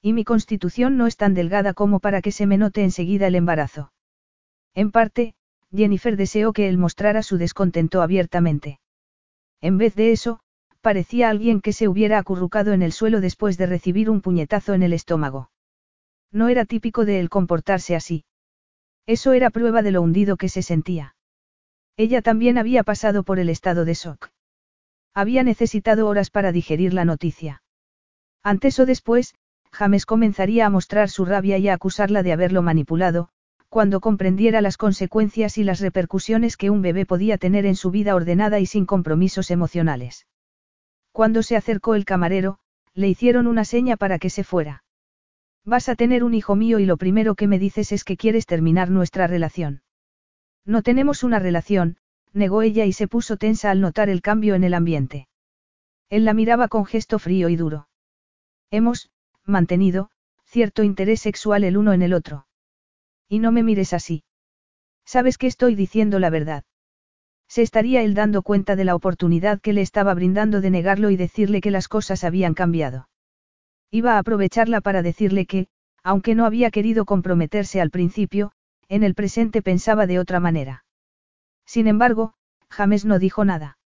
Y mi constitución no es tan delgada como para que se me note enseguida el embarazo. En parte, Jennifer deseó que él mostrara su descontento abiertamente. En vez de eso, parecía alguien que se hubiera acurrucado en el suelo después de recibir un puñetazo en el estómago. No era típico de él comportarse así. Eso era prueba de lo hundido que se sentía. Ella también había pasado por el estado de shock. Había necesitado horas para digerir la noticia. Antes o después, James comenzaría a mostrar su rabia y a acusarla de haberlo manipulado, cuando comprendiera las consecuencias y las repercusiones que un bebé podía tener en su vida ordenada y sin compromisos emocionales. Cuando se acercó el camarero, le hicieron una seña para que se fuera. Vas a tener un hijo mío y lo primero que me dices es que quieres terminar nuestra relación. No tenemos una relación, negó ella y se puso tensa al notar el cambio en el ambiente. Él la miraba con gesto frío y duro. Hemos, mantenido, cierto interés sexual el uno en el otro. Y no me mires así. Sabes que estoy diciendo la verdad. Se estaría él dando cuenta de la oportunidad que le estaba brindando de negarlo y decirle que las cosas habían cambiado. Iba a aprovecharla para decirle que, aunque no había querido comprometerse al principio, en el presente pensaba de otra manera. Sin embargo, James no dijo nada.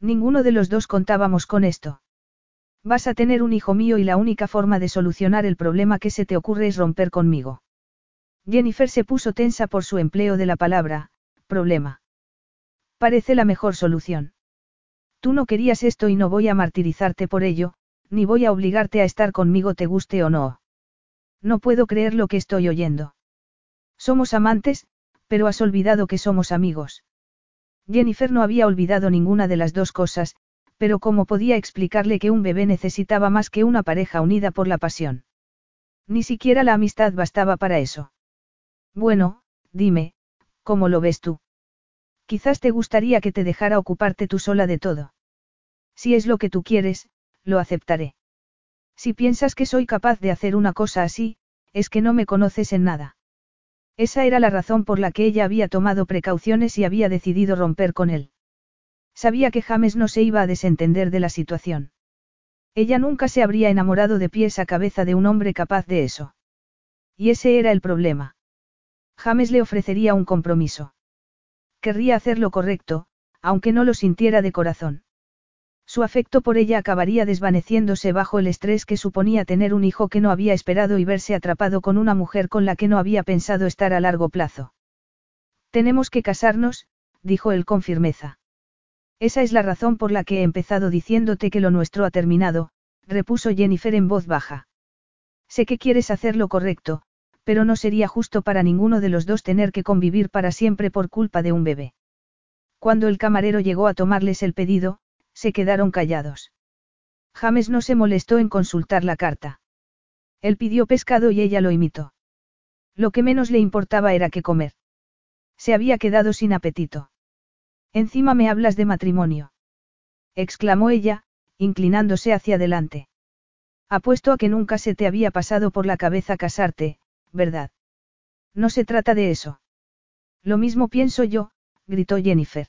Ninguno de los dos contábamos con esto. Vas a tener un hijo mío y la única forma de solucionar el problema que se te ocurre es romper conmigo. Jennifer se puso tensa por su empleo de la palabra, problema. Parece la mejor solución. Tú no querías esto y no voy a martirizarte por ello, ni voy a obligarte a estar conmigo te guste o no. No puedo creer lo que estoy oyendo. Somos amantes, pero has olvidado que somos amigos. Jennifer no había olvidado ninguna de las dos cosas, pero ¿cómo podía explicarle que un bebé necesitaba más que una pareja unida por la pasión? Ni siquiera la amistad bastaba para eso. Bueno, dime, ¿cómo lo ves tú? Quizás te gustaría que te dejara ocuparte tú sola de todo. Si es lo que tú quieres, lo aceptaré. Si piensas que soy capaz de hacer una cosa así, es que no me conoces en nada. Esa era la razón por la que ella había tomado precauciones y había decidido romper con él. Sabía que James no se iba a desentender de la situación. Ella nunca se habría enamorado de pies a cabeza de un hombre capaz de eso. Y ese era el problema. James le ofrecería un compromiso. Querría hacer lo correcto, aunque no lo sintiera de corazón. Su afecto por ella acabaría desvaneciéndose bajo el estrés que suponía tener un hijo que no había esperado y verse atrapado con una mujer con la que no había pensado estar a largo plazo. Tenemos que casarnos, dijo él con firmeza. Esa es la razón por la que he empezado diciéndote que lo nuestro ha terminado, repuso Jennifer en voz baja. Sé que quieres hacer lo correcto, pero no sería justo para ninguno de los dos tener que convivir para siempre por culpa de un bebé. Cuando el camarero llegó a tomarles el pedido, se quedaron callados. James no se molestó en consultar la carta. Él pidió pescado y ella lo imitó. Lo que menos le importaba era qué comer. Se había quedado sin apetito. Encima me hablas de matrimonio. exclamó ella, inclinándose hacia adelante. Apuesto a que nunca se te había pasado por la cabeza casarte, ¿verdad? No se trata de eso. Lo mismo pienso yo, gritó Jennifer.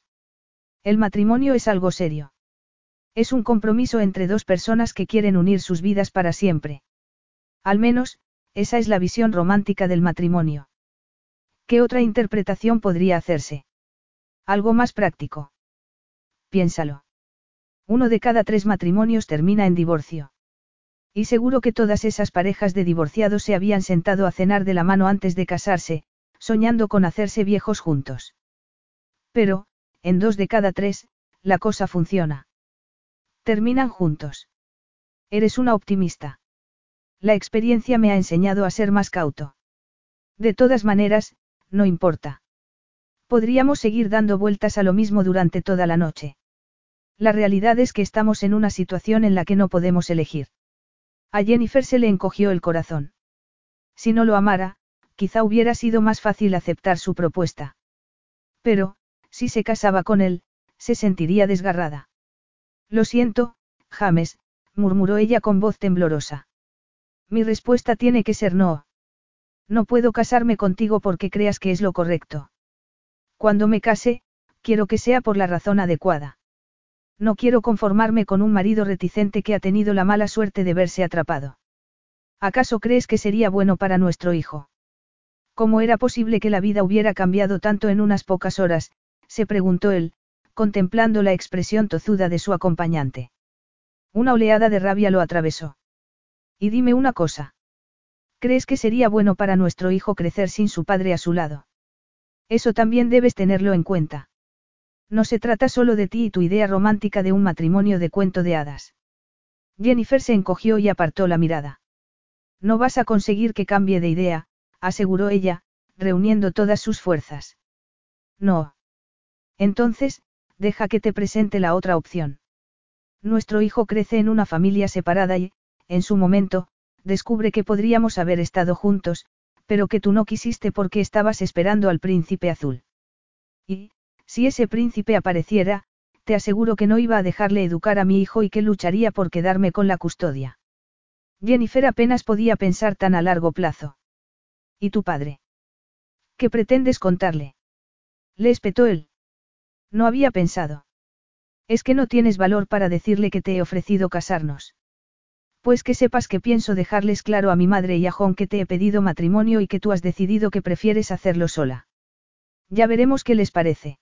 El matrimonio es algo serio. Es un compromiso entre dos personas que quieren unir sus vidas para siempre. Al menos, esa es la visión romántica del matrimonio. ¿Qué otra interpretación podría hacerse? Algo más práctico. Piénsalo. Uno de cada tres matrimonios termina en divorcio. Y seguro que todas esas parejas de divorciados se habían sentado a cenar de la mano antes de casarse, soñando con hacerse viejos juntos. Pero, en dos de cada tres, la cosa funciona. Terminan juntos. Eres una optimista. La experiencia me ha enseñado a ser más cauto. De todas maneras, no importa. Podríamos seguir dando vueltas a lo mismo durante toda la noche. La realidad es que estamos en una situación en la que no podemos elegir. A Jennifer se le encogió el corazón. Si no lo amara, quizá hubiera sido más fácil aceptar su propuesta. Pero, si se casaba con él, se sentiría desgarrada. Lo siento, James, murmuró ella con voz temblorosa. Mi respuesta tiene que ser no. No puedo casarme contigo porque creas que es lo correcto. Cuando me case, quiero que sea por la razón adecuada. No quiero conformarme con un marido reticente que ha tenido la mala suerte de verse atrapado. ¿Acaso crees que sería bueno para nuestro hijo? ¿Cómo era posible que la vida hubiera cambiado tanto en unas pocas horas? se preguntó él, contemplando la expresión tozuda de su acompañante. Una oleada de rabia lo atravesó. Y dime una cosa. ¿Crees que sería bueno para nuestro hijo crecer sin su padre a su lado? Eso también debes tenerlo en cuenta. No se trata solo de ti y tu idea romántica de un matrimonio de cuento de hadas. Jennifer se encogió y apartó la mirada. No vas a conseguir que cambie de idea, aseguró ella, reuniendo todas sus fuerzas. No. Entonces, deja que te presente la otra opción. Nuestro hijo crece en una familia separada y, en su momento, descubre que podríamos haber estado juntos, pero que tú no quisiste porque estabas esperando al príncipe azul. Y, si ese príncipe apareciera, te aseguro que no iba a dejarle educar a mi hijo y que lucharía por quedarme con la custodia. Jennifer apenas podía pensar tan a largo plazo. ¿Y tu padre? ¿Qué pretendes contarle? Le espetó él. No había pensado. Es que no tienes valor para decirle que te he ofrecido casarnos. Pues que sepas que pienso dejarles claro a mi madre y a Jon que te he pedido matrimonio y que tú has decidido que prefieres hacerlo sola. Ya veremos qué les parece.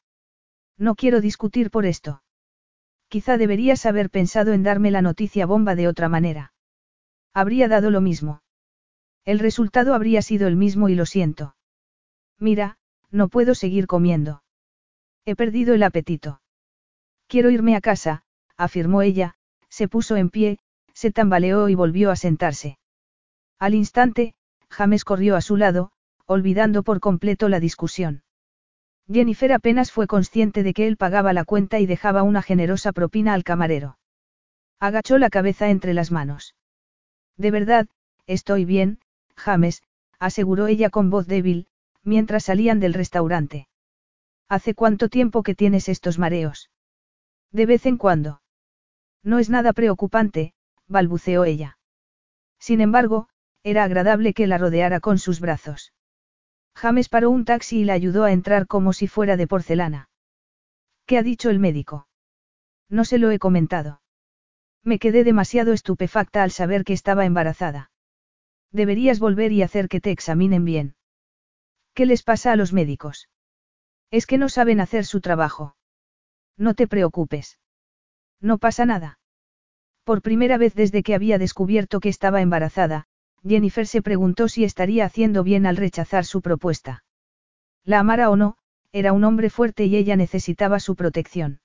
No quiero discutir por esto. Quizá deberías haber pensado en darme la noticia bomba de otra manera. Habría dado lo mismo. El resultado habría sido el mismo y lo siento. Mira, no puedo seguir comiendo. He perdido el apetito. Quiero irme a casa, afirmó ella, se puso en pie, se tambaleó y volvió a sentarse. Al instante, James corrió a su lado, olvidando por completo la discusión. Jennifer apenas fue consciente de que él pagaba la cuenta y dejaba una generosa propina al camarero. Agachó la cabeza entre las manos. De verdad, estoy bien, James, aseguró ella con voz débil, mientras salían del restaurante. ¿Hace cuánto tiempo que tienes estos mareos? De vez en cuando. No es nada preocupante, balbuceó ella. Sin embargo, era agradable que la rodeara con sus brazos. James paró un taxi y la ayudó a entrar como si fuera de porcelana. ¿Qué ha dicho el médico? No se lo he comentado. Me quedé demasiado estupefacta al saber que estaba embarazada. Deberías volver y hacer que te examinen bien. ¿Qué les pasa a los médicos? Es que no saben hacer su trabajo. No te preocupes. No pasa nada. Por primera vez desde que había descubierto que estaba embarazada, Jennifer se preguntó si estaría haciendo bien al rechazar su propuesta. La amara o no, era un hombre fuerte y ella necesitaba su protección.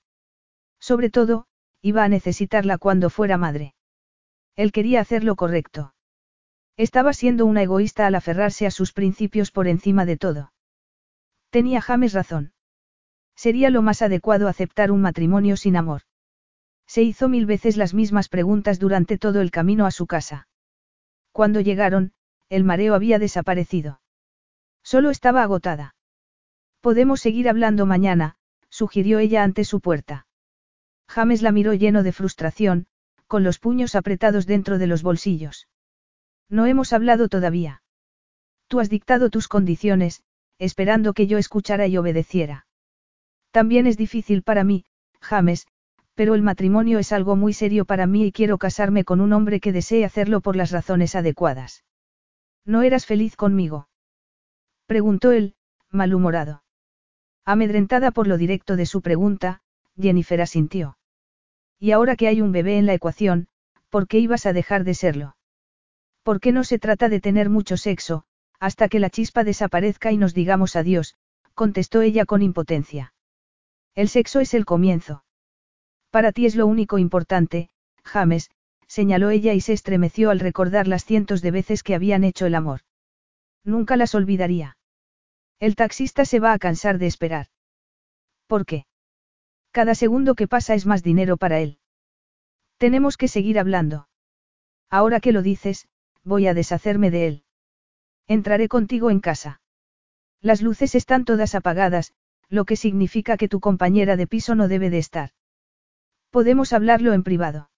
Sobre todo, iba a necesitarla cuando fuera madre. Él quería hacer lo correcto. Estaba siendo una egoísta al aferrarse a sus principios por encima de todo. Tenía James razón. Sería lo más adecuado aceptar un matrimonio sin amor. Se hizo mil veces las mismas preguntas durante todo el camino a su casa. Cuando llegaron, el mareo había desaparecido. Solo estaba agotada. Podemos seguir hablando mañana, sugirió ella ante su puerta. James la miró lleno de frustración, con los puños apretados dentro de los bolsillos. No hemos hablado todavía. Tú has dictado tus condiciones, esperando que yo escuchara y obedeciera. También es difícil para mí, James, pero el matrimonio es algo muy serio para mí y quiero casarme con un hombre que desee hacerlo por las razones adecuadas. ¿No eras feliz conmigo? Preguntó él, malhumorado. Amedrentada por lo directo de su pregunta, Jennifer asintió. Y ahora que hay un bebé en la ecuación, ¿por qué ibas a dejar de serlo? ¿Por qué no se trata de tener mucho sexo, hasta que la chispa desaparezca y nos digamos adiós? contestó ella con impotencia. El sexo es el comienzo. Para ti es lo único importante, James, señaló ella y se estremeció al recordar las cientos de veces que habían hecho el amor. Nunca las olvidaría. El taxista se va a cansar de esperar. ¿Por qué? Cada segundo que pasa es más dinero para él. Tenemos que seguir hablando. Ahora que lo dices, voy a deshacerme de él. Entraré contigo en casa. Las luces están todas apagadas, lo que significa que tu compañera de piso no debe de estar. Podemos hablarlo en privado.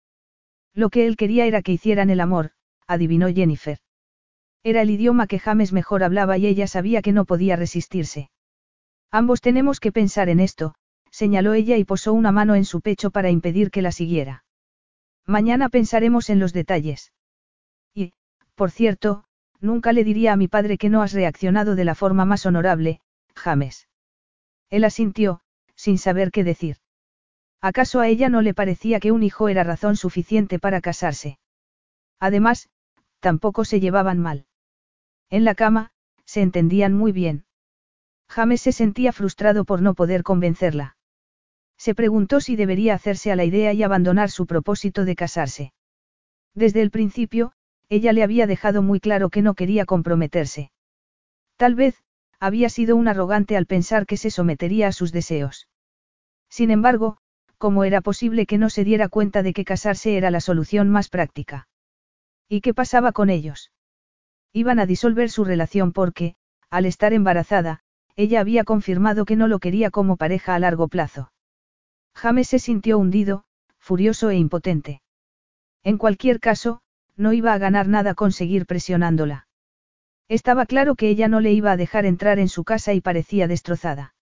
Lo que él quería era que hicieran el amor, adivinó Jennifer. Era el idioma que James mejor hablaba y ella sabía que no podía resistirse. Ambos tenemos que pensar en esto, señaló ella y posó una mano en su pecho para impedir que la siguiera. Mañana pensaremos en los detalles. Y, por cierto, nunca le diría a mi padre que no has reaccionado de la forma más honorable, James. Él asintió, sin saber qué decir. ¿Acaso a ella no le parecía que un hijo era razón suficiente para casarse? Además, tampoco se llevaban mal. En la cama, se entendían muy bien. James se sentía frustrado por no poder convencerla. Se preguntó si debería hacerse a la idea y abandonar su propósito de casarse. Desde el principio, ella le había dejado muy claro que no quería comprometerse. Tal vez, había sido un arrogante al pensar que se sometería a sus deseos. Sin embargo, ¿cómo era posible que no se diera cuenta de que casarse era la solución más práctica? ¿Y qué pasaba con ellos? Iban a disolver su relación porque, al estar embarazada, ella había confirmado que no lo quería como pareja a largo plazo. James se sintió hundido, furioso e impotente. En cualquier caso, no iba a ganar nada con seguir presionándola. Estaba claro que ella no le iba a dejar entrar en su casa y parecía destrozada.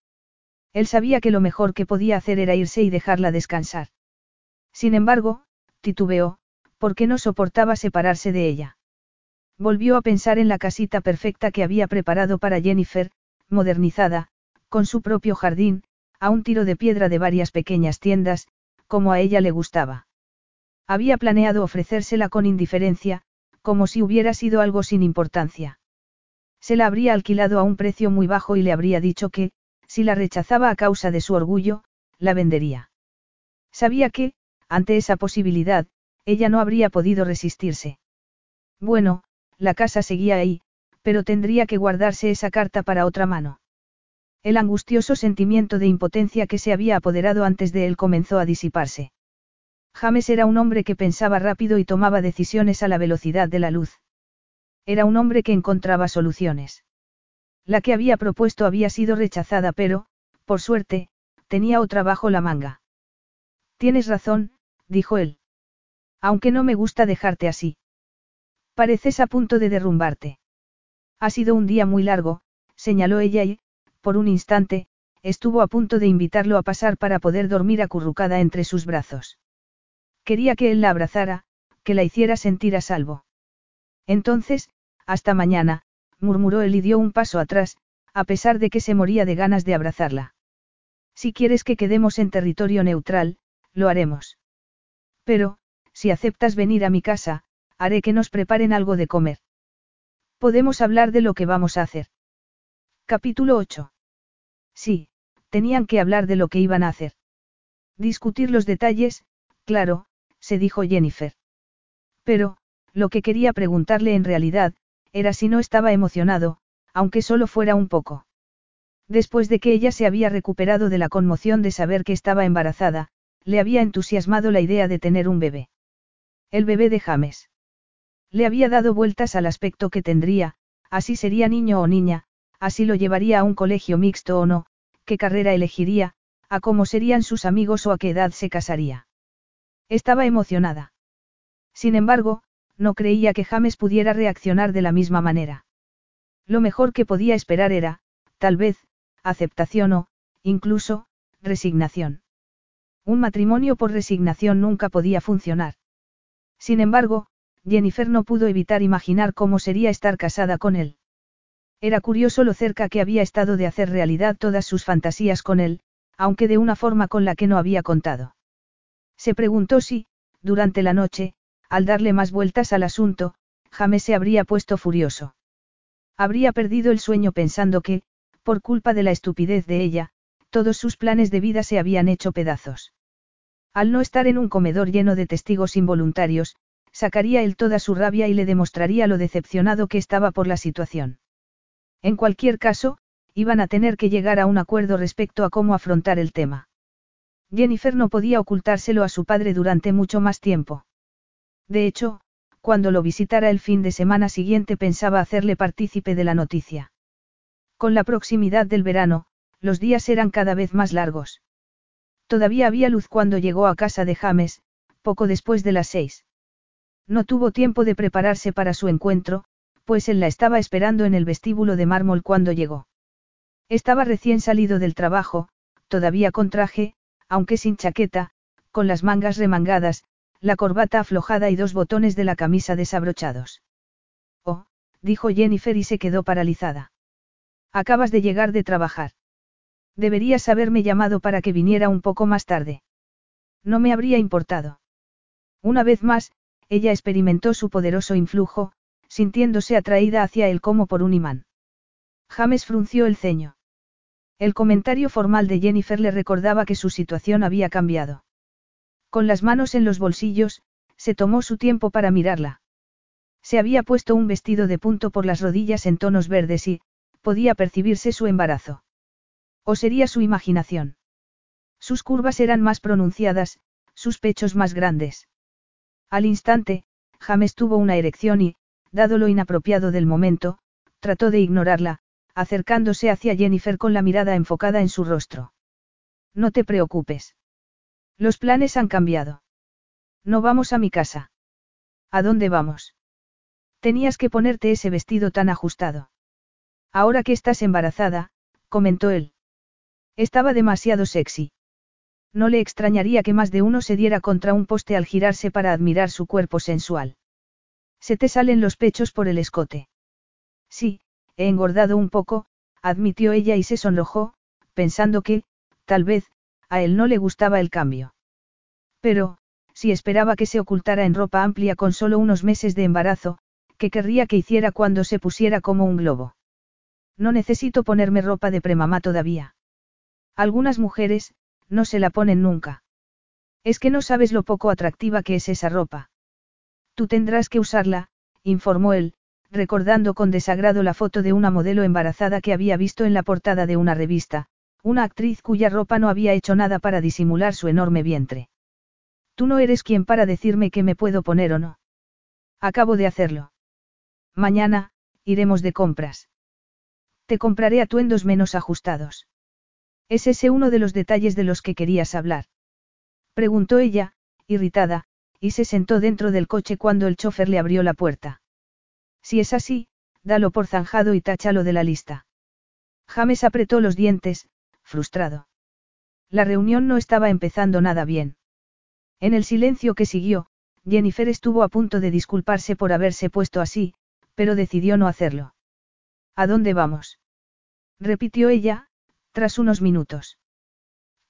Él sabía que lo mejor que podía hacer era irse y dejarla descansar. Sin embargo, titubeó, porque no soportaba separarse de ella. Volvió a pensar en la casita perfecta que había preparado para Jennifer, modernizada, con su propio jardín, a un tiro de piedra de varias pequeñas tiendas, como a ella le gustaba. Había planeado ofrecérsela con indiferencia, como si hubiera sido algo sin importancia. Se la habría alquilado a un precio muy bajo y le habría dicho que, si la rechazaba a causa de su orgullo, la vendería. Sabía que, ante esa posibilidad, ella no habría podido resistirse. Bueno, la casa seguía ahí, pero tendría que guardarse esa carta para otra mano. El angustioso sentimiento de impotencia que se había apoderado antes de él comenzó a disiparse. James era un hombre que pensaba rápido y tomaba decisiones a la velocidad de la luz. Era un hombre que encontraba soluciones. La que había propuesto había sido rechazada, pero, por suerte, tenía otra bajo la manga. Tienes razón, dijo él. Aunque no me gusta dejarte así. Pareces a punto de derrumbarte. Ha sido un día muy largo, señaló ella y, por un instante, estuvo a punto de invitarlo a pasar para poder dormir acurrucada entre sus brazos. Quería que él la abrazara, que la hiciera sentir a salvo. Entonces, hasta mañana, murmuró él y dio un paso atrás, a pesar de que se moría de ganas de abrazarla. Si quieres que quedemos en territorio neutral, lo haremos. Pero, si aceptas venir a mi casa, haré que nos preparen algo de comer. Podemos hablar de lo que vamos a hacer. Capítulo 8. Sí, tenían que hablar de lo que iban a hacer. Discutir los detalles, claro, se dijo Jennifer. Pero, lo que quería preguntarle en realidad, era si no estaba emocionado, aunque solo fuera un poco. Después de que ella se había recuperado de la conmoción de saber que estaba embarazada, le había entusiasmado la idea de tener un bebé. El bebé de James. Le había dado vueltas al aspecto que tendría, así sería niño o niña, así lo llevaría a un colegio mixto o no, qué carrera elegiría, a cómo serían sus amigos o a qué edad se casaría. Estaba emocionada. Sin embargo, no creía que James pudiera reaccionar de la misma manera. Lo mejor que podía esperar era, tal vez, aceptación o, incluso, resignación. Un matrimonio por resignación nunca podía funcionar. Sin embargo, Jennifer no pudo evitar imaginar cómo sería estar casada con él. Era curioso lo cerca que había estado de hacer realidad todas sus fantasías con él, aunque de una forma con la que no había contado. Se preguntó si, durante la noche, al darle más vueltas al asunto, James se habría puesto furioso. Habría perdido el sueño pensando que, por culpa de la estupidez de ella, todos sus planes de vida se habían hecho pedazos. Al no estar en un comedor lleno de testigos involuntarios, sacaría él toda su rabia y le demostraría lo decepcionado que estaba por la situación. En cualquier caso, iban a tener que llegar a un acuerdo respecto a cómo afrontar el tema. Jennifer no podía ocultárselo a su padre durante mucho más tiempo. De hecho, cuando lo visitara el fin de semana siguiente pensaba hacerle partícipe de la noticia. Con la proximidad del verano, los días eran cada vez más largos. Todavía había luz cuando llegó a casa de James, poco después de las seis. No tuvo tiempo de prepararse para su encuentro, pues él la estaba esperando en el vestíbulo de mármol cuando llegó. Estaba recién salido del trabajo, todavía con traje, aunque sin chaqueta, con las mangas remangadas, la corbata aflojada y dos botones de la camisa desabrochados. Oh, dijo Jennifer y se quedó paralizada. Acabas de llegar de trabajar. Deberías haberme llamado para que viniera un poco más tarde. No me habría importado. Una vez más, ella experimentó su poderoso influjo, sintiéndose atraída hacia él como por un imán. James frunció el ceño. El comentario formal de Jennifer le recordaba que su situación había cambiado. Con las manos en los bolsillos, se tomó su tiempo para mirarla. Se había puesto un vestido de punto por las rodillas en tonos verdes y, podía percibirse su embarazo. ¿O sería su imaginación? Sus curvas eran más pronunciadas, sus pechos más grandes. Al instante, James tuvo una erección y, dado lo inapropiado del momento, trató de ignorarla, acercándose hacia Jennifer con la mirada enfocada en su rostro. No te preocupes. Los planes han cambiado. No vamos a mi casa. ¿A dónde vamos? Tenías que ponerte ese vestido tan ajustado. Ahora que estás embarazada, comentó él. Estaba demasiado sexy. No le extrañaría que más de uno se diera contra un poste al girarse para admirar su cuerpo sensual. Se te salen los pechos por el escote. Sí, he engordado un poco, admitió ella y se sonrojó, pensando que, tal vez, a él no le gustaba el cambio. Pero, si esperaba que se ocultara en ropa amplia con solo unos meses de embarazo, ¿qué querría que hiciera cuando se pusiera como un globo? No necesito ponerme ropa de premamá todavía. Algunas mujeres, no se la ponen nunca. Es que no sabes lo poco atractiva que es esa ropa. Tú tendrás que usarla, informó él, recordando con desagrado la foto de una modelo embarazada que había visto en la portada de una revista, una actriz cuya ropa no había hecho nada para disimular su enorme vientre. Tú no eres quien para decirme qué me puedo poner o no. Acabo de hacerlo. Mañana, iremos de compras. Te compraré atuendos menos ajustados. ¿Es ese uno de los detalles de los que querías hablar? Preguntó ella, irritada, y se sentó dentro del coche cuando el chofer le abrió la puerta. Si es así, dalo por zanjado y táchalo de la lista. James apretó los dientes, frustrado. La reunión no estaba empezando nada bien. En el silencio que siguió, Jennifer estuvo a punto de disculparse por haberse puesto así, pero decidió no hacerlo. ¿A dónde vamos? repitió ella, tras unos minutos.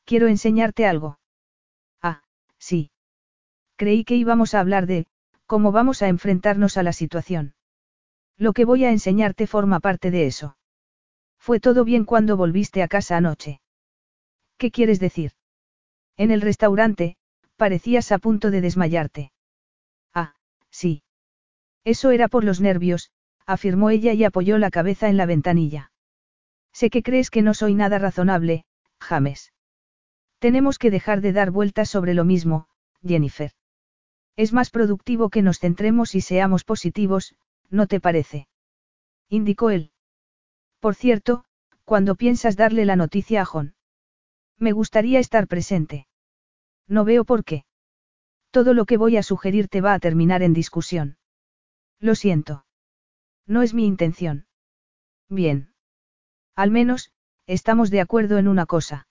Quiero enseñarte algo. Ah, sí. Creí que íbamos a hablar de, cómo vamos a enfrentarnos a la situación. Lo que voy a enseñarte forma parte de eso. Fue todo bien cuando volviste a casa anoche. ¿Qué quieres decir? En el restaurante, parecías a punto de desmayarte. Ah, sí. Eso era por los nervios, afirmó ella y apoyó la cabeza en la ventanilla. Sé que crees que no soy nada razonable, James. Tenemos que dejar de dar vueltas sobre lo mismo, Jennifer. Es más productivo que nos centremos y seamos positivos, ¿no te parece? Indicó él. Por cierto, cuando piensas darle la noticia a John? Me gustaría estar presente. No veo por qué. Todo lo que voy a sugerirte va a terminar en discusión. Lo siento. No es mi intención. Bien. Al menos, estamos de acuerdo en una cosa.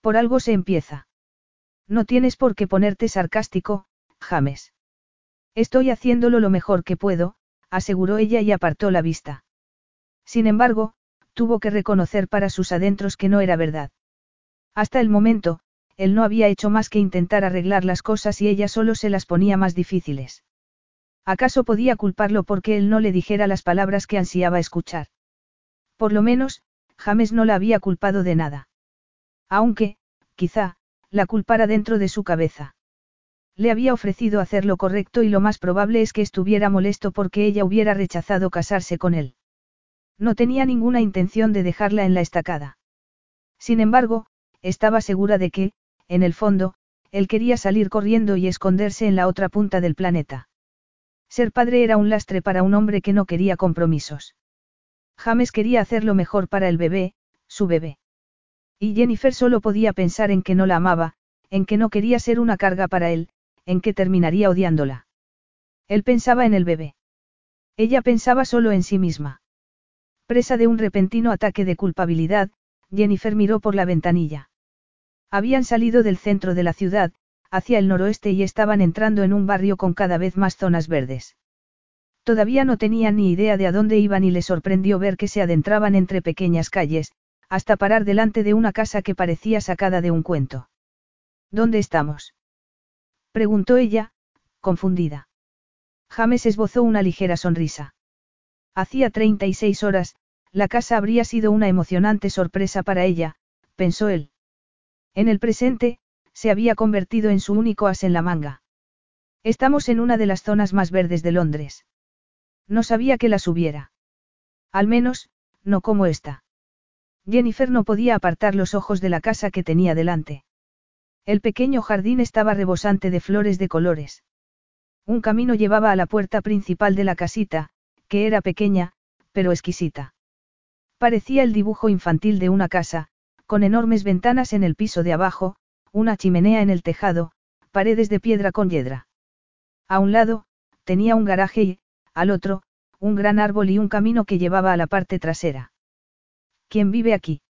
Por algo se empieza. No tienes por qué ponerte sarcástico, James. Estoy haciéndolo lo mejor que puedo, aseguró ella y apartó la vista. Sin embargo, tuvo que reconocer para sus adentros que no era verdad. Hasta el momento, él no había hecho más que intentar arreglar las cosas y ella solo se las ponía más difíciles. ¿Acaso podía culparlo porque él no le dijera las palabras que ansiaba escuchar? Por lo menos, James no la había culpado de nada. Aunque, quizá, la culpara dentro de su cabeza. Le había ofrecido hacer lo correcto y lo más probable es que estuviera molesto porque ella hubiera rechazado casarse con él. No tenía ninguna intención de dejarla en la estacada. Sin embargo, estaba segura de que, en el fondo, él quería salir corriendo y esconderse en la otra punta del planeta. Ser padre era un lastre para un hombre que no quería compromisos. James quería hacer lo mejor para el bebé, su bebé. Y Jennifer solo podía pensar en que no la amaba, en que no quería ser una carga para él, en que terminaría odiándola. Él pensaba en el bebé. Ella pensaba solo en sí misma. Presa de un repentino ataque de culpabilidad, Jennifer miró por la ventanilla. Habían salido del centro de la ciudad, hacia el noroeste y estaban entrando en un barrio con cada vez más zonas verdes. Todavía no tenían ni idea de a dónde iban y le sorprendió ver que se adentraban entre pequeñas calles, hasta parar delante de una casa que parecía sacada de un cuento. ¿Dónde estamos? Preguntó ella, confundida. James esbozó una ligera sonrisa. Hacía 36 horas, la casa habría sido una emocionante sorpresa para ella, pensó él. En el presente, se había convertido en su único as en la manga. Estamos en una de las zonas más verdes de Londres. No sabía que las hubiera. Al menos, no como esta. Jennifer no podía apartar los ojos de la casa que tenía delante. El pequeño jardín estaba rebosante de flores de colores. Un camino llevaba a la puerta principal de la casita, que era pequeña, pero exquisita. Parecía el dibujo infantil de una casa, con enormes ventanas en el piso de abajo, una chimenea en el tejado, paredes de piedra con hiedra. A un lado, tenía un garaje y, al otro, un gran árbol y un camino que llevaba a la parte trasera. ¿Quién vive aquí?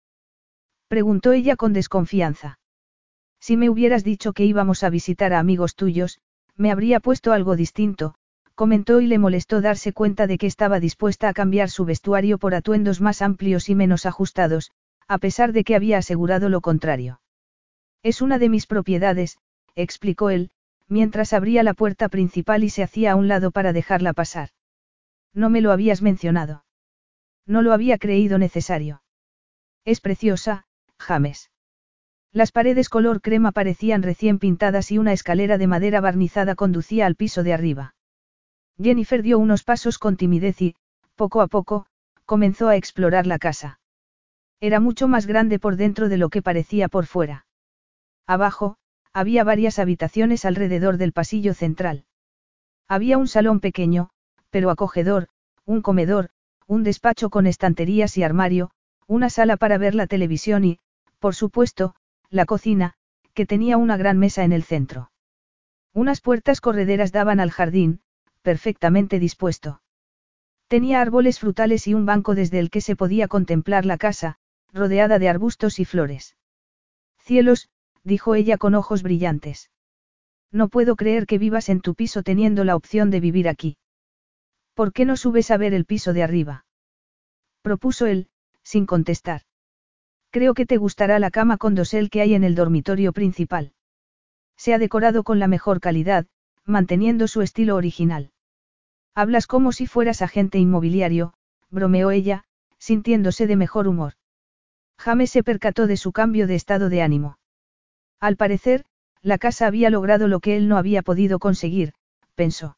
preguntó ella con desconfianza. Si me hubieras dicho que íbamos a visitar a amigos tuyos, me habría puesto algo distinto, comentó y le molestó darse cuenta de que estaba dispuesta a cambiar su vestuario por atuendos más amplios y menos ajustados, a pesar de que había asegurado lo contrario. Es una de mis propiedades, explicó él, mientras abría la puerta principal y se hacía a un lado para dejarla pasar. No me lo habías mencionado. No lo había creído necesario. Es preciosa, James. Las paredes color crema parecían recién pintadas y una escalera de madera barnizada conducía al piso de arriba. Jennifer dio unos pasos con timidez y, poco a poco, comenzó a explorar la casa. Era mucho más grande por dentro de lo que parecía por fuera. Abajo, había varias habitaciones alrededor del pasillo central. Había un salón pequeño, pero acogedor, un comedor, un despacho con estanterías y armario, una sala para ver la televisión y, por supuesto, la cocina, que tenía una gran mesa en el centro. Unas puertas correderas daban al jardín, perfectamente dispuesto. Tenía árboles frutales y un banco desde el que se podía contemplar la casa, rodeada de arbustos y flores. Cielos, dijo ella con ojos brillantes. No puedo creer que vivas en tu piso teniendo la opción de vivir aquí. ¿Por qué no subes a ver el piso de arriba? propuso él, sin contestar. Creo que te gustará la cama con dosel que hay en el dormitorio principal. Se ha decorado con la mejor calidad, manteniendo su estilo original. Hablas como si fueras agente inmobiliario, bromeó ella, sintiéndose de mejor humor. James se percató de su cambio de estado de ánimo. Al parecer, la casa había logrado lo que él no había podido conseguir, pensó.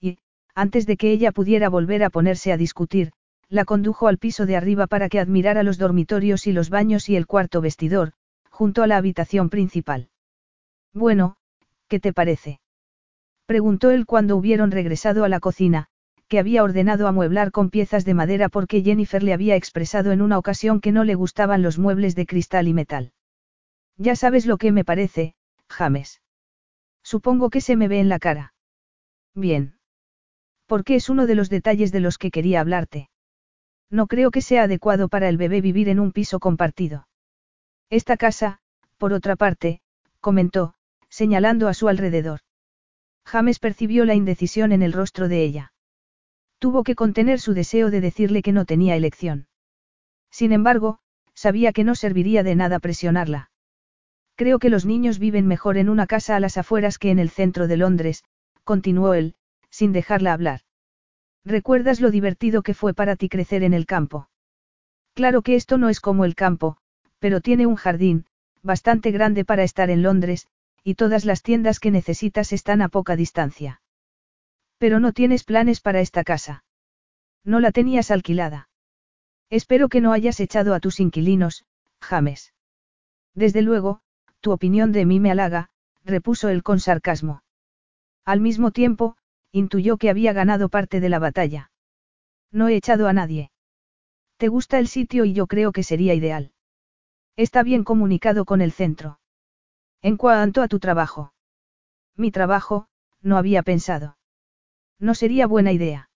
Y, antes de que ella pudiera volver a ponerse a discutir, la condujo al piso de arriba para que admirara los dormitorios y los baños y el cuarto vestidor, junto a la habitación principal. Bueno, ¿qué te parece? Preguntó él cuando hubieron regresado a la cocina, que había ordenado amueblar con piezas de madera porque Jennifer le había expresado en una ocasión que no le gustaban los muebles de cristal y metal. Ya sabes lo que me parece, James. Supongo que se me ve en la cara. Bien. Porque es uno de los detalles de los que quería hablarte. No creo que sea adecuado para el bebé vivir en un piso compartido. Esta casa, por otra parte, comentó, señalando a su alrededor. James percibió la indecisión en el rostro de ella. Tuvo que contener su deseo de decirle que no tenía elección. Sin embargo, sabía que no serviría de nada presionarla. Creo que los niños viven mejor en una casa a las afueras que en el centro de Londres, continuó él, sin dejarla hablar. ¿Recuerdas lo divertido que fue para ti crecer en el campo? Claro que esto no es como el campo, pero tiene un jardín, bastante grande para estar en Londres, y todas las tiendas que necesitas están a poca distancia. Pero no tienes planes para esta casa. No la tenías alquilada. Espero que no hayas echado a tus inquilinos, James. Desde luego, tu opinión de mí me halaga, repuso él con sarcasmo. Al mismo tiempo, intuyó que había ganado parte de la batalla. No he echado a nadie. Te gusta el sitio y yo creo que sería ideal. Está bien comunicado con el centro. En cuanto a tu trabajo. Mi trabajo, no había pensado. No sería buena idea.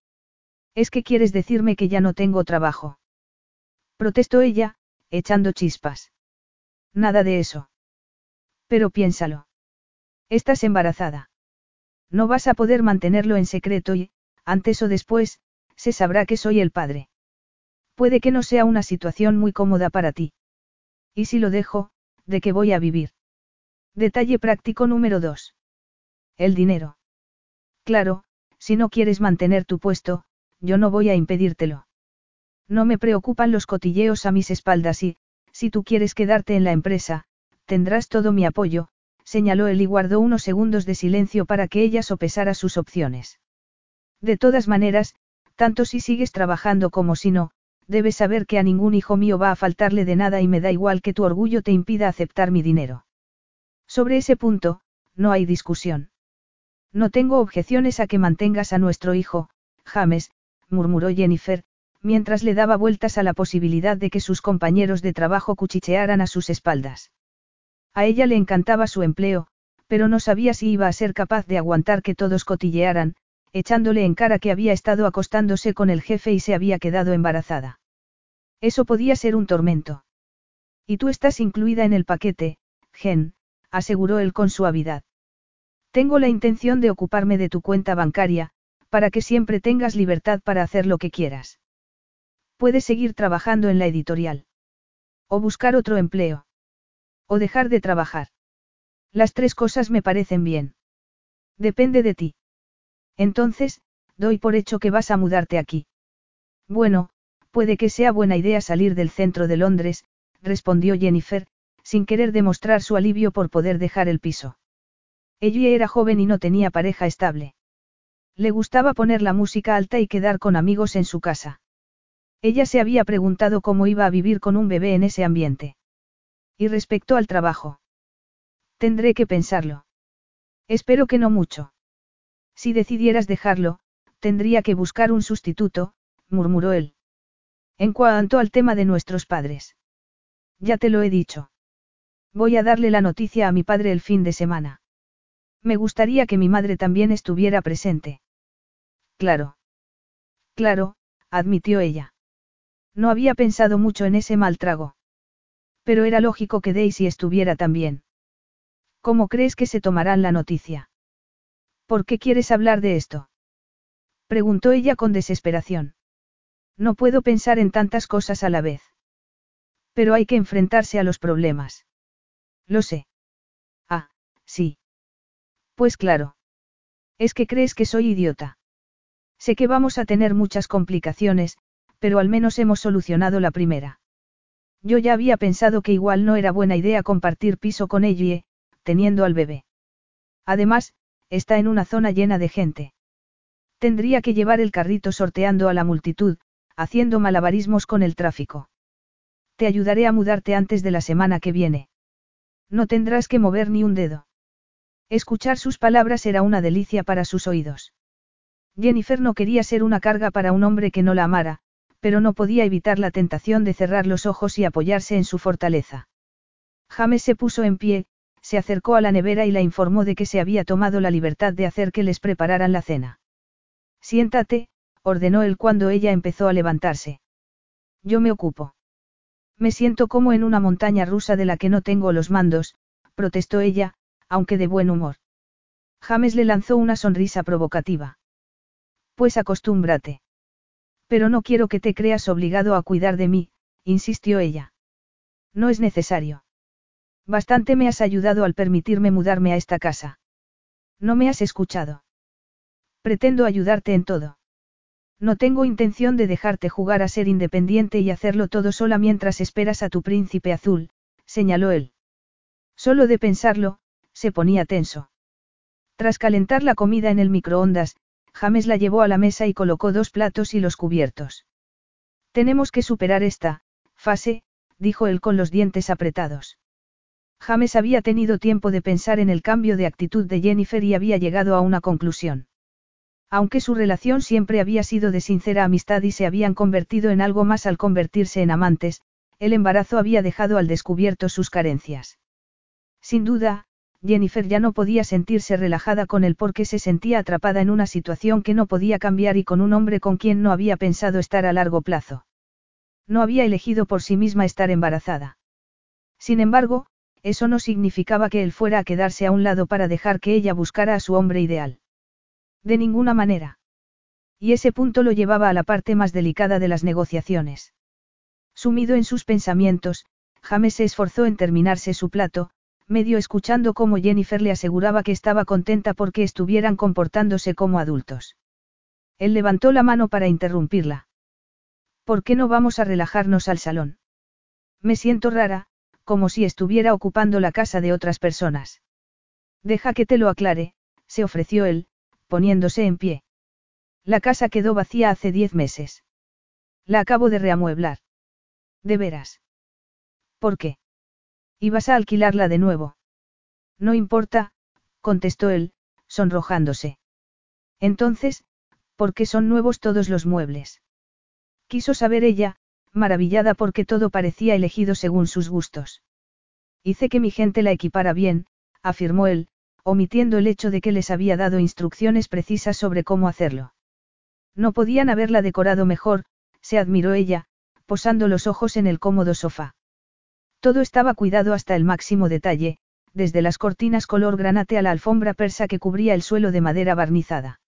Es que quieres decirme que ya no tengo trabajo. Protestó ella, echando chispas. Nada de eso. Pero piénsalo. Estás embarazada. No vas a poder mantenerlo en secreto y, antes o después, se sabrá que soy el padre. Puede que no sea una situación muy cómoda para ti. Y si lo dejo, ¿de qué voy a vivir? Detalle práctico número 2. El dinero. Claro, si no quieres mantener tu puesto, yo no voy a impedírtelo. No me preocupan los cotilleos a mis espaldas y, si tú quieres quedarte en la empresa, tendrás todo mi apoyo, señaló él y guardó unos segundos de silencio para que ella sopesara sus opciones. De todas maneras, tanto si sigues trabajando como si no, debes saber que a ningún hijo mío va a faltarle de nada y me da igual que tu orgullo te impida aceptar mi dinero. Sobre ese punto, no hay discusión. No tengo objeciones a que mantengas a nuestro hijo, James, murmuró Jennifer, mientras le daba vueltas a la posibilidad de que sus compañeros de trabajo cuchichearan a sus espaldas. A ella le encantaba su empleo, pero no sabía si iba a ser capaz de aguantar que todos cotillearan, echándole en cara que había estado acostándose con el jefe y se había quedado embarazada. Eso podía ser un tormento. Y tú estás incluida en el paquete, Gen, aseguró él con suavidad. Tengo la intención de ocuparme de tu cuenta bancaria, para que siempre tengas libertad para hacer lo que quieras. Puedes seguir trabajando en la editorial. O buscar otro empleo. O dejar de trabajar. Las tres cosas me parecen bien. Depende de ti. Entonces, doy por hecho que vas a mudarte aquí. Bueno, puede que sea buena idea salir del centro de Londres, respondió Jennifer, sin querer demostrar su alivio por poder dejar el piso. Ella era joven y no tenía pareja estable. Le gustaba poner la música alta y quedar con amigos en su casa. Ella se había preguntado cómo iba a vivir con un bebé en ese ambiente. Y respecto al trabajo. Tendré que pensarlo. Espero que no mucho. Si decidieras dejarlo, tendría que buscar un sustituto, murmuró él. En cuanto al tema de nuestros padres. Ya te lo he dicho. Voy a darle la noticia a mi padre el fin de semana. Me gustaría que mi madre también estuviera presente. Claro. Claro, admitió ella. No había pensado mucho en ese mal trago. Pero era lógico que Daisy estuviera también. ¿Cómo crees que se tomarán la noticia? ¿Por qué quieres hablar de esto? Preguntó ella con desesperación. No puedo pensar en tantas cosas a la vez. Pero hay que enfrentarse a los problemas. Lo sé. Ah, sí. Pues claro. Es que crees que soy idiota. Sé que vamos a tener muchas complicaciones, pero al menos hemos solucionado la primera. Yo ya había pensado que igual no era buena idea compartir piso con ella, teniendo al bebé. Además, está en una zona llena de gente. Tendría que llevar el carrito sorteando a la multitud, haciendo malabarismos con el tráfico. Te ayudaré a mudarte antes de la semana que viene. No tendrás que mover ni un dedo. Escuchar sus palabras era una delicia para sus oídos. Jennifer no quería ser una carga para un hombre que no la amara, pero no podía evitar la tentación de cerrar los ojos y apoyarse en su fortaleza. James se puso en pie, se acercó a la nevera y la informó de que se había tomado la libertad de hacer que les prepararan la cena. Siéntate, ordenó él cuando ella empezó a levantarse. Yo me ocupo. Me siento como en una montaña rusa de la que no tengo los mandos, protestó ella, aunque de buen humor. James le lanzó una sonrisa provocativa. Pues acostúmbrate. Pero no quiero que te creas obligado a cuidar de mí, insistió ella. No es necesario. Bastante me has ayudado al permitirme mudarme a esta casa. No me has escuchado. Pretendo ayudarte en todo. No tengo intención de dejarte jugar a ser independiente y hacerlo todo sola mientras esperas a tu príncipe azul, señaló él. Solo de pensarlo, se ponía tenso. Tras calentar la comida en el microondas, James la llevó a la mesa y colocó dos platos y los cubiertos. Tenemos que superar esta, fase, dijo él con los dientes apretados. James había tenido tiempo de pensar en el cambio de actitud de Jennifer y había llegado a una conclusión. Aunque su relación siempre había sido de sincera amistad y se habían convertido en algo más al convertirse en amantes, el embarazo había dejado al descubierto sus carencias. Sin duda, Jennifer ya no podía sentirse relajada con él porque se sentía atrapada en una situación que no podía cambiar y con un hombre con quien no había pensado estar a largo plazo. No había elegido por sí misma estar embarazada. Sin embargo, eso no significaba que él fuera a quedarse a un lado para dejar que ella buscara a su hombre ideal. De ninguna manera. Y ese punto lo llevaba a la parte más delicada de las negociaciones. Sumido en sus pensamientos, James se esforzó en terminarse su plato, medio escuchando cómo Jennifer le aseguraba que estaba contenta porque estuvieran comportándose como adultos. Él levantó la mano para interrumpirla. ¿Por qué no vamos a relajarnos al salón? Me siento rara, como si estuviera ocupando la casa de otras personas. Deja que te lo aclare, se ofreció él, poniéndose en pie. La casa quedó vacía hace diez meses. La acabo de reamueblar. ¿De veras? ¿Por qué? ¿Ibas a alquilarla de nuevo? No importa, contestó él, sonrojándose. Entonces, ¿por qué son nuevos todos los muebles? Quiso saber ella, maravillada porque todo parecía elegido según sus gustos. Hice que mi gente la equipara bien, afirmó él, omitiendo el hecho de que les había dado instrucciones precisas sobre cómo hacerlo. No podían haberla decorado mejor, se admiró ella, posando los ojos en el cómodo sofá. Todo estaba cuidado hasta el máximo detalle, desde las cortinas color granate a la alfombra persa que cubría el suelo de madera barnizada.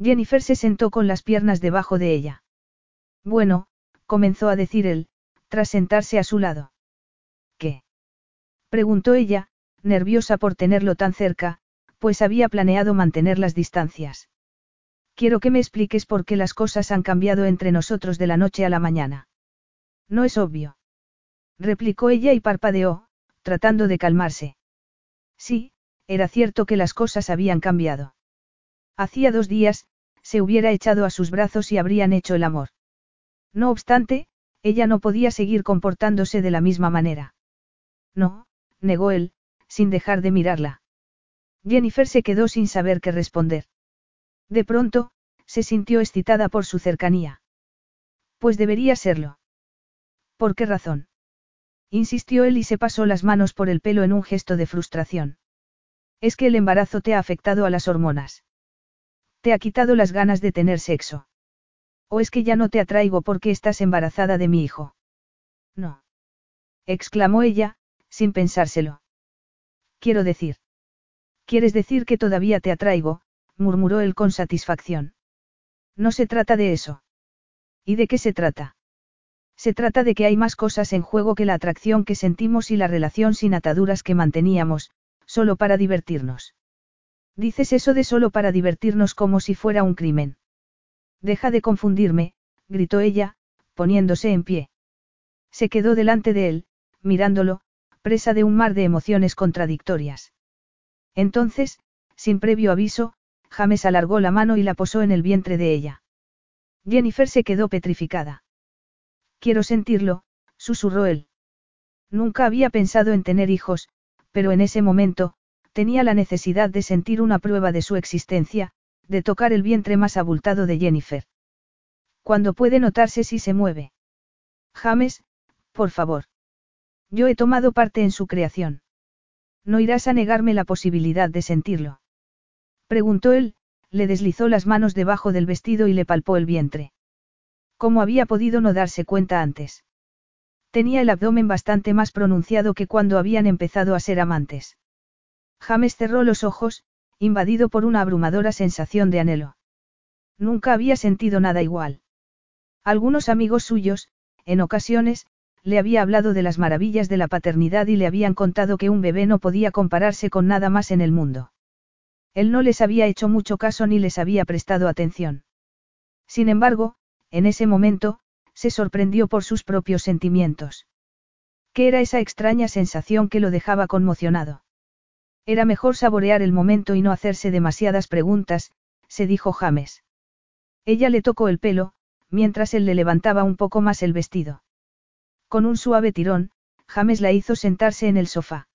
Jennifer se sentó con las piernas debajo de ella. Bueno, comenzó a decir él, tras sentarse a su lado. ¿Qué? preguntó ella, nerviosa por tenerlo tan cerca, pues había planeado mantener las distancias. Quiero que me expliques por qué las cosas han cambiado entre nosotros de la noche a la mañana. No es obvio replicó ella y parpadeó, tratando de calmarse. Sí, era cierto que las cosas habían cambiado. Hacía dos días, se hubiera echado a sus brazos y habrían hecho el amor. No obstante, ella no podía seguir comportándose de la misma manera. No, negó él, sin dejar de mirarla. Jennifer se quedó sin saber qué responder. De pronto, se sintió excitada por su cercanía. Pues debería serlo. ¿Por qué razón? Insistió él y se pasó las manos por el pelo en un gesto de frustración. Es que el embarazo te ha afectado a las hormonas. Te ha quitado las ganas de tener sexo. ¿O es que ya no te atraigo porque estás embarazada de mi hijo? No. exclamó ella, sin pensárselo. Quiero decir. ¿Quieres decir que todavía te atraigo? murmuró él con satisfacción. No se trata de eso. ¿Y de qué se trata? Se trata de que hay más cosas en juego que la atracción que sentimos y la relación sin ataduras que manteníamos, solo para divertirnos. Dices eso de solo para divertirnos como si fuera un crimen. Deja de confundirme, gritó ella, poniéndose en pie. Se quedó delante de él, mirándolo, presa de un mar de emociones contradictorias. Entonces, sin previo aviso, James alargó la mano y la posó en el vientre de ella. Jennifer se quedó petrificada. Quiero sentirlo, susurró él. Nunca había pensado en tener hijos, pero en ese momento, tenía la necesidad de sentir una prueba de su existencia, de tocar el vientre más abultado de Jennifer. Cuando puede notarse si se mueve. James, por favor. Yo he tomado parte en su creación. ¿No irás a negarme la posibilidad de sentirlo? Preguntó él, le deslizó las manos debajo del vestido y le palpó el vientre. ¿Cómo había podido no darse cuenta antes? Tenía el abdomen bastante más pronunciado que cuando habían empezado a ser amantes. James cerró los ojos, invadido por una abrumadora sensación de anhelo. Nunca había sentido nada igual. Algunos amigos suyos, en ocasiones, le había hablado de las maravillas de la paternidad y le habían contado que un bebé no podía compararse con nada más en el mundo. Él no les había hecho mucho caso ni les había prestado atención. Sin embargo, en ese momento, se sorprendió por sus propios sentimientos. ¿Qué era esa extraña sensación que lo dejaba conmocionado? Era mejor saborear el momento y no hacerse demasiadas preguntas, se dijo James. Ella le tocó el pelo, mientras él le levantaba un poco más el vestido. Con un suave tirón, James la hizo sentarse en el sofá.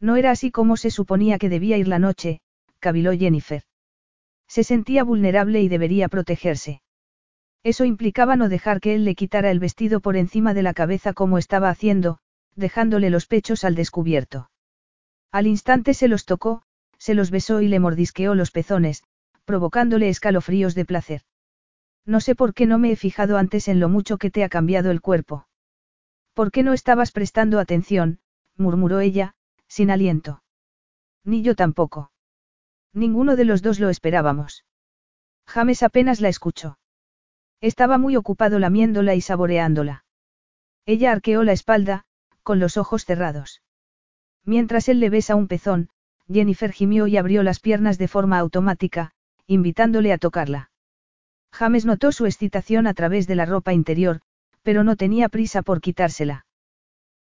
No era así como se suponía que debía ir la noche, caviló Jennifer. Se sentía vulnerable y debería protegerse. Eso implicaba no dejar que él le quitara el vestido por encima de la cabeza como estaba haciendo, dejándole los pechos al descubierto. Al instante se los tocó, se los besó y le mordisqueó los pezones, provocándole escalofríos de placer. No sé por qué no me he fijado antes en lo mucho que te ha cambiado el cuerpo. ¿Por qué no estabas prestando atención? murmuró ella, sin aliento. Ni yo tampoco. Ninguno de los dos lo esperábamos. James apenas la escuchó. Estaba muy ocupado lamiéndola y saboreándola. Ella arqueó la espalda, con los ojos cerrados. Mientras él le besa un pezón, Jennifer gimió y abrió las piernas de forma automática, invitándole a tocarla. James notó su excitación a través de la ropa interior, pero no tenía prisa por quitársela.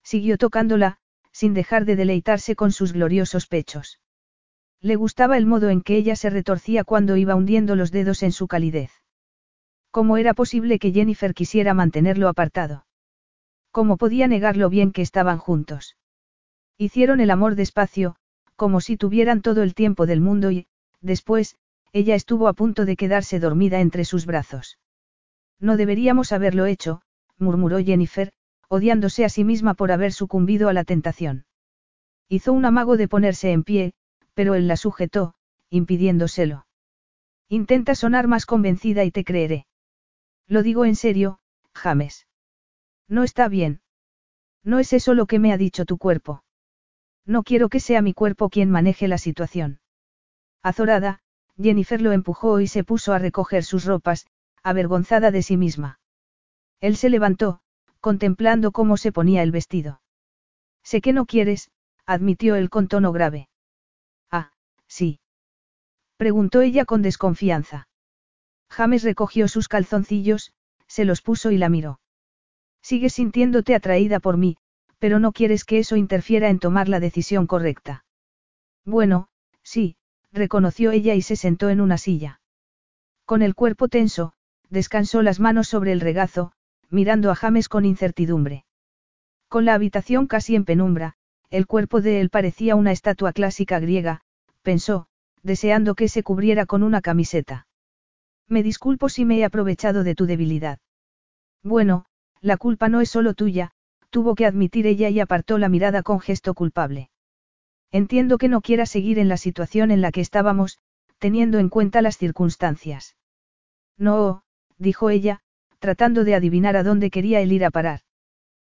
Siguió tocándola, sin dejar de deleitarse con sus gloriosos pechos. Le gustaba el modo en que ella se retorcía cuando iba hundiendo los dedos en su calidez. ¿Cómo era posible que Jennifer quisiera mantenerlo apartado? ¿Cómo podía negar lo bien que estaban juntos? Hicieron el amor despacio, como si tuvieran todo el tiempo del mundo y, después, ella estuvo a punto de quedarse dormida entre sus brazos. No deberíamos haberlo hecho, murmuró Jennifer, odiándose a sí misma por haber sucumbido a la tentación. Hizo un amago de ponerse en pie, pero él la sujetó, impidiéndoselo. Intenta sonar más convencida y te creeré. Lo digo en serio, James. No está bien. No es eso lo que me ha dicho tu cuerpo. No quiero que sea mi cuerpo quien maneje la situación. Azorada, Jennifer lo empujó y se puso a recoger sus ropas, avergonzada de sí misma. Él se levantó, contemplando cómo se ponía el vestido. Sé que no quieres, admitió él con tono grave. Ah, sí. Preguntó ella con desconfianza. James recogió sus calzoncillos, se los puso y la miró. Sigues sintiéndote atraída por mí, pero no quieres que eso interfiera en tomar la decisión correcta. Bueno, sí, reconoció ella y se sentó en una silla. Con el cuerpo tenso, descansó las manos sobre el regazo, mirando a James con incertidumbre. Con la habitación casi en penumbra, el cuerpo de él parecía una estatua clásica griega, pensó, deseando que se cubriera con una camiseta. Me disculpo si me he aprovechado de tu debilidad. Bueno, la culpa no es solo tuya, tuvo que admitir ella y apartó la mirada con gesto culpable. Entiendo que no quiera seguir en la situación en la que estábamos, teniendo en cuenta las circunstancias. No, dijo ella, tratando de adivinar a dónde quería él ir a parar.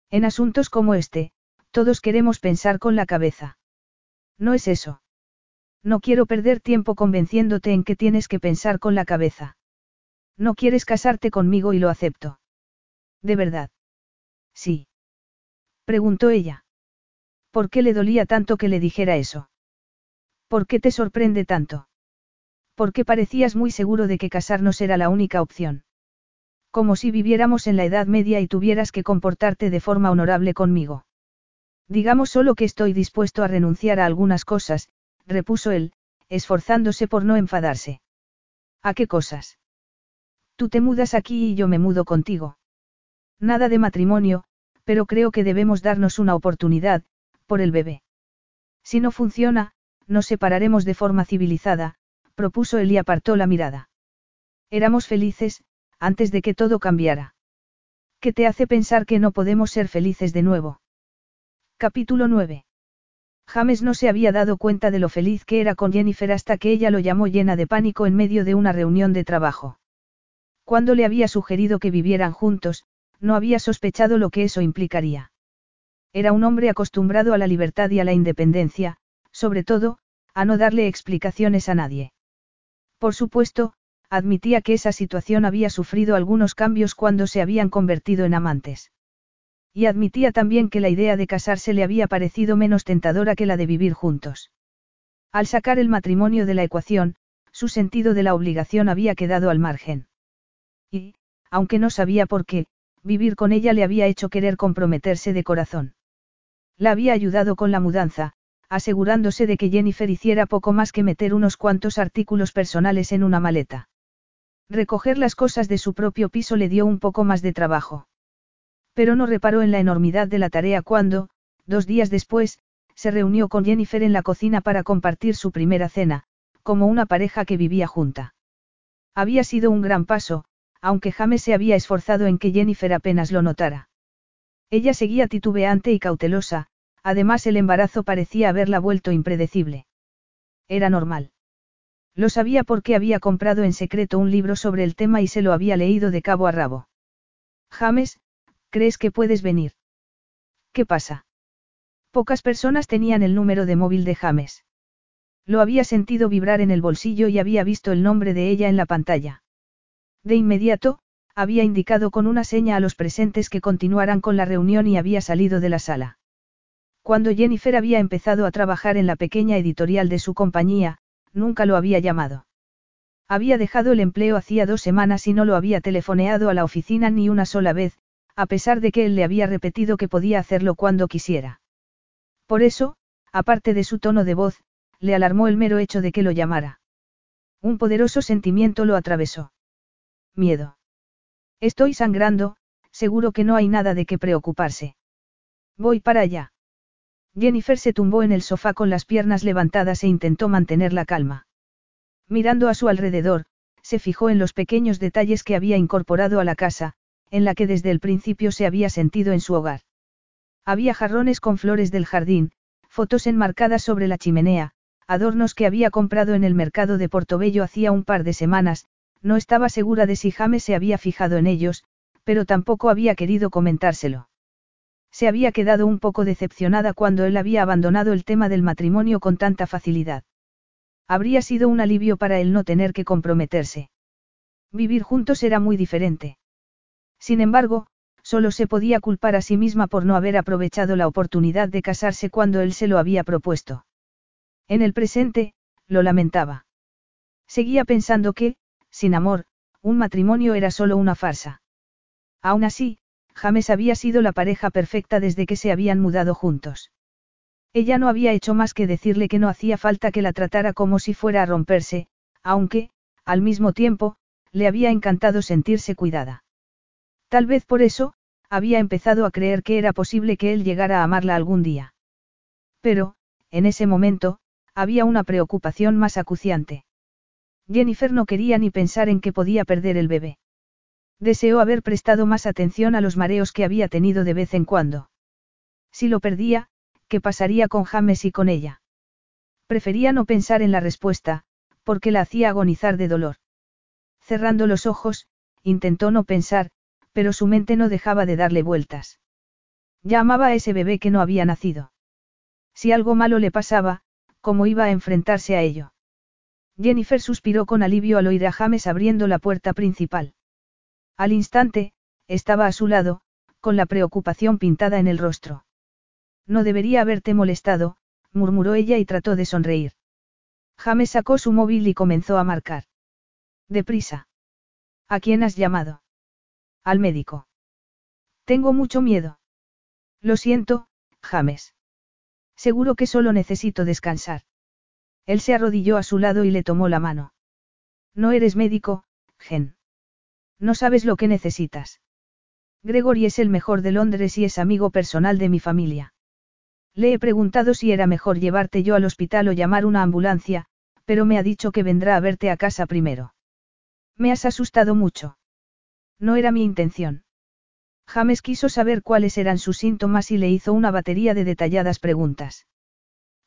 En asuntos como este, todos queremos pensar con la cabeza. No es eso. No quiero perder tiempo convenciéndote en que tienes que pensar con la cabeza. No quieres casarte conmigo y lo acepto. ¿De verdad? Sí. Preguntó ella. ¿Por qué le dolía tanto que le dijera eso? ¿Por qué te sorprende tanto? Porque parecías muy seguro de que casarnos era la única opción. Como si viviéramos en la Edad Media y tuvieras que comportarte de forma honorable conmigo. Digamos solo que estoy dispuesto a renunciar a algunas cosas, repuso él, esforzándose por no enfadarse. ¿A qué cosas? Tú te mudas aquí y yo me mudo contigo. Nada de matrimonio, pero creo que debemos darnos una oportunidad, por el bebé. Si no funciona, nos separaremos de forma civilizada, propuso él y apartó la mirada. Éramos felices, antes de que todo cambiara. ¿Qué te hace pensar que no podemos ser felices de nuevo? Capítulo 9. James no se había dado cuenta de lo feliz que era con Jennifer hasta que ella lo llamó llena de pánico en medio de una reunión de trabajo. Cuando le había sugerido que vivieran juntos, no había sospechado lo que eso implicaría. Era un hombre acostumbrado a la libertad y a la independencia, sobre todo, a no darle explicaciones a nadie. Por supuesto, admitía que esa situación había sufrido algunos cambios cuando se habían convertido en amantes. Y admitía también que la idea de casarse le había parecido menos tentadora que la de vivir juntos. Al sacar el matrimonio de la ecuación, su sentido de la obligación había quedado al margen. Aunque no sabía por qué, vivir con ella le había hecho querer comprometerse de corazón. La había ayudado con la mudanza, asegurándose de que Jennifer hiciera poco más que meter unos cuantos artículos personales en una maleta. Recoger las cosas de su propio piso le dio un poco más de trabajo. Pero no reparó en la enormidad de la tarea cuando, dos días después, se reunió con Jennifer en la cocina para compartir su primera cena, como una pareja que vivía junta. Había sido un gran paso, aunque James se había esforzado en que Jennifer apenas lo notara. Ella seguía titubeante y cautelosa, además el embarazo parecía haberla vuelto impredecible. Era normal. Lo sabía porque había comprado en secreto un libro sobre el tema y se lo había leído de cabo a rabo. James, ¿crees que puedes venir? ¿Qué pasa? Pocas personas tenían el número de móvil de James. Lo había sentido vibrar en el bolsillo y había visto el nombre de ella en la pantalla. De inmediato, había indicado con una seña a los presentes que continuaran con la reunión y había salido de la sala. Cuando Jennifer había empezado a trabajar en la pequeña editorial de su compañía, nunca lo había llamado. Había dejado el empleo hacía dos semanas y no lo había telefoneado a la oficina ni una sola vez, a pesar de que él le había repetido que podía hacerlo cuando quisiera. Por eso, aparte de su tono de voz, le alarmó el mero hecho de que lo llamara. Un poderoso sentimiento lo atravesó. Miedo. Estoy sangrando, seguro que no hay nada de qué preocuparse. Voy para allá. Jennifer se tumbó en el sofá con las piernas levantadas e intentó mantener la calma. Mirando a su alrededor, se fijó en los pequeños detalles que había incorporado a la casa, en la que desde el principio se había sentido en su hogar. Había jarrones con flores del jardín, fotos enmarcadas sobre la chimenea, adornos que había comprado en el mercado de Portobello hacía un par de semanas, no estaba segura de si James se había fijado en ellos, pero tampoco había querido comentárselo. Se había quedado un poco decepcionada cuando él había abandonado el tema del matrimonio con tanta facilidad. Habría sido un alivio para él no tener que comprometerse. Vivir juntos era muy diferente. Sin embargo, solo se podía culpar a sí misma por no haber aprovechado la oportunidad de casarse cuando él se lo había propuesto. En el presente, lo lamentaba. Seguía pensando que, sin amor, un matrimonio era solo una farsa. Aún así, James había sido la pareja perfecta desde que se habían mudado juntos. Ella no había hecho más que decirle que no hacía falta que la tratara como si fuera a romperse, aunque, al mismo tiempo, le había encantado sentirse cuidada. Tal vez por eso, había empezado a creer que era posible que él llegara a amarla algún día. Pero, en ese momento, había una preocupación más acuciante. Jennifer no quería ni pensar en que podía perder el bebé. Deseó haber prestado más atención a los mareos que había tenido de vez en cuando. Si lo perdía, ¿qué pasaría con James y con ella? Prefería no pensar en la respuesta, porque la hacía agonizar de dolor. Cerrando los ojos, intentó no pensar, pero su mente no dejaba de darle vueltas. Ya amaba a ese bebé que no había nacido. Si algo malo le pasaba, cómo iba a enfrentarse a ello. Jennifer suspiró con alivio al oír a James abriendo la puerta principal. Al instante, estaba a su lado, con la preocupación pintada en el rostro. No debería haberte molestado, murmuró ella y trató de sonreír. James sacó su móvil y comenzó a marcar. Deprisa. ¿A quién has llamado? Al médico. Tengo mucho miedo. Lo siento, James. Seguro que solo necesito descansar. Él se arrodilló a su lado y le tomó la mano. No eres médico, Gen. No sabes lo que necesitas. Gregory es el mejor de Londres y es amigo personal de mi familia. Le he preguntado si era mejor llevarte yo al hospital o llamar una ambulancia, pero me ha dicho que vendrá a verte a casa primero. Me has asustado mucho. No era mi intención. James quiso saber cuáles eran sus síntomas y le hizo una batería de detalladas preguntas.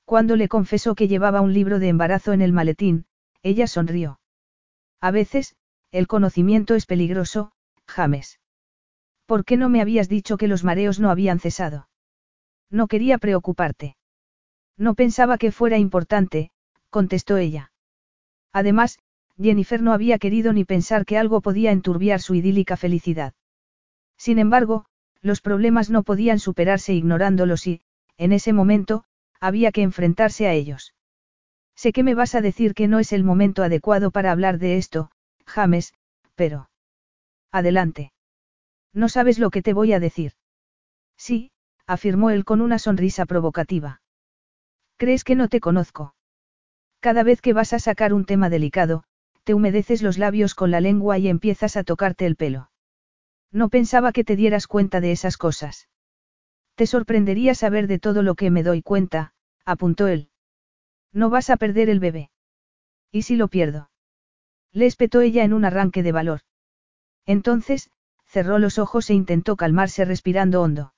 Cuando le confesó que llevaba un libro de embarazo en el maletín, ella sonrió. A veces, el conocimiento es peligroso, James. ¿Por qué no me habías dicho que los mareos no habían cesado? No quería preocuparte. No pensaba que fuera importante, contestó ella. Además, Jennifer no había querido ni pensar que algo podía enturbiar su idílica felicidad. Sin embargo, los problemas no podían superarse ignorándolos y, en ese momento, había que enfrentarse a ellos. Sé que me vas a decir que no es el momento adecuado para hablar de esto, James, pero... Adelante. No sabes lo que te voy a decir. Sí, afirmó él con una sonrisa provocativa. ¿Crees que no te conozco? Cada vez que vas a sacar un tema delicado, te humedeces los labios con la lengua y empiezas a tocarte el pelo. No pensaba que te dieras cuenta de esas cosas. Te sorprendería saber de todo lo que me doy cuenta, apuntó él. No vas a perder el bebé. ¿Y si lo pierdo? Le espetó ella en un arranque de valor. Entonces, cerró los ojos e intentó calmarse respirando hondo.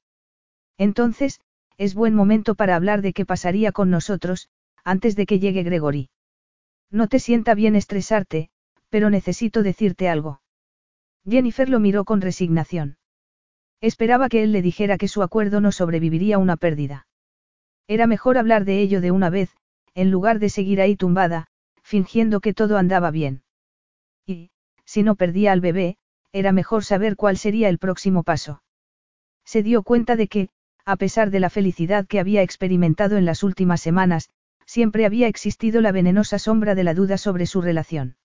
Entonces, es buen momento para hablar de qué pasaría con nosotros, antes de que llegue Gregory. No te sienta bien estresarte, pero necesito decirte algo. Jennifer lo miró con resignación. Esperaba que él le dijera que su acuerdo no sobreviviría una pérdida. Era mejor hablar de ello de una vez, en lugar de seguir ahí tumbada, fingiendo que todo andaba bien. Y, si no perdía al bebé, era mejor saber cuál sería el próximo paso. Se dio cuenta de que, a pesar de la felicidad que había experimentado en las últimas semanas, siempre había existido la venenosa sombra de la duda sobre su relación.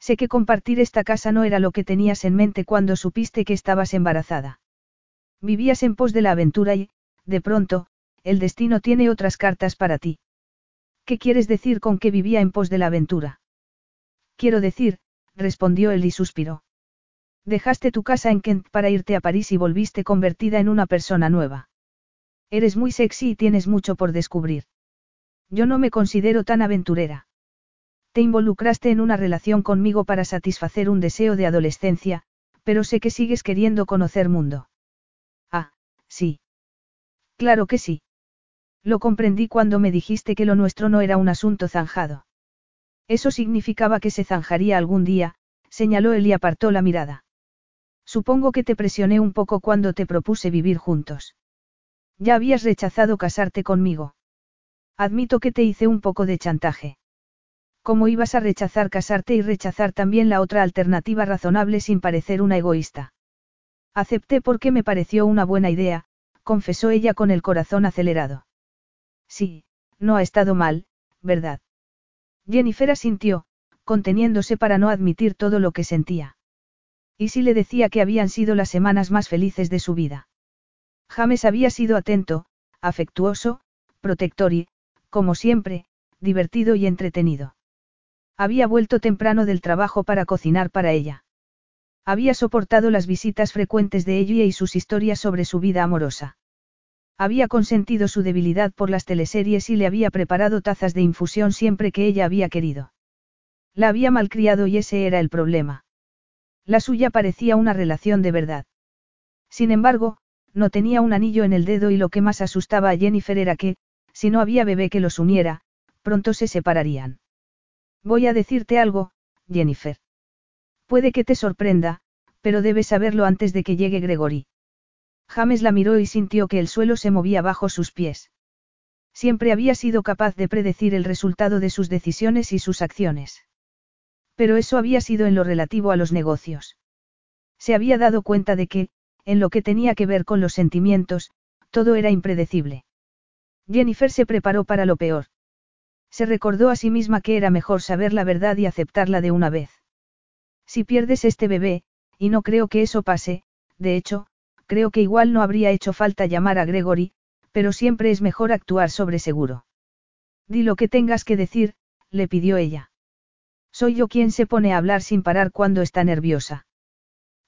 Sé que compartir esta casa no era lo que tenías en mente cuando supiste que estabas embarazada. Vivías en pos de la aventura y, de pronto, el destino tiene otras cartas para ti. ¿Qué quieres decir con que vivía en pos de la aventura? Quiero decir, respondió él y suspiró. Dejaste tu casa en Kent para irte a París y volviste convertida en una persona nueva. Eres muy sexy y tienes mucho por descubrir. Yo no me considero tan aventurera. Te involucraste en una relación conmigo para satisfacer un deseo de adolescencia, pero sé que sigues queriendo conocer mundo. Sí. Claro que sí. Lo comprendí cuando me dijiste que lo nuestro no era un asunto zanjado. Eso significaba que se zanjaría algún día, señaló él y apartó la mirada. Supongo que te presioné un poco cuando te propuse vivir juntos. Ya habías rechazado casarte conmigo. Admito que te hice un poco de chantaje. ¿Cómo ibas a rechazar casarte y rechazar también la otra alternativa razonable sin parecer una egoísta? Acepté porque me pareció una buena idea, confesó ella con el corazón acelerado. Sí, no ha estado mal, ¿verdad? Jennifer asintió, conteniéndose para no admitir todo lo que sentía. ¿Y si le decía que habían sido las semanas más felices de su vida? James había sido atento, afectuoso, protector y, como siempre, divertido y entretenido. Había vuelto temprano del trabajo para cocinar para ella. Había soportado las visitas frecuentes de ella y sus historias sobre su vida amorosa. Había consentido su debilidad por las teleseries y le había preparado tazas de infusión siempre que ella había querido. La había malcriado y ese era el problema. La suya parecía una relación de verdad. Sin embargo, no tenía un anillo en el dedo y lo que más asustaba a Jennifer era que, si no había bebé que los uniera, pronto se separarían. Voy a decirte algo, Jennifer. Puede que te sorprenda, pero debes saberlo antes de que llegue Gregory. James la miró y sintió que el suelo se movía bajo sus pies. Siempre había sido capaz de predecir el resultado de sus decisiones y sus acciones. Pero eso había sido en lo relativo a los negocios. Se había dado cuenta de que, en lo que tenía que ver con los sentimientos, todo era impredecible. Jennifer se preparó para lo peor. Se recordó a sí misma que era mejor saber la verdad y aceptarla de una vez. Si pierdes este bebé, y no creo que eso pase, de hecho, creo que igual no habría hecho falta llamar a Gregory, pero siempre es mejor actuar sobre seguro. Di lo que tengas que decir, le pidió ella. Soy yo quien se pone a hablar sin parar cuando está nerviosa.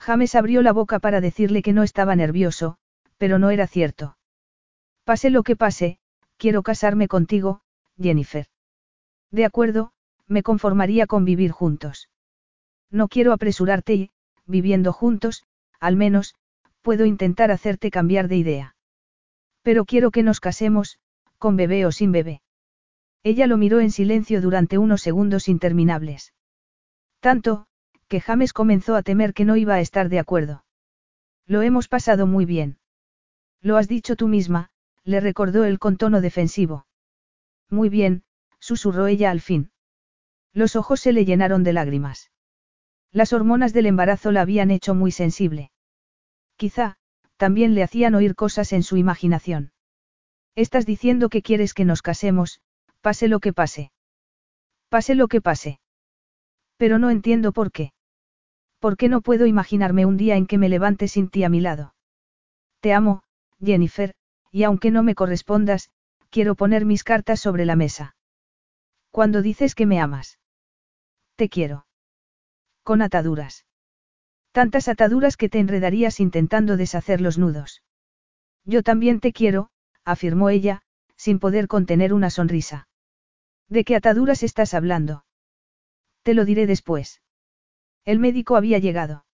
James abrió la boca para decirle que no estaba nervioso, pero no era cierto. Pase lo que pase, quiero casarme contigo, Jennifer. De acuerdo, me conformaría con vivir juntos. No quiero apresurarte y, viviendo juntos, al menos, puedo intentar hacerte cambiar de idea. Pero quiero que nos casemos, con bebé o sin bebé. Ella lo miró en silencio durante unos segundos interminables. Tanto, que James comenzó a temer que no iba a estar de acuerdo. Lo hemos pasado muy bien. Lo has dicho tú misma, le recordó él con tono defensivo. Muy bien, susurró ella al fin. Los ojos se le llenaron de lágrimas. Las hormonas del embarazo la habían hecho muy sensible. Quizá, también le hacían oír cosas en su imaginación. Estás diciendo que quieres que nos casemos, pase lo que pase. Pase lo que pase. Pero no entiendo por qué. ¿Por qué no puedo imaginarme un día en que me levante sin ti a mi lado? Te amo, Jennifer, y aunque no me correspondas, quiero poner mis cartas sobre la mesa. Cuando dices que me amas. Te quiero. Con ataduras. Tantas ataduras que te enredarías intentando deshacer los nudos. Yo también te quiero, afirmó ella, sin poder contener una sonrisa. ¿De qué ataduras estás hablando? Te lo diré después. El médico había llegado.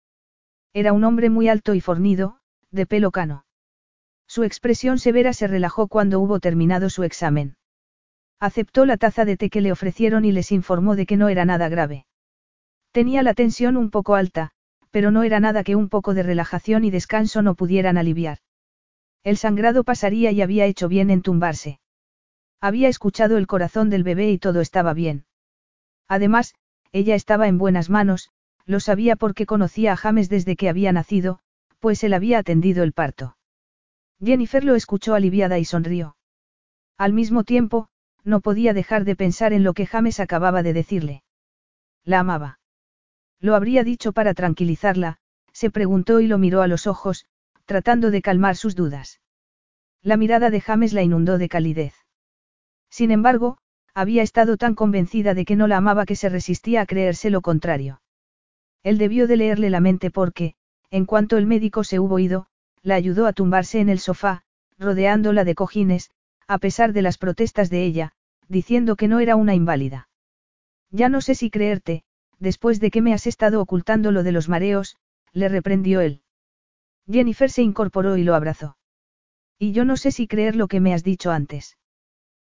Era un hombre muy alto y fornido, de pelo cano. Su expresión severa se relajó cuando hubo terminado su examen. Aceptó la taza de té que le ofrecieron y les informó de que no era nada grave. Tenía la tensión un poco alta, pero no era nada que un poco de relajación y descanso no pudieran aliviar. El sangrado pasaría y había hecho bien en tumbarse. Había escuchado el corazón del bebé y todo estaba bien. Además, ella estaba en buenas manos, lo sabía porque conocía a James desde que había nacido, pues él había atendido el parto. Jennifer lo escuchó aliviada y sonrió. Al mismo tiempo, no podía dejar de pensar en lo que James acababa de decirle. La amaba. Lo habría dicho para tranquilizarla, se preguntó y lo miró a los ojos, tratando de calmar sus dudas. La mirada de James la inundó de calidez. Sin embargo, había estado tan convencida de que no la amaba que se resistía a creerse lo contrario. Él debió de leerle la mente porque, en cuanto el médico se hubo ido, la ayudó a tumbarse en el sofá, rodeándola de cojines, a pesar de las protestas de ella, diciendo que no era una inválida. Ya no sé si creerte, después de que me has estado ocultando lo de los mareos, le reprendió él. Jennifer se incorporó y lo abrazó. Y yo no sé si creer lo que me has dicho antes.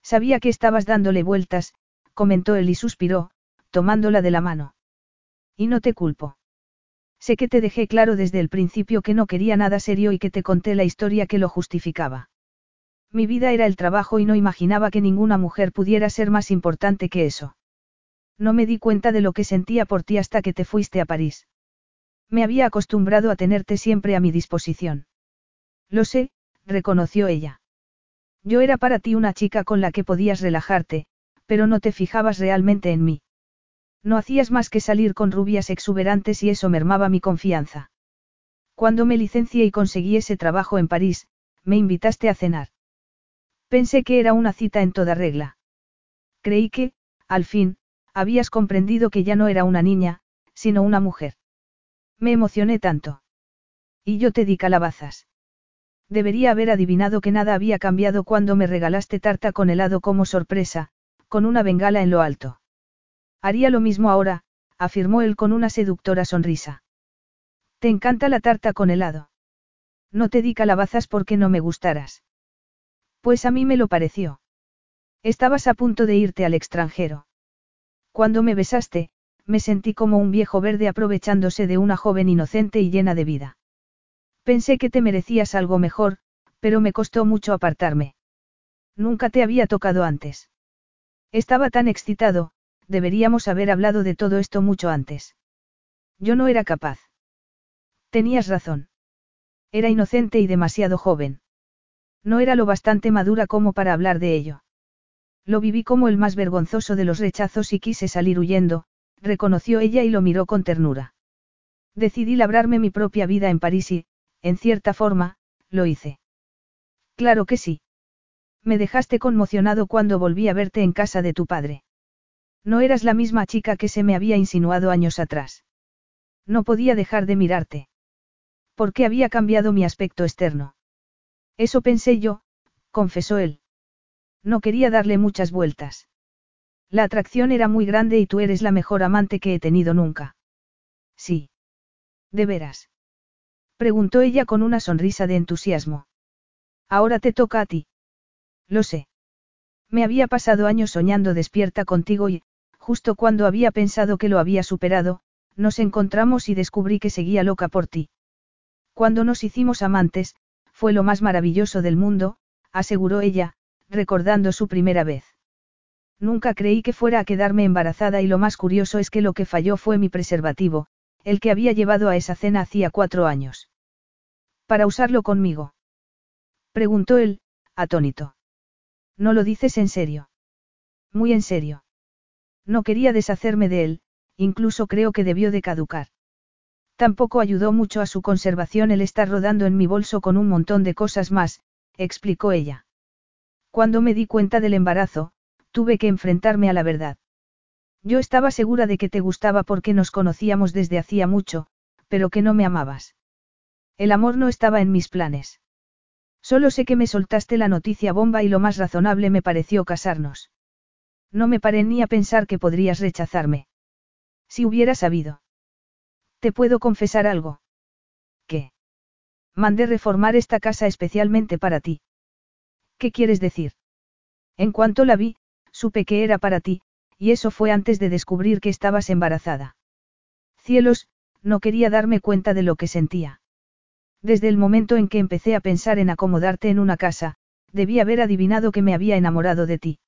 Sabía que estabas dándole vueltas, comentó él y suspiró, tomándola de la mano. Y no te culpo. Sé que te dejé claro desde el principio que no quería nada serio y que te conté la historia que lo justificaba. Mi vida era el trabajo y no imaginaba que ninguna mujer pudiera ser más importante que eso. No me di cuenta de lo que sentía por ti hasta que te fuiste a París. Me había acostumbrado a tenerte siempre a mi disposición. Lo sé, reconoció ella. Yo era para ti una chica con la que podías relajarte, pero no te fijabas realmente en mí. No hacías más que salir con rubias exuberantes y eso mermaba mi confianza. Cuando me licencié y conseguí ese trabajo en París, me invitaste a cenar. Pensé que era una cita en toda regla. Creí que, al fin, Habías comprendido que ya no era una niña, sino una mujer. Me emocioné tanto. Y yo te di calabazas. Debería haber adivinado que nada había cambiado cuando me regalaste tarta con helado como sorpresa, con una bengala en lo alto. Haría lo mismo ahora, afirmó él con una seductora sonrisa. ¿Te encanta la tarta con helado? No te di calabazas porque no me gustaras. Pues a mí me lo pareció. Estabas a punto de irte al extranjero. Cuando me besaste, me sentí como un viejo verde aprovechándose de una joven inocente y llena de vida. Pensé que te merecías algo mejor, pero me costó mucho apartarme. Nunca te había tocado antes. Estaba tan excitado, deberíamos haber hablado de todo esto mucho antes. Yo no era capaz. Tenías razón. Era inocente y demasiado joven. No era lo bastante madura como para hablar de ello. Lo viví como el más vergonzoso de los rechazos y quise salir huyendo, reconoció ella y lo miró con ternura. Decidí labrarme mi propia vida en París y, en cierta forma, lo hice. Claro que sí. Me dejaste conmocionado cuando volví a verte en casa de tu padre. No eras la misma chica que se me había insinuado años atrás. No podía dejar de mirarte. ¿Por qué había cambiado mi aspecto externo? Eso pensé yo, confesó él. No quería darle muchas vueltas. La atracción era muy grande y tú eres la mejor amante que he tenido nunca. Sí. ¿De veras? Preguntó ella con una sonrisa de entusiasmo. Ahora te toca a ti. Lo sé. Me había pasado años soñando despierta contigo y, justo cuando había pensado que lo había superado, nos encontramos y descubrí que seguía loca por ti. Cuando nos hicimos amantes, fue lo más maravilloso del mundo, aseguró ella, recordando su primera vez. Nunca creí que fuera a quedarme embarazada y lo más curioso es que lo que falló fue mi preservativo, el que había llevado a esa cena hacía cuatro años. ¿Para usarlo conmigo? Preguntó él, atónito. ¿No lo dices en serio? Muy en serio. No quería deshacerme de él, incluso creo que debió de caducar. Tampoco ayudó mucho a su conservación el estar rodando en mi bolso con un montón de cosas más, explicó ella. Cuando me di cuenta del embarazo, tuve que enfrentarme a la verdad. Yo estaba segura de que te gustaba porque nos conocíamos desde hacía mucho, pero que no me amabas. El amor no estaba en mis planes. Solo sé que me soltaste la noticia bomba y lo más razonable me pareció casarnos. No me paré ni a pensar que podrías rechazarme. Si hubiera sabido. ¿Te puedo confesar algo? ¿Qué? Mandé reformar esta casa especialmente para ti. ¿Qué quieres decir? En cuanto la vi, supe que era para ti, y eso fue antes de descubrir que estabas embarazada. Cielos, no quería darme cuenta de lo que sentía. Desde el momento en que empecé a pensar en acomodarte en una casa, debí haber adivinado que me había enamorado de ti.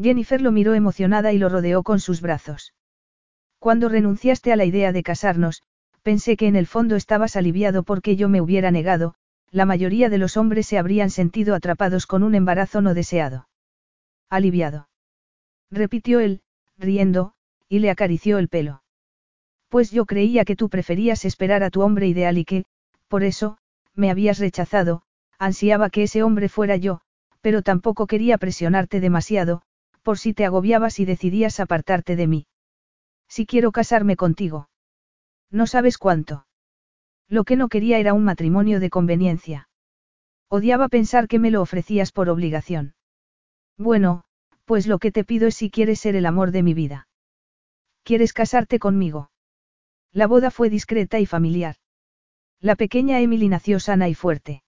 Jennifer lo miró emocionada y lo rodeó con sus brazos. Cuando renunciaste a la idea de casarnos, pensé que en el fondo estabas aliviado porque yo me hubiera negado, la mayoría de los hombres se habrían sentido atrapados con un embarazo no deseado. Aliviado. Repitió él, riendo, y le acarició el pelo. Pues yo creía que tú preferías esperar a tu hombre ideal y que, por eso, me habías rechazado, ansiaba que ese hombre fuera yo, pero tampoco quería presionarte demasiado, por si te agobiabas y decidías apartarte de mí. Si quiero casarme contigo. No sabes cuánto. Lo que no quería era un matrimonio de conveniencia. Odiaba pensar que me lo ofrecías por obligación. Bueno, pues lo que te pido es si quieres ser el amor de mi vida. ¿Quieres casarte conmigo? La boda fue discreta y familiar. La pequeña Emily nació sana y fuerte.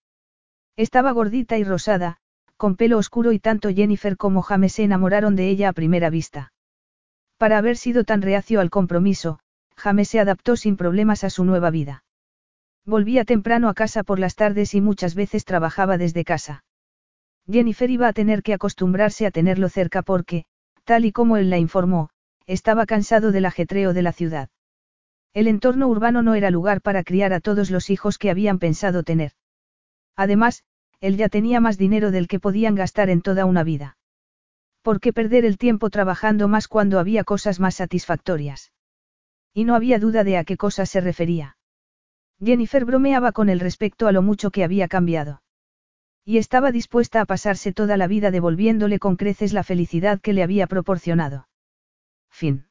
Estaba gordita y rosada, con pelo oscuro y tanto Jennifer como James se enamoraron de ella a primera vista. Para haber sido tan reacio al compromiso, James se adaptó sin problemas a su nueva vida. Volvía temprano a casa por las tardes y muchas veces trabajaba desde casa. Jennifer iba a tener que acostumbrarse a tenerlo cerca porque, tal y como él la informó, estaba cansado del ajetreo de la ciudad. El entorno urbano no era lugar para criar a todos los hijos que habían pensado tener. Además, él ya tenía más dinero del que podían gastar en toda una vida. ¿Por qué perder el tiempo trabajando más cuando había cosas más satisfactorias? Y no había duda de a qué cosas se refería. Jennifer bromeaba con el respecto a lo mucho que había cambiado. Y estaba dispuesta a pasarse toda la vida devolviéndole con creces la felicidad que le había proporcionado. Fin.